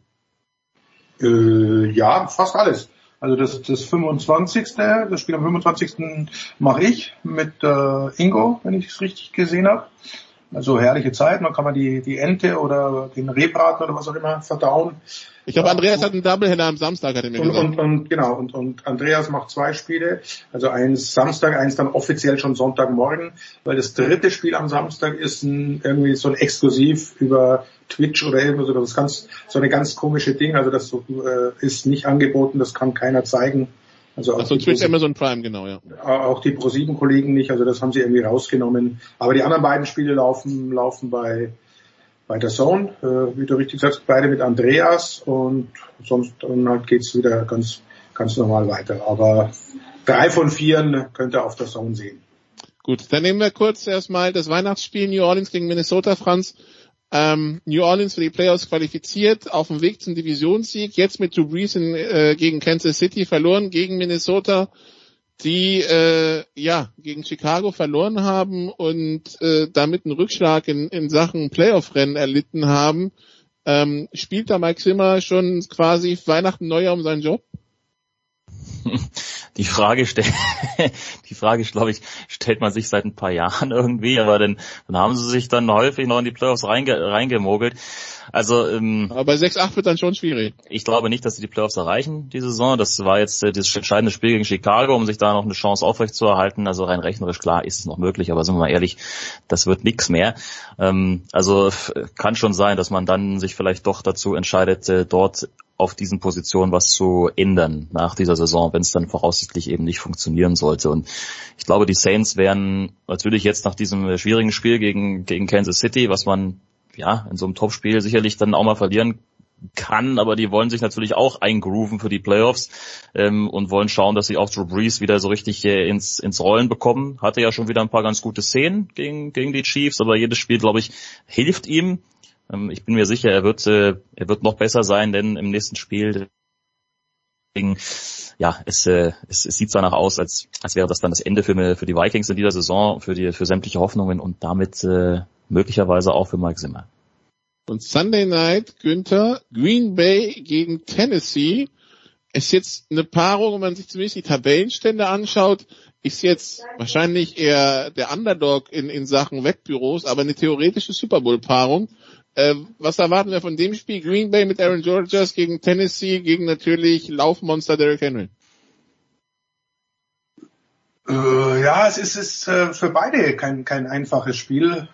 Äh, ja, fast alles. Also das, das 25. Das Spiel am 25. mache ich mit äh, Ingo, wenn ich es richtig gesehen habe. Also herrliche Zeit, dann kann man die, die Ente oder den Rehbraten oder was auch immer verdauen. Ich glaube, Andreas hat einen Doubleheader am Samstag, hat er mir und, gesagt. Und, und, genau, und, und Andreas macht zwei Spiele, also eins Samstag, eins dann offiziell schon Sonntagmorgen, weil das dritte Spiel am Samstag ist ein, irgendwie so ein Exklusiv über Twitch oder irgendwas, oder das ganz, so eine ganz komische Ding, also das äh, ist nicht angeboten, das kann keiner zeigen. Also Ach so, Twitch Amazon Prime, genau, ja. Auch die Pro7-Kollegen nicht, also das haben sie irgendwie rausgenommen. Aber die anderen beiden Spiele laufen, laufen bei, bei der Zone, äh, wie du richtig sagst, beide mit Andreas und sonst dann halt geht's wieder ganz, ganz normal weiter. Aber drei von vier könnt ihr auf der Zone sehen. Gut, dann nehmen wir kurz erstmal das Weihnachtsspiel New Orleans gegen Minnesota, Franz. Ähm, New Orleans für die Playoffs qualifiziert, auf dem Weg zum Divisionssieg, jetzt mit Drew Brees in, äh, gegen Kansas City verloren, gegen Minnesota, die äh, ja gegen Chicago verloren haben und äh, damit einen Rückschlag in, in Sachen Playoff-Rennen erlitten haben. Ähm, spielt da Mike Zimmer schon quasi Weihnachten Neujahr um seinen Job? [laughs] Die Frage stellt, [laughs] die Frage, glaube ich, stellt man sich seit ein paar Jahren irgendwie, aber dann, dann haben sie sich dann häufig noch in die Playoffs reinge, reingemogelt. Also, ähm, aber bei 6-8 wird dann schon schwierig. Ich glaube nicht, dass sie die Playoffs erreichen, diese Saison. Das war jetzt äh, das entscheidende Spiel gegen Chicago, um sich da noch eine Chance aufrechtzuerhalten. Also rein rechnerisch klar ist es noch möglich, aber sind wir mal ehrlich, das wird nichts mehr. Ähm, also kann schon sein, dass man dann sich vielleicht doch dazu entscheidet, äh, dort auf diesen Positionen was zu ändern nach dieser Saison, wenn es dann voraussichtlich eben nicht funktionieren sollte. Und ich glaube, die Saints werden natürlich jetzt nach diesem schwierigen Spiel gegen, gegen Kansas City, was man ja in so einem Topspiel sicherlich dann auch mal verlieren kann, aber die wollen sich natürlich auch eingrooven für die Playoffs ähm, und wollen schauen, dass sie auch Drew Brees wieder so richtig äh, ins, ins Rollen bekommen. Hatte ja schon wieder ein paar ganz gute Szenen gegen, gegen die Chiefs, aber jedes Spiel, glaube ich, hilft ihm. Ähm, ich bin mir sicher, er wird, äh, er wird noch besser sein, denn im nächsten Spiel ja, es, äh, es, es sieht danach aus, als, als wäre das dann das Ende für, für die Vikings in dieser Saison, für die für sämtliche Hoffnungen und damit äh, möglicherweise auch für Mike Zimmer. Und Sunday Night, Günther, Green Bay gegen Tennessee. Ist jetzt eine Paarung, wenn man sich zumindest die Tabellenstände anschaut, ist jetzt wahrscheinlich eher der Underdog in, in Sachen Wettbüros, aber eine theoretische Super Bowl-Paarung. Äh, was erwarten wir von dem Spiel? Green Bay mit Aaron Rodgers gegen Tennessee, gegen natürlich Laufmonster Derrick Henry. Äh, ja, es ist, ist äh, für beide kein, kein einfaches Spiel.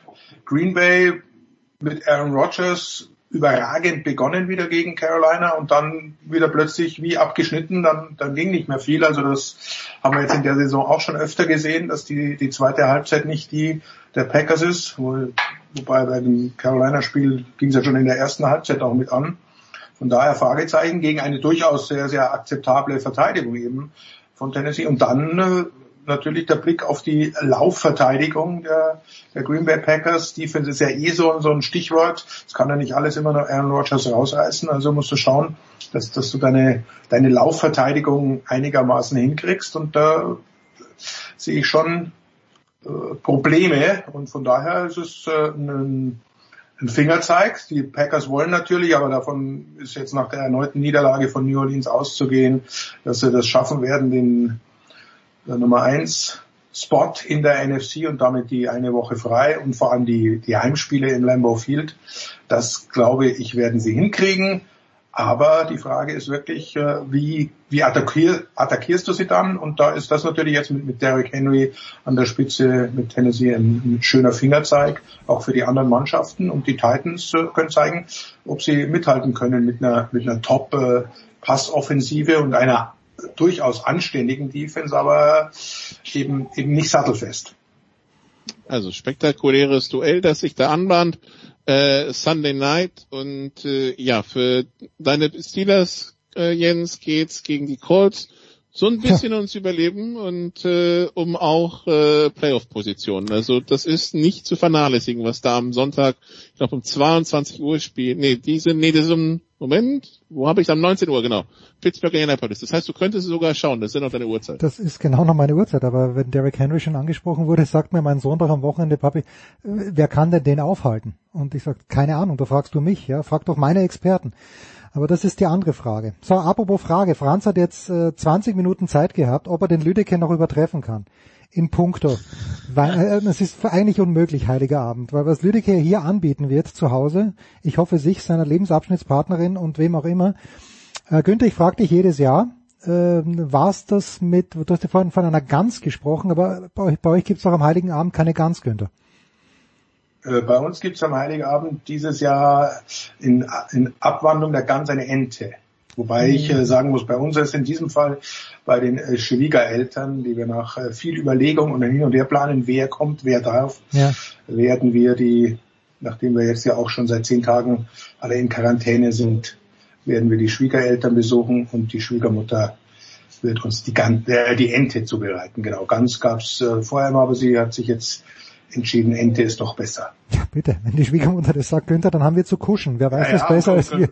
Green Bay mit Aaron Rodgers überragend begonnen wieder gegen Carolina und dann wieder plötzlich wie abgeschnitten, dann, dann ging nicht mehr viel. Also das haben wir jetzt in der Saison auch schon öfter gesehen, dass die, die zweite Halbzeit nicht die der Packers ist, wo, wobei bei dem Carolina-Spiel ging es ja schon in der ersten Halbzeit auch mit an. Von daher Fragezeichen gegen eine durchaus sehr, sehr akzeptable Verteidigung eben von Tennessee. Und dann äh, natürlich der Blick auf die Laufverteidigung der, der Green Bay Packers. Defense ist ja eh so, so ein Stichwort. Es kann ja nicht alles immer noch Aaron Rodgers rausreißen. Also musst du schauen, dass, dass du deine, deine Laufverteidigung einigermaßen hinkriegst. Und da sehe ich schon Probleme. Und von daher ist es äh, ein, ein Fingerzeig. Die Packers wollen natürlich, aber davon ist jetzt nach der erneuten Niederlage von New Orleans auszugehen, dass sie das schaffen werden, den der Nummer eins Spot in der NFC und damit die eine Woche frei und vor allem die, die Heimspiele im Lambeau Field. Das glaube ich, werden sie hinkriegen. Aber die Frage ist wirklich, äh, wie, wie attackier, attackierst du sie dann? Und da ist das natürlich jetzt mit, mit Derrick Henry an der Spitze mit Tennessee ein, schöner Fingerzeig, auch für die anderen Mannschaften. Und die Titans äh, können zeigen, ob sie mithalten können mit einer, mit einer Top-Passoffensive und einer durchaus anständigen Defense, aber eben, eben nicht sattelfest. Also spektakuläres Duell, das sich da anbahnt. Äh, Sunday Night und äh, ja, für deine Steelers, äh, Jens, geht's gegen die Colts so ein bisschen ja. ums Überleben und äh, um auch äh, Playoff-Positionen. Also das ist nicht zu vernachlässigen, was da am Sonntag, ich glaube um 22 Uhr spielt. Nee, diese, nee, das ist um Moment, wo habe ich am 19 Uhr, genau. Pittsburgh Indianapolis. Das heißt, du könntest sogar schauen, das ist ja noch deine Uhrzeit. Das ist genau noch meine Uhrzeit, aber wenn Derrick Henry schon angesprochen wurde, sagt mir mein Sohn doch am Wochenende, Papi, äh, wer kann denn den aufhalten? Und ich sag, keine Ahnung, da fragst du mich, ja, frag doch meine Experten. Aber das ist die andere Frage. So, apropos Frage. Franz hat jetzt äh, 20 Minuten Zeit gehabt, ob er den Lüdecke noch übertreffen kann. In puncto. Weil, äh, es ist eigentlich unmöglich, heiliger Abend. Weil was Lüdecke hier anbieten wird zu Hause, ich hoffe sich, seiner Lebensabschnittspartnerin und wem auch immer. Äh, Günther, ich frage dich jedes Jahr, äh, war das mit, du hast ja vorhin von einer Gans gesprochen, aber bei euch, bei euch gibt es auch am Heiligen Abend keine Gans, Günther. Äh, bei uns gibt es am Heiligabend dieses Jahr in, in Abwandlung der Gans eine Ente. Wobei mhm. ich äh, sagen muss, bei uns ist in diesem Fall bei den äh, Schwiegereltern, die wir nach äh, viel Überlegung und hin und her planen, wer kommt, wer darf, ja. werden wir die, nachdem wir jetzt ja auch schon seit zehn Tagen alle in Quarantäne sind, werden wir die Schwiegereltern besuchen und die Schwiegermutter wird uns die, Gan äh, die Ente zubereiten. Genau, Gans gab's äh, vorher mal, aber sie hat sich jetzt entschieden, Ente ist doch besser. Ja, bitte, wenn die Schwiegermutter das sagt, Günther, dann haben wir zu kuschen. Wer weiß ja, das ja, besser als wir.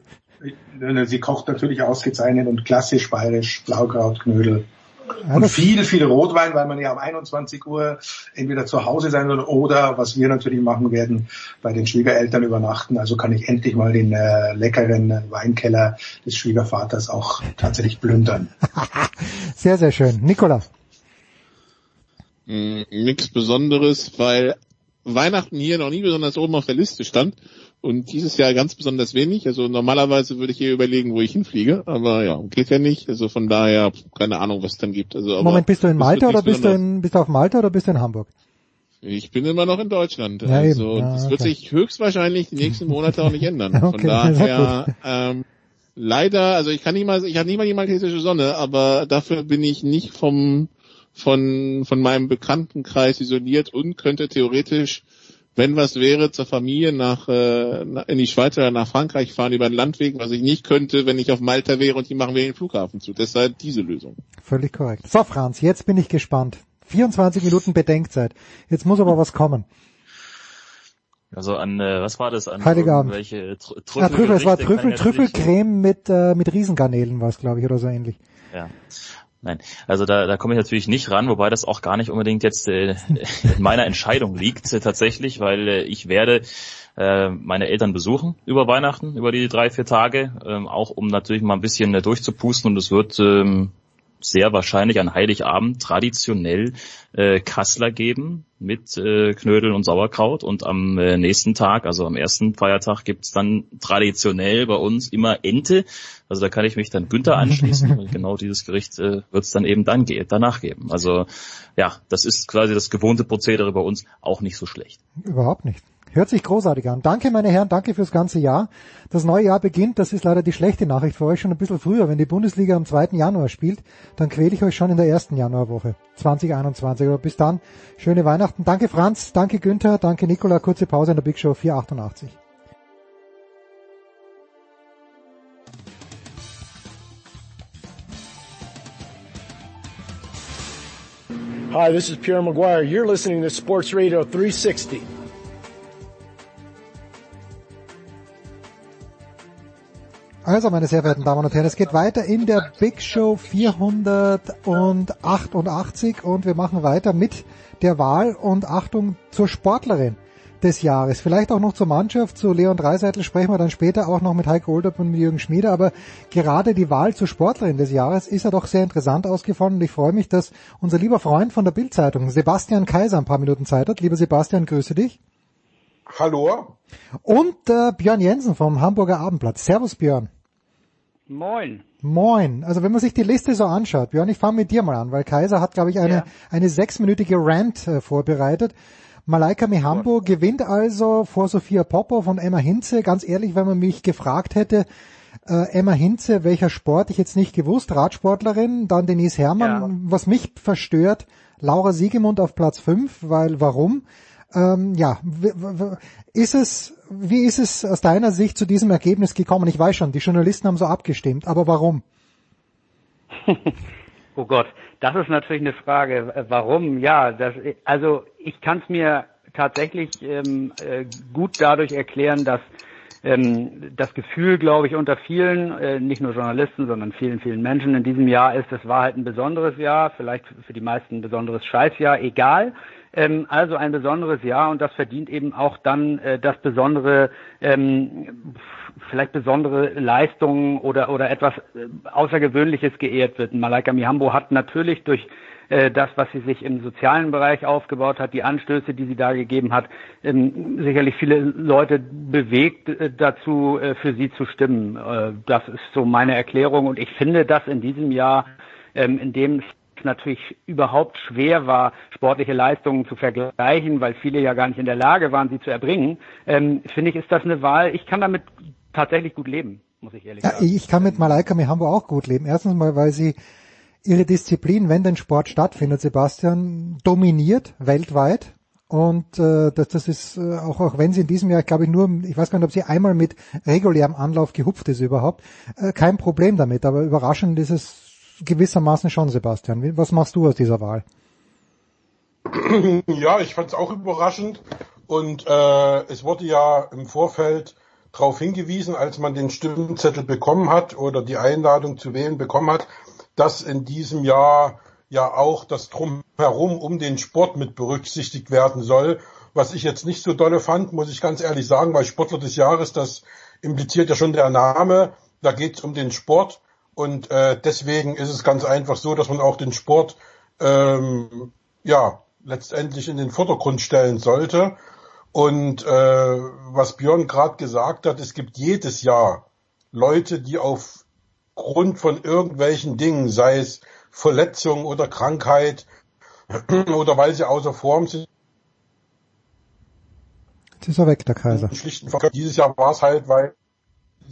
Sie kocht natürlich ausgezeichnet und klassisch bayerisch, Blaukrautknödel. Ja, und viel, viel Rotwein, weil man ja um 21 Uhr entweder zu Hause sein soll oder, was wir natürlich machen werden, bei den Schwiegereltern übernachten. Also kann ich endlich mal den äh, leckeren Weinkeller des Schwiegervaters auch tatsächlich plündern. [laughs] sehr, sehr schön. Nikola. Hm, nichts Besonderes, weil Weihnachten hier noch nie besonders oben auf der Liste stand und dieses Jahr ganz besonders wenig. Also normalerweise würde ich hier überlegen, wo ich hinfliege, aber ja, geht ja nicht. Also von daher keine Ahnung, was es dann gibt. Also Moment, bist du in Malta oder bist du in bist du auf Malta oder bist du in Hamburg? Ich bin immer noch in Deutschland. Ja, also ja, das okay. wird sich höchstwahrscheinlich die nächsten Monate auch nicht ändern. [laughs] Von okay, daher ähm, leider, also ich kann nicht mal, ich habe nicht mal die maltesische Sonne, aber dafür bin ich nicht vom von, von meinem Bekanntenkreis isoliert und könnte theoretisch, wenn was wäre, zur Familie nach, äh, in die Schweiz oder nach Frankreich fahren über den Landweg, was ich nicht könnte, wenn ich auf Malta wäre und die machen wir den Flughafen zu. Deshalb diese Lösung. Völlig korrekt. So, Franz, jetzt bin ich gespannt. 24 Minuten Bedenkzeit. Jetzt muss aber was kommen. Also an äh, was war das an Heiligabend. welche Tr Trüffel? Ja, Trüffel, es war Trüffel, Trüffelcreme mit äh, mit Riesengarnelen war es, glaube ich, oder so ähnlich. Ja. Nein, also da, da komme ich natürlich nicht ran, wobei das auch gar nicht unbedingt jetzt äh, [laughs] in meiner Entscheidung liegt äh, tatsächlich, weil äh, ich werde äh, meine Eltern besuchen über Weihnachten, über die drei, vier Tage, ähm, auch um natürlich mal ein bisschen äh, durchzupusten und es wird ähm, sehr wahrscheinlich an Heiligabend traditionell äh, Kassler geben mit äh, Knödeln und Sauerkraut und am äh, nächsten Tag, also am ersten Feiertag, gibt's dann traditionell bei uns immer Ente. Also da kann ich mich dann Günther [laughs] anschließen und genau dieses Gericht äh, wird's dann eben dann ge danach geben. Also ja, das ist quasi das gewohnte Prozedere bei uns auch nicht so schlecht. Überhaupt nicht. Hört sich großartig an. Danke, meine Herren, danke fürs ganze Jahr. Das neue Jahr beginnt, das ist leider die schlechte Nachricht für euch schon ein bisschen früher. Wenn die Bundesliga am 2. Januar spielt, dann quäle ich euch schon in der ersten Januarwoche 2021. Aber bis dann, schöne Weihnachten. Danke Franz, danke Günther, danke Nikola. Kurze Pause in der Big Show 488. Hi, this is Pierre Maguire. You're listening to Sports Radio 360. Also, meine sehr verehrten Damen und Herren, es geht weiter in der Big Show 488 und wir machen weiter mit der Wahl und Achtung zur Sportlerin des Jahres. Vielleicht auch noch zur Mannschaft, zu Leon Dreiseitel sprechen wir dann später auch noch mit Heiko Olderb und mit Jürgen Schmieder, aber gerade die Wahl zur Sportlerin des Jahres ist ja doch sehr interessant ausgefallen und ich freue mich, dass unser lieber Freund von der Bildzeitung, Sebastian Kaiser, ein paar Minuten Zeit hat. Lieber Sebastian, grüße dich. Hallo. Und äh, Björn Jensen vom Hamburger Abendblatt. Servus Björn. Moin. Moin. Also wenn man sich die Liste so anschaut, Björn, ich fange mit dir mal an, weil Kaiser hat, glaube ich, eine, ja. eine sechsminütige Rant äh, vorbereitet. Malaika Mihambo ja. gewinnt also vor Sophia Popov und Emma Hinze. Ganz ehrlich, wenn man mich gefragt hätte, äh, Emma Hinze, welcher Sport, ich jetzt nicht gewusst, Radsportlerin, dann Denise Herrmann, ja. was mich verstört, Laura Siegemund auf Platz 5, weil warum? Ähm, ja, ist es, wie ist es aus deiner Sicht zu diesem Ergebnis gekommen? Ich weiß schon, die Journalisten haben so abgestimmt, aber warum? [laughs] oh Gott, das ist natürlich eine Frage. Warum? Ja, das, also ich kann es mir tatsächlich ähm, äh, gut dadurch erklären, dass ähm, das Gefühl, glaube ich, unter vielen, äh, nicht nur Journalisten, sondern vielen, vielen Menschen in diesem Jahr ist, es war halt ein besonderes Jahr, vielleicht für die meisten ein besonderes Scheißjahr, egal. Ähm, also ein besonderes Jahr und das verdient eben auch dann äh, das besondere, ähm, vielleicht besondere Leistungen oder, oder etwas äh, Außergewöhnliches geehrt wird. Malaika Mihambo hat natürlich durch äh, das, was sie sich im sozialen Bereich aufgebaut hat, die Anstöße, die sie da gegeben hat, ähm, sicherlich viele Leute bewegt äh, dazu, für sie zu stimmen. Das ist so meine Erklärung und ich finde, dass in diesem Jahr, ähm, in dem natürlich überhaupt schwer war, sportliche Leistungen zu vergleichen, weil viele ja gar nicht in der Lage waren, sie zu erbringen, ähm, finde ich, ist das eine Wahl. Ich kann damit tatsächlich gut leben, muss ich ehrlich ja, sagen. Ich kann mit Malaika Mihambo auch gut leben. Erstens mal, weil sie ihre Disziplin, wenn denn Sport stattfindet, Sebastian, dominiert weltweit. Und äh, das, das ist äh, auch, auch wenn sie in diesem Jahr, glaube ich, nur, ich weiß gar nicht, ob sie einmal mit regulärem Anlauf gehupft ist überhaupt, äh, kein Problem damit. Aber überraschend ist es gewissermaßen schon, Sebastian. Was machst du aus dieser Wahl? [clears throat] Ja, ich fand es auch überraschend und äh, es wurde ja im Vorfeld darauf hingewiesen, als man den Stimmzettel bekommen hat oder die Einladung zu wählen bekommen hat, dass in diesem Jahr ja auch das Drumherum um den Sport mit berücksichtigt werden soll. Was ich jetzt nicht so dolle fand, muss ich ganz ehrlich sagen, weil Sportler des Jahres, das impliziert ja schon der Name, da geht es um den Sport und äh, deswegen ist es ganz einfach so, dass man auch den Sport ähm, ja letztendlich in den Vordergrund stellen sollte. Und äh, was Björn gerade gesagt hat, es gibt jedes Jahr Leute, die aufgrund von irgendwelchen Dingen, sei es Verletzung oder Krankheit [clears throat] oder weil sie außer Form sind, Jetzt ist er weg, der Kaiser. Dieses Jahr war es halt, weil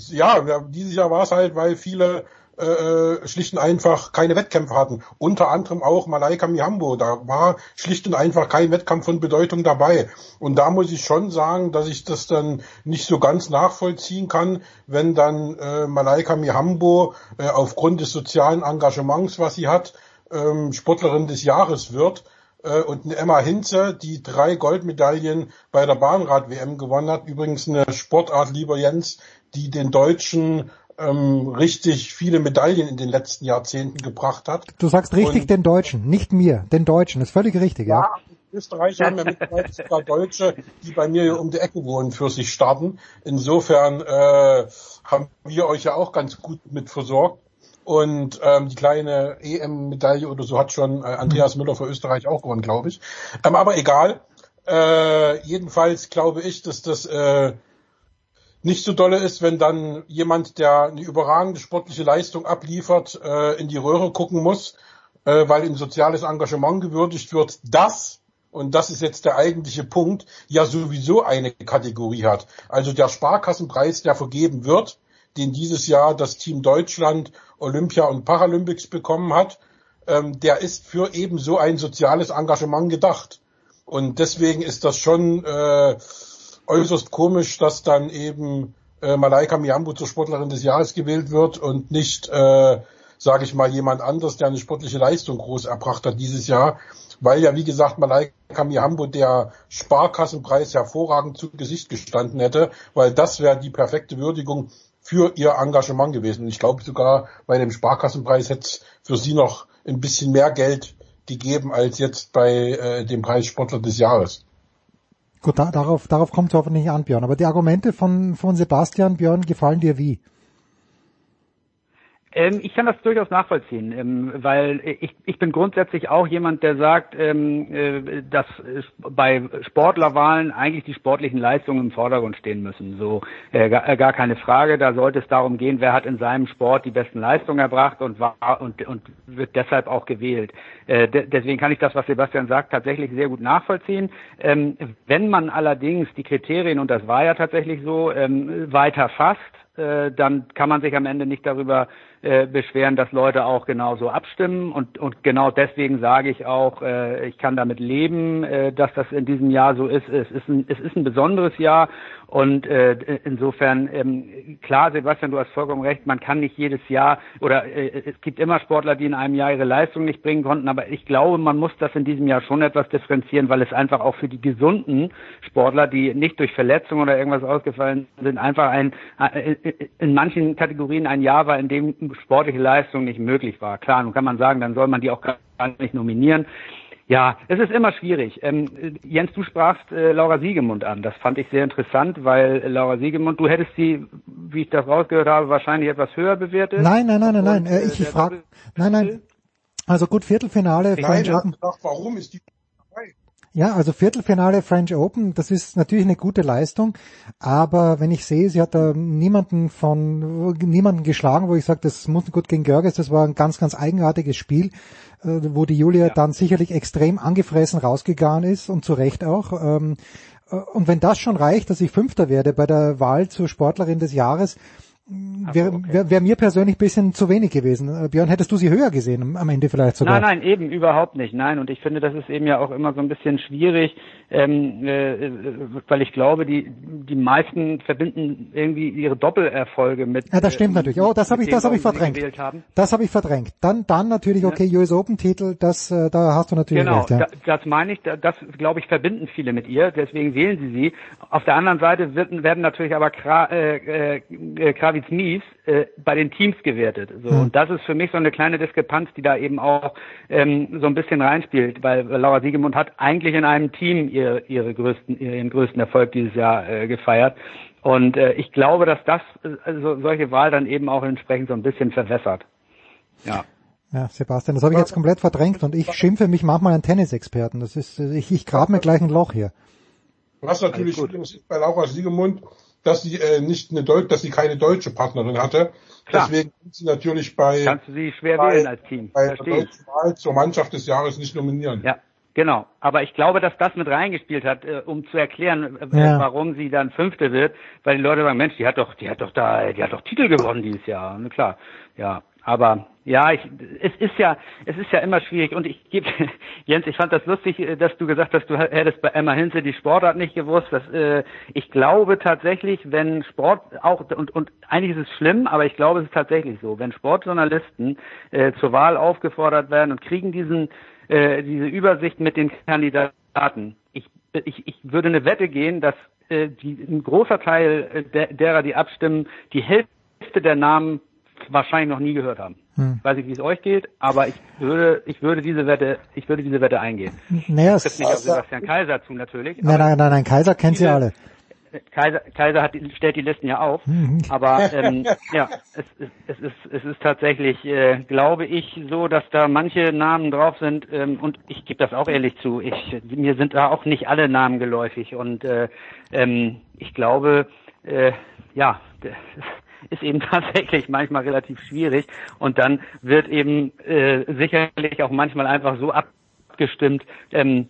ja, dieses Jahr war es halt, weil viele äh, schlicht und einfach keine Wettkämpfe hatten. Unter anderem auch Malaika Mihambo. Da war schlicht und einfach kein Wettkampf von Bedeutung dabei. Und da muss ich schon sagen, dass ich das dann nicht so ganz nachvollziehen kann, wenn dann äh, Malaika Mihambo äh, aufgrund des sozialen Engagements, was sie hat, ähm, Sportlerin des Jahres wird äh, und eine Emma Hinze, die drei Goldmedaillen bei der Bahnrad-WM gewonnen hat. Übrigens eine Sportart, lieber Jens, die den Deutschen ähm, richtig viele Medaillen in den letzten Jahrzehnten gebracht hat. Du sagst richtig und, den Deutschen, nicht mir, den Deutschen, das ist völlig richtig, ja. ja. Österreicher haben ja mittlerweile sogar Deutsche, die bei mir um die Ecke wohnen, für sich starten. Insofern äh, haben wir euch ja auch ganz gut mit versorgt. Und ähm, die kleine EM-Medaille oder so hat schon äh, Andreas Müller für Österreich auch gewonnen, glaube ich. Ähm, aber egal. Äh, jedenfalls glaube ich, dass das äh, nicht so dolle ist, wenn dann jemand, der eine überragende sportliche Leistung abliefert, äh, in die Röhre gucken muss, äh, weil ihm soziales Engagement gewürdigt wird. Das und das ist jetzt der eigentliche Punkt, ja sowieso eine Kategorie hat. Also der Sparkassenpreis, der vergeben wird, den dieses Jahr das Team Deutschland Olympia und Paralympics bekommen hat, ähm, der ist für eben so ein soziales Engagement gedacht. Und deswegen ist das schon äh, äußerst komisch, dass dann eben äh, Malaika Miambo zur Sportlerin des Jahres gewählt wird und nicht, äh, sage ich mal, jemand anders, der eine sportliche Leistung groß erbracht hat dieses Jahr, weil ja, wie gesagt, Malaika Miambo der Sparkassenpreis hervorragend zu Gesicht gestanden hätte, weil das wäre die perfekte Würdigung für ihr Engagement gewesen. Und ich glaube sogar, bei dem Sparkassenpreis hätte es für sie noch ein bisschen mehr Geld gegeben als jetzt bei äh, dem Preis Sportler des Jahres. Gut, da, darauf, darauf kommt es hoffentlich an, Björn. Aber die Argumente von, von Sebastian, Björn, gefallen dir wie? Ähm, ich kann das durchaus nachvollziehen, ähm, weil ich, ich bin grundsätzlich auch jemand, der sagt, ähm, äh, dass bei Sportlerwahlen eigentlich die sportlichen Leistungen im Vordergrund stehen müssen. So äh, gar, gar, keine Frage. Da sollte es darum gehen, wer hat in seinem Sport die besten Leistungen erbracht und war und, und wird deshalb auch gewählt. Äh, de deswegen kann ich das, was Sebastian sagt, tatsächlich sehr gut nachvollziehen. Ähm, wenn man allerdings die Kriterien und das war ja tatsächlich so ähm, weiter fasst, äh, dann kann man sich am Ende nicht darüber äh, beschweren, dass Leute auch genauso abstimmen. Und, und genau deswegen sage ich auch, äh, ich kann damit leben, äh, dass das in diesem Jahr so ist. Es ist ein, es ist ein besonderes Jahr. Und äh, insofern, ähm, klar, Sebastian, du hast vollkommen recht, man kann nicht jedes Jahr oder äh, es gibt immer Sportler, die in einem Jahr ihre Leistung nicht bringen konnten, aber ich glaube, man muss das in diesem Jahr schon etwas differenzieren, weil es einfach auch für die gesunden Sportler, die nicht durch Verletzungen oder irgendwas ausgefallen sind, einfach ein äh, in manchen Kategorien ein Jahr war, in dem sportliche Leistung nicht möglich war. Klar, nun kann man sagen, dann soll man die auch gar nicht nominieren. Ja, es ist immer schwierig. Ähm, Jens, du sprachst äh, Laura Siegemund an. Das fand ich sehr interessant, weil äh, Laura Siegemund, du hättest sie, wie ich das rausgehört habe, wahrscheinlich etwas höher bewertet. Nein, nein, nein, nein, nein. Äh, ich, ich frage, nein, nein. Also gut, Viertelfinale. French Open. Gedacht, warum ist die ja, also Viertelfinale French Open, das ist natürlich eine gute Leistung, aber wenn ich sehe, sie hat da niemanden von niemanden geschlagen, wo ich sage, das muss gut gegen Görges, das war ein ganz, ganz eigenartiges Spiel. Äh, wo die Julia ja. dann sicherlich extrem angefressen rausgegangen ist und zu Recht auch. Ähm, äh, und wenn das schon reicht, dass ich Fünfter werde bei der Wahl zur Sportlerin des Jahres, Wäre okay. wär, wär mir persönlich ein bisschen zu wenig gewesen. Äh, Björn, hättest du sie höher gesehen am Ende vielleicht sogar? Nein, nein, eben überhaupt nicht. Nein, und ich finde, das ist eben ja auch immer so ein bisschen schwierig, ähm, äh, weil ich glaube, die die meisten verbinden irgendwie ihre Doppelerfolge mit. Ja, das stimmt äh, natürlich. Oh, das habe ich, das habe ich verdrängt. Das habe ich verdrängt. Dann, dann natürlich okay. US Open Titel. Das, äh, da hast du natürlich genau, recht. Ja. Da, das meine ich. Das glaube ich verbinden viele mit ihr. Deswegen wählen sie sie. Auf der anderen Seite wird, werden natürlich aber Kra, äh, äh, Kravitz Mies äh, bei den Teams gewertet. So hm. und das ist für mich so eine kleine Diskrepanz, die da eben auch ähm, so ein bisschen reinspielt, weil Laura Siegemund hat eigentlich in einem Team ihre, ihre größten, ihren größten Erfolg dieses Jahr äh, gefeiert. Und äh, ich glaube, dass das also solche Wahl dann eben auch entsprechend so ein bisschen verwässert. Ja. Ja, Sebastian, das habe ich jetzt komplett verdrängt und ich schimpfe mich manchmal einen Tennisexperten. Das ist, ich, ich grab mir gleich ein Loch hier. Was natürlich bei Laura Siegemund, dass sie äh, nicht eine Deut dass sie keine deutsche Partnerin hatte. Klar. Deswegen sind sie natürlich bei kannst du sie schwer bei, wählen als Team. Bei der deutschen Wahl zur Mannschaft des Jahres nicht nominieren. Ja. Genau, aber ich glaube, dass das mit reingespielt hat, äh, um zu erklären, äh, ja. warum sie dann Fünfte wird, weil die Leute sagen, Mensch, die hat doch, die hat doch da, die hat doch Titel gewonnen dieses Jahr. Na klar, ja, aber ja, ich, es ist ja, es ist ja immer schwierig und ich gebe, [laughs] Jens, ich fand das lustig, äh, dass du gesagt hast, du hättest bei Emma Hinze die Sportart nicht gewusst. Dass, äh, ich glaube tatsächlich, wenn Sport auch und und eigentlich ist es schlimm, aber ich glaube, es ist tatsächlich so, wenn Sportjournalisten äh, zur Wahl aufgefordert werden und kriegen diesen äh, diese Übersicht mit den Kandidaten. Ich, ich, ich würde eine Wette gehen, dass äh, die, ein großer Teil äh, der, derer, die abstimmen, die Hälfte der Namen wahrscheinlich noch nie gehört haben. Hm. Weiß ich, wie es euch geht, aber ich würde, ich würde diese Wette, ich würde diese Wette eingehen. Naja, das trifft nicht auf Sebastian Kaiser zu natürlich. Nein, nein, nein, nein, Kaiser kennt sie alle. Kaiser, Kaiser hat, stellt die Listen ja auf, Mhm. aber ähm, [laughs] ja, es, es, es, ist, es ist tatsächlich, äh, glaube ich, so, dass da manche Namen drauf sind ähm, und ich gebe das auch ehrlich zu. Ich, mir sind da auch nicht alle Namen geläufig und äh, ähm, ich glaube, äh, ja, das ist eben [laughs] tatsächlich manchmal relativ schwierig und dann wird eben äh, sicherlich auch manchmal einfach so abgestimmt, ähm,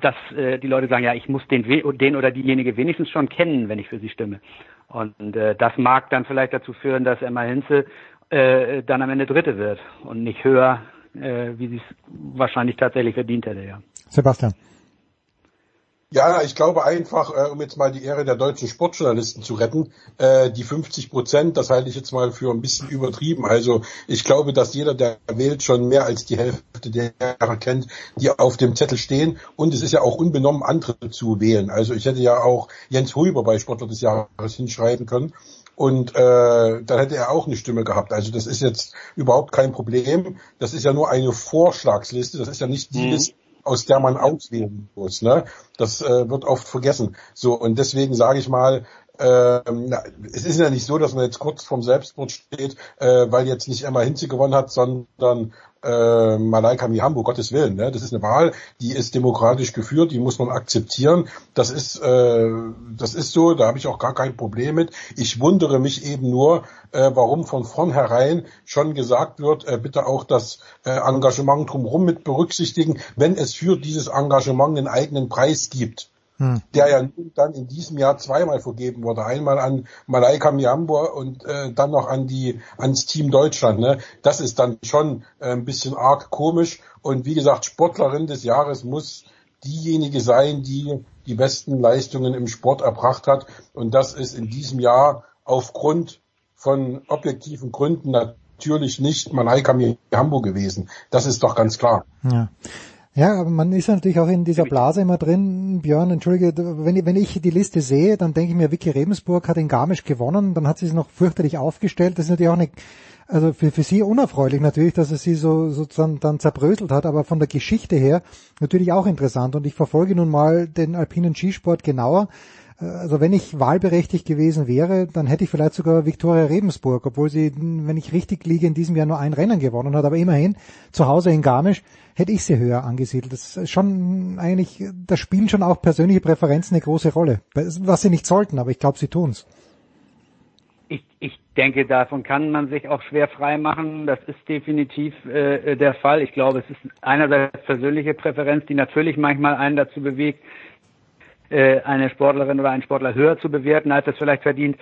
dass äh, die Leute sagen, ja, ich muss den, den oder diejenige wenigstens schon kennen, wenn ich für sie stimme. Und äh, das mag dann vielleicht dazu führen, dass Emma Hinze äh, dann am Ende Dritte wird und nicht höher, äh, wie sie es wahrscheinlich tatsächlich verdient hätte, ja. Sebastian. Ja, ich glaube einfach, äh, um jetzt mal die Ehre der deutschen Sportjournalisten zu retten, äh, die 50 Prozent, das halte ich jetzt mal für ein bisschen übertrieben. Also ich glaube, dass jeder, der wählt, schon mehr als die Hälfte derer kennt, die auf dem Zettel stehen. Und es ist ja auch unbenommen, andere zu wählen. Also ich hätte ja auch Jens Huber bei Sportler des Jahres hinschreiben können. Und äh, dann hätte er auch eine Stimme gehabt. Also das ist jetzt überhaupt kein Problem. Das ist ja nur eine Vorschlagsliste. Das ist ja nicht die Mhm. Liste, aus der man auswählen muss. Ne? Das äh, wird oft vergessen. So und deswegen sage ich mal, ähm, na, es ist ja nicht so, dass man jetzt kurz vorm Selbstmord steht, äh, weil jetzt nicht Emma Hinze gewonnen hat, sondern äh, Malaika Mihambo, Gottes Willen. Ne? Das ist eine Wahl, die ist demokratisch geführt, die muss man akzeptieren. Das ist, äh, das ist so, da habe ich auch gar kein Problem mit. Ich wundere mich eben nur, äh, warum von vornherein schon gesagt wird, äh, bitte auch das äh, Engagement drumherum mit berücksichtigen, wenn es für dieses Engagement einen eigenen Preis gibt Hm. der ja nun dann in diesem Jahr zweimal vergeben wurde. Einmal an Malaika Miambo und äh, dann noch an die ans Team Deutschland. Ne? Das ist dann schon äh, ein bisschen arg komisch. Und wie gesagt, Sportlerin des Jahres muss diejenige sein, die die besten Leistungen im Sport erbracht hat. Und das ist in diesem Jahr aufgrund von objektiven Gründen natürlich nicht Malaika Miambo gewesen. Das ist doch ganz klar. Ja. Ja, aber man ist ja natürlich auch in dieser Blase immer drin. Björn, entschuldige, wenn ich, wenn ich die Liste sehe, dann denke ich mir, Vicky Rebensburg hat in Garmisch gewonnen, dann hat sie es noch fürchterlich aufgestellt. Das ist natürlich auch eine, also für, für sie unerfreulich natürlich, dass es sie so sozusagen dann zerbröselt hat, aber von der Geschichte her natürlich auch interessant. Und ich verfolge nun mal den alpinen Skisport genauer. Also wenn ich wahlberechtigt gewesen wäre, dann hätte ich vielleicht sogar Viktoria Rebensburg, obwohl sie, wenn ich richtig liege, in diesem Jahr nur ein Rennen gewonnen hat. Aber immerhin, zu Hause in Garmisch, hätte ich sie höher angesiedelt. Das ist schon eigentlich, da spielen schon auch persönliche Präferenzen eine große Rolle. Was sie nicht sollten, aber ich glaube, sie tun's. Ich, ich denke, davon kann man sich auch schwer frei machen. Das ist definitiv äh, der Fall. Ich glaube, es ist einerseits persönliche Präferenz, die natürlich manchmal einen dazu bewegt, äh, eine Sportlerin oder einen Sportler höher zu bewerten, als es vielleicht verdient.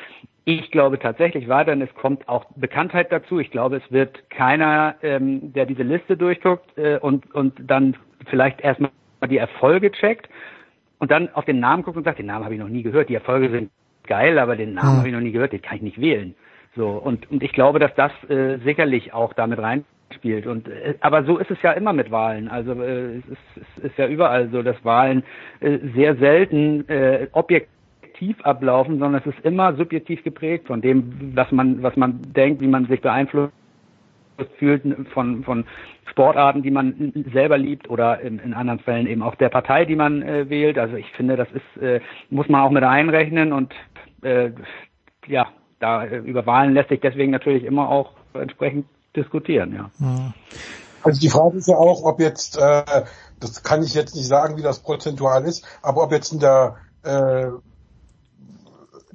Ich glaube tatsächlich weiterhin, es kommt auch Bekanntheit dazu. Ich glaube, es wird keiner, ähm, der diese Liste durchguckt äh, und, und dann vielleicht erstmal die Erfolge checkt und dann auf den Namen guckt und sagt, den Namen habe ich noch nie gehört, die Erfolge sind geil, aber den Namen Hm. habe ich noch nie gehört, den kann ich nicht wählen. So und und ich glaube, dass das äh, sicherlich auch damit reinspielt. Und äh, aber so ist es ja immer mit Wahlen. Also äh, es, ist, es ist ja überall so, dass Wahlen äh, sehr selten äh, objektiv ablaufen, sondern es ist immer subjektiv geprägt von dem, was man was man denkt, wie man sich beeinflusst fühlt von, von Sportarten, die man selber liebt oder in, in anderen Fällen eben auch der Partei, die man äh, wählt. Also ich finde, das ist, äh, muss man auch mit einrechnen und äh, ja, da äh, über Wahlen lässt sich deswegen natürlich immer auch entsprechend diskutieren, ja. Also die Frage ist ja auch, ob jetzt, äh, das kann ich jetzt nicht sagen, wie das prozentual ist, aber ob jetzt in der äh,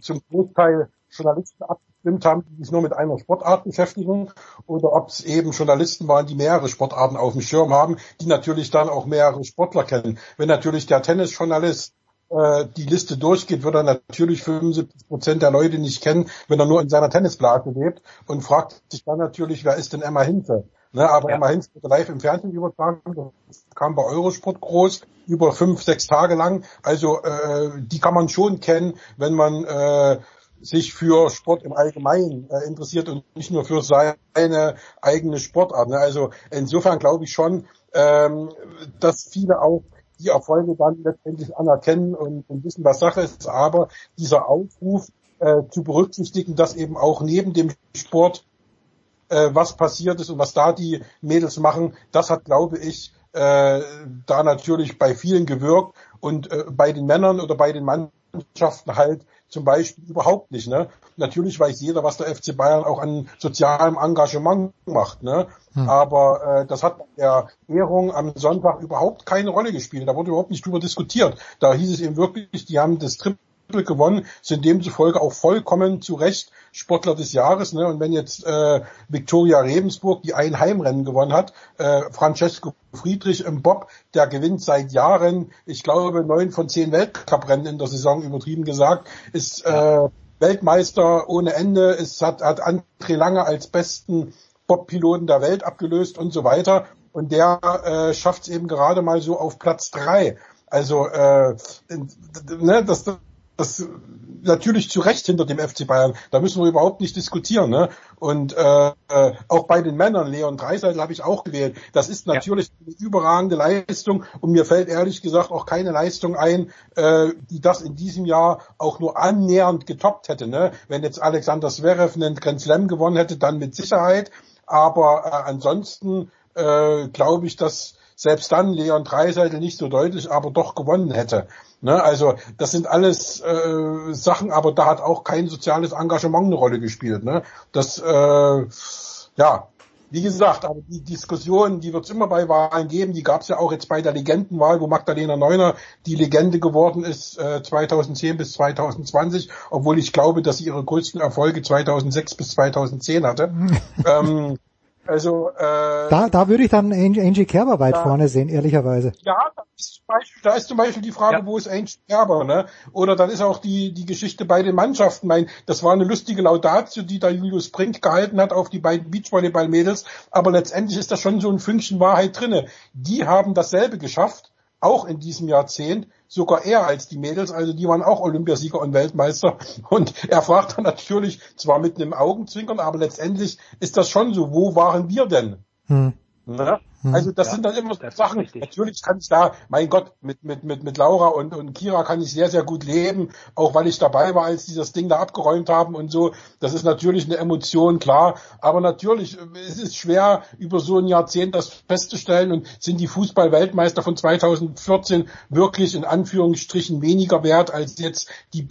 zum Großteil Journalisten abgestimmt haben, die sich nur mit einer Sportart beschäftigen, oder ob es eben Journalisten waren, die mehrere Sportarten auf dem Schirm haben, die natürlich dann auch mehrere Sportler kennen. Wenn natürlich der Tennisjournalist äh, die Liste durchgeht, wird er natürlich 75 Prozent der Leute nicht kennen, wenn er nur in seiner Tennisblase lebt und fragt sich dann natürlich, wer ist denn Emma Hinze? Ne, aber Emma Hinze wurde live im Fernsehen übertragen, das kam bei Eurosport groß, über fünf, sechs Tage lang. Also äh, die kann man schon kennen, wenn man äh, sich für Sport im Allgemeinen äh, interessiert und nicht nur für seine eigene Sportart. Ne? Also insofern glaube ich schon, ähm, dass viele auch die Erfolge dann letztendlich anerkennen und, und wissen, was Sache ist. Aber dieser Aufruf äh, zu berücksichtigen, dass eben auch neben dem Sport äh, was passiert ist und was da die Mädels machen, das hat, glaube ich, äh, da natürlich bei vielen gewirkt und äh, bei den Männern oder bei den Mannschaften halt zum Beispiel überhaupt nicht. Ne? Natürlich weiß jeder, was der FC Bayern auch an sozialem Engagement macht. Ne? Hm. Aber äh, das hat bei der Ehrung am Sonntag überhaupt keine Rolle gespielt. Da wurde überhaupt nicht drüber diskutiert. Da hieß es eben wirklich, die haben das Triple gewonnen, sind demzufolge auch vollkommen zu Recht Sportler des Jahres. Ne? Und wenn jetzt äh, Viktoria Rebensburg, die ein Heimrennen gewonnen hat, äh, Francesco Friedrich im Bob, der gewinnt seit Jahren, ich glaube, neun von zehn Weltcuprennen in der Saison übertrieben gesagt, ist äh, Weltmeister ohne Ende. Es hat, hat André Lange als besten Bob-Piloten der Welt abgelöst und so weiter. Und der äh, schafft es eben gerade mal so auf Platz drei. Also äh, ne, das, das natürlich zu Recht hinter dem FC Bayern. Da müssen wir überhaupt nicht diskutieren. Ne? Und äh, äh auch bei den Männern, Leon Dreiseitel habe ich auch gewählt. Das ist natürlich ja. eine überragende Leistung und mir fällt ehrlich gesagt auch keine Leistung ein, äh, die das in diesem Jahr auch nur annähernd getoppt hätte. Ne? Wenn jetzt Alexander Zverev einen Grand Slam gewonnen hätte, dann mit Sicherheit. Aber äh, ansonsten äh, glaube ich, dass selbst dann Leon Dreiseitel nicht so deutlich, aber doch gewonnen hätte. Ne, also das sind alles äh, Sachen, aber da hat auch kein soziales Engagement eine Rolle gespielt. Ne? Das, äh, ja, wie gesagt, aber die Diskussion, die wird es immer bei Wahlen geben, die gab es ja auch jetzt bei der Legendenwahl, wo Magdalena Neuner die Legende geworden ist äh, 2010 bis 2020, obwohl ich glaube, dass sie ihre größten Erfolge 2006 bis 2010 hatte. [laughs] ähm, also äh, da, da würde ich dann Angie, Kerber weit da, vorne sehen, ehrlicherweise. Ja, da ist, zum Beispiel, da ist zum Beispiel die Frage, ja. wo ist Angie Kerber, ne? Oder dann ist auch die die Geschichte bei den Mannschaften. Mein, das war eine lustige Laudatio, die da Julius Brink gehalten hat auf die beiden Beachvolleyball-Mädels, aber letztendlich ist da schon so ein Fünkchen Wahrheit drinne. Die haben dasselbe geschafft, auch in diesem Jahrzehnt sogar eher als die Mädels, also die waren auch Olympiasieger und Weltmeister. Und er fragt dann natürlich, zwar mit einem Augenzwinkern, aber letztendlich ist das schon so, wo waren wir denn? Hm. Ne? Hm. Also das ja, sind dann immer so Sachen. Natürlich kann ich da, mein Gott, mit, mit, mit, mit Laura und, und Kira kann ich sehr, sehr gut leben, auch weil ich dabei war, als die das Ding da abgeräumt haben und so. Das ist natürlich eine Emotion, klar. Aber natürlich, es ist schwer, über so ein Jahrzehnt das festzustellen und sind die Fußball-Weltmeister von 2014 wirklich in Anführungsstrichen weniger wert als jetzt die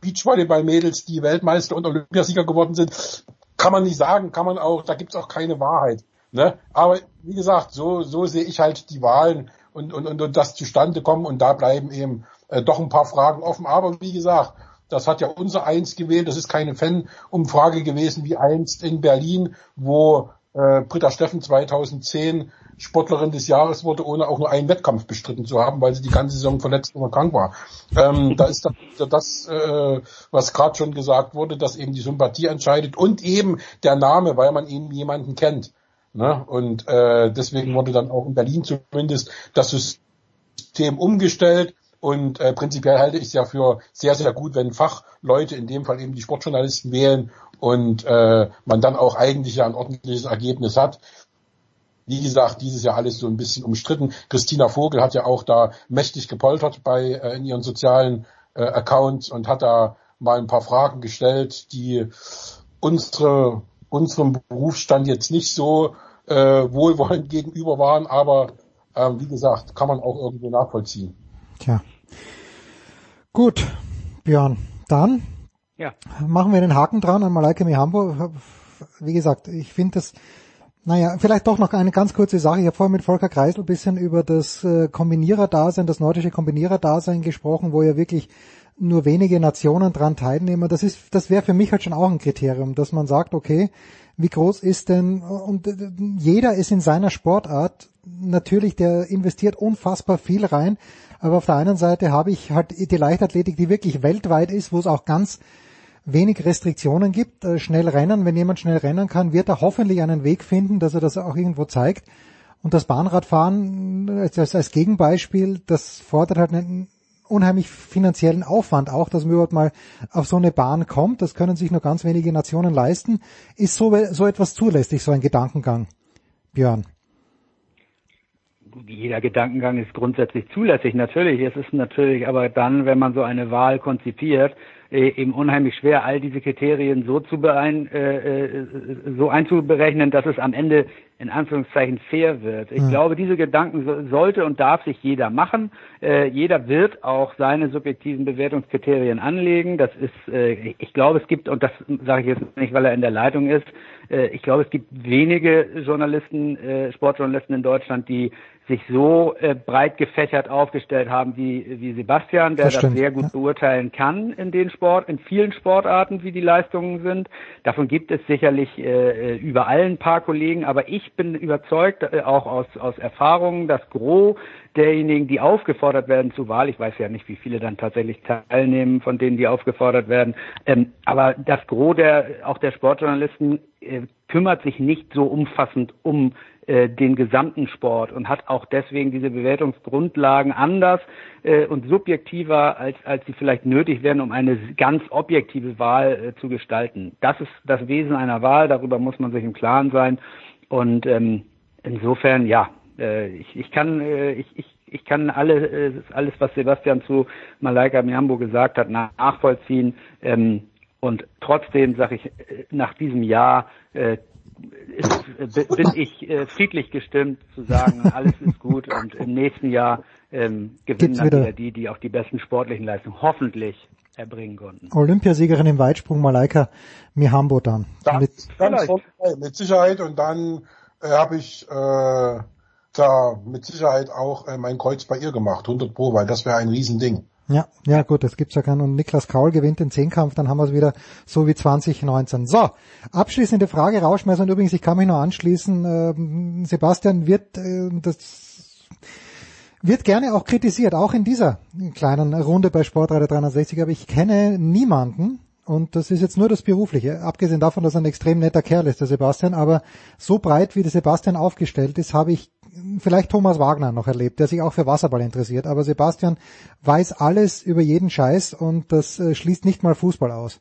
Beachvolleyball-Mädels, die Weltmeister und Olympiasieger geworden sind. Kann man nicht sagen, kann man auch, da gibt's auch keine Wahrheit. Ne? Aber wie gesagt, so, so sehe ich halt die Wahlen und, und, und, und das zustande kommen und da bleiben eben äh, doch ein paar Fragen offen. Aber wie gesagt, das hat ja unser Eins gewählt. Das ist keine Fan-Umfrage gewesen wie einst in Berlin, wo äh, Britta Steffen 2010 Sportlerin des Jahres wurde, ohne auch nur einen Wettkampf bestritten zu haben, weil sie die ganze Saison verletzt oder krank war. Ähm, da ist das, das äh, was gerade schon gesagt wurde, dass eben die Sympathie entscheidet und eben der Name, weil man eben jemanden kennt. Ne? Und äh, deswegen wurde dann auch in Berlin zumindest das System umgestellt. Und äh, prinzipiell halte ich es ja für sehr, sehr gut, wenn Fachleute, in dem Fall eben die Sportjournalisten wählen und äh, man dann auch eigentlich ja ein ordentliches Ergebnis hat. Wie gesagt, dieses Jahr alles so ein bisschen umstritten. Christina Vogel hat ja auch da mächtig gepoltert bei äh, in ihren sozialen äh, Accounts und hat da mal ein paar Fragen gestellt, die unsere unserem Berufsstand jetzt nicht so äh, wohlwollend gegenüber waren, aber äh, wie gesagt, kann man auch irgendwo nachvollziehen. Tja. Gut, Björn, dann ja. machen wir den Haken dran an Malaika Hamburg. Wie gesagt, ich finde das, naja, vielleicht doch noch eine ganz kurze Sache. Ich habe vorhin mit Volker Kreisel ein bisschen über das äh, Kombinierer-Dasein, das nordische Kombinierer-Dasein gesprochen, wo ja wirklich nur wenige Nationen dran teilnehmen. Das ist, das wäre für mich halt schon auch ein Kriterium, dass man sagt, okay, wie groß ist denn, und jeder ist in seiner Sportart, natürlich, der investiert unfassbar viel rein, aber auf der einen Seite habe ich halt die Leichtathletik, die wirklich weltweit ist, wo es auch ganz wenig Restriktionen gibt, äh, schnell rennen, wenn jemand schnell rennen kann, wird er hoffentlich einen Weg finden, dass er das auch irgendwo zeigt. Und das Bahnradfahren als, als Gegenbeispiel, das fordert halt unheimlich finanziellen Aufwand auch, dass man überhaupt mal auf so eine Bahn kommt. Das können sich nur ganz wenige Nationen leisten. Ist so, so etwas zulässig, so ein Gedankengang? Björn. Jeder Gedankengang ist grundsätzlich zulässig, natürlich. Es ist natürlich aber dann, wenn man so eine Wahl konzipiert, eben unheimlich schwer, all diese Kriterien so zu beein, äh, äh, so einzuberechnen, dass es am Ende in Anführungszeichen fair wird. Ich mhm. glaube, diese Gedanken so, sollte und darf sich jeder machen. Äh, jeder wird auch seine subjektiven Bewertungskriterien anlegen. Das ist, äh, ich glaube, es gibt, und das sage ich jetzt nicht, weil er in der Leitung ist, äh, ich glaube, es gibt wenige Journalisten, äh, Sportjournalisten in Deutschland, die sich so äh, breit gefächert aufgestellt haben wie, wie Sebastian, der das, stimmt, das sehr gut ja. beurteilen kann in den Sport, in vielen Sportarten, wie die Leistungen sind. Davon gibt es sicherlich äh, überall ein paar Kollegen, aber ich bin überzeugt, äh, auch aus, aus Erfahrungen, dass Gros derjenigen, die aufgefordert werden zur Wahl, ich weiß ja nicht, wie viele dann tatsächlich teilnehmen, von denen, die aufgefordert werden, ähm, aber das Gros der, auch der Sportjournalisten äh, kümmert sich nicht so umfassend um äh, den gesamten Sport und hat auch deswegen diese Bewertungsgrundlagen anders äh, und subjektiver, als, als sie vielleicht nötig wären, um eine ganz objektive Wahl äh, zu gestalten. Das ist das Wesen einer Wahl, darüber muss man sich im Klaren sein. Und ähm, insofern, ja, äh, ich, ich kann, äh, ich, ich, ich kann alle, äh, alles, was Sebastian zu Malaika Miambo gesagt hat, nachvollziehen. Ähm, und trotzdem sage ich, nach diesem Jahr äh, ist, bin ich äh, friedlich gestimmt zu sagen, alles ist gut und im nächsten Jahr ähm, gewinnen dann wieder die, die auch die besten sportlichen Leistungen hoffentlich erbringen konnten. Olympiasiegerin im Weitsprung Malaika Mihambo dann. dann mit, ganz mit Sicherheit und dann äh, habe ich äh, da mit Sicherheit auch äh, mein Kreuz bei ihr gemacht, 100 Pro, weil das wäre ein Riesending. Ja, ja gut, das gibt's ja keinen. Und Niklas Kaul gewinnt den Zehnkampf, dann haben wir es wieder so wie 2019. So, abschließende Frage, Rauschmeißer. Und übrigens, ich kann mich noch anschließen, äh, Sebastian wird äh, das wird gerne auch kritisiert, auch in dieser kleinen Runde bei Sportreiter 360, aber ich kenne niemanden, und das ist jetzt nur das Berufliche, abgesehen davon, dass er ein extrem netter Kerl ist, der Sebastian, aber so breit wie der Sebastian aufgestellt ist, habe ich vielleicht Thomas Wagner noch erlebt, der sich auch für Wasserball interessiert. Aber Sebastian weiß alles über jeden Scheiß und das äh, schließt nicht mal Fußball aus.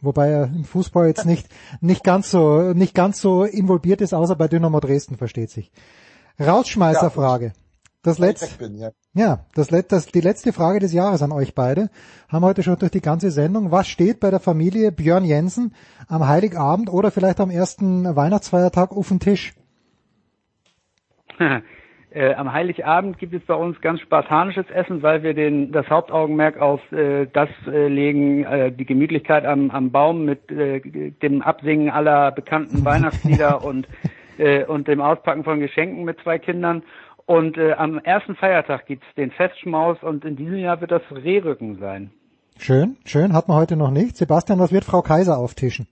Wobei er im Fußball jetzt nicht, [laughs] nicht ganz so, nicht ganz so involviert ist, außer bei Dynamo Dresden, versteht sich. Rausschmeißerfrage. Das letzte, ja. ja, das, das, die letzte Frage des Jahres an euch beide. Haben heute schon durch die ganze Sendung. Was steht bei der Familie Björn Jensen am Heiligabend oder vielleicht am ersten Weihnachtsfeiertag auf dem Tisch? [laughs] Äh, am Heiligabend gibt es bei uns ganz spartanisches Essen, weil wir den, das Hauptaugenmerk auf äh, das äh, legen, äh, die Gemütlichkeit am, am Baum mit äh, dem Absingen aller bekannten Weihnachtslieder [laughs] und, äh, und dem Auspacken von Geschenken mit zwei Kindern. Und äh, am ersten Feiertag gibt's den Festschmaus und in diesem Jahr wird das Rehrücken sein. Schön, schön, hat man heute noch nicht. Sebastian, was wird Frau Kaiser auftischen?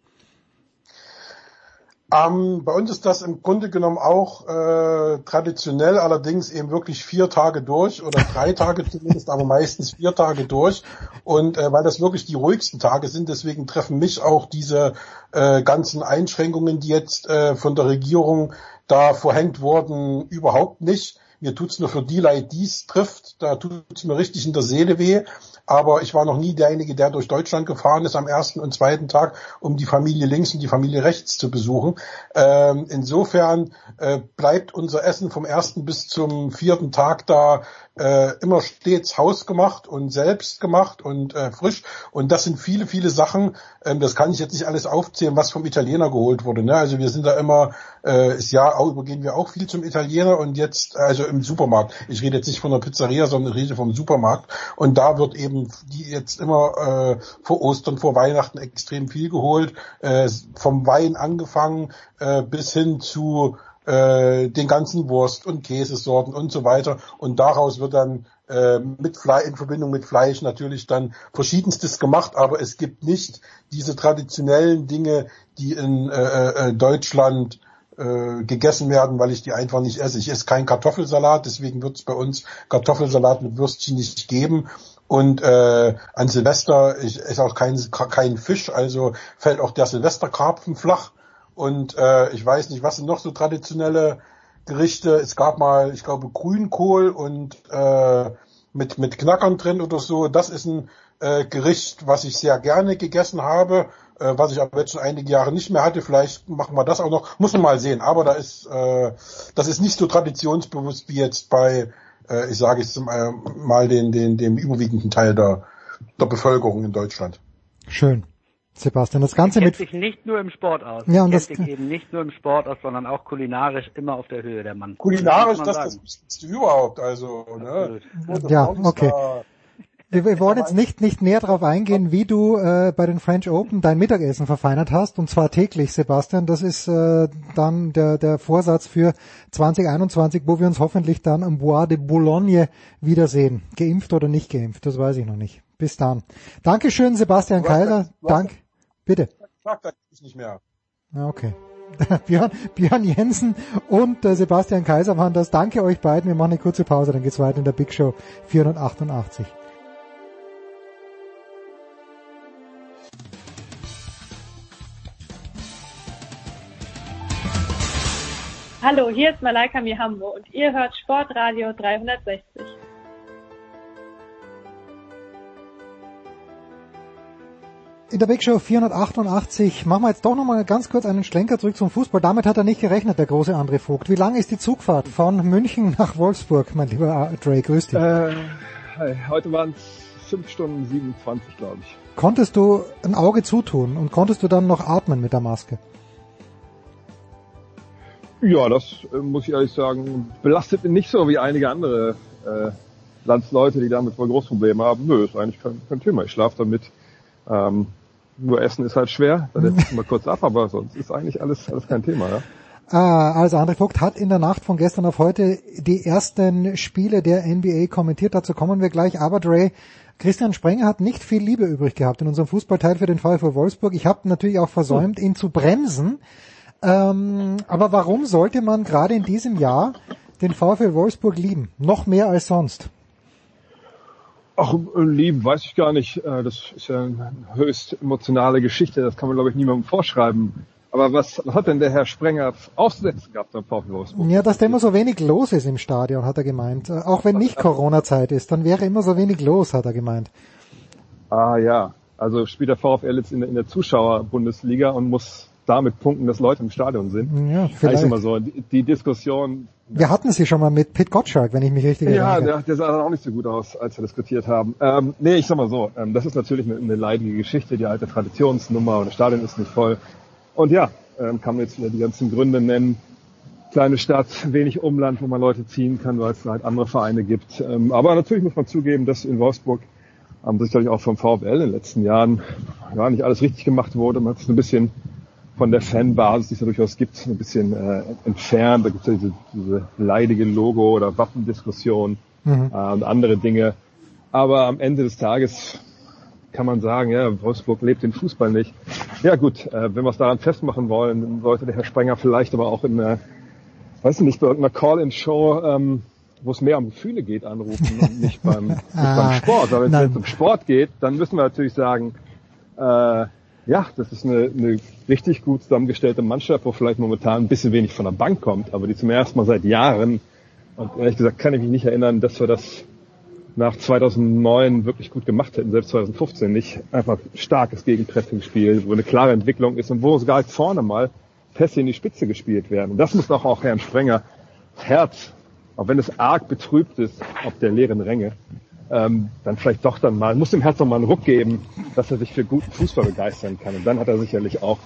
Ähm, bei uns ist das im Grunde genommen auch äh, traditionell, allerdings eben wirklich vier Tage durch oder drei [laughs] Tage zumindest, aber meistens vier Tage durch. Und äh, weil das wirklich die ruhigsten Tage sind, deswegen treffen mich auch diese äh, ganzen Einschränkungen, die jetzt äh, von der Regierung da verhängt wurden, überhaupt nicht. Mir tut's nur für die Leid, die's trifft. Da tut's mir richtig in der Seele weh aber ich war noch nie derjenige, der durch Deutschland gefahren ist am ersten und zweiten Tag, um die Familie links und die Familie rechts zu besuchen. Ähm, insofern äh, bleibt unser Essen vom ersten bis zum vierten Tag da äh, immer stets hausgemacht und selbst gemacht und äh, frisch. Und das sind viele, viele Sachen, ähm, das kann ich jetzt nicht alles aufzählen, was vom Italiener geholt wurde. Ne? Also wir sind da immer, äh, ist ja auch, übergehen wir auch viel zum Italiener und jetzt, also im Supermarkt. Ich rede jetzt nicht von der Pizzeria, sondern ich rede vom Supermarkt. Und da wird eben die jetzt immer äh, vor Ostern, vor Weihnachten extrem viel geholt, äh, vom Wein angefangen äh, bis hin zu äh, den ganzen Wurst- und Käsesorten und so weiter. Und daraus wird dann äh, mit Fle in Verbindung mit Fleisch natürlich dann verschiedenstes gemacht, aber es gibt nicht diese traditionellen Dinge, die in äh, äh, Deutschland äh, gegessen werden, weil ich die einfach nicht esse. Ich esse keinen Kartoffelsalat, deswegen wird es bei uns Kartoffelsalat mit Würstchen nicht geben. Und äh, an Silvester ich esse auch kein, kein Fisch, also fällt auch der Silvesterkarpfen flach. Und äh, ich weiß nicht, was sind noch so traditionelle Gerichte. Es gab mal, ich glaube, Grünkohl und äh, mit, mit Knackern drin oder so. Das ist ein äh, Gericht, was ich sehr gerne gegessen habe, äh, was ich aber jetzt schon einige Jahre nicht mehr hatte. Vielleicht machen wir das auch noch. Muss man mal sehen. Aber da ist, äh, das ist nicht so traditionsbewusst wie jetzt bei, äh, ich sage jetzt äh, mal den, den, dem überwiegenden Teil der, der Bevölkerung in Deutschland. Schön. Sebastian. Das Ganze er mit kennt sich nicht nur im Sport aus. Ja, und das- kennt sich eben nicht nur im Sport aus, sondern auch kulinarisch immer auf der Höhe der Mann. Kulinarisch, das ist das Wichtigste überhaupt. Also, ne? Ja, ist okay. Wir, wir wollen jetzt nicht, nicht näher darauf eingehen, wie du äh, bei den French Open dein Mittagessen verfeinert hast, und zwar täglich, Sebastian. Das ist äh, dann der, der Vorsatz für 2021, wo wir uns hoffentlich dann am Bois de Boulogne wiedersehen. Geimpft oder nicht geimpft, das weiß ich noch nicht. Bis dann. Dankeschön, Sebastian hast Dank. Bitte. Frag da nicht mehr. Ja, Okay. [laughs] Björn, Björn Jensen und äh, Sebastian Kaiser waren das. Danke euch beiden. Wir machen eine kurze Pause, dann geht's weiter in der Big Show 488. Hallo, hier ist Malaika Mihambo und ihr hört Sportradio 360. In der Big Show 488 machen wir jetzt doch nochmal ganz kurz einen Schlenker zurück zum Fußball. Damit hat er nicht gerechnet, der große André Vogt. Wie lang ist die Zugfahrt von München nach Wolfsburg, mein lieber Dre? Grüß dich. Äh, heute waren es 5 Stunden 27, glaube ich. Konntest du ein Auge zutun und konntest du dann noch atmen mit der Maske? Ja, das äh, muss ich ehrlich sagen, belastet mich nicht so wie einige andere äh, Landsleute, die damit wohl Großprobleme haben. Nö, ist eigentlich kein, kein Thema. Ich schlafe damit. Ähm, nur Essen ist halt schwer, da ich mal kurz ab, aber sonst ist eigentlich alles, alles kein Thema. Ja? Ah, also André Vogt hat in der Nacht von gestern auf heute die ersten Spiele der NBA kommentiert. Dazu kommen wir gleich. Aber Dre, Christian Sprenger hat nicht viel Liebe übrig gehabt in unserem Fußballteil für den VfL Wolfsburg. Ich habe natürlich auch versäumt, ihn zu bremsen. Ähm, aber warum sollte man gerade in diesem Jahr den VfL Wolfsburg lieben? Noch mehr als sonst. Ach, äh, lieben, weiß ich gar nicht. Äh, Das ist ja eine höchst emotionale Geschichte. Das kann man, glaube ich, niemandem vorschreiben. Aber was, was hat denn der Herr Sprenger auszusetzen gehabt beim VfL Wolfsburg? Ja, dass da immer so wenig los ist im Stadion, hat er gemeint. Äh, Auch wenn nicht Corona-Zeit ist, dann wäre immer so wenig los, hat er gemeint. Ah ja, also spielt der VfL jetzt in der, in der Zuschauer-Bundesliga und muss damit punkten, dass Leute im Stadion sind. Ja, Das ist vielleicht. immer so. Die, die Diskussion, Wir hatten sie schon mal mit Pit Gottschalk, wenn ich mich richtig ja, erinnere. der, der sah dann auch nicht so gut aus, als wir diskutiert haben. Ähm, nee, ich sag mal so, ähm, das ist natürlich eine, eine leidige Geschichte, die alte Traditionsnummer und das Stadion ist nicht voll. Und ja, ähm, kann man jetzt wieder die ganzen Gründe nennen. Kleine Stadt, wenig Umland, wo man Leute ziehen kann, weil es halt andere Vereine gibt. Ähm, aber natürlich muss man zugeben, dass in Wolfsburg ähm, sicherlich auch vom VfL in den letzten Jahren ja, nicht alles richtig gemacht wurde. Man hat sich so ein bisschen von der Fanbasis, die es ja durchaus gibt, ein bisschen äh, entfernt. Da gibt es ja diese, diese leidige Logo- oder Wappendiskussion Mhm. äh, und andere Dinge. Aber am Ende des Tages kann man sagen, ja, Wolfsburg lebt den Fußball nicht. Ja gut, äh, wenn wir es daran festmachen wollen, dann sollte der Herr Sprenger vielleicht aber auch in einer, weiß ich nicht, bei irgendeiner Call-in-Show, ähm, wo es mehr um Gefühle geht, anrufen und nicht beim, [laughs] nicht Ah, beim Sport. Aber wenn es jetzt um Sport geht, dann müssen wir natürlich sagen, äh, ja, das ist eine, eine richtig gut zusammengestellte Mannschaft, wo vielleicht momentan ein bisschen wenig von der Bank kommt, aber die zum ersten Mal seit Jahren, und ehrlich gesagt kann ich mich nicht erinnern, dass wir das nach 2009 wirklich gut gemacht hätten, selbst 2015 nicht. Einfach starkes Gegenpressing-Spiel, wo eine klare Entwicklung ist und wo sogar vorne mal Pässe in die Spitze gespielt werden. Und das muss doch auch Herrn Sprenger Herz, auch wenn es arg betrübt ist, auf der leeren Ränge, ähm, dann vielleicht doch dann mal, muss dem Herz doch mal einen Ruck geben, dass er sich für guten Fußball begeistern kann. Und dann hat er sicherlich auch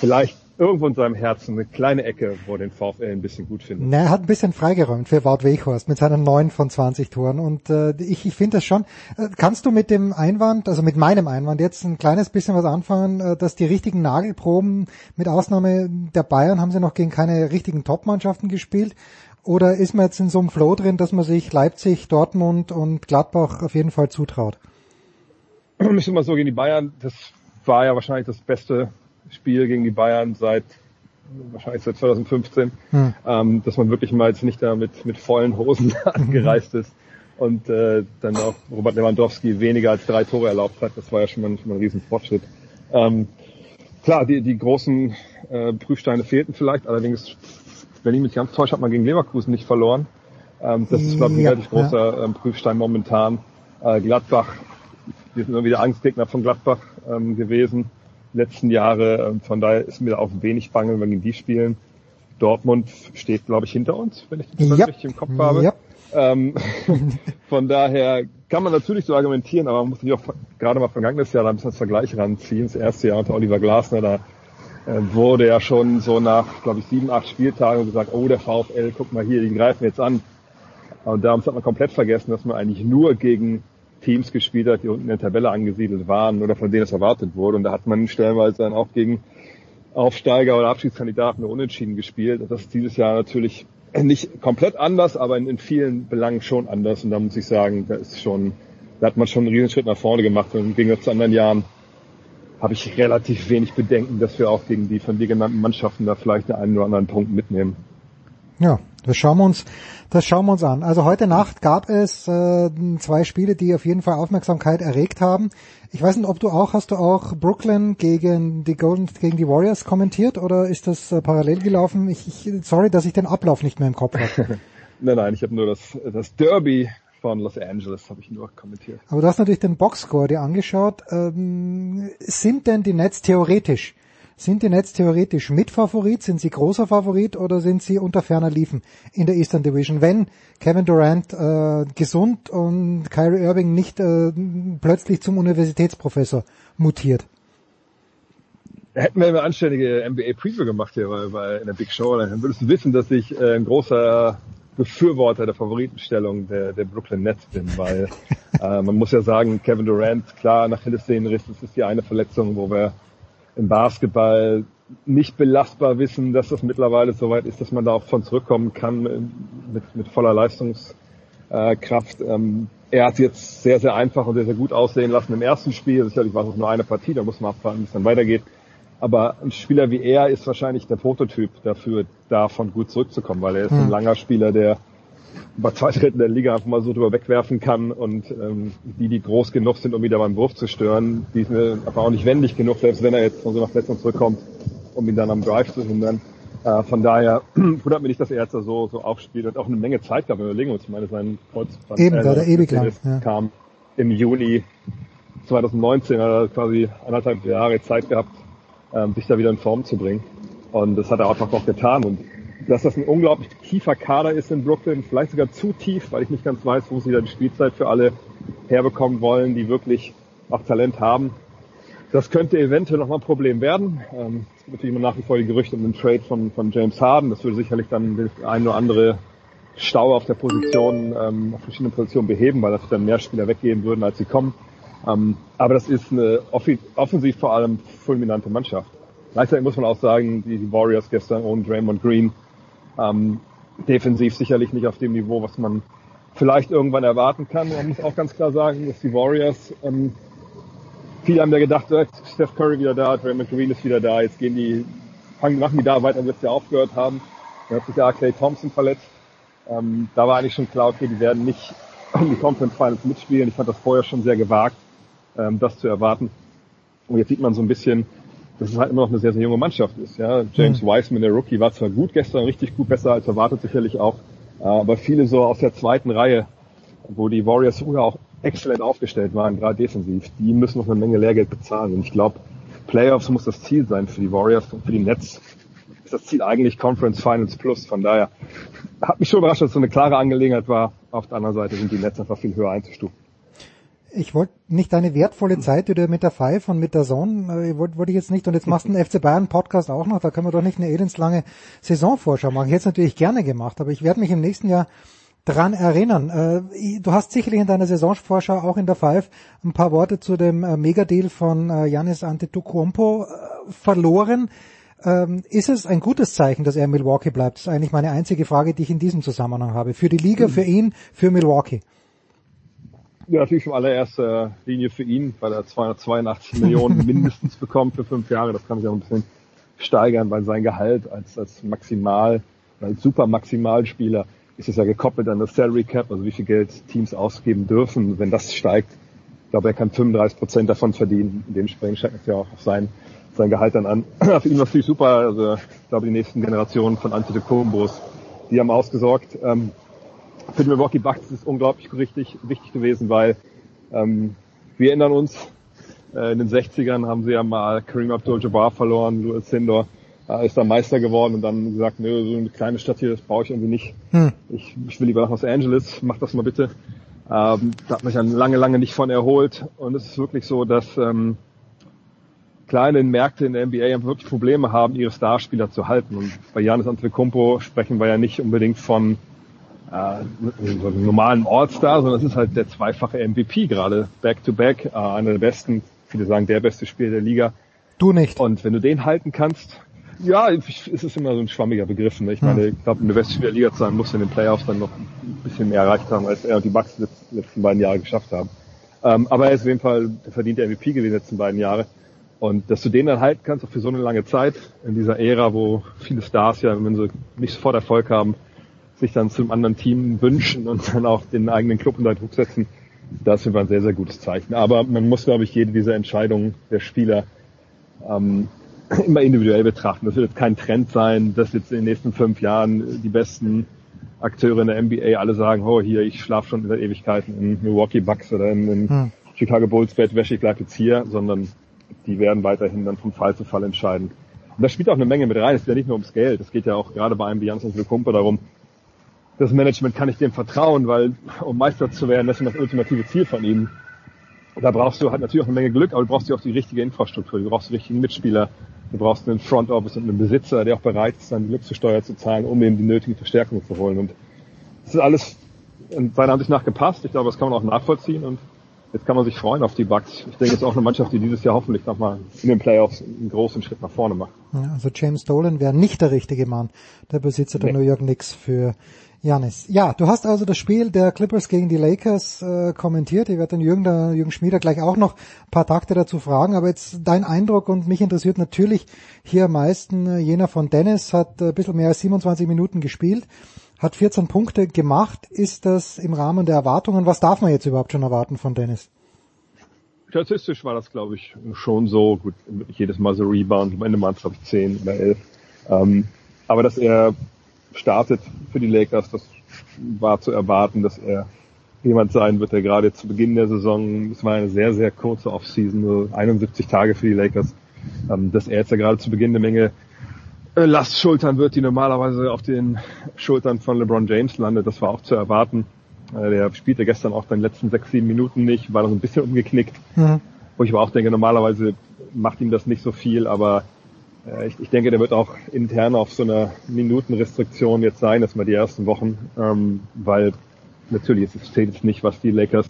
vielleicht irgendwo in seinem Herzen eine kleine Ecke, wo er den VfL ein bisschen gut findet. Na, er hat ein bisschen freigeräumt für Wout Weghorst mit seinen neun von 20 Toren und äh, ich, ich finde das schon. Äh, kannst du mit dem Einwand, also mit meinem Einwand jetzt ein kleines bisschen was anfangen, äh, dass die richtigen Nagelproben, mit Ausnahme der Bayern, haben sie noch gegen keine richtigen Top-Mannschaften gespielt? Oder ist man jetzt in so einem Flow drin, dass man sich Leipzig, Dortmund und Gladbach auf jeden Fall zutraut? Ich sag mal so, gegen die Bayern, das war ja wahrscheinlich das beste Spiel gegen die Bayern seit wahrscheinlich seit 2015, Hm. ähm, dass man wirklich mal jetzt nicht da mit, mit vollen Hosen [laughs] angereist ist und äh, dann auch Robert Lewandowski weniger als drei Tore erlaubt hat. Das war ja schon mal, schon mal ein Riesenfortschritt. Ähm, klar, die, die großen äh, Prüfsteine fehlten vielleicht, allerdings, wenn ich mich ganz täusche, hat man gegen Leverkusen nicht verloren. Ähm, das ist, glaube ich, ein Ja, relativ großer ähm, Prüfstein momentan. Äh, Gladbach, wir sind immer wieder Angstgegner von Gladbach ähm, gewesen letzten Jahre. Ähm, von daher ist mir auch wenig bange, wenn wir gegen die spielen. Dortmund steht, glaube ich, hinter uns, wenn ich das Ja. richtig im Kopf habe. Ja. Ähm, [laughs] von daher kann man natürlich so argumentieren, aber man muss natürlich auch gerade mal vergangenes Jahr da ein bisschen das Vergleich ranziehen. Das erste Jahr unter Oliver Glasner, da wurde ja schon so nach, glaube ich, sieben, acht Spieltagen gesagt, oh, der VfL, guck mal hier, die greifen jetzt an. Und damals hat man komplett vergessen, dass man eigentlich nur gegen Teams gespielt hat, die unten in der Tabelle angesiedelt waren oder von denen es erwartet wurde. Und da hat man stellenweise dann auch gegen Aufsteiger oder Abschiedskandidaten unentschieden gespielt. Das ist dieses Jahr natürlich nicht komplett anders, aber in, in, vielen Belangen schon anders. Und da muss ich sagen, da ist schon, da hat man schon einen Riesenschritt nach vorne gemacht. Und im Gegensatz zu anderen Jahren habe ich relativ wenig Bedenken, dass wir auch gegen die von dir genannten Mannschaften da vielleicht den einen oder anderen Punkt mitnehmen. Ja, das schauen wir uns, das schauen wir uns an. Also heute Nacht gab es äh, zwei Spiele, die auf jeden Fall Aufmerksamkeit erregt haben. Ich weiß nicht, ob du auch, hast du auch Brooklyn gegen die Golden, gegen die Warriors kommentiert oder ist das äh, parallel gelaufen? Ich, ich, sorry, dass ich den Ablauf nicht mehr im Kopf habe. [laughs] nein, nein, ich habe nur das, das Derby von Los Angeles habe ich nur kommentiert. Aber du hast natürlich den Boxscore dir angeschaut. Ähm, sind denn die Nets theoretisch sind die Nets theoretisch Mitfavorit? Sind sie großer Favorit oder sind sie unter ferner Liefen in der Eastern Division? Wenn Kevin Durant äh, gesund und Kyrie Irving nicht äh, plötzlich zum Universitätsprofessor mutiert. Hätten wir eine anständige NBA-Preview gemacht hier bei, bei, in der Big Show, dann würdest du wissen, dass ich äh, ein großer Befürworter der Favoritenstellung der, der Brooklyn Nets bin, weil [laughs] äh, man muss ja sagen, Kevin Durant, klar, nach Achillessehnenriss, das ist die eine Verletzung, wo wir im Basketball nicht belastbar wissen, dass das mittlerweile soweit ist, dass man da auch von zurückkommen kann mit, mit voller Leistungskraft. Ähm, er hat jetzt sehr, sehr einfach und sehr, sehr gut aussehen lassen im ersten Spiel. Sicherlich war es nur eine Partie, da muss man abwarten, wie es dann weitergeht. Aber ein Spieler wie er ist wahrscheinlich der Prototyp dafür, davon gut zurückzukommen, weil er ist ein hm. langer Spieler, der bei zwei Drittel der Liga einfach mal so drüber wegwerfen kann und ähm, die, die groß genug sind, um wieder beim Wurf zu stören, die sind aber auch nicht wendig genug, selbst wenn er jetzt von so einer Verletzung zurückkommt, um ihn dann am Drive zu hindern. Äh, von daher [clears throat] wundert mich nicht, dass er jetzt so, so aufspielt und auch eine Menge Zeit gab. Wir überlegen uns, ich meine, sein Kreuzband Eben, äh, der ewig lang, ja. kam im Juni 2019, hat er quasi anderthalb Jahre Zeit gehabt, ähm, sich da wieder in Form zu bringen. Und das hat er einfach noch getan. Und dass das ein unglaublich tiefer Kader ist in Brooklyn, vielleicht sogar zu tief, weil ich nicht ganz weiß, wo sie da die Spielzeit für alle herbekommen wollen, die wirklich auch Talent haben. Das könnte eventuell nochmal ein Problem werden. Ähm, es gibt natürlich immer nach wie vor die Gerüchte um den Trade von, von James Harden. Das würde sicherlich dann den ein oder andere Stau auf der Position, ähm, auf verschiedenen Positionen beheben, weil das dann mehr Spieler weggehen würden, als sie kommen. Ähm, aber das ist eine offensiv vor allem fulminante Mannschaft. Gleichzeitig muss man auch sagen, die Warriors gestern ohne Draymond Green ähm, defensiv sicherlich nicht auf dem Niveau, was man vielleicht irgendwann erwarten kann. Man muss auch ganz klar sagen, dass die Warriors, ähm, viele haben ja gedacht, äh, Steph Curry wieder da, Draymond Green ist wieder da, jetzt gehen die, fangen, machen die da weiter, wo sie aufgehört haben. Dann hat sich ja Clay Thompson verletzt. Ähm, da war eigentlich schon klar, okay, die werden nicht um die Conference Finals mitspielen. Ich fand das vorher schon sehr gewagt, ähm, das zu erwarten. Und jetzt sieht man so ein bisschen, dass es halt immer noch eine sehr, sehr junge Mannschaft ist. Ja, James mhm. Wiseman, der Rookie, war zwar gut gestern, richtig gut, besser als erwartet sicherlich auch, aber viele so aus der zweiten Reihe, wo die Warriors früher auch exzellent aufgestellt waren, gerade defensiv, die müssen noch eine Menge Lehrgeld bezahlen. Und ich glaube, Playoffs muss das Ziel sein für die Warriors und für die Nets ist das Ziel eigentlich Conference Finals Plus. Von daher hat mich schon überrascht, dass es so eine klare Angelegenheit war. Auf der anderen Seite sind die Nets einfach viel höher einzustufen ich wollte nicht deine wertvolle Zeit, die du mit der Five und mit der Zone, äh, wollte wollt ich jetzt nicht, und jetzt machst du einen [laughs] FC Bayern Podcast auch noch, da können wir doch nicht eine elendslange Saisonvorschau machen. Ich hätte es natürlich gerne gemacht, aber ich werde mich im nächsten Jahr dran erinnern. Äh, du hast sicherlich in deiner Saisonvorschau auch in der Five ein paar Worte zu dem äh, Megadeal von Janis Antetokounmpo verloren. Ähm, ist es ein gutes Zeichen, dass er in Milwaukee bleibt? Das ist eigentlich meine einzige Frage, die ich in diesem Zusammenhang habe. Für die Liga, für ihn, für Milwaukee. Ja, natürlich in allererster Linie für ihn, weil er 282 Millionen [laughs] mindestens bekommt für fünf Jahre. Das kann sich auch ein bisschen steigern, weil sein Gehalt als, als maximal, als super Maximalspieler ist es ja gekoppelt an das Salary Cap, also wie viel Geld Teams ausgeben dürfen. Wenn das steigt, ich glaube, er kann 35 Prozent davon verdienen. Dementsprechend steigt es ja auch auf sein, sein Gehalt dann an. [clears throat] für ihn war es natürlich super. Also ich glaube, die nächsten Generationen von Antetokounmpos, die haben ausgesorgt. Ähm, für die Milwaukee Bucks ist es unglaublich richtig, wichtig gewesen, weil ähm, wir erinnern uns, äh, in den 60ern haben sie ja mal Kareem Abdul-Jabbar verloren, Louis Sindor äh, ist dann Meister geworden und dann gesagt, nö, so eine kleine Stadt hier, das brauche ich irgendwie nicht. Hm. Ich, ich will lieber nach Los Angeles, mach das mal bitte. Ähm, da hat man sich dann lange, lange nicht von erholt. Und es ist wirklich so, dass ähm, kleine Märkte in der NBA wirklich Probleme haben, ihre Starspieler zu halten. Und bei Janis Antetokounmpo sprechen wir ja nicht unbedingt von äh, so einem normalen All-Star, sondern es ist halt der zweifache MVP gerade, Back-to-Back, äh, einer der besten, viele sagen der beste Spieler der Liga. Du nicht. Und wenn du den halten kannst, ja, es ist immer so ein schwammiger Begriff. Ne? Ich meine, ich glaube, eine beste Spieler der Liga zu sein, muss in den Playoffs dann noch ein bisschen mehr erreicht haben, als er und die Bucks die letzten beiden Jahre geschafft haben. Ähm, aber er ist auf jeden Fall der verdiente MVP gewesen die letzten beiden Jahre. Und dass du den dann halten kannst, auch für so eine lange Zeit, in dieser Ära, wo viele Stars ja, wenn sie nicht sofort Erfolg haben, sich dann zum anderen Team wünschen und dann auch den eigenen Club unter Druck setzen, das ist ein sehr, sehr gutes Zeichen. Aber man muss, glaube ich, jede dieser Entscheidungen der Spieler ähm, [clears throat] immer individuell betrachten. Das wird jetzt kein Trend sein, dass jetzt in den nächsten fünf Jahren die besten Akteure in der NBA alle sagen, oh hier, ich schlafe schon seit Ewigkeiten in Milwaukee Bucks oder in, in hm. Chicago Bulls Bett, wäsche ich bleib jetzt hier, sondern die werden weiterhin dann von Fall zu Fall entscheiden. Und da spielt auch eine Menge mit rein. Es geht ja nicht nur ums Geld. Es geht ja auch gerade bei einem Janssen Kumper darum, das Management kann ich dem vertrauen, weil um Meister zu werden, das ist das ultimative Ziel von ihm. Da brauchst du halt natürlich auch eine Menge Glück, aber du brauchst ja auch die richtige Infrastruktur, du brauchst die richtigen Mitspieler, du brauchst einen Front Office und einen Besitzer, der auch bereit ist, dann die Glückssteuer zu zahlen, um eben die nötigen Verstärkungen zu holen. Und das ist alles in seiner Ansicht nach gepasst. Ich glaube, das kann man auch nachvollziehen und jetzt kann man sich freuen auf die Bucks. Ich denke, es ist auch eine Mannschaft, die dieses Jahr hoffentlich nochmal in den Playoffs einen großen Schritt nach vorne macht. Ja, also James Dolan wäre nicht der richtige Mann, der Besitzer der nee. New York Knicks für Janis. Ja, du hast also das Spiel der Clippers gegen die Lakers äh, kommentiert. Ich werde den Jürgen, Jürgen Schmieder gleich auch noch ein paar Takte dazu fragen. Aber jetzt dein Eindruck und mich interessiert natürlich hier am meisten äh, jener von Dennis, hat äh, ein bisschen mehr als 27 Minuten gespielt, hat 14 Punkte gemacht. Ist das im Rahmen der Erwartungen? Was darf man jetzt überhaupt schon erwarten von Dennis? Statistisch war das, glaube ich, schon so. Gut, jedes Mal so Rebound. Am Ende waren es, glaube ich, 10 oder 11. Ähm, aber dass er startet für die Lakers. Das war zu erwarten, dass er jemand sein wird, der gerade zu Beginn der Saison, es war eine sehr, sehr kurze Offseason, so 71 Tage für die Lakers, ähm, dass er jetzt ja gerade zu Beginn eine Menge äh, Last schultern wird, die normalerweise auf den Schultern von LeBron James landet. Das war auch zu erwarten. Äh, der spielte gestern auch den letzten sechs, sieben Minuten nicht, war noch ein bisschen umgeknickt. Mhm. Wo ich aber auch denke, normalerweise macht ihm das nicht so viel, aber ich, ich denke, der wird auch intern auf so einer Minutenrestriktion jetzt sein, das mal die ersten Wochen, ähm, weil natürlich es zählt jetzt nicht, was die Lakers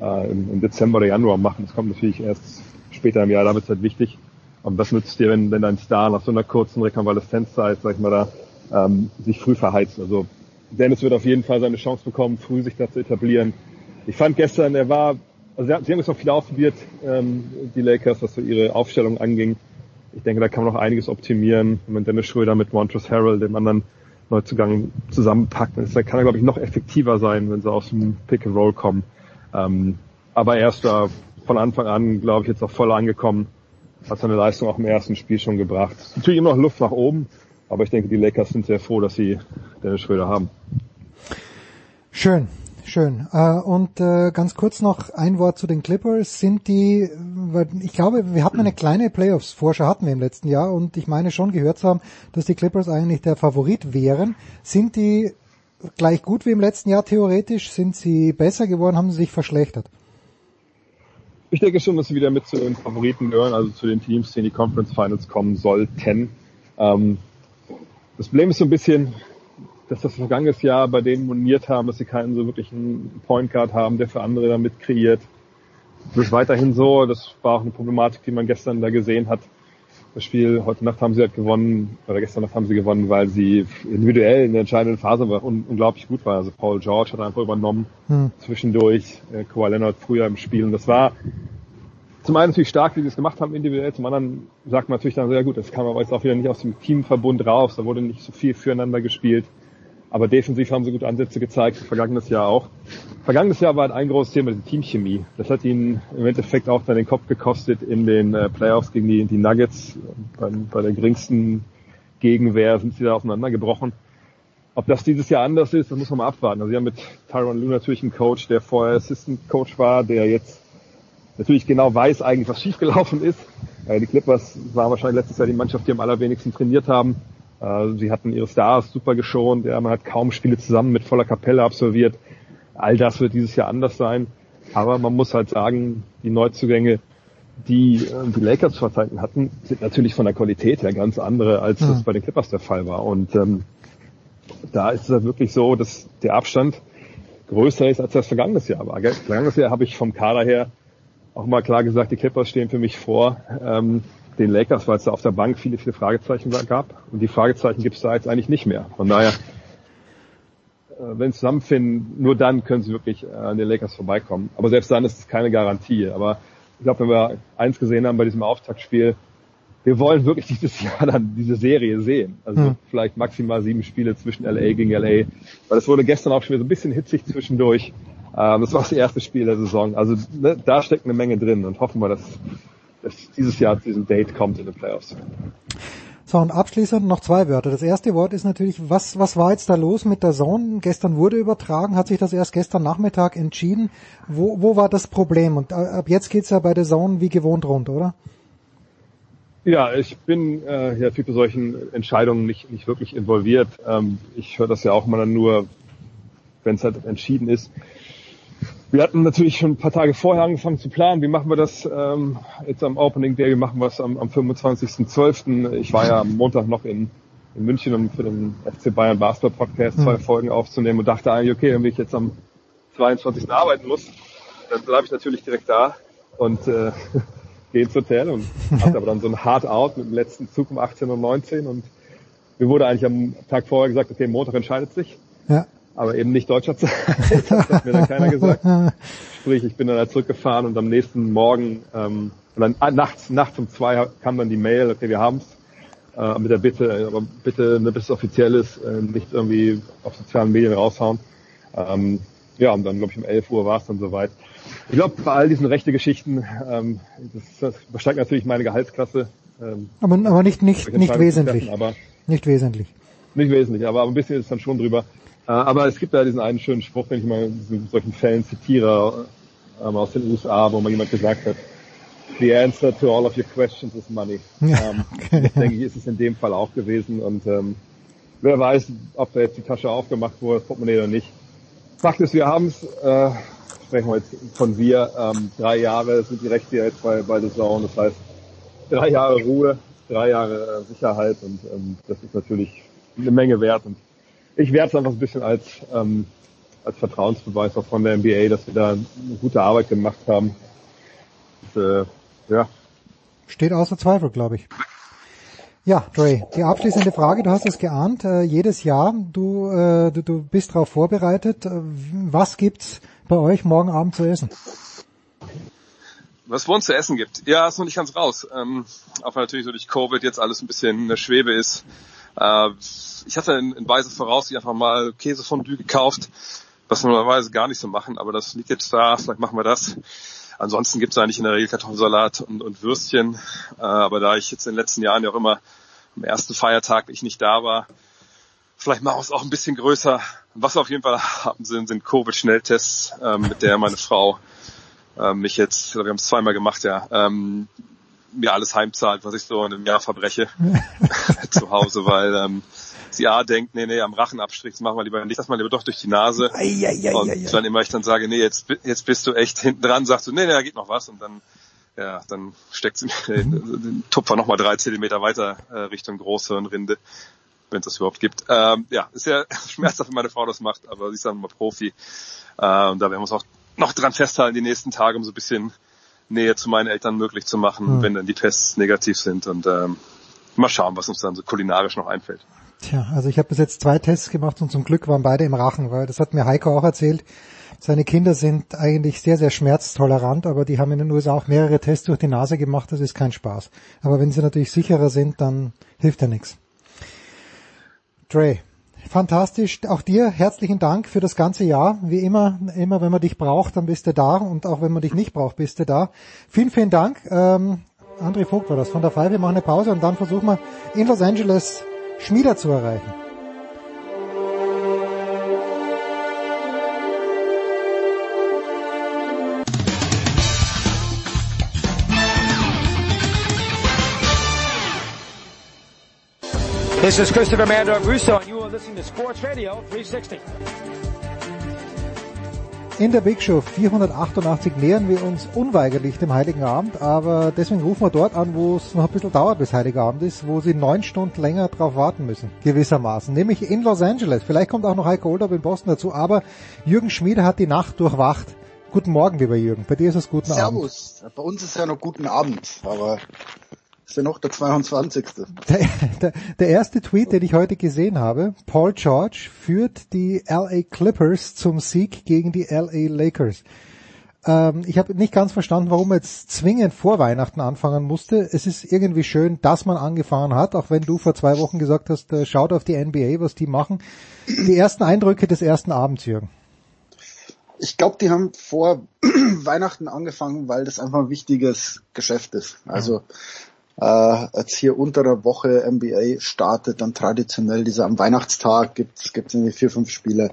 äh, im, im, Dezember oder Januar machen. Das kommt natürlich erst später im Jahr, da wird es halt wichtig. Und was nützt dir, wenn, wenn dein Star nach so einer kurzen Rekonvaleszenzzeit, sag ich mal, da ähm, sich früh verheizt? Also Dennis wird auf jeden Fall seine Chance bekommen, früh sich da zu etablieren. Ich fand gestern, er war, also sie haben, sie haben jetzt noch viel ausprobiert, ähm, die Lakers, was so ihre Aufstellung anging ich denke, da kann man noch einiges optimieren. Wenn Dennis Schröder mit Montrezl Harrell, dem anderen Neuzugang, zusammenpackt, dann kann er, glaube ich, noch effektiver sein, wenn sie aus dem Pick and Roll kommen. Ähm, aber er ist da von Anfang an, glaube ich, jetzt auch voll angekommen. Hat seine Leistung auch im ersten Spiel schon gebracht. Natürlich immer noch Luft nach oben, aber ich denke, die Lakers sind sehr froh, dass sie Dennis Schröder haben. Schön. Schön. Äh, und äh, ganz kurz noch ein Wort zu den Clippers. Sind die, weil ich glaube, wir hatten eine kleine Playoffs-Vorschau hatten wir im letzten Jahr und ich meine schon gehört zu haben, dass die Clippers eigentlich der Favorit wären. Sind die gleich gut wie im letzten Jahr theoretisch? Sind sie besser geworden? Haben sie sich verschlechtert? Ich denke schon, dass sie wieder mit zu den Favoriten gehören, also zu den Teams, die in die Conference Finals kommen sollten. Ähm, das Problem ist so ein bisschen, dass das vergangenes Jahr bei denen moniert haben, dass sie keinen so wirklichen Point Guard haben, der für andere damit kreiert. Das ist weiterhin so. Das war auch eine Problematik, die man gestern da gesehen hat. Das Spiel heute Nacht haben sie halt gewonnen, oder gestern Nacht haben sie gewonnen, weil sie individuell in der entscheidenden Phase war, un unglaublich gut war. Also Paul George hat einfach übernommen hm. zwischendurch, äh, Kawhi Leonard früher im Spiel. Und das war zum einen natürlich stark, wie sie es gemacht haben individuell, zum anderen sagt man natürlich dann sehr gut, das kam aber jetzt auch wieder nicht aus dem Teamverbund raus, da wurde nicht so viel füreinander gespielt. Aber defensiv haben sie gute Ansätze gezeigt, vergangenes Jahr auch. Vergangenes Jahr war ein großes Thema die Teamchemie. Das hat ihnen im Endeffekt auch dann den Kopf gekostet in den äh, Playoffs gegen die, die Nuggets. Bei, bei der geringsten Gegenwehr sind sie da auseinandergebrochen. Ob das dieses Jahr anders ist, das muss man mal abwarten. Also sie haben mit Tyron Lue natürlich einen Coach, der vorher Assistant Coach war, der jetzt natürlich genau weiß eigentlich, was [laughs] schiefgelaufen ist. Äh, die Clippers waren wahrscheinlich letztes Jahr die Mannschaft, die am allerwenigsten trainiert haben. Äh, sie hatten ihre Stars super geschont, ja, man hat kaum Spiele zusammen mit voller Kapelle absolviert. all das wird dieses Jahr anders sein. Aber man muss halt sagen, die Neuzugänge, die äh, die Lakers vor Zeiten hatten, sind natürlich von der Qualität her ganz andere, als Mhm. das bei den Clippers der Fall war. Und ähm, da ist es halt wirklich so, dass der Abstand größer ist, als das vergangenes Jahr war. Vergangenes Jahr habe ich vom Kader her auch mal klar gesagt, die Clippers stehen für mich vor ähm, den Lakers, weil es da auf der Bank viele, viele Fragezeichen gab. Und die Fragezeichen gibt es da jetzt eigentlich nicht mehr. Von daher, äh, wenn sie zusammenfinden, nur dann können sie wirklich äh, an den Lakers vorbeikommen. Aber selbst dann ist es keine Garantie. Aber ich glaube, wenn wir eins gesehen haben bei diesem Auftaktspiel, wir wollen wirklich [laughs] dieses Jahr dann diese Serie sehen. Also Hm. vielleicht maximal sieben Spiele zwischen LA gegen LA. Weil es wurde gestern auch schon wieder so ein bisschen hitzig zwischendurch. Ähm, das war das erste Spiel der Saison. Also ne, da steckt eine Menge drin und hoffen wir, dass, dass dieses Jahr zu diesem Date kommt in den Playoffs. So, und abschließend noch zwei Wörter. Das erste Wort ist natürlich, was, was war jetzt da los mit der Zone? Gestern wurde übertragen, hat sich das erst gestern Nachmittag entschieden. Wo, wo war das Problem? Und äh, ab jetzt geht's ja bei der Zone wie gewohnt rund, oder? Ja, ich bin äh, ja für solchen Entscheidungen nicht, nicht wirklich involviert. Ähm, ich höre das ja auch mal dann nur, wenn es halt entschieden ist. Wir hatten natürlich schon ein paar Tage vorher angefangen zu planen. Wie machen wir das ähm, jetzt am Opening Day? Wie machen wir es am, am 25.12.? Ich war ja am Montag noch in, in München, um für den FC Bayern Basketball Podcast zwei Mhm. Folgen aufzunehmen und dachte eigentlich, okay, wenn ich jetzt am 22. arbeiten muss, dann bleibe ich natürlich direkt da und äh, [laughs] gehe ins Hotel und hatte aber dann so ein Hard Out mit dem letzten Zug um 18 und 19 und mir wurde eigentlich am Tag vorher gesagt, okay, Montag entscheidet sich, Ja. Aber eben nicht deutscher Zeit. [laughs] das hat mir dann keiner gesagt. Sprich, ich bin dann halt zurückgefahren und am nächsten Morgen, ähm, und dann ah, nachts, nachts um zwei kam dann die Mail, okay, wir haben's, äh, mit der Bitte, äh, aber bitte, ne, bis es offiziell ist, äh, nicht irgendwie auf sozialen Medien raushauen. Ähm, ja, und dann, glaube ich, um 11 Uhr war es dann soweit. Ich glaube, bei all diesen rechte Geschichten, ähm, das, das übersteigt natürlich meine Gehaltsklasse. Ähm, Aber, aber nicht, nicht, nicht wesentlich. aber Nicht wesentlich. nicht wesentlich, aber ein bisschen ist es dann schon drüber. Äh, aber es gibt da diesen einen schönen Spruch, den ich mal in diesen- solchen Fällen zitiere, ähm, aus den USA, wo mal jemand gesagt hat, the answer to all of your questions is money. [laughs] Ja, ähm, okay. Das denke ich, ist es in dem Fall auch gewesen und ähm, wer weiß, ob da jetzt die Tasche aufgemacht wurde, das Portemonnaie oder nicht. Fakt ist, wir haben es, äh, sprechen wir jetzt von wir, ähm, drei Jahre sind die Rechte jetzt bei, bei The Zone, das heißt drei Jahre Ruhe, drei Jahre äh, Sicherheit und ähm, das ist natürlich eine Menge wert und ich werde es einfach ein bisschen als, ähm, als Vertrauensbeweis auch von der NBA, dass wir da eine gute Arbeit gemacht haben. Und, äh, ja, Steht außer Zweifel, glaube ich. Ja, Dre, die abschließende Frage, du hast es geahnt, äh, jedes Jahr, du, äh, du, du bist darauf vorbereitet. Äh, was gibt's bei euch morgen Abend zu essen? Was es bei uns zu essen gibt. Ja, ist noch nicht ganz raus. Ähm, auch weil natürlich so durch Covid jetzt alles ein bisschen in der Schwebe ist. Äh, ich hatte in, in Weise voraus einfach mal Käsefondue gekauft, was wir normalerweise gar nicht so machen, aber das liegt jetzt da, vielleicht machen wir das. Ansonsten gibt es eigentlich in der Regel Kartoffelsalat und, und Würstchen. Äh, aber da ich jetzt in den letzten Jahren ja auch immer am ersten Feiertag ich nicht da war, vielleicht machen wir es auch ein bisschen größer. Was wir auf jeden Fall haben sind, sind Covid-Schnelltests, ähm, mit der meine Frau ähm, mich jetzt, wir haben es zweimal gemacht, ja, ähm, mir alles heimzahlt, was ich so in einem Jahr verbreche [laughs] zu Hause, weil ähm, sie A denkt, nee, nee, am Rachenabstrich, das machen wir lieber nicht, das mal lieber doch durch die Nase. Eieieiei. und dann immer ich dann sage, nee, jetzt, jetzt bist du echt hinten dran, sagst du, nee, nee, da geht noch was und dann ja, dann steckt sie mir den, [laughs] den Tupfer nochmal drei Zentimeter weiter äh, Richtung Großhirnrinde, wenn es das überhaupt gibt. Ähm, ja, ist ja [laughs] schmerzhaft, wenn meine Frau das macht, aber sie ist dann mal Profi. Äh, und da werden wir uns auch noch dran festhalten, die nächsten Tage, um so ein bisschen Nähe zu meinen Eltern möglich zu machen, Hm. wenn dann die Tests negativ sind. Und ähm, mal schauen, was uns dann so kulinarisch noch einfällt. Tja, also ich habe bis jetzt zwei Tests gemacht und zum Glück waren beide im Rachen, weil das hat mir Heiko auch erzählt. Seine Kinder sind eigentlich sehr, sehr schmerztolerant, aber die haben in den USA auch mehrere Tests durch die Nase gemacht, das ist kein Spaß. Aber wenn sie natürlich sicherer sind, dann hilft ja nichts. Dre, fantastisch. Auch dir herzlichen Dank für das ganze Jahr. Wie immer, immer wenn man dich braucht, dann bist du da und auch wenn man dich nicht braucht, bist du da. Vielen, vielen Dank. Ähm, André Vogt war das von der Five. Wir machen eine Pause und dann versuchen wir in Los Angeles Schmieder zu erreichen. This is Christopher Mando Russo, and you are listening to Sports Radio 360. In der Big Show 488 nähern wir uns unweigerlich dem Heiligen Abend, aber deswegen rufen wir dort an, wo es noch ein bisschen dauert, bis Heiliger Abend ist, wo Sie neun Stunden länger drauf warten müssen, gewissermaßen, nämlich in Los Angeles. Vielleicht kommt auch noch Heiko Oldup in Boston dazu, aber Jürgen Schmieder hat die Nacht durchwacht. Guten Morgen, lieber Jürgen. Bei dir ist es guten Servus. Abend. Bei uns ist ja noch guten Abend, aber ist ja noch der 22. Der, der, der erste Tweet, den ich heute gesehen habe, Paul George führt die LA Clippers zum Sieg gegen die LA Lakers. Ähm, ich habe nicht ganz verstanden, warum man jetzt zwingend vor Weihnachten anfangen musste. Es ist irgendwie schön, dass man angefangen hat, auch wenn du vor zwei Wochen gesagt hast, äh, schaut auf die NBA, was die machen. Die ersten Eindrücke des ersten Abends, Jürgen. Ich glaube, die haben vor [clears throat] Weihnachten angefangen, weil das einfach ein wichtiges Geschäft ist. Also äh, jetzt hier unter der Woche NBA startet dann traditionell dieser am Weihnachtstag gibt es irgendwie vier, fünf Spiele.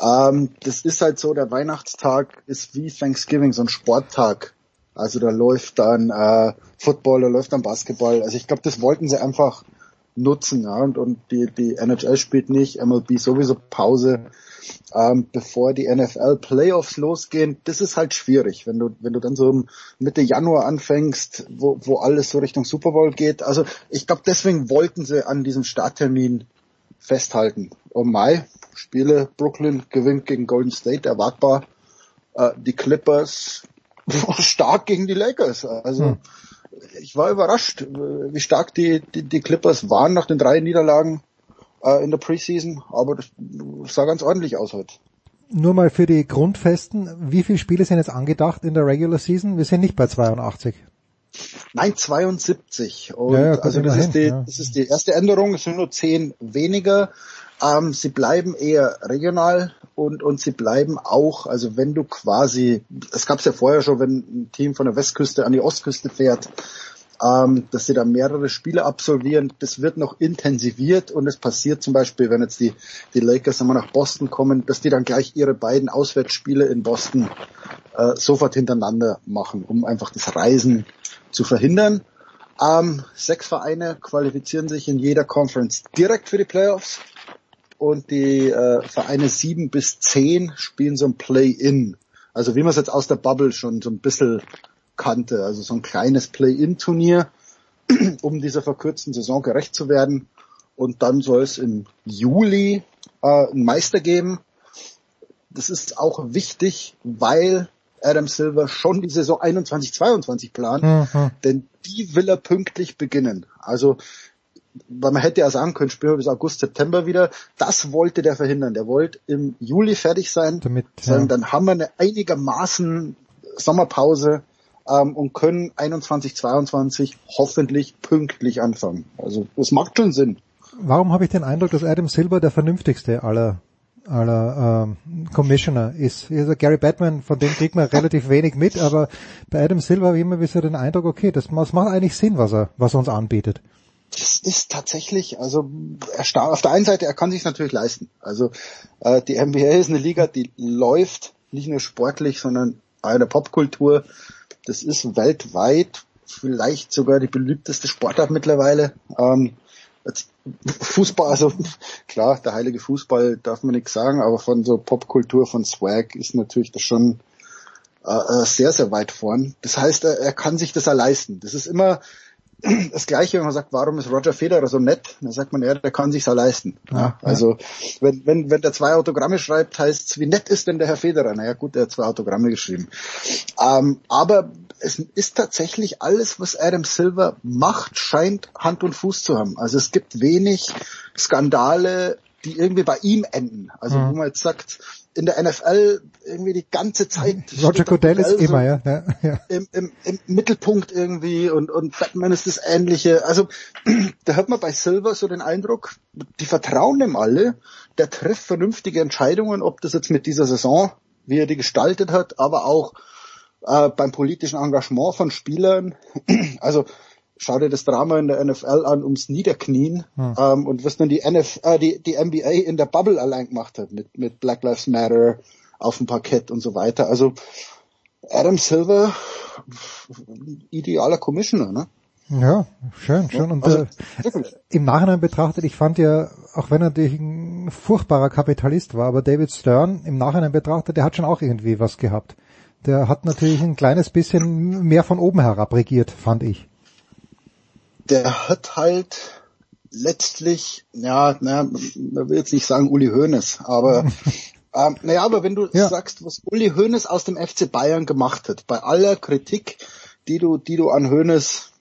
Ähm, das ist halt so, der Weihnachtstag ist wie Thanksgiving, so ein Sporttag. Also da läuft dann äh, Football, da läuft dann Basketball. Also ich glaube, das wollten sie einfach nutzen. Ja? Und, und die, die NHL spielt nicht, MLB sowieso Pause ähm, bevor die NFL Playoffs losgehen, das ist halt schwierig, wenn du, wenn du dann so Mitte Januar anfängst, wo, wo alles so Richtung Super Bowl geht. Also ich glaube, deswegen wollten sie an diesem Starttermin festhalten. Um Mai Spiele, Brooklyn gewinnt gegen Golden State, erwartbar. Äh, die Clippers [laughs] stark gegen die Lakers. Also hm. Ich war überrascht, wie stark die, die, die Clippers waren nach den drei Niederlagen äh, in der Preseason, aber das sah ganz ordentlich aus heute. Nur mal für die Grundfesten, wie viele Spiele sind jetzt angedacht in der Regular Season? Wir sind nicht bei 82. Nein, 72. Und ja, ja, also das ist, die, ja. das ist die erste Änderung. Es sind nur zehn weniger. Ähm, sie bleiben eher regional und, und sie bleiben auch, also wenn du quasi, es gab es ja vorher schon, wenn ein Team von der Westküste an die Ostküste fährt, ähm, dass sie da mehrere Spiele absolvieren. Das wird noch intensiviert und es passiert zum Beispiel, wenn jetzt die, die Lakers einmal nach Boston kommen, dass die dann gleich ihre beiden Auswärtsspiele in Boston äh, sofort hintereinander machen, um einfach das Reisen zu verhindern. Ähm, sechs Vereine qualifizieren sich in jeder Conference direkt für die Playoffs und die äh, Vereine sieben bis zehn spielen so ein Play-in. Also wie man es jetzt aus der Bubble schon so ein bisschen kannte. Also so ein kleines Play-in-Turnier, [clears throat] um dieser verkürzten Saison gerecht zu werden. Und dann soll es im Juli äh, einen Meister geben. Das ist auch wichtig, weil Adam Silver schon die Saison 21-22 plant, mhm. denn die will er pünktlich beginnen. Also weil man hätte ja sagen können, spielen wir bis August, September wieder. Das wollte der verhindern. Der wollte im Juli fertig sein. Damit, ja. Dann haben wir eine einigermaßen Sommerpause ähm, und können 21, 22 hoffentlich pünktlich anfangen. Also das macht schon Sinn. Warum habe ich den Eindruck, dass Adam Silver der vernünftigste aller aller ähm, Commissioner ist. Also Gary Batman, von dem kriegt man relativ wenig mit, aber bei Adam Silver habe ich immer wieder den Eindruck, okay, das, das macht eigentlich Sinn, was er, was er uns anbietet. Das ist tatsächlich, also er auf der einen Seite, er kann sich natürlich leisten. Also äh, die NBA ist eine Liga, die läuft nicht nur sportlich, sondern der Popkultur. Das ist weltweit vielleicht sogar die beliebteste Sportart mittlerweile. Ähm, Fußball, also [laughs] klar, der heilige Fußball darf man nichts sagen, aber von so Popkultur, von Swag ist natürlich das schon äh, äh, sehr, sehr weit vorn. Das heißt, er, er kann sich das ja leisten. Das ist immer das Gleiche, wenn man sagt, warum ist Roger Federer so nett? Dann sagt man, ja, der kann sich's ja leisten. Ja, also wenn, wenn, wenn der zwei Autogramme schreibt, heißt wie nett ist denn der Herr Federer? Naja gut, er hat zwei Autogramme geschrieben. Ähm, aber es ist tatsächlich alles, was Adam Silver macht, scheint Hand und Fuß zu haben. Also es gibt wenig Skandale, die irgendwie bei ihm enden. Also mhm. wo man jetzt sagt, in der NFL irgendwie die ganze Zeit. [laughs] Roger Goodell ist immer, ja. ja. Im, im, Im Mittelpunkt irgendwie und, und Batman ist das Ähnliche. Also [clears throat] da hat man bei Silver so den Eindruck, die vertrauen dem alle, der trifft vernünftige Entscheidungen, ob das jetzt mit dieser Saison, wie er die gestaltet hat, aber auch äh, beim politischen Engagement von Spielern. [clears throat] Also schau dir das Drama in der NFL an ums Niederknien hm. ähm, und was dann die, NF, äh, die, die NBA in der Bubble allein gemacht hat mit, mit Black Lives Matter auf dem Parkett und so weiter. Also Adam Silver, idealer Commissioner, ne? Ja, schön, schön. Und also, äh, im Nachhinein betrachtet, ich fand ja, auch wenn er natürlich ein furchtbarer Kapitalist war, aber David Stern im Nachhinein betrachtet, der hat schon auch irgendwie was gehabt. Der hat natürlich ein kleines bisschen mehr von oben herab regiert, fand ich. Der hat halt letztlich, ja, naja, man will jetzt nicht sagen Uli Hoeneß, aber [laughs] ähm, naja, aber wenn du ja. sagst, was Uli Hoeneß aus dem FC Bayern gemacht hat, bei aller Kritik, die du, die du an Hoeneß,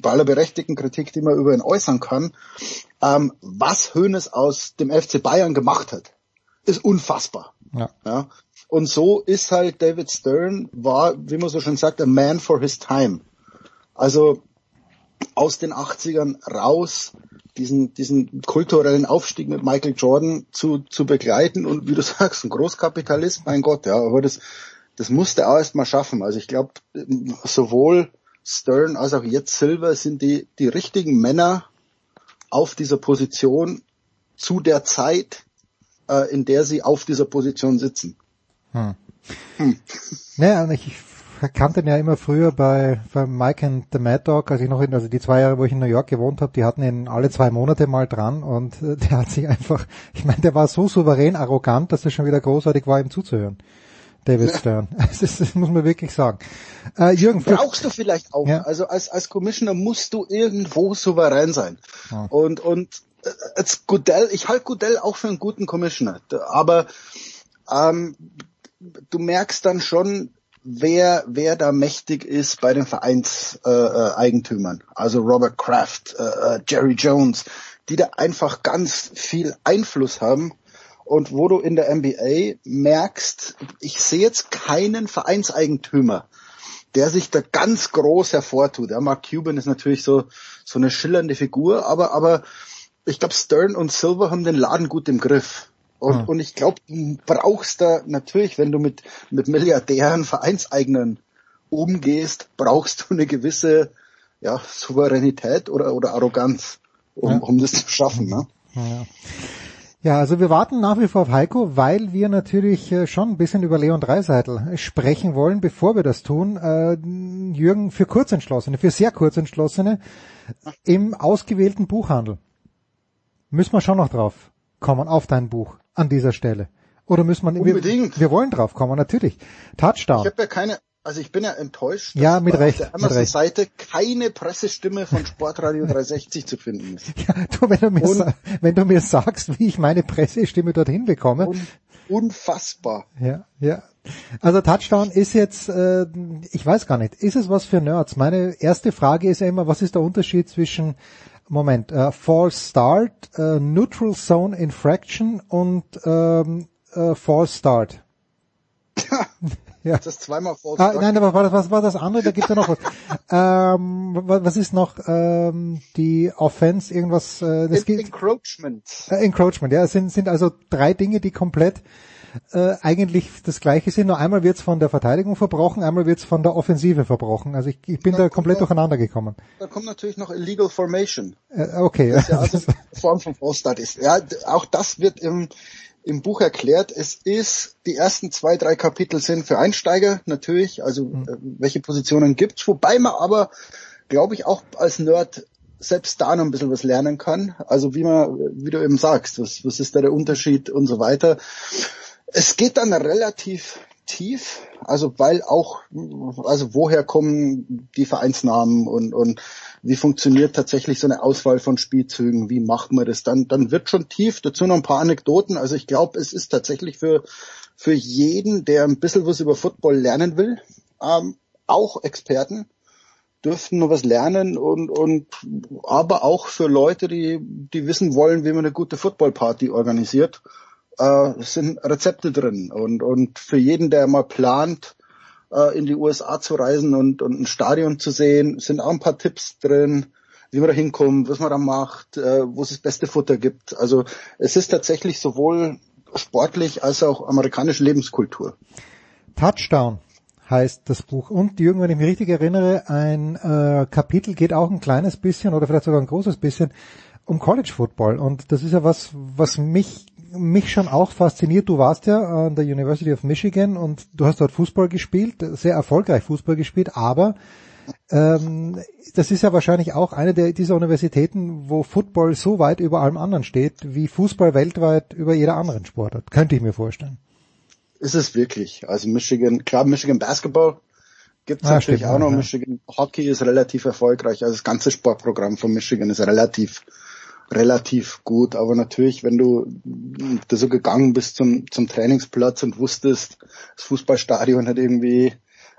bei aller berechtigten Kritik, die man über ihn äußern kann, ähm, was Hoeneß aus dem FC Bayern gemacht hat, ist unfassbar. Ja. ja. Und so ist halt David Stern war, wie man so schön sagt, a man for his time. Also aus den 80ern raus, diesen, diesen kulturellen Aufstieg mit Michael Jordan zu, zu begleiten und wie du [laughs] sagst, ein Großkapitalist, mein Gott, ja, aber das, das musste er erst mal schaffen. Also ich glaube, sowohl Stern als auch jetzt Silver sind die, die richtigen Männer auf dieser Position zu der Zeit, äh, in der sie auf dieser Position sitzen. Hm. Hm. Naja, ich kannte ihn ja immer früher bei, bei Mike and the Mad Dog, als ich noch in, also die zwei Jahre, wo ich in New York gewohnt habe, die hatten ihn alle zwei Monate mal dran und äh, [laughs] der hat sich einfach, ich meine, der war so souverän arrogant, dass es schon wieder großartig war, ihm zuzuhören. David. Stern. [laughs] Das, ist, das muss man wirklich sagen. Äh, Jürgen, brauchst du vielleicht auch. Ja. Also als als Commissioner musst du irgendwo souverän sein. Ja. Und und äh, als Goodell, ich halte Goodell auch für einen guten Commissioner, aber ähm, du merkst dann schon, wer, wer da mächtig ist bei den Vereinseigentümern. Äh, also Robert Kraft, äh, äh, Jerry Jones, die da einfach ganz viel Einfluss haben. Und wo du in der NBA merkst, ich sehe jetzt keinen Vereinseigentümer, der sich da ganz groß hervortut. Ja, Mark Cuban ist natürlich so, so eine schillernde Figur, aber, aber ich glaube, Stern und Silver haben den Laden gut im Griff. Und, hm. und ich glaube, du brauchst da natürlich, wenn du mit, mit Milliardären, Vereinseignern umgehst, brauchst du eine gewisse ja, Souveränität oder, oder Arroganz, um, ja. um das zu schaffen. Ne? Ja. Ja, also wir warten nach wie vor auf Heiko, weil wir natürlich äh, schon ein bisschen über Leon Dreiseitel sprechen wollen, bevor wir das tun. Äh, Jürgen, für Kurzentschlossene, für sehr Kurzentschlossene im ausgewählten Buchhandel. Müssen wir schon noch drauf kommen, auf dein Buch an dieser Stelle? Oder müssen wir, Unbedingt. Wir, wir wollen drauf kommen, natürlich. Touchdown. Ich habe ja keine, also ich bin ja enttäuscht, dass ja, mit Recht, auf der Amazon-Seite keine Pressestimme von Sportradio [laughs] 360 zu finden ist. Ja, du, wenn du, mir Und, wenn du mir sagst, wie ich meine Pressestimme dorthin bekomme. Un, unfassbar. Ja, ja. Also Touchdown ist jetzt, äh, ich weiß gar nicht, ist es was für Nerds? Meine erste Frage ist ja immer, was ist der Unterschied zwischen Moment, äh, False Start, äh, Neutral Zone Infraction und ähm, äh, False Start. [laughs] ja. Das zweimal False ah. Nein, aber was, was war das andere? Da gibt's ja noch was. [laughs] ähm, was ist noch ähm, die Offense? Irgendwas? Äh, das In Encroachment. Äh, Encroachment, ja. Es sind, sind also drei Dinge, die komplett äh, eigentlich das Gleiche sind. Nur einmal wird's von der Verteidigung verbrochen, einmal wird's von der Offensive verbrochen. Also ich, ich bin da, da komplett noch, durcheinander gekommen. Da kommt natürlich noch Illegal Formation. Äh, okay. Das ja [laughs] also eine Form von False Start ist. Ja, auch das wird im, im Buch erklärt. Es ist, die ersten zwei, drei Kapitel sind für Einsteiger natürlich, also mhm. äh, welche Positionen gibt's, wobei man aber, glaube ich, auch als Nerd selbst da noch ein bisschen was lernen kann. Also wie man, wie du eben sagst, was, was ist da der Unterschied und so weiter. Es geht dann relativ tief, also weil auch, also woher kommen die Vereinsnamen und, und wie funktioniert tatsächlich so eine Auswahl von Spielzügen, wie macht man das? Dann, dann wird schon tief, dazu noch ein paar Anekdoten, also ich glaube, es ist tatsächlich für, für jeden, der ein bisschen was über Football lernen will, ähm, auch Experten dürften noch was lernen und, und aber auch für Leute, die, die wissen wollen, wie man eine gute Footballparty organisiert äh, sind Rezepte drin. Und, und für jeden, der mal plant, äh, in die USA zu reisen und, und ein Stadion zu sehen, sind auch ein paar Tipps drin, wie man da hinkommt, was man da macht, äh, wo es das beste Futter gibt. Also es ist tatsächlich sowohl sportlich als auch amerikanische Lebenskultur. Touchdown heißt das Buch. Und Jürgen, wenn ich mich richtig erinnere, ein äh, Kapitel geht auch ein kleines bisschen oder vielleicht sogar ein großes bisschen um College Football. Und das ist ja was, was mich mich schon auch fasziniert. Du warst ja an der University of Michigan und du hast dort Fußball gespielt, sehr erfolgreich Fußball gespielt, aber ähm, das ist ja wahrscheinlich auch eine der, dieser Universitäten, wo Football so weit über allem anderen steht, wie Fußball weltweit über jeder anderen Sportart. Könnte ich mir vorstellen. Ist es wirklich. Also Michigan, klar, Michigan Basketball gibt es ah, natürlich auch noch. Ja. Michigan Hockey ist relativ erfolgreich. Also das ganze Sportprogramm von Michigan ist relativ relativ gut. Aber natürlich, wenn du da so gegangen bist zum, zum Trainingsplatz und wusstest, das Fußballstadion hat irgendwie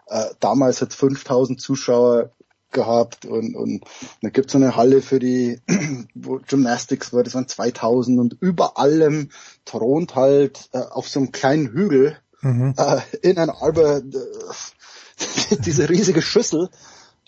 äh, damals hat 5000 Zuschauer gehabt und, und da gibt's so eine Halle für die [clears throat] wo Gymnastics war, das waren 2000 und über allem thront halt äh, auf so einem kleinen Hügel mhm. äh, in Ann Arbor äh, diese riesige Schüssel,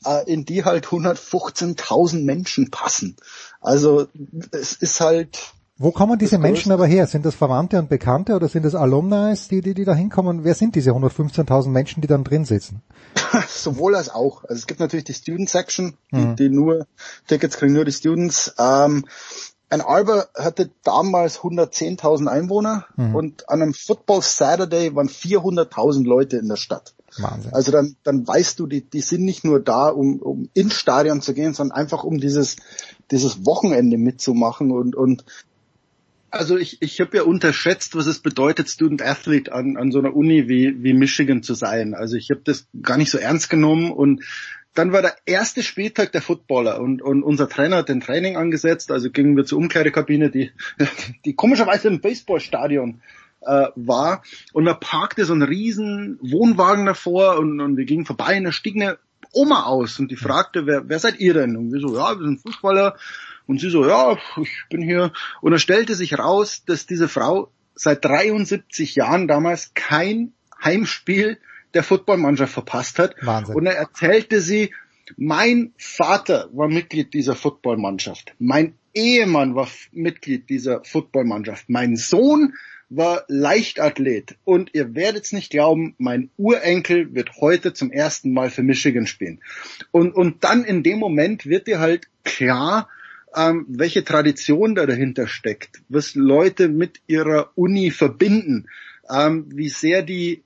äh, in die halt 115.000 Menschen passen. Also es ist halt wo kommen diese Menschen aber her? Sind das Verwandte und Bekannte oder sind das Alumni, die, die, die da hinkommen? Wer sind diese 115.000 Menschen, die dann drin sitzen? [laughs] Sowohl als auch. Also es gibt natürlich die Student Section, die, mhm. die nur, Tickets kriegen nur die Students. Ähm, ein Arbor hatte damals 110.000 Einwohner mhm. und an einem Football Saturday waren 400.000 Leute in der Stadt. Wahnsinn. Also dann, dann weißt du, die, die sind nicht nur da, um, um ins Stadion zu gehen, sondern einfach um dieses, dieses Wochenende mitzumachen und, und also ich, ich habe ja unterschätzt, was es bedeutet, Student Athlete an, an so einer Uni wie, wie Michigan zu sein. Also ich habe das gar nicht so ernst genommen und dann war der erste Spieltag der Footballer und, und unser Trainer hat den Training angesetzt, also gingen wir zur Umkleidekabine, die, [laughs] die komischerweise im Baseballstadion äh, war und da parkte so ein riesen Wohnwagen davor und, und wir gingen vorbei und da stieg eine Oma aus und die fragte, wer, wer seid ihr denn? Und wir so, ja, wir sind Fußballer und sie so, ja, ich bin hier. Und es stellte sich raus, dass diese Frau seit 73 Jahren damals kein Heimspiel der Footballmannschaft verpasst hat. Wahnsinn. Und er erzählte sie, mein Vater war Mitglied dieser Footballmannschaft. Mein Ehemann war Mitglied dieser Footballmannschaft. Mein Sohn war Leichtathlet. Und ihr werdet es nicht glauben, mein Urenkel wird heute zum ersten Mal für Michigan spielen. Und, und dann in dem Moment wird dir halt klar, ähm, welche Tradition da dahinter steckt, was Leute mit ihrer Uni verbinden, ähm, wie sehr die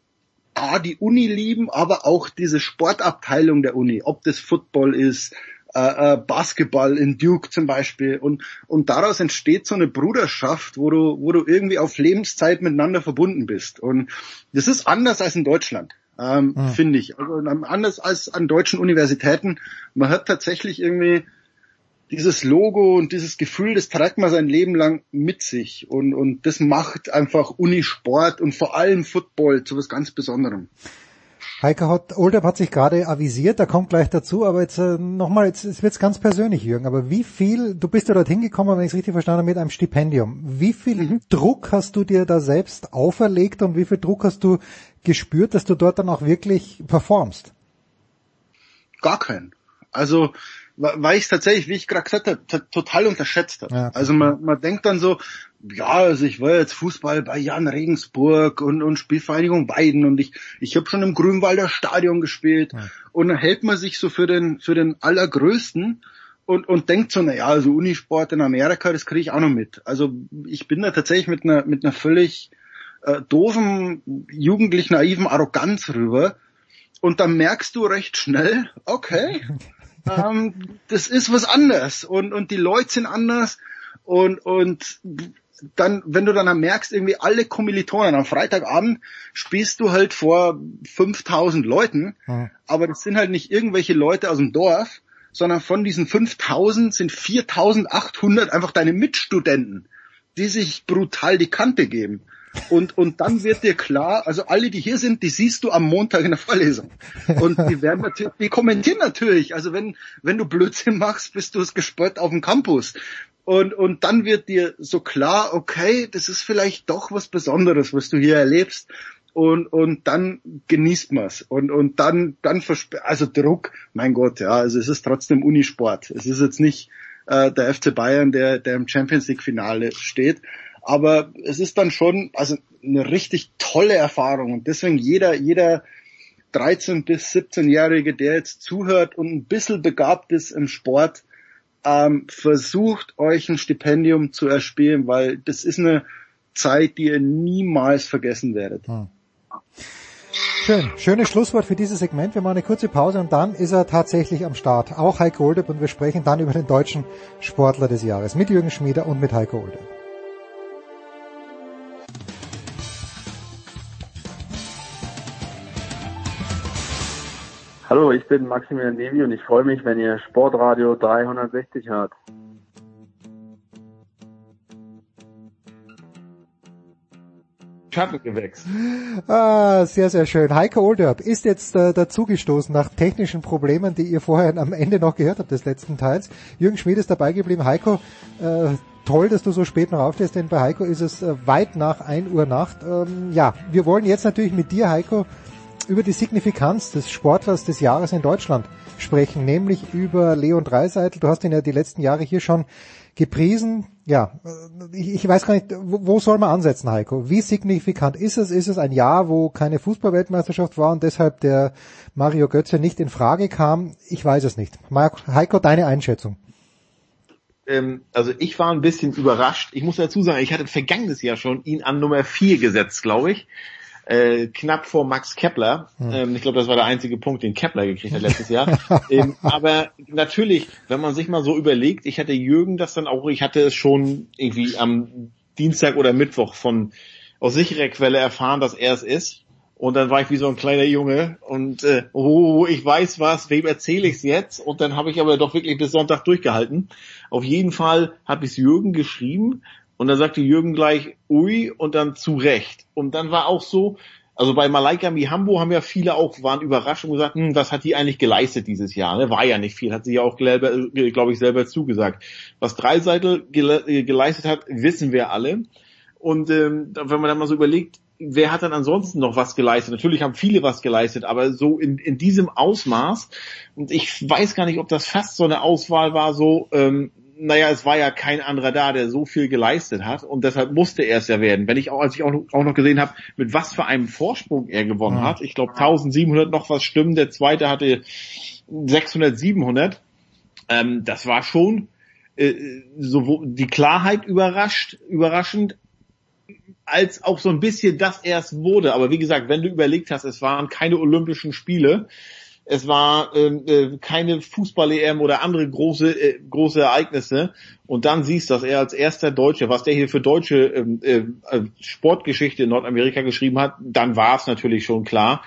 A, die Uni lieben, aber auch diese Sportabteilung der Uni, ob das Football ist, äh, äh, Basketball in Duke zum Beispiel und und daraus entsteht so eine Bruderschaft, wo du wo du irgendwie auf Lebenszeit miteinander verbunden bist und das ist anders als in Deutschland. Ähm, mhm. finde ich. Also anders als an deutschen Universitäten. Man hat tatsächlich irgendwie dieses Logo und dieses Gefühl, das trägt man sein Leben lang mit sich und, und das macht einfach Unisport und vor allem Football zu was ganz Besonderem. Heike hat, Oldep hat sich gerade avisiert, da kommt gleich dazu, aber jetzt äh, nochmal, jetzt, jetzt wird's ganz persönlich, Jürgen, aber wie viel, du bist ja dorthin gekommen, wenn ich es richtig verstanden habe, mit einem Stipendium. Wie viel mhm. Druck hast du dir da selbst auferlegt und wie viel Druck hast du gespürt, dass du dort dann auch wirklich performst? Gar keinen. Also weil ich es tatsächlich, wie ich gerade gesagt habe, total unterschätzt habe. Ja, also man, man denkt dann so, ja, also ich war jetzt Fußball bei Jan Regensburg und, und Spielvereinigung Weiden und ich, ich habe schon im Grünwalder Stadion gespielt ja. und dann hält man sich so für den, für den Allergrößten und, und denkt so, na ja, also Unisport in Amerika, das kriege ich auch noch mit. Also ich bin da tatsächlich mit einer, mit einer völlig äh, doofen, jugendlich naiven Arroganz rüber. Und dann merkst du recht schnell, okay, [laughs] ähm, das ist was anderes und, und die Leute sind anders und, und dann, wenn du dann merkst, irgendwie alle Kommilitonen, am Freitagabend spielst du halt vor 5000 Leuten, mhm. aber das sind halt nicht irgendwelche Leute aus dem Dorf, sondern von diesen 5000 sind 4800 einfach deine Mitstudenten, die sich brutal die Kante geben. Und, und dann wird dir klar, also alle, die hier sind, die siehst du am Montag in der Vorlesung. Und die werden natürlich, die kommentieren natürlich. Also wenn, wenn du Blödsinn machst, bist du es gespött auf dem Campus. Und, und dann wird dir so klar, okay, das ist vielleicht doch was Besonderes, was du hier erlebst. Und, und dann genießt man's Und, und dann, dann also Druck, mein Gott, ja, also es ist trotzdem Unisport. Es ist jetzt nicht äh, der FC Bayern, der, der im Champions League Finale steht. Aber es ist dann schon also eine richtig tolle Erfahrung und deswegen jeder, jeder 13 bis 17-Jährige, der jetzt zuhört und ein bisschen begabt ist im Sport, ähm, versucht euch ein Stipendium zu erspielen, weil das ist eine Zeit, die ihr niemals vergessen werdet. Hm. Schön, schönes Schlusswort für dieses Segment. Wir machen eine kurze Pause und dann ist er tatsächlich am Start. Auch Heiko Olderb und wir sprechen dann über den deutschen Sportler des Jahres mit Jürgen Schmieder und mit Heiko Olderb. Hallo, ich bin Maximilian Nevi und ich freue mich, wenn ihr Sportradio 360 hört. Schattengewächs. Ah, sehr, sehr schön. Heiko Olderb ist jetzt äh, dazugestoßen nach technischen Problemen, die ihr vorher am Ende noch gehört habt des letzten Teils. Jürgen Schmied ist dabei geblieben. Heiko, äh, toll, dass du so spät noch aufstehst, denn bei Heiko ist es äh, weit nach 1 Uhr Nacht. Ähm, ja, wir wollen jetzt natürlich mit dir, Heiko, über die Signifikanz des Sportlers des Jahres in Deutschland sprechen, nämlich über Leon Dreiseitel. Du hast ihn ja die letzten Jahre hier schon gepriesen. Ja, ich, weiß gar nicht, wo, wo, soll man ansetzen, Heiko? Wie signifikant ist es? Ist es ein Jahr, wo keine Fußballweltmeisterschaft war und deshalb der Mario Götze nicht in Frage kam? Ich weiß es nicht. Heiko, deine Einschätzung. Ähm, also ich war ein bisschen überrascht. Ich muss dazu sagen, ich hatte vergangenes Jahr schon ihn an Nummer 4 gesetzt, glaube ich äh, knapp vor Max Kepler. Hm. Ähm, ich glaube, das war der einzige Punkt, den Kepler gekriegt hat letztes Jahr. [laughs] ähm, aber natürlich, wenn man sich mal so überlegt, ich hatte Jürgen das dann auch, ich hatte es schon irgendwie am Dienstag oder Mittwoch von aus sicherer Quelle erfahren, dass er es ist. Und dann war ich wie so ein kleiner Junge und äh, oh, ich weiß was, wem erzähle ich es jetzt? Und dann habe ich aber doch wirklich bis Sonntag durchgehalten. Auf jeden Fall habe ich es Jürgen geschrieben und dann sagte Jürgen gleich, ui, und dann zu Recht. Und dann war auch so, also bei Malaika Mihambo haben ja viele auch, waren überrascht und gesagt, hm, was hat die eigentlich geleistet dieses Jahr? Ne? War ja nicht viel, hat sie ja auch, glaube ich, selber zugesagt. Was Dreiseitel gele geleistet hat, wissen wir alle. Und ähm, wenn man dann mal so überlegt, wer hat dann ansonsten noch was geleistet? Natürlich haben viele was geleistet, aber so in, in diesem Ausmaß. Und ich weiß gar nicht, ob das fast so eine Auswahl war, so ähm, naja, es war ja kein anderer da, der so viel geleistet hat und deshalb musste er es ja werden. Wenn ich auch, als ich auch, auch noch gesehen habe, mit was für einem Vorsprung er gewonnen ja. hat, ich glaube 1700 noch was stimmen, der zweite hatte 600, 700, ähm, das war schon äh, so die Klarheit überrascht, überraschend, als auch so ein bisschen, dass er es wurde. Aber wie gesagt, wenn du überlegt hast, es waren keine Olympischen Spiele, es war ähm, äh, keine Fußball-EM oder andere große äh, große Ereignisse und dann siehst, dass er als erster Deutsche, was der hier für deutsche ähm, äh, äh, Sportgeschichte in Nordamerika geschrieben hat, dann war es natürlich schon klar.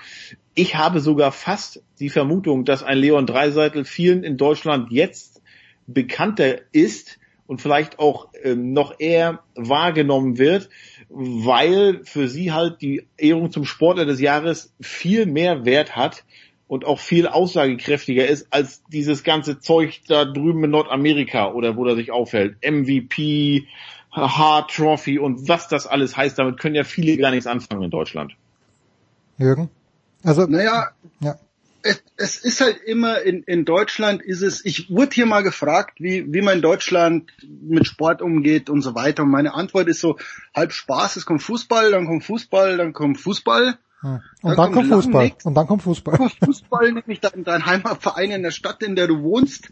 Ich habe sogar fast die Vermutung, dass ein Leon Dreiseitel vielen in Deutschland jetzt bekannter ist und vielleicht auch ähm, noch eher wahrgenommen wird, weil für sie halt die Ehrung zum Sportler des Jahres viel mehr Wert hat und auch viel aussagekräftiger ist als dieses ganze Zeug da drüben in Nordamerika oder wo er sich aufhält. MVP, Hard Trophy und was das alles heißt, damit können ja viele gar nichts anfangen in Deutschland. Jürgen? Also, naja, ja. Es, es ist halt immer in, in Deutschland ist es, ich wurde hier mal gefragt, wie, wie man in Deutschland mit Sport umgeht und so weiter. Und meine Antwort ist so, halb Spaß, es kommt Fußball, dann kommt Fußball, dann kommt Fußball. Und dann, dann kommt Fußball. Nichts. Und dann kommt Fußball. Fußball, nämlich dein, dein Heimatverein in der Stadt, in der du wohnst.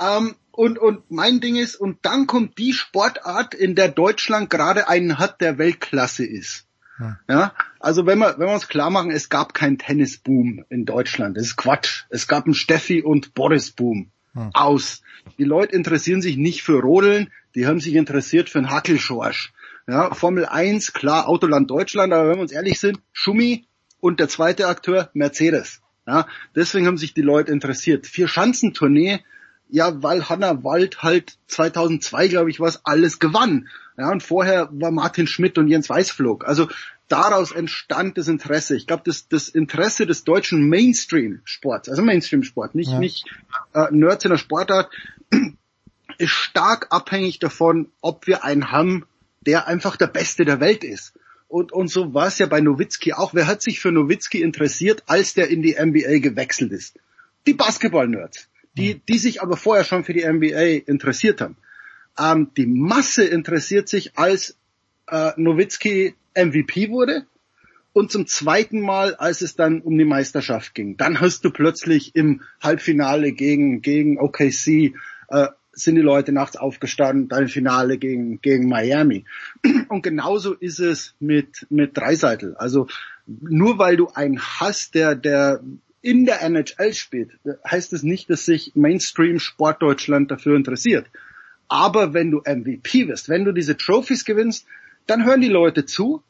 Ähm, und, und mein Ding ist, und dann kommt die Sportart, in der Deutschland gerade einen hat, der Weltklasse ist. Hm. Ja, also wenn wir, wenn wir uns klar machen, es gab keinen Tennisboom in Deutschland. Das ist Quatsch. Es gab einen Steffi und Boris Boom. Hm. Aus. Die Leute interessieren sich nicht für Rodeln, die haben sich interessiert für einen Hackelschorsch. Ja, Formel 1, klar, Autoland Deutschland, aber wenn wir uns ehrlich sind, Schumi und der zweite Akteur Mercedes. Ja, deswegen haben sich die Leute interessiert. Vier Schanzentournee, ja, weil Hanna Wald halt 2002, glaube ich, was alles gewann. Ja, und vorher war Martin Schmidt und Jens Weißflog. Also daraus entstand das Interesse. Ich glaube, das, das Interesse des deutschen Mainstream-Sports, also Mainstream-Sport, nicht, ja. nicht äh, Nerds in der Sportart, [clears throat] ist stark abhängig davon, ob wir einen haben, der einfach der Beste der Welt ist. Und, und so war es ja bei Nowitzki auch. Wer hat sich für Nowitzki interessiert, als der in die NBA gewechselt ist? Die Basketball-Nerds, die, die sich aber vorher schon für die NBA interessiert haben. Ähm, die Masse interessiert sich, als äh, Nowitzki MVP wurde und zum zweiten Mal, als es dann um die Meisterschaft ging. Dann hast du plötzlich im Halbfinale gegen, gegen OKC äh, sind die Leute nachts aufgestanden, dann Finale gegen, gegen Miami. [clears throat] Und genauso ist es mit, mit Dreiseitel. Also nur weil du einen hast, der, der in der NHL spielt, heißt es nicht, dass sich Mainstream Sportdeutschland dafür interessiert. Aber wenn du MVP wirst, wenn du diese Trophies gewinnst, dann hören die Leute zu,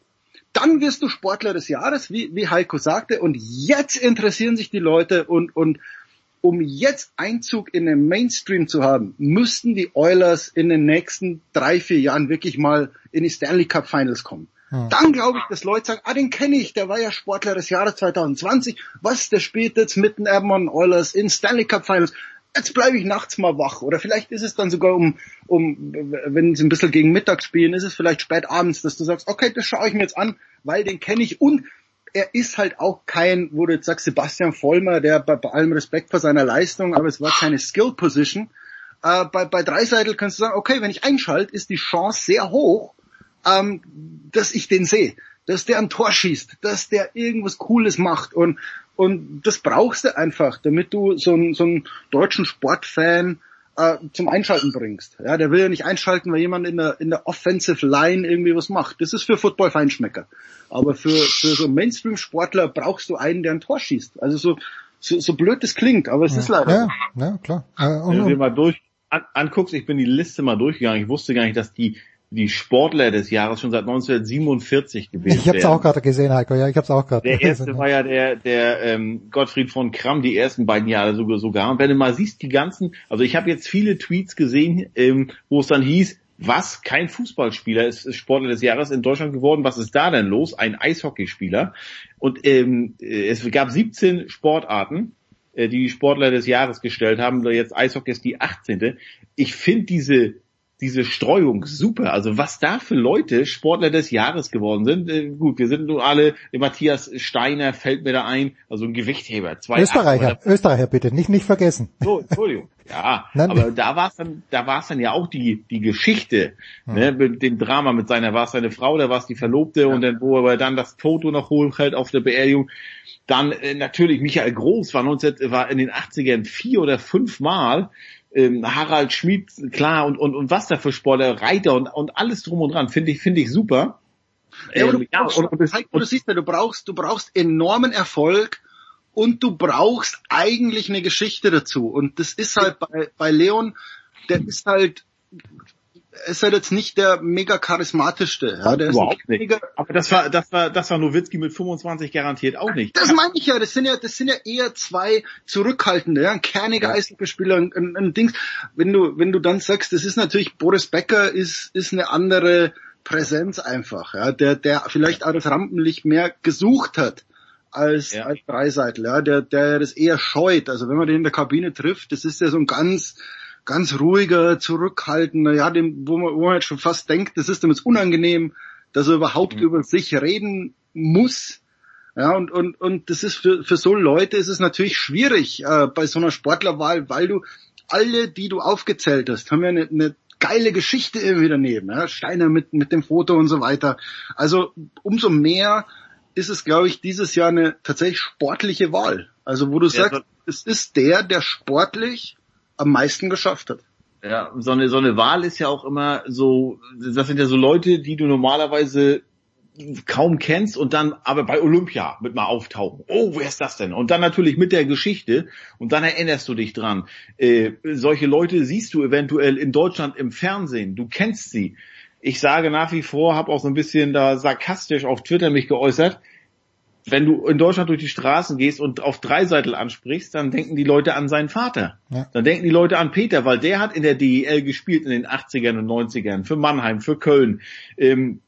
dann wirst du Sportler des Jahres, wie, wie Heiko sagte, und jetzt interessieren sich die Leute und, und um jetzt Einzug in den Mainstream zu haben, müssten die Oilers in den nächsten drei, vier Jahren wirklich mal in die Stanley Cup Finals kommen. Hm. Dann glaube ich, dass Leute sagen, ah, den kenne ich, der war ja Sportler des Jahres 2020. Was, der spielt jetzt mit den Edmonton Oilers in Stanley Cup Finals. Jetzt bleibe ich nachts mal wach. Oder vielleicht ist es dann sogar um, um, wenn sie ein bisschen gegen Mittag spielen, ist es vielleicht spät abends, dass du sagst, okay, das schaue ich mir jetzt an, weil den kenne ich und er ist halt auch kein, wo du jetzt sagst, Sebastian Vollmer, der bei, bei allem Respekt vor seiner Leistung, aber es war keine Skill Position. Äh, bei, bei Dreiseitel kannst du sagen, okay, wenn ich einschalte, ist die Chance sehr hoch, ähm, dass ich den sehe, dass der ein Tor schießt, dass der irgendwas Cooles macht und und das brauchst du einfach, damit du so einen, so einen deutschen Sportfan äh, zum Einschalten bringst. Ja, der will ja nicht einschalten, weil jemand in der, in der Offensive Line irgendwie was macht. Das ist für Football Feinschmecker. Aber für, für so Mainstream-Sportler brauchst du einen, der ein Tor schießt. Also so, so, so blöd das klingt, aber es ja. ist leider. Ja, ja klar. Äh, und, Wenn du dir mal durch an, anguckst, ich bin die Liste mal durchgegangen, ich wusste gar nicht, dass die die Sportler des Jahres schon seit 1947 gewesen Ich habe es auch gerade gesehen, Heiko. Ja, ich habe es auch gerade. Der erste war ja der der ähm, Gottfried von Kramm, die ersten beiden Jahre sogar sogar. Und wenn du mal siehst, die ganzen, also ich habe jetzt viele Tweets gesehen, ähm, wo es dann hieß, was kein Fußballspieler ist, ist Sportler des Jahres in Deutschland geworden. Was ist da denn los? Ein Eishockeyspieler. Und ähm, es gab 17 Sportarten, äh, die die Sportler des Jahres gestellt haben. Jetzt Eishockey ist die 18. Ich finde diese diese Streuung super. Also was da für Leute Sportler des Jahres geworden sind. Äh, gut, wir sind nun alle, Matthias Steiner fällt mir da ein, also ein Gewichtheber. Zwei Österreicher, Acht, Österreicher bitte, nicht nicht vergessen. So, Entschuldigung. Ja, [laughs] Nein, aber da war es dann, da war es dann ja auch die die Geschichte, hm. ne, mit dem Drama mit seiner, war es seine Frau, da war es die Verlobte ja. und dann wo er dann das Foto noch hochhält auf der Beerdigung. Dann äh, natürlich Michael Groß war 19, war in den 80ern vier oder fünf Mal ähm, Harald Schmid, klar, und, und, und was da für Sportler, Reiter und, und alles drum und dran, finde ich, finde ich super. Ja, ähm, du, ja, und, und, und, und, du siehst ja, du brauchst, du brauchst enormen Erfolg und du brauchst eigentlich eine Geschichte dazu. Und das ist halt bei, bei Leon, der ist halt ist halt jetzt nicht der mega charismatischste. Ja, der Überhaupt ist nicht. Aber das war, das war, das war Nowitzki mit 25 garantiert auch nicht. Das meine ich ja. Das sind ja, das sind ja eher zwei zurückhaltende, ja, ein kerniger ja. Eishockeyspieler, ein, ein, ein Dings. Wenn du, wenn du dann sagst, das ist natürlich Boris Becker ist, ist eine andere Präsenz einfach, ja, der, der vielleicht auch das Rampenlicht mehr gesucht hat als, ja. als Dreiseitel, ja, der, der das eher scheut. Also wenn man den in der Kabine trifft, das ist ja so ein ganz, ganz ruhiger, zurückhaltender, ja, dem, wo man, wo man jetzt schon fast denkt, das ist ihm jetzt unangenehm, dass er überhaupt mhm. über sich reden muss. Ja, und, und, und das ist für, für so Leute ist es natürlich schwierig äh, bei so einer Sportlerwahl, weil du alle, die du aufgezählt hast, haben ja eine, eine geile Geschichte irgendwie daneben. Ja? Steiner mit, mit dem Foto und so weiter. Also umso mehr ist es, glaube ich, dieses Jahr eine tatsächlich sportliche Wahl. Also wo du ja, sagst, es ist der, der sportlich am meisten geschafft hat. Ja, so eine, so eine Wahl ist ja auch immer so, das sind ja so Leute, die du normalerweise kaum kennst und dann aber bei Olympia mit mal auftauchen. Oh, wer ist das denn? Und dann natürlich mit der Geschichte und dann erinnerst du dich dran. Äh, solche Leute siehst du eventuell in Deutschland im Fernsehen. Du kennst sie. Ich sage nach wie vor, habe auch so ein bisschen da sarkastisch auf Twitter mich geäußert wenn du in Deutschland durch die Straßen gehst und auf Dreiseitel ansprichst, dann denken die Leute an seinen Vater. Ja. Dann denken die Leute an Peter, weil der hat in der DEL gespielt in den 80ern und 90ern, für Mannheim, für Köln. Ähm,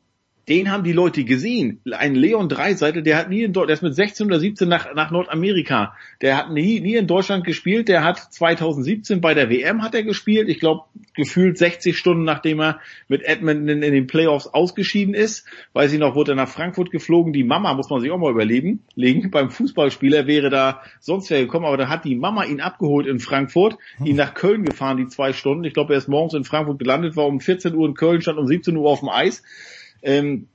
den haben die Leute gesehen. Ein Leon Dreiseitel, der hat nie in Deutschland, der ist mit 16 oder 17 nach, nach Nordamerika. Der hat nie, nie in Deutschland gespielt. Der hat 2017 bei der WM hat er gespielt. Ich glaube, gefühlt 60 Stunden nachdem er mit Edmonton in, in, den Playoffs ausgeschieden ist. Weiß ich noch, wurde er nach Frankfurt geflogen. Die Mama muss man sich auch mal überlegen. Legen. Beim Fußballspieler wäre da sonst wer gekommen, aber da hat die Mama ihn abgeholt in Frankfurt, ihn nach Köln gefahren, die zwei Stunden. Ich glaube, er ist morgens in Frankfurt gelandet, war um 14 Uhr in Köln, stand um 17 Uhr auf dem Eis. Ähm,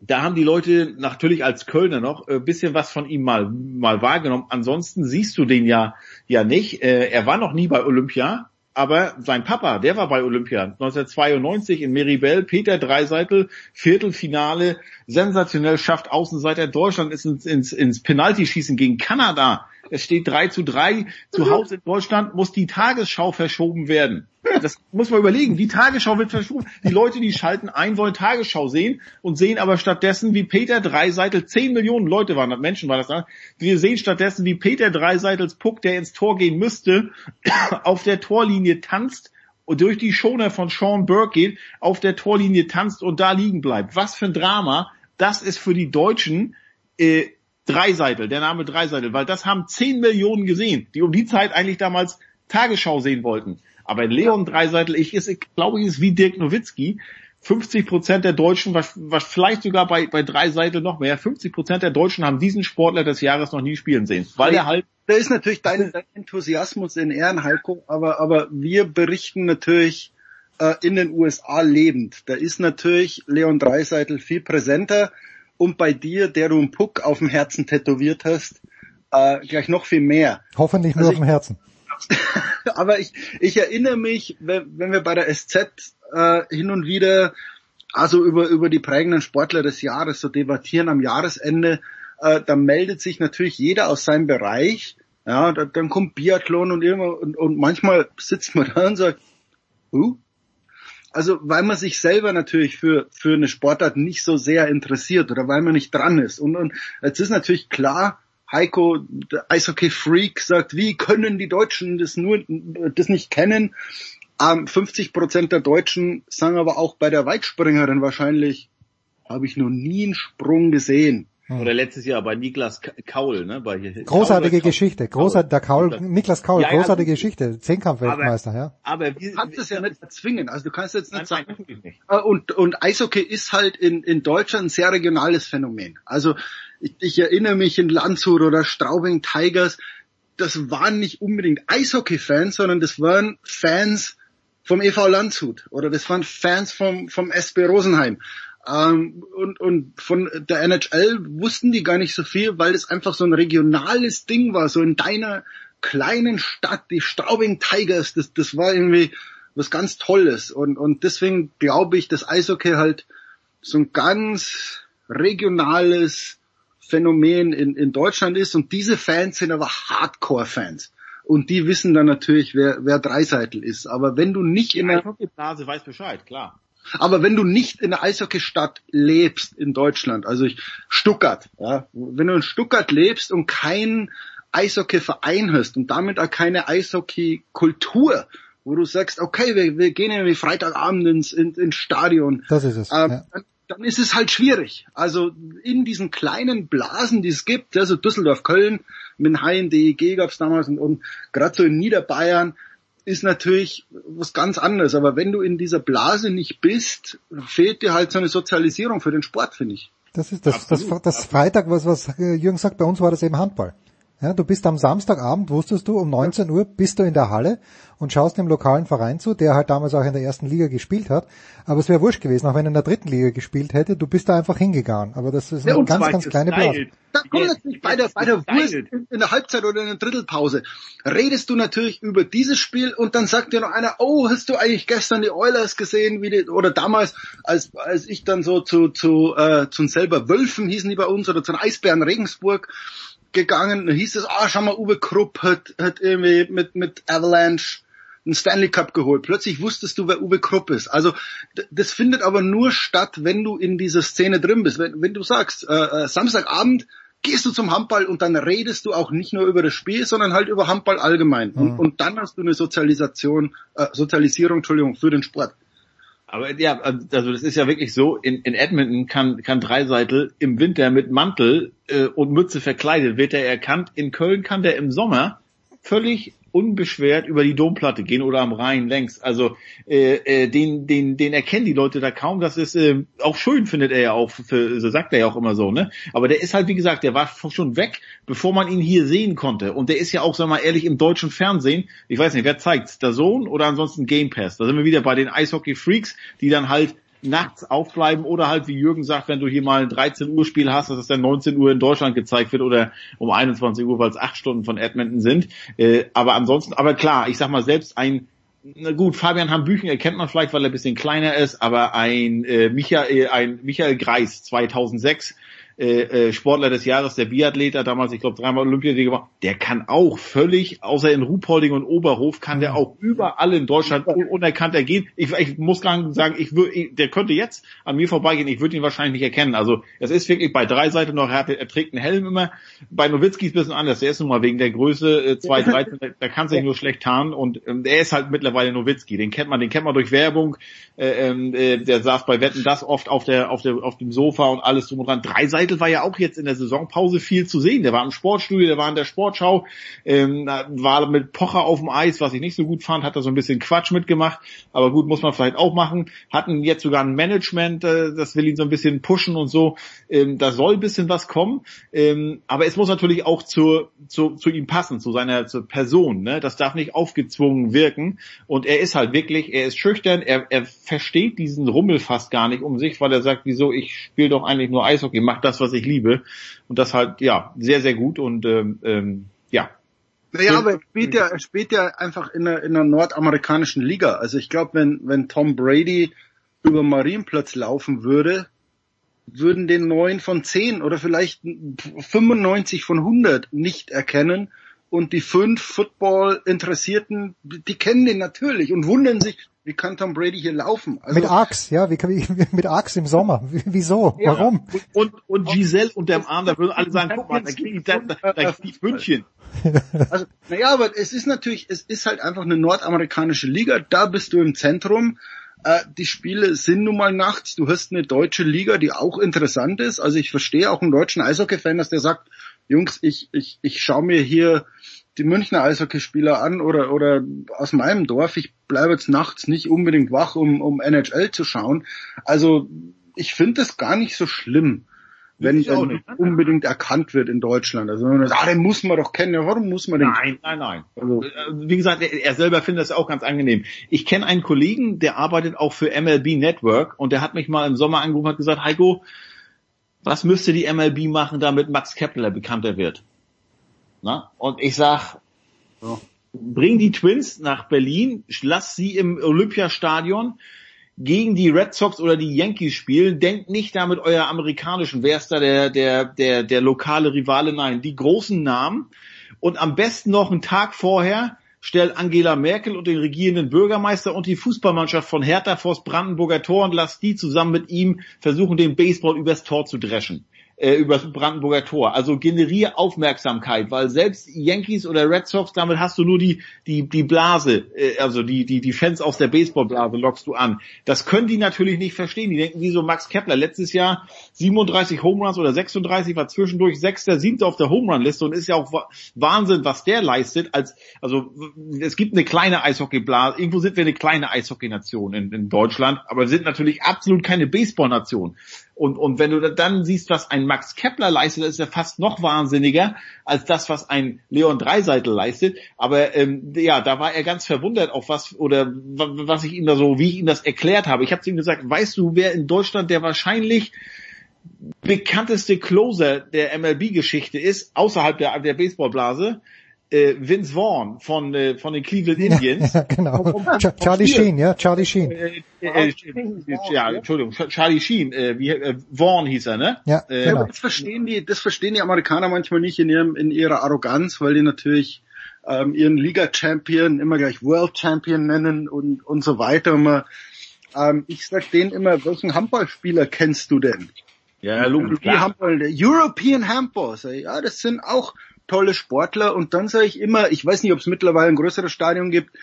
da haben die Leute natürlich als Kölner noch äh, bisschen was von ihm mal mal wahrgenommen. Ansonsten siehst du den ja ja nicht. Äh, er war noch nie bei Olympia, aber sein Papa, der war bei Olympia 1992 in Meribel, Peter Dreiseitel, Viertelfinale, sensationell schafft Außenseiter Deutschland ist ins, ins, ins Penaltyschießen gegen Kanada. Es steht 3 zu 3. Zu Hause in Deutschland muss die Tagesschau verschoben werden. Das muss man überlegen. Die Tagesschau wird verschoben. Die Leute, die schalten ein, wollen Tagesschau sehen und sehen aber stattdessen, wie Peter Dreiseitel, 10 Millionen Leute waren das, Menschen war das da. Wir sehen stattdessen, wie Peter Dreiseitels Puck, der ins Tor gehen müsste, [clears throat] auf der Torlinie tanzt und durch die Schoner von Sean Burke geht, auf der Torlinie tanzt und da liegen bleibt. Was für ein Drama. Das ist für die Deutschen äh, Dreiseitel, der Name Dreiseitel, weil das haben 10 Millionen gesehen, die um die Zeit eigentlich damals Tagesschau sehen wollten. Aber Leon Dreiseitel, ich, ist, ich glaube, ich ist wie Dirk Nowitzki. 50 Prozent der Deutschen, was, was vielleicht sogar bei, bei Dreiseitel noch mehr, 50 Prozent der Deutschen haben diesen Sportler des Jahres noch nie spielen sehen, weil er halt da ist natürlich dein, dein Enthusiasmus in Ehren, Heiko, aber, aber wir berichten natürlich äh, in den USA lebend. Da ist natürlich Leon Dreiseitel viel präsenter und bei dir, der du einen Puck auf dem Herzen tätowiert hast, äh, gleich noch viel mehr. Hoffentlich nur also auf dem Herzen. [laughs] aber ich, ich erinnere mich, wenn, wenn wir bei der SZ äh, hin und wieder also über, über die prägenden Sportler des Jahres so debattieren am Jahresende, äh, da meldet sich natürlich jeder aus seinem Bereich. Ja, da, dann kommt Biathlon und irgendwann und, und manchmal sitzt man da und sagt, uh, also weil man sich selber natürlich für, für eine Sportart nicht so sehr interessiert oder weil man nicht dran ist. Und, und jetzt ist natürlich klar, Heiko, der Eishockey-Freak, sagt, wie können die Deutschen das nur, das nicht kennen? Ähm, 50 Prozent der Deutschen sagen aber auch bei der Weitspringerin wahrscheinlich, habe ich noch nie einen Sprung gesehen. Hm. Oder letztes Jahr bei Niklas Kaul, ne? Bei großartige Kaul, Geschichte, großartiger der Kaul, Niklas Kaul, ja, großartige ja, Geschichte, Zehnkampfweltmeister, ja. Aber du kannst es ja nicht erzwingen, also du kannst jetzt nicht nein, sagen. Nicht. Äh, und und Eishockey ist halt in in Deutschland ein sehr regionales Phänomen. Also ich, ich erinnere mich in Landshut oder Straubing Tigers, das waren nicht unbedingt Eishockey-Fans, sondern das waren Fans vom EV Landshut oder das waren Fans vom vom SB Rosenheim. Ähm, und, und von der NHL wussten die gar nicht so viel, weil es einfach so ein regionales Ding war, so in deiner kleinen Stadt, die Straubing Tigers, das, das war irgendwie was ganz Tolles. Und, und deswegen glaube ich, dass Eishockey halt so ein ganz regionales Phänomen in, in Deutschland ist. Und diese Fans sind aber Hardcore-Fans. Und die wissen dann natürlich, wer, wer Dreiseitel ist. Aber wenn du nicht in der... Nase weiß Bescheid, klar. Aber wenn du nicht in der Eishockeystadt lebst in Deutschland, also ich, Stuttgart, ja, wenn du in Stuttgart lebst und keinen Eishockeyverein hast und damit auch keine Eishockeykultur, wo du sagst, okay, wir, wir gehen irgendwie Freitagabend ins, in, ins Stadion. Das ist es. Ähm, ja. dann, ist es halt schwierig. Also in diesen kleinen Blasen, die es gibt, also Düsseldorf, Köln, mit Hain, DEG gab es damals und, und gerade so in Niederbayern, ist natürlich was ganz anderes. Aber wenn du in dieser Blase nicht bist, fehlt dir halt so eine Sozialisierung für den Sport, finde ich. Das ist das, das, das Freitag, was, was Jürgen sagt, bei uns war das eben Handball. Ja, du bist am Samstagabend, wusstest du, um 19 Uhr bist du in der Halle und schaust dem lokalen Verein zu, der halt damals auch in der ersten Liga gespielt hat. Aber es wäre wurscht gewesen, auch wenn er in der dritten Liga gespielt hätte, du bist da einfach hingegangen. Aber das ist ja, eine ganz, ganz kleine Blase. Da kommt natürlich bei der, bei der Wurst in, in der Halbzeit oder in der Drittelpause. Redest du natürlich über dieses Spiel und dann sagt dir noch einer, oh, hast du eigentlich gestern die Oilers gesehen, wie die, oder damals, als, als ich dann so zu, zu, äh, zu selber Wölfen hießen die bei uns oder zu den Eisbären Regensburg, gegangen, da hieß es, ah, schau mal, Uwe Krupp hat, hat irgendwie mit, mit Avalanche einen Stanley Cup geholt. Plötzlich wusstest du, wer Uwe Krupp ist. Also das findet aber nur statt, wenn du in dieser Szene drin bist. Wenn, wenn du sagst, äh, äh, Samstagabend gehst du zum Handball und dann redest du auch nicht nur über das Spiel, sondern halt über Handball allgemein. Mhm. Und, und dann hast du eine Sozialisation, äh, Sozialisierung, Entschuldigung, für den Sport. Aber ja, also das ist ja wirklich so, in, in Edmonton kann, kann Dreiseitel im Winter mit Mantel äh, und Mütze verkleidet, wird er erkannt. In Köln kann der im Sommer völlig unbeschwert über die Domplatte gehen oder am Rhein längs. Also äh, äh, den, den, den erkennen die Leute da kaum. Das ist äh, auch schön, findet er ja auch, für, so sagt er ja auch immer so, ne? Aber der ist halt, wie gesagt, der war schon weg, bevor man ihn hier sehen konnte. Und der ist ja auch, sag mal ehrlich, im deutschen Fernsehen, ich weiß nicht, wer zeigt's, der Sohn oder ansonsten Game Pass. Da sind wir wieder bei den Eishockey-Freaks, die dann halt nachts aufbleiben oder halt, wie Jürgen sagt, wenn du hier mal ein 13 Uhr Spiel hast, dass es dann 19 Uhr in Deutschland gezeigt wird oder um 21 Uhr, weil es acht Stunden von Edmonton sind. Äh, aber ansonsten, aber klar, ich sag mal, selbst ein na gut, Fabian Hambüchen erkennt man vielleicht, weil er ein bisschen kleiner ist, aber ein äh, Michael, ein Michael Greis 2006 äh, äh, Sportler des Jahres, der Biathleter, damals, ich glaube, dreimal Olympiasieger war, der kann auch völlig, außer in Ruhpolding und Oberhof, kann der auch überall in Deutschland unerkannt ergehen. Ich, ich muss gar nicht sagen, ich würde, der könnte jetzt an mir vorbeigehen, ich würde ihn wahrscheinlich nicht erkennen. Also es ist wirklich bei drei Seiten noch, er, hat, er trägt einen Helm immer. Bei Nowitzki ist ein bisschen anders, der ist nun mal wegen der Größe äh, 2, 13, der kann sich nur schlecht tarnen und ähm, er ist halt mittlerweile Nowitzki, den kennt man, den kennt man durch Werbung, äh, ähm, äh, der saß bei Wetten das oft auf der, auf der, auf dem Sofa und alles drum und dran. Dreiseitel war ja auch jetzt in der Saisonpause viel zu sehen. Der war im Sportstudio, der war in der Sportschau, ähm, war mit Pocher auf dem Eis, was ich nicht so gut fand, hat da so ein bisschen Quatsch mitgemacht, aber gut, muss man vielleicht auch machen. Hatten jetzt sogar ein Management, äh, das will ihn so ein bisschen pushen und so. Ähm, da soll ein bisschen was kommen, ähm, aber es muss natürlich auch zu, zu, zu ihm passen, zu seiner zur Person. Ne? Das darf nicht aufgezwungen wirken und er ist halt wirklich, er ist schüchtern, er, er versteht diesen Rummel fast gar nicht um sich, weil er sagt, wieso, ich spiele doch eigentlich nur Eishockey, mach das, was ich liebe. Und das halt, ja, sehr, sehr gut und ähm, ähm, ja. Naja, aber er spielt ja, er spielt ja einfach in einer, in einer nordamerikanischen Liga. Also ich glaube, wenn, wenn Tom Brady über Marienplatz laufen würde, würden den neun von zehn oder vielleicht 95 von 100 nicht erkennen und die fünf Football-Interessierten, die kennen den natürlich und wundern sich, wie kann Tom Brady hier laufen? Also, mit Axe, ja, wie kann ich, mit Axe im Sommer? Wieso? Ja, Warum? Und, und Giselle unterm Arm, da würden alle sagen, guck mal, da kriegt da, da, da kriegt München. [laughs] Also, naja, aber es ist natürlich, es ist halt einfach eine nordamerikanische Liga, da bist du im Zentrum. Äh, die Spiele sind nun mal nachts. Du hast eine deutsche Liga, die auch interessant ist. Also ich verstehe auch einen deutschen Eishockey-Fan, dass der sagt, Jungs, ich, ich, ich schaue mir hier die Münchner Eishockeyspieler an oder, oder aus meinem Dorf. Ich bleibe jetzt nachts nicht unbedingt wach, um, um NHL zu schauen. Also ich finde das gar nicht so schlimm, wenn er nicht unbedingt erkannt wird in Deutschland. Also wenn man sagt, ah, den muss man doch kennen. Ja, warum muss man den? Nein, nein, nein. Also, äh, wie gesagt, er selber findet das auch ganz angenehm. Ich kenne einen Kollegen, der arbeitet auch für MLB Network und der hat mich mal im Sommer angerufen und hat gesagt, Heiko, was müsste die MLB machen, damit Max Kepler bekannter wird? Na? Und ich sag, so. bring die Twins nach Berlin, lass sie im Olympiastadion gegen die Red Sox oder die Yankees spielen. Denkt nicht da mit euer amerikanischen, wer ist da der, der, der, der lokale Rivale? Nein, die großen Namen. Und am besten noch einen Tag vorher stellt Angela Merkel und den regierenden Bürgermeister und die Fußballmannschaft von Hertha vors Brandenburger Tor und lasst die zusammen mit ihm versuchen, den Baseball übers Tor zu dreschen äh, über das Brandenburger Tor. Also generiere Aufmerksamkeit, weil selbst Yankees oder Red Sox, damit hast du nur die, die, die Blase, äh, also die, die, die Fans aus der Baseballblase lockst du an. Das können die natürlich nicht verstehen. Die denken, wie so Max Kepler letztes Jahr 37 Home Runs oder 36 war zwischendurch sechster, siebter auf der Home Run Liste und ist ja auch Wahnsinn, was der leistet. Als, also es gibt eine kleine Eishockeyblase. Irgendwo sind wir eine kleine Eishockeynation in, in Deutschland, aber wir sind natürlich absolut keine Baseballnation. Und, und wenn du dann siehst, was ein Max Kepler leistet, ist er fast noch wahnsinniger als das, was ein Leon Dreiseitel leistet. Aber ähm, ja, da war er ganz verwundert, auf was oder was ich ihm da so, wie ich ihm das erklärt habe. Ich habe zu ihm gesagt, weißt du, wer in Deutschland der wahrscheinlich bekannteste Closer der MLB-Geschichte ist, außerhalb der, der Baseballblase? Äh, Vince Vaughn von, äh, von den Cleveland Indians. Ja, [laughs] genau. Charlie Sheen, ja, Charlie Sheen. Äh, äh, ja, Entschuldigung, Charlie Sheen, äh, wie, äh, Vaughn hieß er, ne? Ja, äh, genau. Das verstehen die, das verstehen die Amerikaner manchmal nicht in ihrem, in ihrer Arroganz, weil die natürlich ähm, ihren Liga-Champion immer gleich World-Champion nennen und, und so weiter. Man, ähm, ich sag denen immer, welchen Handballspieler kennst du denn? Ja, logisch. Handball, European Handball. Ja, das sind auch tolle Sportler und dann sage ich immer, ich weiß nicht, ob es mittlerweile ein größeres Stadion gibt,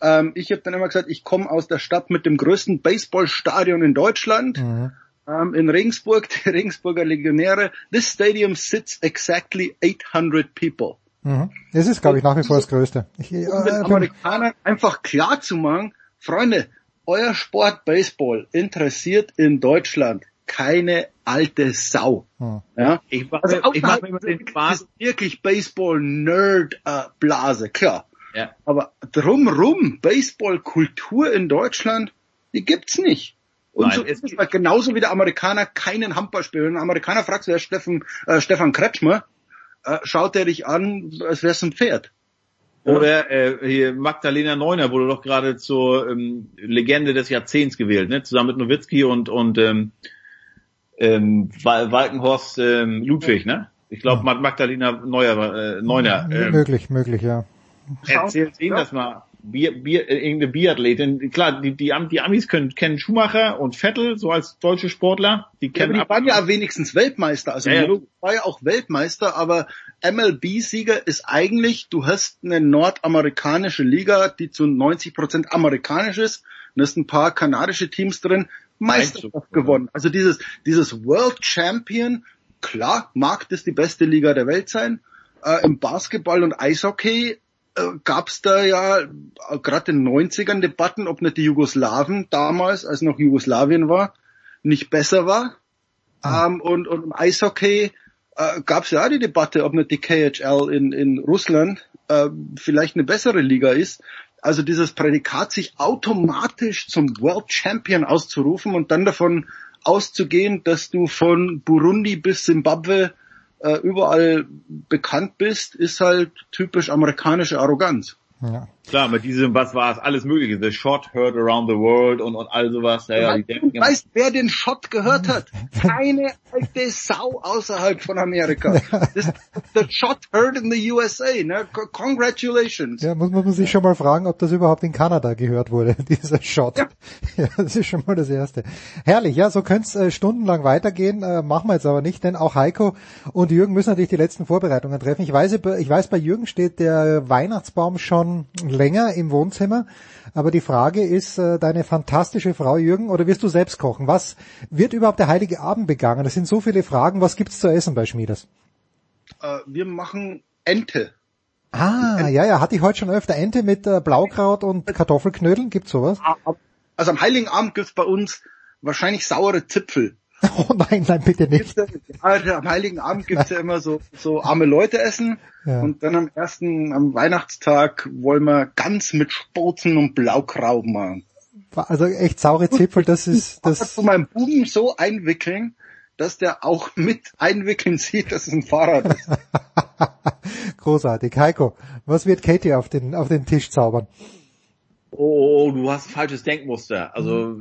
ähm, ich habe dann immer gesagt, ich komme aus der Stadt mit dem größten Baseballstadion in Deutschland. Mhm. Ähm, in Regensburg, [laughs] die Regensburger Legionäre. This stadium sits exactly 800 people. Mhm. Es ist, glaube ich, nach wie vor das Größte. Ich, äh, um den Amerikanern einfach klar zu machen, Freunde, euer Sport Baseball interessiert in Deutschland keine alte Sau. Hm. Ja? Ich mache also ich mach immer den Spaß. Wirklich Baseball-Nerd-Blase, klar. Ja. Aber drumrum, Baseball-Kultur in Deutschland, die gibt's nicht. Und Nein, so ist es halt genauso wie der Amerikaner keinen Handball spielt. Wenn ein Amerikaner fragt, wer Steffen, äh, Stefan Kretschmer, äh, schaut er dich an, als wär's ein Pferd. Oder äh, hier Magdalena Neuner wurde doch gerade zur ähm, Legende des Jahrzehnts gewählt, ne? Zusammen mit Nowitzki und und ähm, ähm, Walkenhorst ähm, Ludwig, ne? Ich glaube Magdalena Neuer, äh, Neuner. Ähm, möglich, möglich, ja. Erzählt Ihnen das mal. Bier, Bier, äh, irgendeine Biathletin. Klar, die, die, die Amis können, kennen Schumacher und Vettel, so als deutsche Sportler. Die kennen ja, die waren ja wenigstens Weltmeister. Also ja, ja. war ja auch Weltmeister, aber MLB-Sieger ist eigentlich, du hast eine nordamerikanische Liga, die zu 90 Prozent amerikanisch ist. Und hast ein paar kanadische Teams drin. Meisterschaft gewonnen. Also dieses, dieses World Champion, klar, mag das die beste Liga der Welt sein. Äh, Im Basketball und Eishockey äh, gab es da ja äh, gerade in den 90ern Debatten, ob nicht die Jugoslawen damals, als noch Jugoslawien war, nicht besser war. Ah. Ähm, und, und im Eishockey äh, gab es ja die Debatte, ob nicht die KHL in, in Russland äh, vielleicht eine bessere Liga ist. Also dieses Prädikat, sich automatisch zum World Champion auszurufen und dann davon auszugehen, dass du von Burundi bis Zimbabwe äh, überall bekannt bist, ist halt typisch amerikanische Arroganz. Ja. Klar, mit diesem, was war es, alles mögliche, The Shot Heard Around the World und, und all sowas. Ja, ja, die du weißt, wer den Shot gehört hat? Keine alte Sau außerhalb von Amerika. Das, the Shot Heard in the USA, ne? Congratulations. Ja, muss, muss man sich schon mal fragen, ob das überhaupt in Kanada gehört wurde, [laughs] dieser Shot. Ja. [laughs] ja das ist schon mal das Erste. Herrlich, ja, so könnte es äh, stundenlang weitergehen, äh, machen wir jetzt aber nicht, denn auch Heiko und Jürgen müssen natürlich die letzten Vorbereitungen treffen. Ich weiß, ich weiß, bei Jürgen steht der Weihnachtsbaum schon länger im Wohnzimmer. Aber die Frage ist, äh, deine fantastische Frau Jürgen, oder wirst du selbst kochen? Was wird überhaupt der Heilige Abend begangen? Das sind so viele Fragen. Was gibt's zu essen bei Schmieders? Äh, wir machen Ente. Ah, Ente. ja, ja, hatte ich heute schon öfter. Ente mit äh, Blaukraut und Kartoffelknödeln, gibt's sowas? Ah, also am Heiligen Abend gibt's bei uns wahrscheinlich saure Zipfel. [laughs] Oh nein, nein, bitte nicht. Also am Heiligen Abend gibt's ja immer so, so arme Leute essen. Ja. Und dann am ersten, am Weihnachtstag wollen wir ganz mit Spozen und Blaukraut machen. Also echt saure Zipfel, das ist, das. Ich von meinem Buben so einwickeln, dass der auch mit einwickeln sieht, dass es ein Fahrrad ist. [laughs] Großartig. Heiko, was wird Katie auf den, auf den Tisch zaubern? Oh, du hast falsches Denkmuster. Also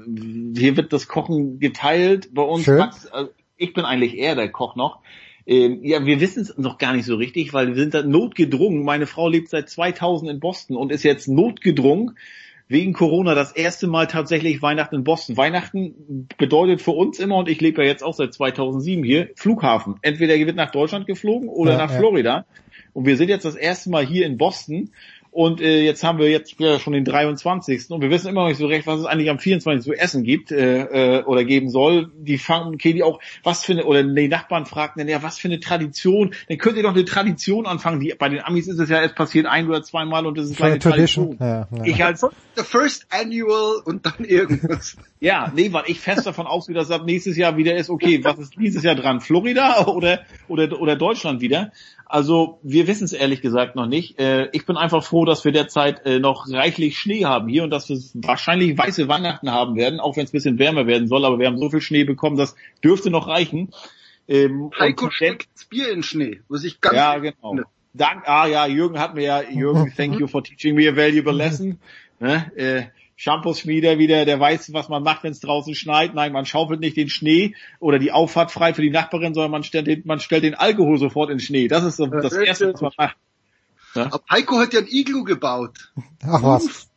hier wird das Kochen geteilt. Bei uns, Max, also ich bin eigentlich eher der Koch noch. Ähm, ja, wir wissen es noch gar nicht so richtig, weil wir sind da notgedrungen. Meine Frau lebt seit 2000 in Boston und ist jetzt notgedrungen wegen Corona das erste Mal tatsächlich Weihnachten in Boston. Weihnachten bedeutet für uns immer, und ich lebe ja jetzt auch seit 2007 hier, Flughafen. Entweder wird nach Deutschland geflogen oder ja, nach ja. Florida. Und wir sind jetzt das erste Mal hier in Boston und äh, jetzt haben wir jetzt ja schon den 23. Und wir wissen immer noch nicht so recht, was es eigentlich am 24. zu essen gibt äh, äh, oder geben soll. Die fangen Kelly auch, was für eine, oder die Nachbarn fragten dann, ja, was für eine Tradition. Dann könnt ihr doch eine Tradition anfangen. Die, bei den Amis ist es ja, es passiert ein oder zweimal und das ist eine Tradition. Ja, ja. Ich als The first annual und dann irgendwas. [laughs] ja, nee, weil ich fest davon ausgehe, dass ab nächstes Jahr wieder ist, okay, was ist dieses Jahr dran? Florida oder, oder, oder Deutschland wieder? Also wir wissen es ehrlich gesagt noch nicht. Äh, ich bin einfach froh, dass wir derzeit äh, noch reichlich Schnee haben hier und dass wir wahrscheinlich weiße Weihnachten haben werden, auch wenn es ein bisschen wärmer werden soll. Aber wir haben so viel Schnee bekommen, das dürfte noch reichen. Ähm, Heiko steckt Bier in Schnee, was ich ganz Ja, genau. Finde. Dank, ah ja, Jürgen hat mir ja, Jürgen, thank you for teaching me a valuable lesson. Ne? Äh, Shampoos-Schmieder wieder, der weiß, was man macht, wenn es draußen schneit. Nein, man schaufelt nicht den Schnee oder die Auffahrt frei für die Nachbarin, sondern man stellt den, man stellt den Alkohol sofort in Schnee. Das ist das Erste, was man macht. Ja? Aber Heiko hat ja ein Iglu gebaut. Ach was.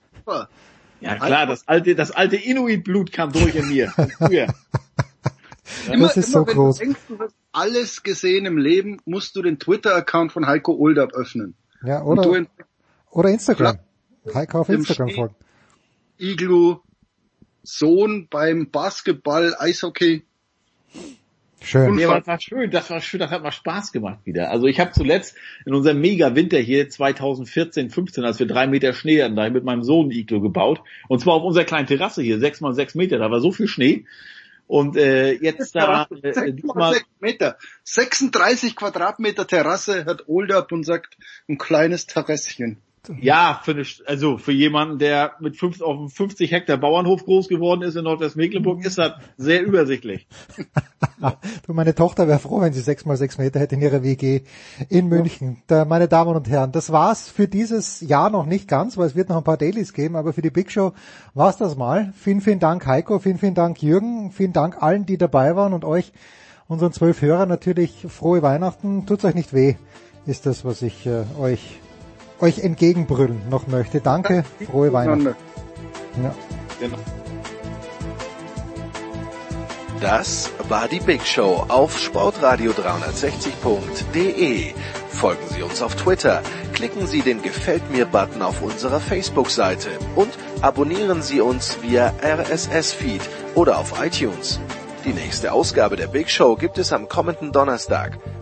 Ja klar, das alte, das alte Inuit-Blut kam durch in mir. Früher. [laughs] Immer, das ist immer, so wenn groß. Du denkst, du hast alles gesehen im Leben, musst du den Twitter-Account von Heiko Oldab öffnen. Ja, oder, oder Instagram. Heiko auf Instagram folgen. Iglu, Sohn beim Basketball, Eishockey. Schön. Nee, das war schön, das war schön, das hat mal Spaß gemacht wieder. Also ich habe zuletzt in unserem Mega-Winter hier 2014, 15, als wir drei Meter Schnee hatten, da habe ich mit meinem Sohn Iglo gebaut. Und zwar auf unserer kleinen Terrasse hier, sechs mal sechs Meter, da war so viel Schnee. Und äh, jetzt da äh, diesmal, Meter. 36 Quadratmeter Terrasse hat Oldab und sagt ein kleines Terrasschen. Ja, für eine, also für jemanden, der mit fünf, auf einem 50 Hektar Bauernhof groß geworden ist in Nordwestmecklenburg, ist das sehr übersichtlich. [laughs] du, meine Tochter wäre froh, wenn sie sechs mal sechs Meter hätte in ihrer WG in München. Da, meine Damen und Herren, das war's für dieses Jahr noch nicht ganz, weil es wird noch ein paar Dailies geben, aber für die Big Show war's das mal. Vielen, vielen Dank Heiko, vielen, vielen Dank Jürgen, vielen Dank allen, die dabei waren und euch, unseren zwölf Hörern natürlich frohe Weihnachten. Tut's euch nicht weh, ist das, was ich äh, euch euch entgegenbrüllen noch möchte. Danke, frohe Weihnachten. Ja. Genau. Das war die Big Show auf sportradio360.de. Folgen Sie uns auf Twitter, klicken Sie den Gefällt mir Button auf unserer Facebook-Seite und abonnieren Sie uns via RSS-Feed oder auf iTunes. Die nächste Ausgabe der Big Show gibt es am kommenden Donnerstag.